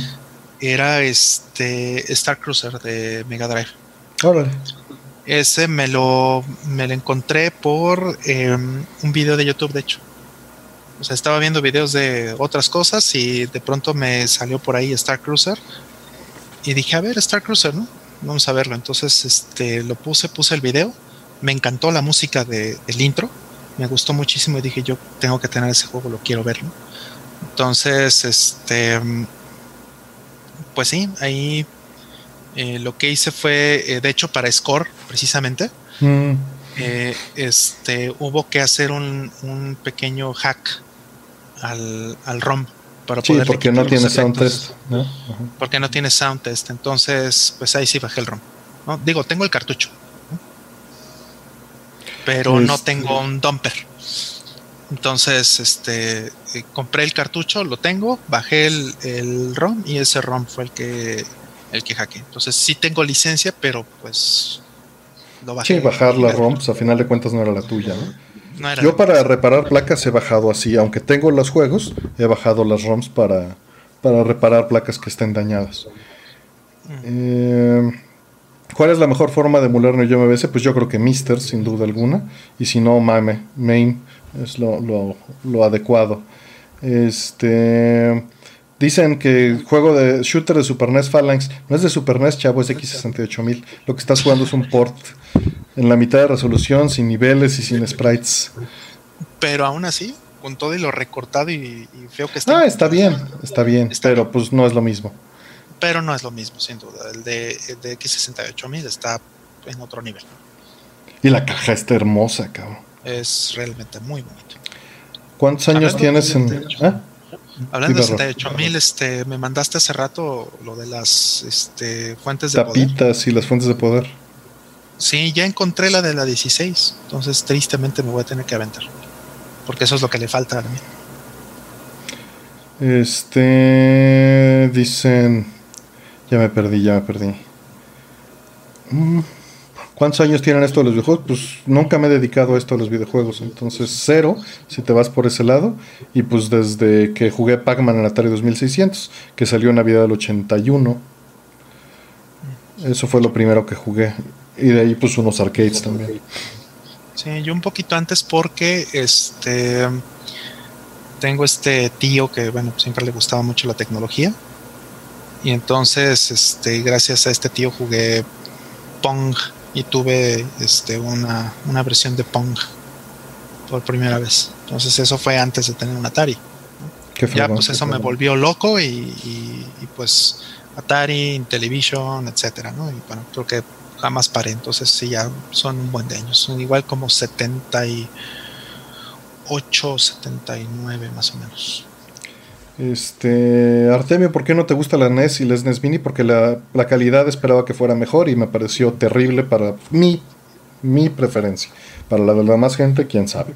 era este Star Cruiser de Mega Drive. Ese me lo, me lo encontré por em, un video de YouTube, de hecho. O sea, estaba viendo videos de otras cosas y de pronto me salió por ahí Star Cruiser. Y dije, a ver, Star Cruiser, ¿no? Vamos a verlo. Entonces, este, lo puse, puse el video. Me encantó la música de, del intro. Me gustó muchísimo y dije, yo tengo que tener ese juego, lo quiero ver, ¿no? Entonces, este, pues sí, ahí eh, lo que hice fue, eh, de hecho, para Score, precisamente, mm. eh, este, hubo que hacer un, un pequeño hack al, al ROM para sí, porque no tiene sound test. Porque no tiene sound test. Entonces, pues ahí sí bajé el ROM. ¿no? Digo, tengo el cartucho. Pero no este tengo un dumper. Entonces, este, eh, compré el cartucho, lo tengo, bajé el, el, ROM y ese ROM fue el que el que hackeé. Entonces sí tengo licencia, pero pues lo bajé. Sí, bajar la ROM, pues a final de cuentas no era la tuya, ¿no? Yo para reparar placas he bajado así, aunque tengo los juegos, he bajado las ROMs para, para reparar placas que estén dañadas. Eh, ¿Cuál es la mejor forma de emular Neo MBS? Pues yo creo que Mister, sin duda alguna. Y si no, Mame, Main es lo, lo, lo adecuado. Este. Dicen que el juego de shooter de Super NES Phalanx no es de Super NES, chavo, es X68000. Lo que estás jugando es un port en la mitad de resolución, sin niveles y sin sprites. Pero aún así, con todo y lo recortado y, feo que está. Ah, está bien, está bien, pero pues no es lo mismo. Pero no es lo mismo, sin duda. El de, de X68000 está en otro nivel. Y la caja está hermosa, cabrón. Es realmente muy bonito. ¿Cuántos años tienes en.? ¿Ah? Hablando de 68 este, me mandaste hace rato lo de las este, fuentes de Tapitas y las fuentes de poder. Sí, ya encontré la de la 16, entonces tristemente me voy a tener que aventar. Porque eso es lo que le falta a mí. Este. Dicen. Ya me perdí, ya me perdí. Mm. ¿Cuántos años tienen esto de los videojuegos? Pues nunca me he dedicado a esto de los videojuegos, entonces cero, si te vas por ese lado. Y pues desde que jugué Pac-Man en Atari 2600, que salió en Navidad del 81. Eso fue lo primero que jugué. Y de ahí pues unos arcades también. Sí, yo un poquito antes porque este tengo este tío que bueno, siempre le gustaba mucho la tecnología. Y entonces, este, gracias a este tío jugué Pong y tuve este, una, una versión de Pong por primera vez. Entonces eso fue antes de tener un Atari. ya pues eso me volvió loco y, pues Atari, Intellivision, etcétera, ¿no? Y bueno, creo que jamás paré. Entonces sí, ya son un buen de años. Son igual como 78, 79 más o menos. Este, Artemio, ¿por qué no te gusta la NES y la SNES Mini? Porque la, calidad esperaba que fuera mejor y me pareció terrible para mi, mi preferencia. Para la de la más gente, quién sabe.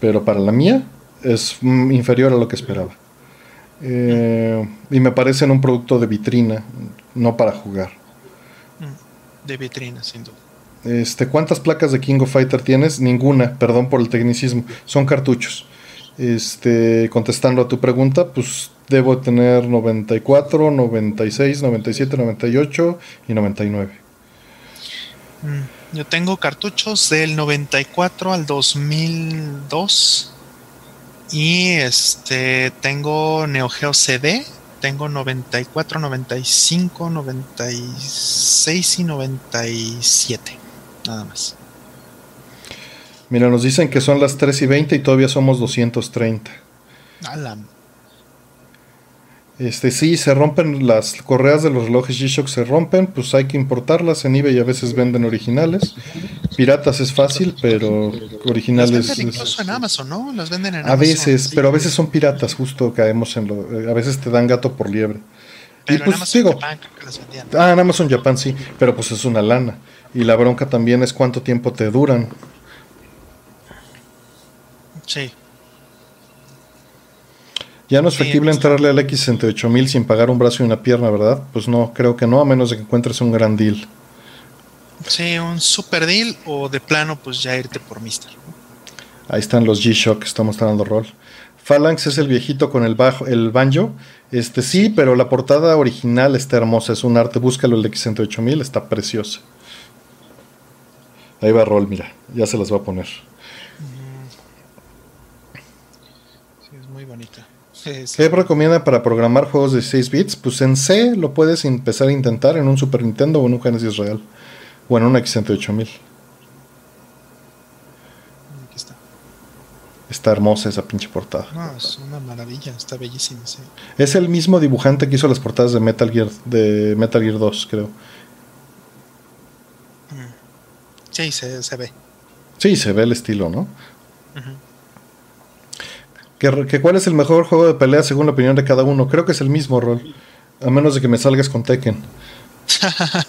Pero para la mía es inferior a lo que esperaba. Eh, y me parecen un producto de vitrina, no para jugar. Mm, de vitrina, sin duda. Este, ¿Cuántas placas de King of Fighter tienes? Ninguna, perdón por el tecnicismo. Son cartuchos. Este, contestando a tu pregunta, pues debo tener 94, 96, 97, 98 y 99. Mm, yo tengo cartuchos del 94 al 2002 y este tengo Neo Geo CD, tengo 94, 95, 96 y 97, nada más. Mira, nos dicen que son las 3 y 20 y todavía somos 230. Este, sí, se rompen las correas de los relojes G-Shock, se rompen, pues hay que importarlas en eBay y a veces venden originales. Piratas es fácil, pero originales. Las venden incluso en Amazon, ¿no? Las venden en a veces, pero a veces son piratas, justo caemos en lo. eh, A veces te dan gato por liebre. Pero y pues en Amazon digo, Japan creo que las vendían. ah, en Amazon Japan sí, pero pues es una lana. Y la bronca también es cuánto tiempo te duran. Sí. Ya no es factible entrarle al X68000 sin pagar un brazo y una pierna, ¿verdad? Pues no, creo que no, a menos de que encuentres un gran deal. Sí, un super deal o de plano, pues ya irte por Mister. Ahí están los G-Shock que está mostrando rol. Phalanx es el viejito con el bajo, el banjo. Este sí, pero la portada original está hermosa, es un arte. Búscalo el X108.000, está preciosa. Ahí va rol, mira, ya se las va a poner. Sí, es muy bonita. Sí, sí. ¿Qué recomienda para programar juegos de 16 bits? Pues en C lo puedes empezar a intentar en un Super Nintendo o en un Genesis real. O en un X108.000. Aquí está. Está hermosa esa pinche portada. No, es una maravilla, está bellísima, sí. Es el mismo dibujante que hizo las portadas de Metal Gear, de Metal Gear 2, creo. Sí, se, se ve. Sí, se ve el estilo, ¿no? Ujú. ¿Que, que ¿Cuál es el mejor juego de pelea según la opinión de cada uno? Creo que es el mismo rol. A menos de que me salgas con Tekken. [LAUGHS]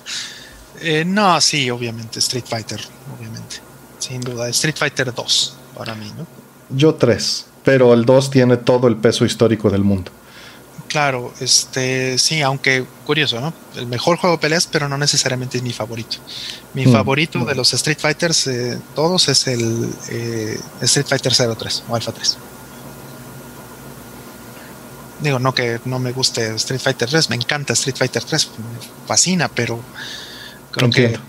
Eh, no, sí, obviamente, Street Fighter, obviamente. Sin duda, Street Fighter 2 para mí, ¿no? Yo 3. Pero el 2 tiene todo el peso histórico del mundo. Claro, este, sí, aunque curioso, ¿no? El mejor juego de peleas, pero no necesariamente es mi favorito. Mi Mm. favorito de los Street Fighters, eh, todos, es el eh, Street Fighter 03 o Alpha 3. Digo, no que no me guste Street Fighter 3, me encanta Street Fighter 3, me fascina, pero creo que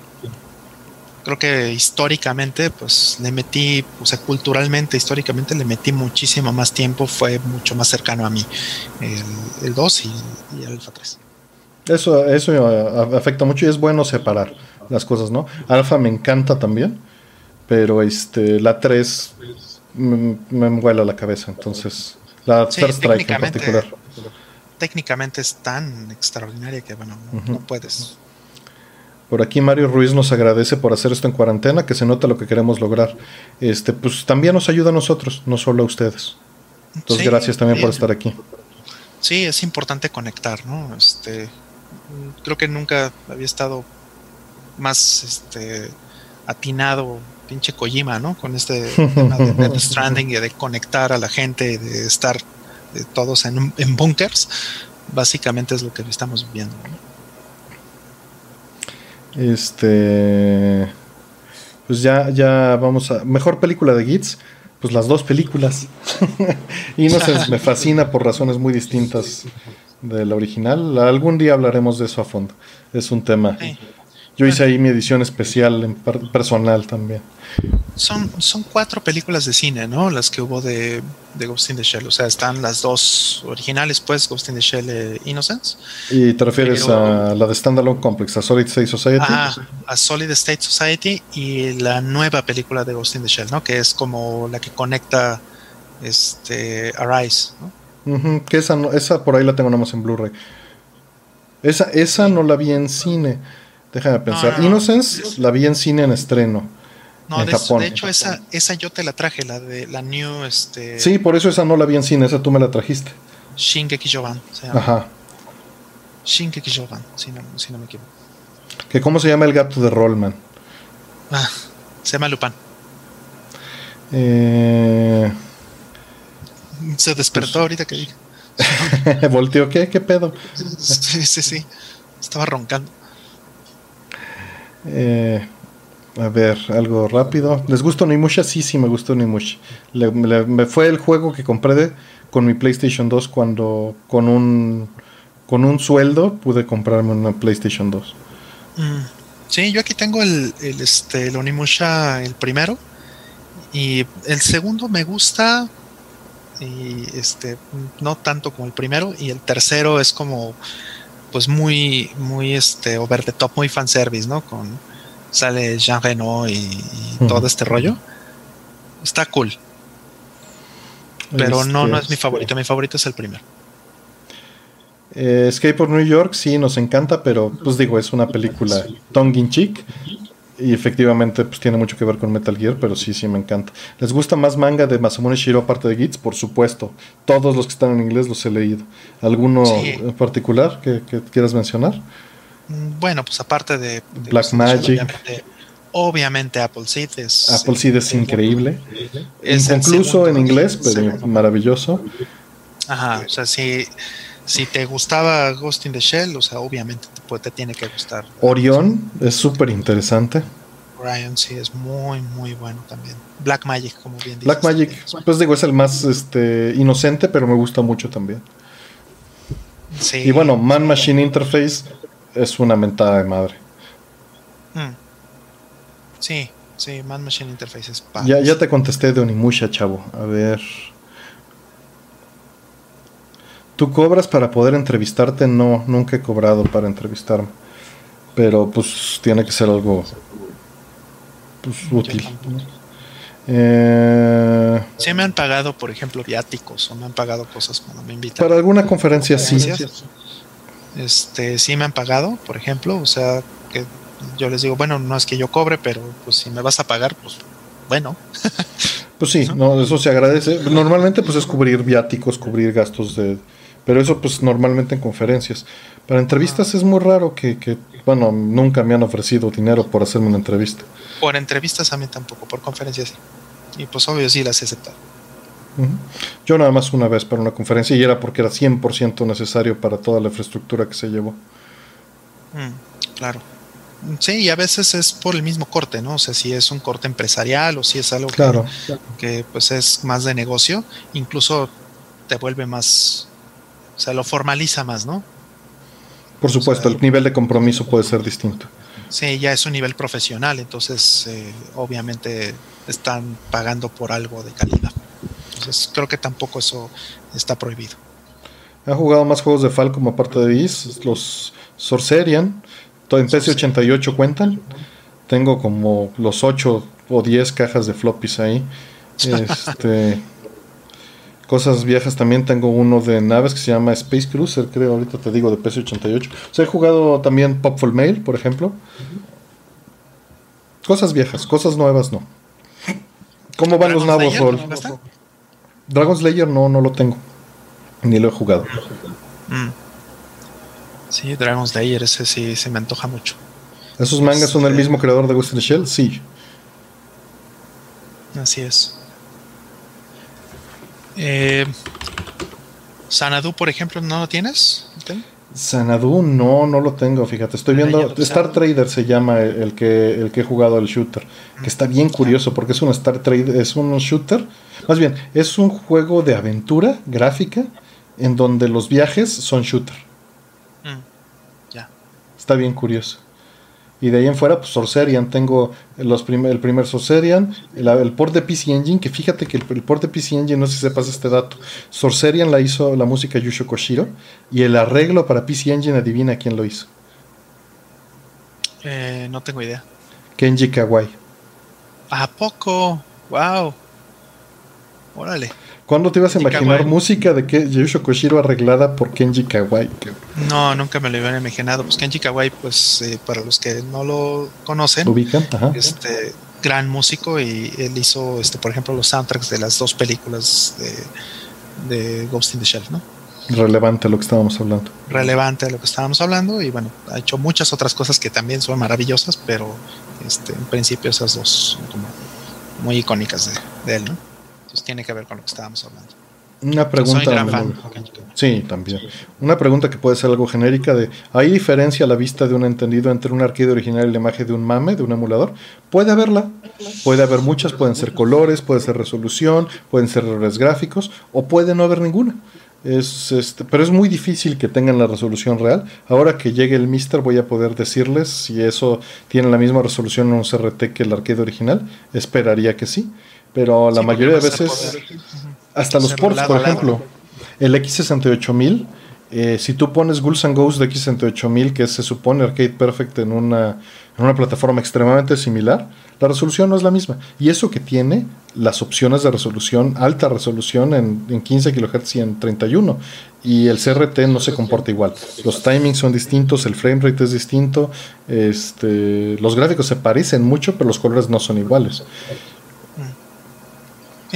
creo que históricamente, pues le metí, o sea, culturalmente, históricamente le metí muchísimo más tiempo, fue mucho más cercano a mí el, el 2 y, y el Alpha 3. Eso, eso afecta mucho y es bueno separar las cosas, ¿no? Alpha me encanta también. Pero este, la 3 me, me vuela la cabeza. Entonces, la Sí, Strike en técnicamente, particular. técnicamente es tan extraordinaria que, bueno, no, puedes. Por aquí Mario Ruiz nos agradece por hacer esto en cuarentena, que se nota lo que queremos lograr. Este, pues también nos ayuda a nosotros, no solo a ustedes. Entonces, Sí, gracias también por estar aquí. Sí, es importante conectar, ¿no? Este, creo que nunca había estado más este, atinado pinche Kojima, ¿no? Con este [LAUGHS] tema de Death Stranding y de conectar a la gente, y de estar todos en, en bunkers. Básicamente es lo que estamos viviendo. ¿no? Este. Pues ya, ya vamos a. Mejor película de Gits. Pues las dos películas. [LAUGHS] Innocence me fascina por razones muy distintas de la original. Algún día hablaremos de eso a fondo. Es un tema. Sí. Yo hice ahí mi edición especial en per- personal también. Son, son cuatro películas de cine, ¿no? Las que hubo de, de Ghost in the Shell. O sea, están las dos originales, pues, Ghost in the Shell e Innocence. ¿Y te refieres Pero- a la de Standalone Complex, a Solid State Society? Ah, a Solid State Society y la nueva película de Ghost in the Shell, ¿no? Que es como la que conecta este Arise, ¿no? Que esa, esa por ahí la tengo nomás en Blu-ray. Esa, esa no la vi en cine. Déjame pensar. no, no. Innocence la vi en cine en estreno. No, En de, Japón. de hecho esa, esa yo te la traje, la de la New este Sí, por eso esa no la vi en cine, esa tú me la trajiste. Shingeki Jovan, se llama. Ajá. Shingeki Jovan, si no, si no me equivoco. Que cómo se llama el gato de Rollman. Ah, se llama Lupin. Eh... Se despertó Pues- ahorita que dije. [LAUGHS] Volteó, ¿qué? ¿Qué pedo? Sí, sí, sí. Estaba roncando. Eh, a ver, algo rápido. ¿Les gusta Onimusha? Sí, sí, me gustó Onimusha. Le- le- me fue el juego que compré con mi PlayStation 2 cuando con un con un sueldo pude comprarme una PlayStation 2. Mm, Sí, yo aquí tengo el, el, este, el Onimusha, el primero. Y el segundo me gusta. Y este, no tanto como el primero. Y el tercero es como, pues muy, muy este, over the top, muy fanservice, ¿no? Con sale Jean Reno y, todo este rollo. Está cool. Pero no, Este, no es mi favorito. Mi favorito es el primero. Eh, Escape of New York sí nos encanta, pero pues digo, es una película tongue in cheek y efectivamente pues tiene mucho que ver con Metal Gear, pero sí, sí me encanta. ¿Les gusta más manga de Masamune Shiro aparte de Gits? Por supuesto. Todos los que están en inglés los he leído. ¿Alguno en particular que, quieras mencionar? Mm, bueno, pues aparte de, Black Magic. Obviamente, Apple Seed es... Apple Seed es, increíble. Incluso en inglés, pero maravilloso. Ajá, o sea, sí si te gustaba Ghost in the Shell, o sea, obviamente te, tiene que gustar. Orion es súper interesante. Orion sí es muy, muy bueno también. Black Magic, como bien dices. Black Magic, pues digo, es el más este, inocente, pero me gusta mucho también. Sí. Y bueno, Man Machine Interface es una mentada de madre. Mm. Sí, sí, Man Machine Interface es Ya, ya te contesté de Onimusha, chavo. A ver. ¿Tú cobras para poder entrevistarte? No, nunca he cobrado para entrevistarme. Pero pues tiene que ser algo pues, útil. Eh, sí me han pagado, por ejemplo, viáticos o me han pagado cosas cuando me invitan. Para alguna conferencia sí. Este, sí me han pagado, por ejemplo, o sea, que yo les digo, bueno, no es que yo cobre, pero pues si me vas a pagar, pues bueno. [LAUGHS] pues sí, no, eso se agradece. Normalmente pues es cubrir viáticos, cubrir gastos de, pero eso pues normalmente en conferencias. Para entrevistas es muy raro que, que, bueno, nunca me han ofrecido dinero por hacerme una entrevista. Por entrevistas a mí tampoco, por conferencias sí. Y pues obvio sí las he aceptado. Yo nada más una vez para una conferencia y era porque era 100% necesario para toda la infraestructura que se llevó. Mm, claro. Sí, y a veces es por el mismo corte, ¿no? O sea, si es un corte empresarial o si es algo que, que pues es más de negocio, incluso te vuelve más o sea, lo formaliza más, ¿no? Por supuesto, el nivel de compromiso puede ser distinto. Sí, ya es un nivel profesional, entonces eh, obviamente están pagando por algo de calidad. Entonces creo que tampoco eso está prohibido. ¿Ha jugado más juegos de Falcom aparte de Is? Los Sorcerian, en PC88 cuentan. Tengo como los 8 o 10 cajas de floppies ahí. [LAUGHS] Este, cosas viejas también tengo uno de naves que se llama Space Cruiser, creo, ahorita te digo, de PC88. O sea, he jugado también Popful Mail, por ejemplo. Cosas viejas, cosas nuevas no. ¿Cómo van los nabos, Roll? Dragon Slayer no, no lo tengo. Ni lo he jugado. Mm. Sí, Dragon Slayer, ese sí se me antoja mucho. ¿Esos mangas son el este mismo creador de the Shell? Sí. Así es. Eh, Sanadu, por ejemplo, ¿no lo tienes? Sanadu no, no lo tengo, fíjate. Estoy viendo. Star Trader se llama el que, el que he jugado al shooter. Que está bien curioso porque es un Star Trader, es un shooter. Más bien, es un juego de aventura gráfica en donde los viajes son shooter. Mm, ya. Está bien curioso. Y de ahí en fuera, pues Sorcerian. Tengo los el primer Sorcerian, el, port de PC Engine, que fíjate que el, port de PC Engine, no sé si sepas este dato. Sorcerian la hizo la música Yusho Koshiro. Y el arreglo para PC Engine, adivina quién lo hizo. Eh, no tengo idea. Kenji Kawai. ¿A poco? ¡Wow! Órale. ¿Cuándo te ibas a imaginar música de que Yusho Koshiro arreglada por Kenji Kawai? No, nunca me lo había imaginado. Pues Kenji Kawai, pues eh, para los que no lo conocen, ¿Lo ubican? Ajá. este gran músico y él hizo, este, por ejemplo, los soundtracks de las dos películas de, de Ghost in the Shell, ¿no? Relevante a lo que estábamos hablando. Relevante a lo que estábamos hablando y bueno, ha hecho muchas otras cosas que también son maravillosas, pero este, en principio esas dos son como muy icónicas de él, ¿no? Entonces tiene que ver con lo que estábamos hablando. Una pregunta. Sí, también. Una pregunta que puede ser algo genérica de ¿hay diferencia a la vista de un entendido entre un arcade original y la imagen de un mame, de un emulador? Puede haberla. Puede haber muchas, pueden ser colores, puede ser resolución, pueden ser errores gráficos o puede no haber ninguna. Es, este, pero es muy difícil que tengan la resolución real. Ahora que llegue el Mister voy a poder decirles si eso tiene la misma resolución en un CRT que el arcade original. Esperaría que sí. Pero la mayoría de veces, hasta los ports, por ejemplo, el X68000 Eh, si tú pones Ghouls and Ghosts de X68000, que se supone Arcade Perfect en una, en una plataforma extremadamente similar, la resolución no es la misma. Y eso que tiene las opciones de resolución, alta resolución en, en 15 kHz y en 31. Y el CRT no se comporta igual. Los timings son distintos, el frame rate es distinto, este, los gráficos se parecen mucho, pero los colores no son iguales.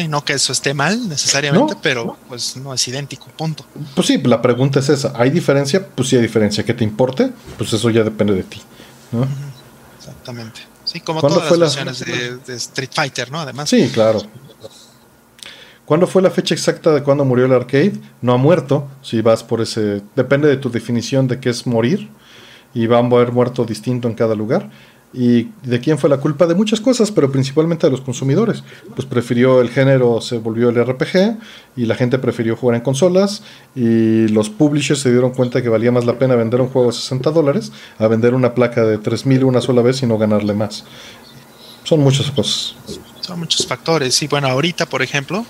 No que eso esté mal necesariamente, pero pues no es idéntico, punto. Pues sí, la pregunta es esa. ¿Hay diferencia? Pues sí hay diferencia. ¿Que te importe? Pues eso ya depende de ti. Exactamente. Sí, como todas las versiones de, Street Fighter, ¿no? Además. Sí, claro. ¿Cuándo fue la fecha exacta de cuando murió el arcade? No ha muerto, si vas por ese... Depende de tu definición de qué es morir, y van a haber muerto distinto en cada lugar. ¿Y de quién fue la culpa? De muchas cosas, pero principalmente de los consumidores. Pues prefirió el género, se volvió el RPG y la gente prefirió jugar en consolas y los publishers se dieron cuenta que valía más la pena vender un juego de 60 dólares a vender una placa de 3000 una sola vez y no ganarle más. Son muchas cosas. Son muchos factores. Y bueno, ahorita, por ejemplo,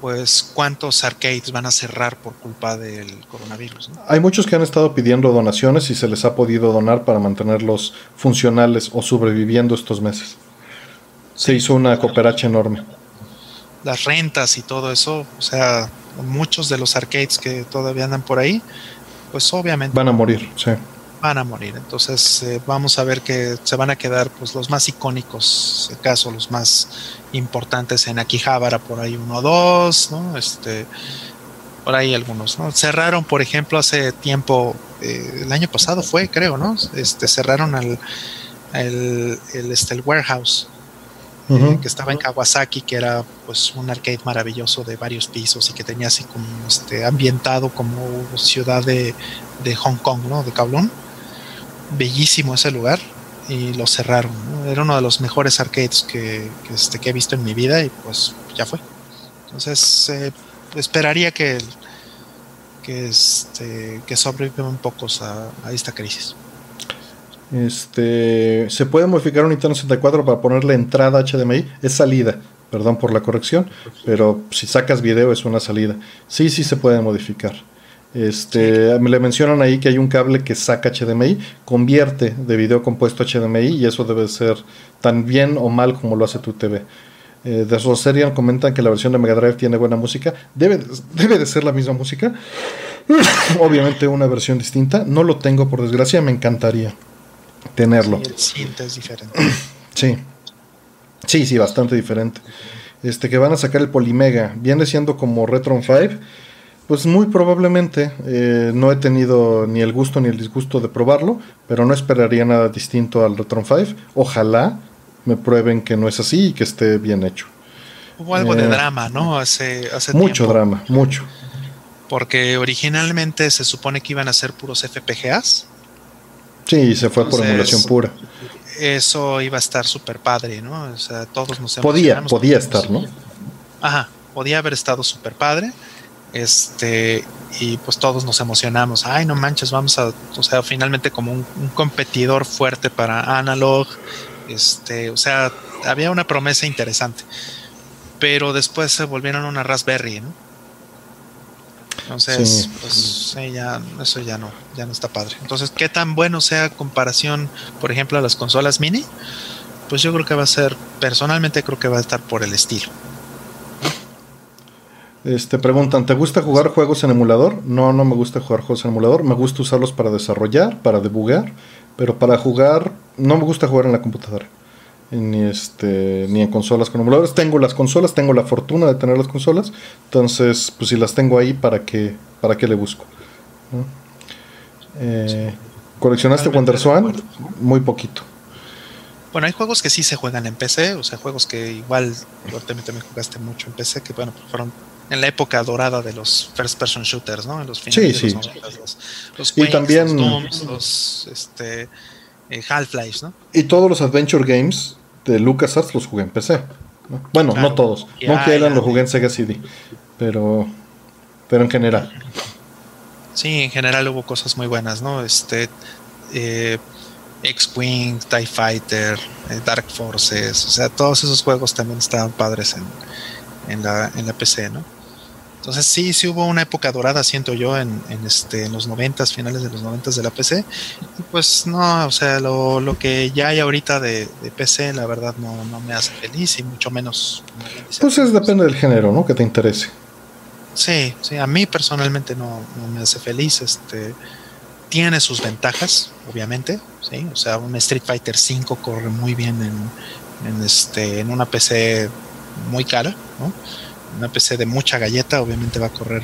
pues cuántos arcades van a cerrar por culpa del coronavirus. Hay muchos que han estado pidiendo donaciones y se les ha podido donar para mantenerlos funcionales o sobreviviendo estos meses. Se hizo una cooperacha enorme. Las rentas y todo eso, o sea, muchos de los arcades que todavía andan por ahí, pues obviamente van a morir, sí van a morir. Entonces eh, vamos a ver que se van a quedar pues los más icónicos, caso los más importantes en Akihabara por ahí uno o dos, ¿no? Este, por ahí algunos, ¿no? Cerraron, por ejemplo, hace tiempo, eh, el año pasado fue, creo, ¿no? Este, cerraron al, el, este, el warehouse. Eh, que estaba en Kawasaki, que era pues un arcade maravilloso de varios pisos y que tenía así como este ambientado como ciudad de, de Hong Kong, ¿no? De Kowloon bellísimo ese lugar y lo cerraron. Era uno de los mejores arcades que, este, que he visto en mi vida y pues ya fue. Entonces eh, esperaría que, que, este, que sobrevivan pocos a, a, esta crisis. Este, se puede modificar un Nintendo 64 para ponerle entrada HDMI, es salida, perdón por la corrección, pero si sacas video es una salida. Sí, sí se puede modificar. Este, me le mencionan ahí que hay un cable que saca HDMI, convierte de video compuesto a HDMI y eso debe ser tan bien o mal como lo hace tu TV. Eh, de Roserian comentan que la versión de Mega Drive tiene buena música. Debe, debe de ser la misma música. [COUGHS] Obviamente una versión distinta. No lo tengo por desgracia, me encantaría tenerlo. Sí, es diferente. [COUGHS] sí. Sí, sí, bastante diferente. Este que van a sacar el Polymega. Viene siendo como Retron 5 pues muy probablemente eh, no he tenido ni el gusto ni el disgusto de probarlo, pero no esperaría nada distinto al Retron 5. Ojalá me prueben que no es así y que esté bien hecho. Hubo algo de eh, drama, ¿no? Hace, hace mucho drama, mucho. Porque originalmente se supone que iban a ser puros FPGAs. Sí, se fue por emulación pura. Eso iba a estar súper padre, ¿no? O sea, todos nos Podía, podía estar, ¿no? Ajá, podía haber estado súper padre este, y pues todos nos emocionamos. Ay, no manches, vamos a, o sea, finalmente como un, competidor fuerte para Analog. Este, o sea, había una promesa interesante. Pero después se volvieron una Raspberry, ¿no? Entonces, pues ya, eso ya no, ya no está padre. Entonces, ¿qué tan bueno sea comparación, por ejemplo, a las consolas mini? Pues yo creo que va a ser, personalmente creo que va a estar por el estilo. Este, preguntan, ¿te gusta jugar juegos en emulador? No, no me gusta jugar juegos en emulador. Me gusta usarlos para desarrollar, para debugar, pero para jugar no me gusta jugar en la computadora. Ni, este, ni en consolas con emuladores. Tengo las consolas, tengo la fortuna de tener las consolas. Entonces, pues si las tengo ahí, ¿para qué, para qué le busco? Eh, ¿Coleccionaste WonderSwan? Muy poquito. Bueno, hay juegos que sí se juegan en PC, o sea, juegos que igual, también, también jugaste mucho en PC, que bueno, fueron en la época dorada de los first person shooters, ¿no? En los finales sí, de los, los, y también los, este, eh, Half-Life, ¿no? Y todos los adventure games de LucasArts los jugué en PC. Bueno, no todos. Monkey Island lo jugué en Sega CD, pero pero en general. Sí, en general hubo cosas muy buenas, ¿no? Este eh, X-Wing, TIE Fighter, eh, Dark Forces, o sea, todos esos juegos también estaban padres en, en la, en la PC, ¿no? Entonces sí, sí hubo una época dorada, siento yo, en, en este, en los noventas, finales de los noventas de la PC. Y pues no, o sea, lo, lo que ya hay ahorita de, de, PC, la verdad no, no me hace feliz y mucho menos... Pues es, depende del género, ¿no? Que te interese. Sí, sí, a mí personalmente no, no me hace feliz. Este, tiene sus ventajas, obviamente, ¿sí? O sea, un Street Fighter V corre muy bien en, en, este, en una PC muy cara, ¿no? Una PC de mucha galleta, obviamente va a correr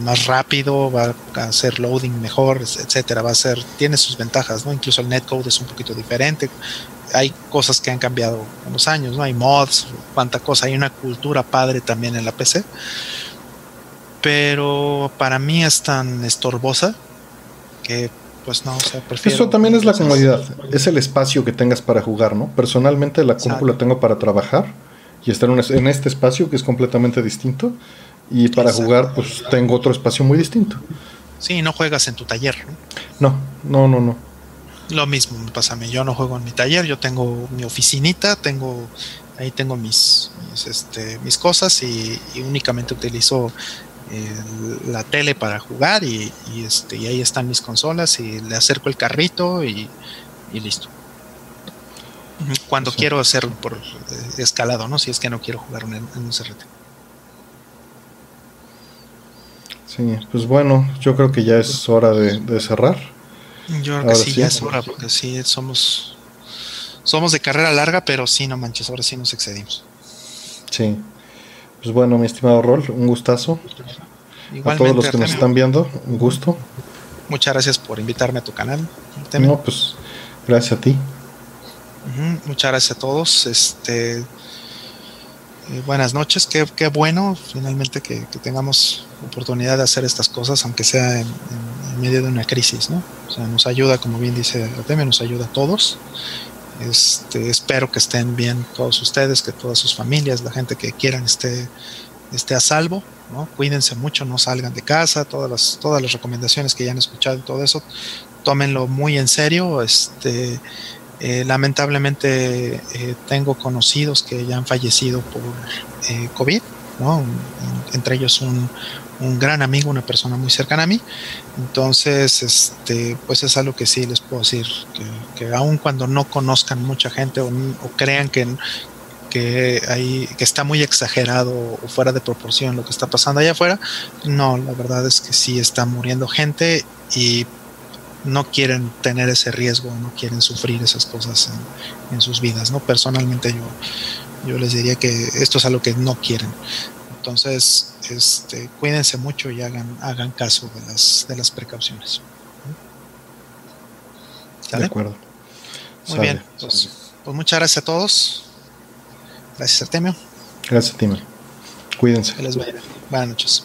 más rápido, va a hacer loading mejor, etcétera, va a ser, tiene sus ventajas, ¿no? Incluso el netcode es un poquito diferente. Hay cosas que han cambiado con los años, ¿no? Hay mods, cuánta cosa, hay una cultura padre también en la PC. Pero para mí es tan estorbosa que pues no, o sea, prefiero Eso también es la comodidad, es el espacio que tengas para jugar, ¿no? Personalmente la compu la tengo para trabajar y estar en este espacio que es completamente distinto. Y para Exacto. jugar, pues tengo otro espacio muy distinto. Sí, no juegas en tu taller. No, no, no, no. Lo mismo me pasa a mí. Yo no juego en mi taller. Yo tengo mi oficinita, tengo ahí tengo mis, mis, este, mis cosas y, y únicamente utilizo eh, la tele para jugar y, y, este, y ahí están mis consolas y le acerco el carrito y, y listo cuando sí. quiero hacer por escalado, ¿no? Si es que no quiero jugar en, en un CRT. Sí, pues bueno, yo creo que ya es hora de, de cerrar. Yo creo ahora que sí, sí, ya es hora, porque sí, somos somos de carrera larga, pero sí, no manches, ahora sí nos excedimos. Sí. Pues bueno, mi estimado Rol, un gustazo. Igualmente, a todos los que nos están viendo, un gusto. Muchas gracias por invitarme a tu canal. No, pues gracias a ti. Muchas gracias a todos. Este, eh, buenas noches. Qué, qué bueno finalmente que, que, tengamos oportunidad de hacer estas cosas, aunque sea en, en, medio de una crisis, ¿no? O sea, nos ayuda, como bien dice Artemio, nos ayuda a todos. Este, espero que estén bien todos ustedes, que todas sus familias, la gente que quieran esté, esté a salvo. ¿no? Cuídense mucho, no salgan de casa, todas las, todas las recomendaciones que ya han escuchado y todo eso, tómenlo muy en serio. Este, eh, lamentablemente eh, tengo conocidos que ya han fallecido por eh, COVID, ¿no? entre ellos un, un, gran amigo, una persona muy cercana a mí. Entonces, este, pues es algo que sí les puedo decir, que, que aun cuando no conozcan mucha gente o, o crean que, que, hay, que está muy exagerado o fuera de proporción lo que está pasando allá afuera, no, la verdad es que sí está muriendo gente y no quieren tener ese riesgo, no quieren sufrir esas cosas en, en, sus vidas, ¿no? Personalmente yo, yo les diría que esto es algo que no quieren. Entonces, este, cuídense mucho y hagan, hagan caso de las, de las precauciones. ¿Sale? De acuerdo. Muy Sale. bien, pues, pues, muchas gracias a todos. Gracias, Artemio. Gracias, Artemio. Cuídense. Que les vaya. Buenas noches.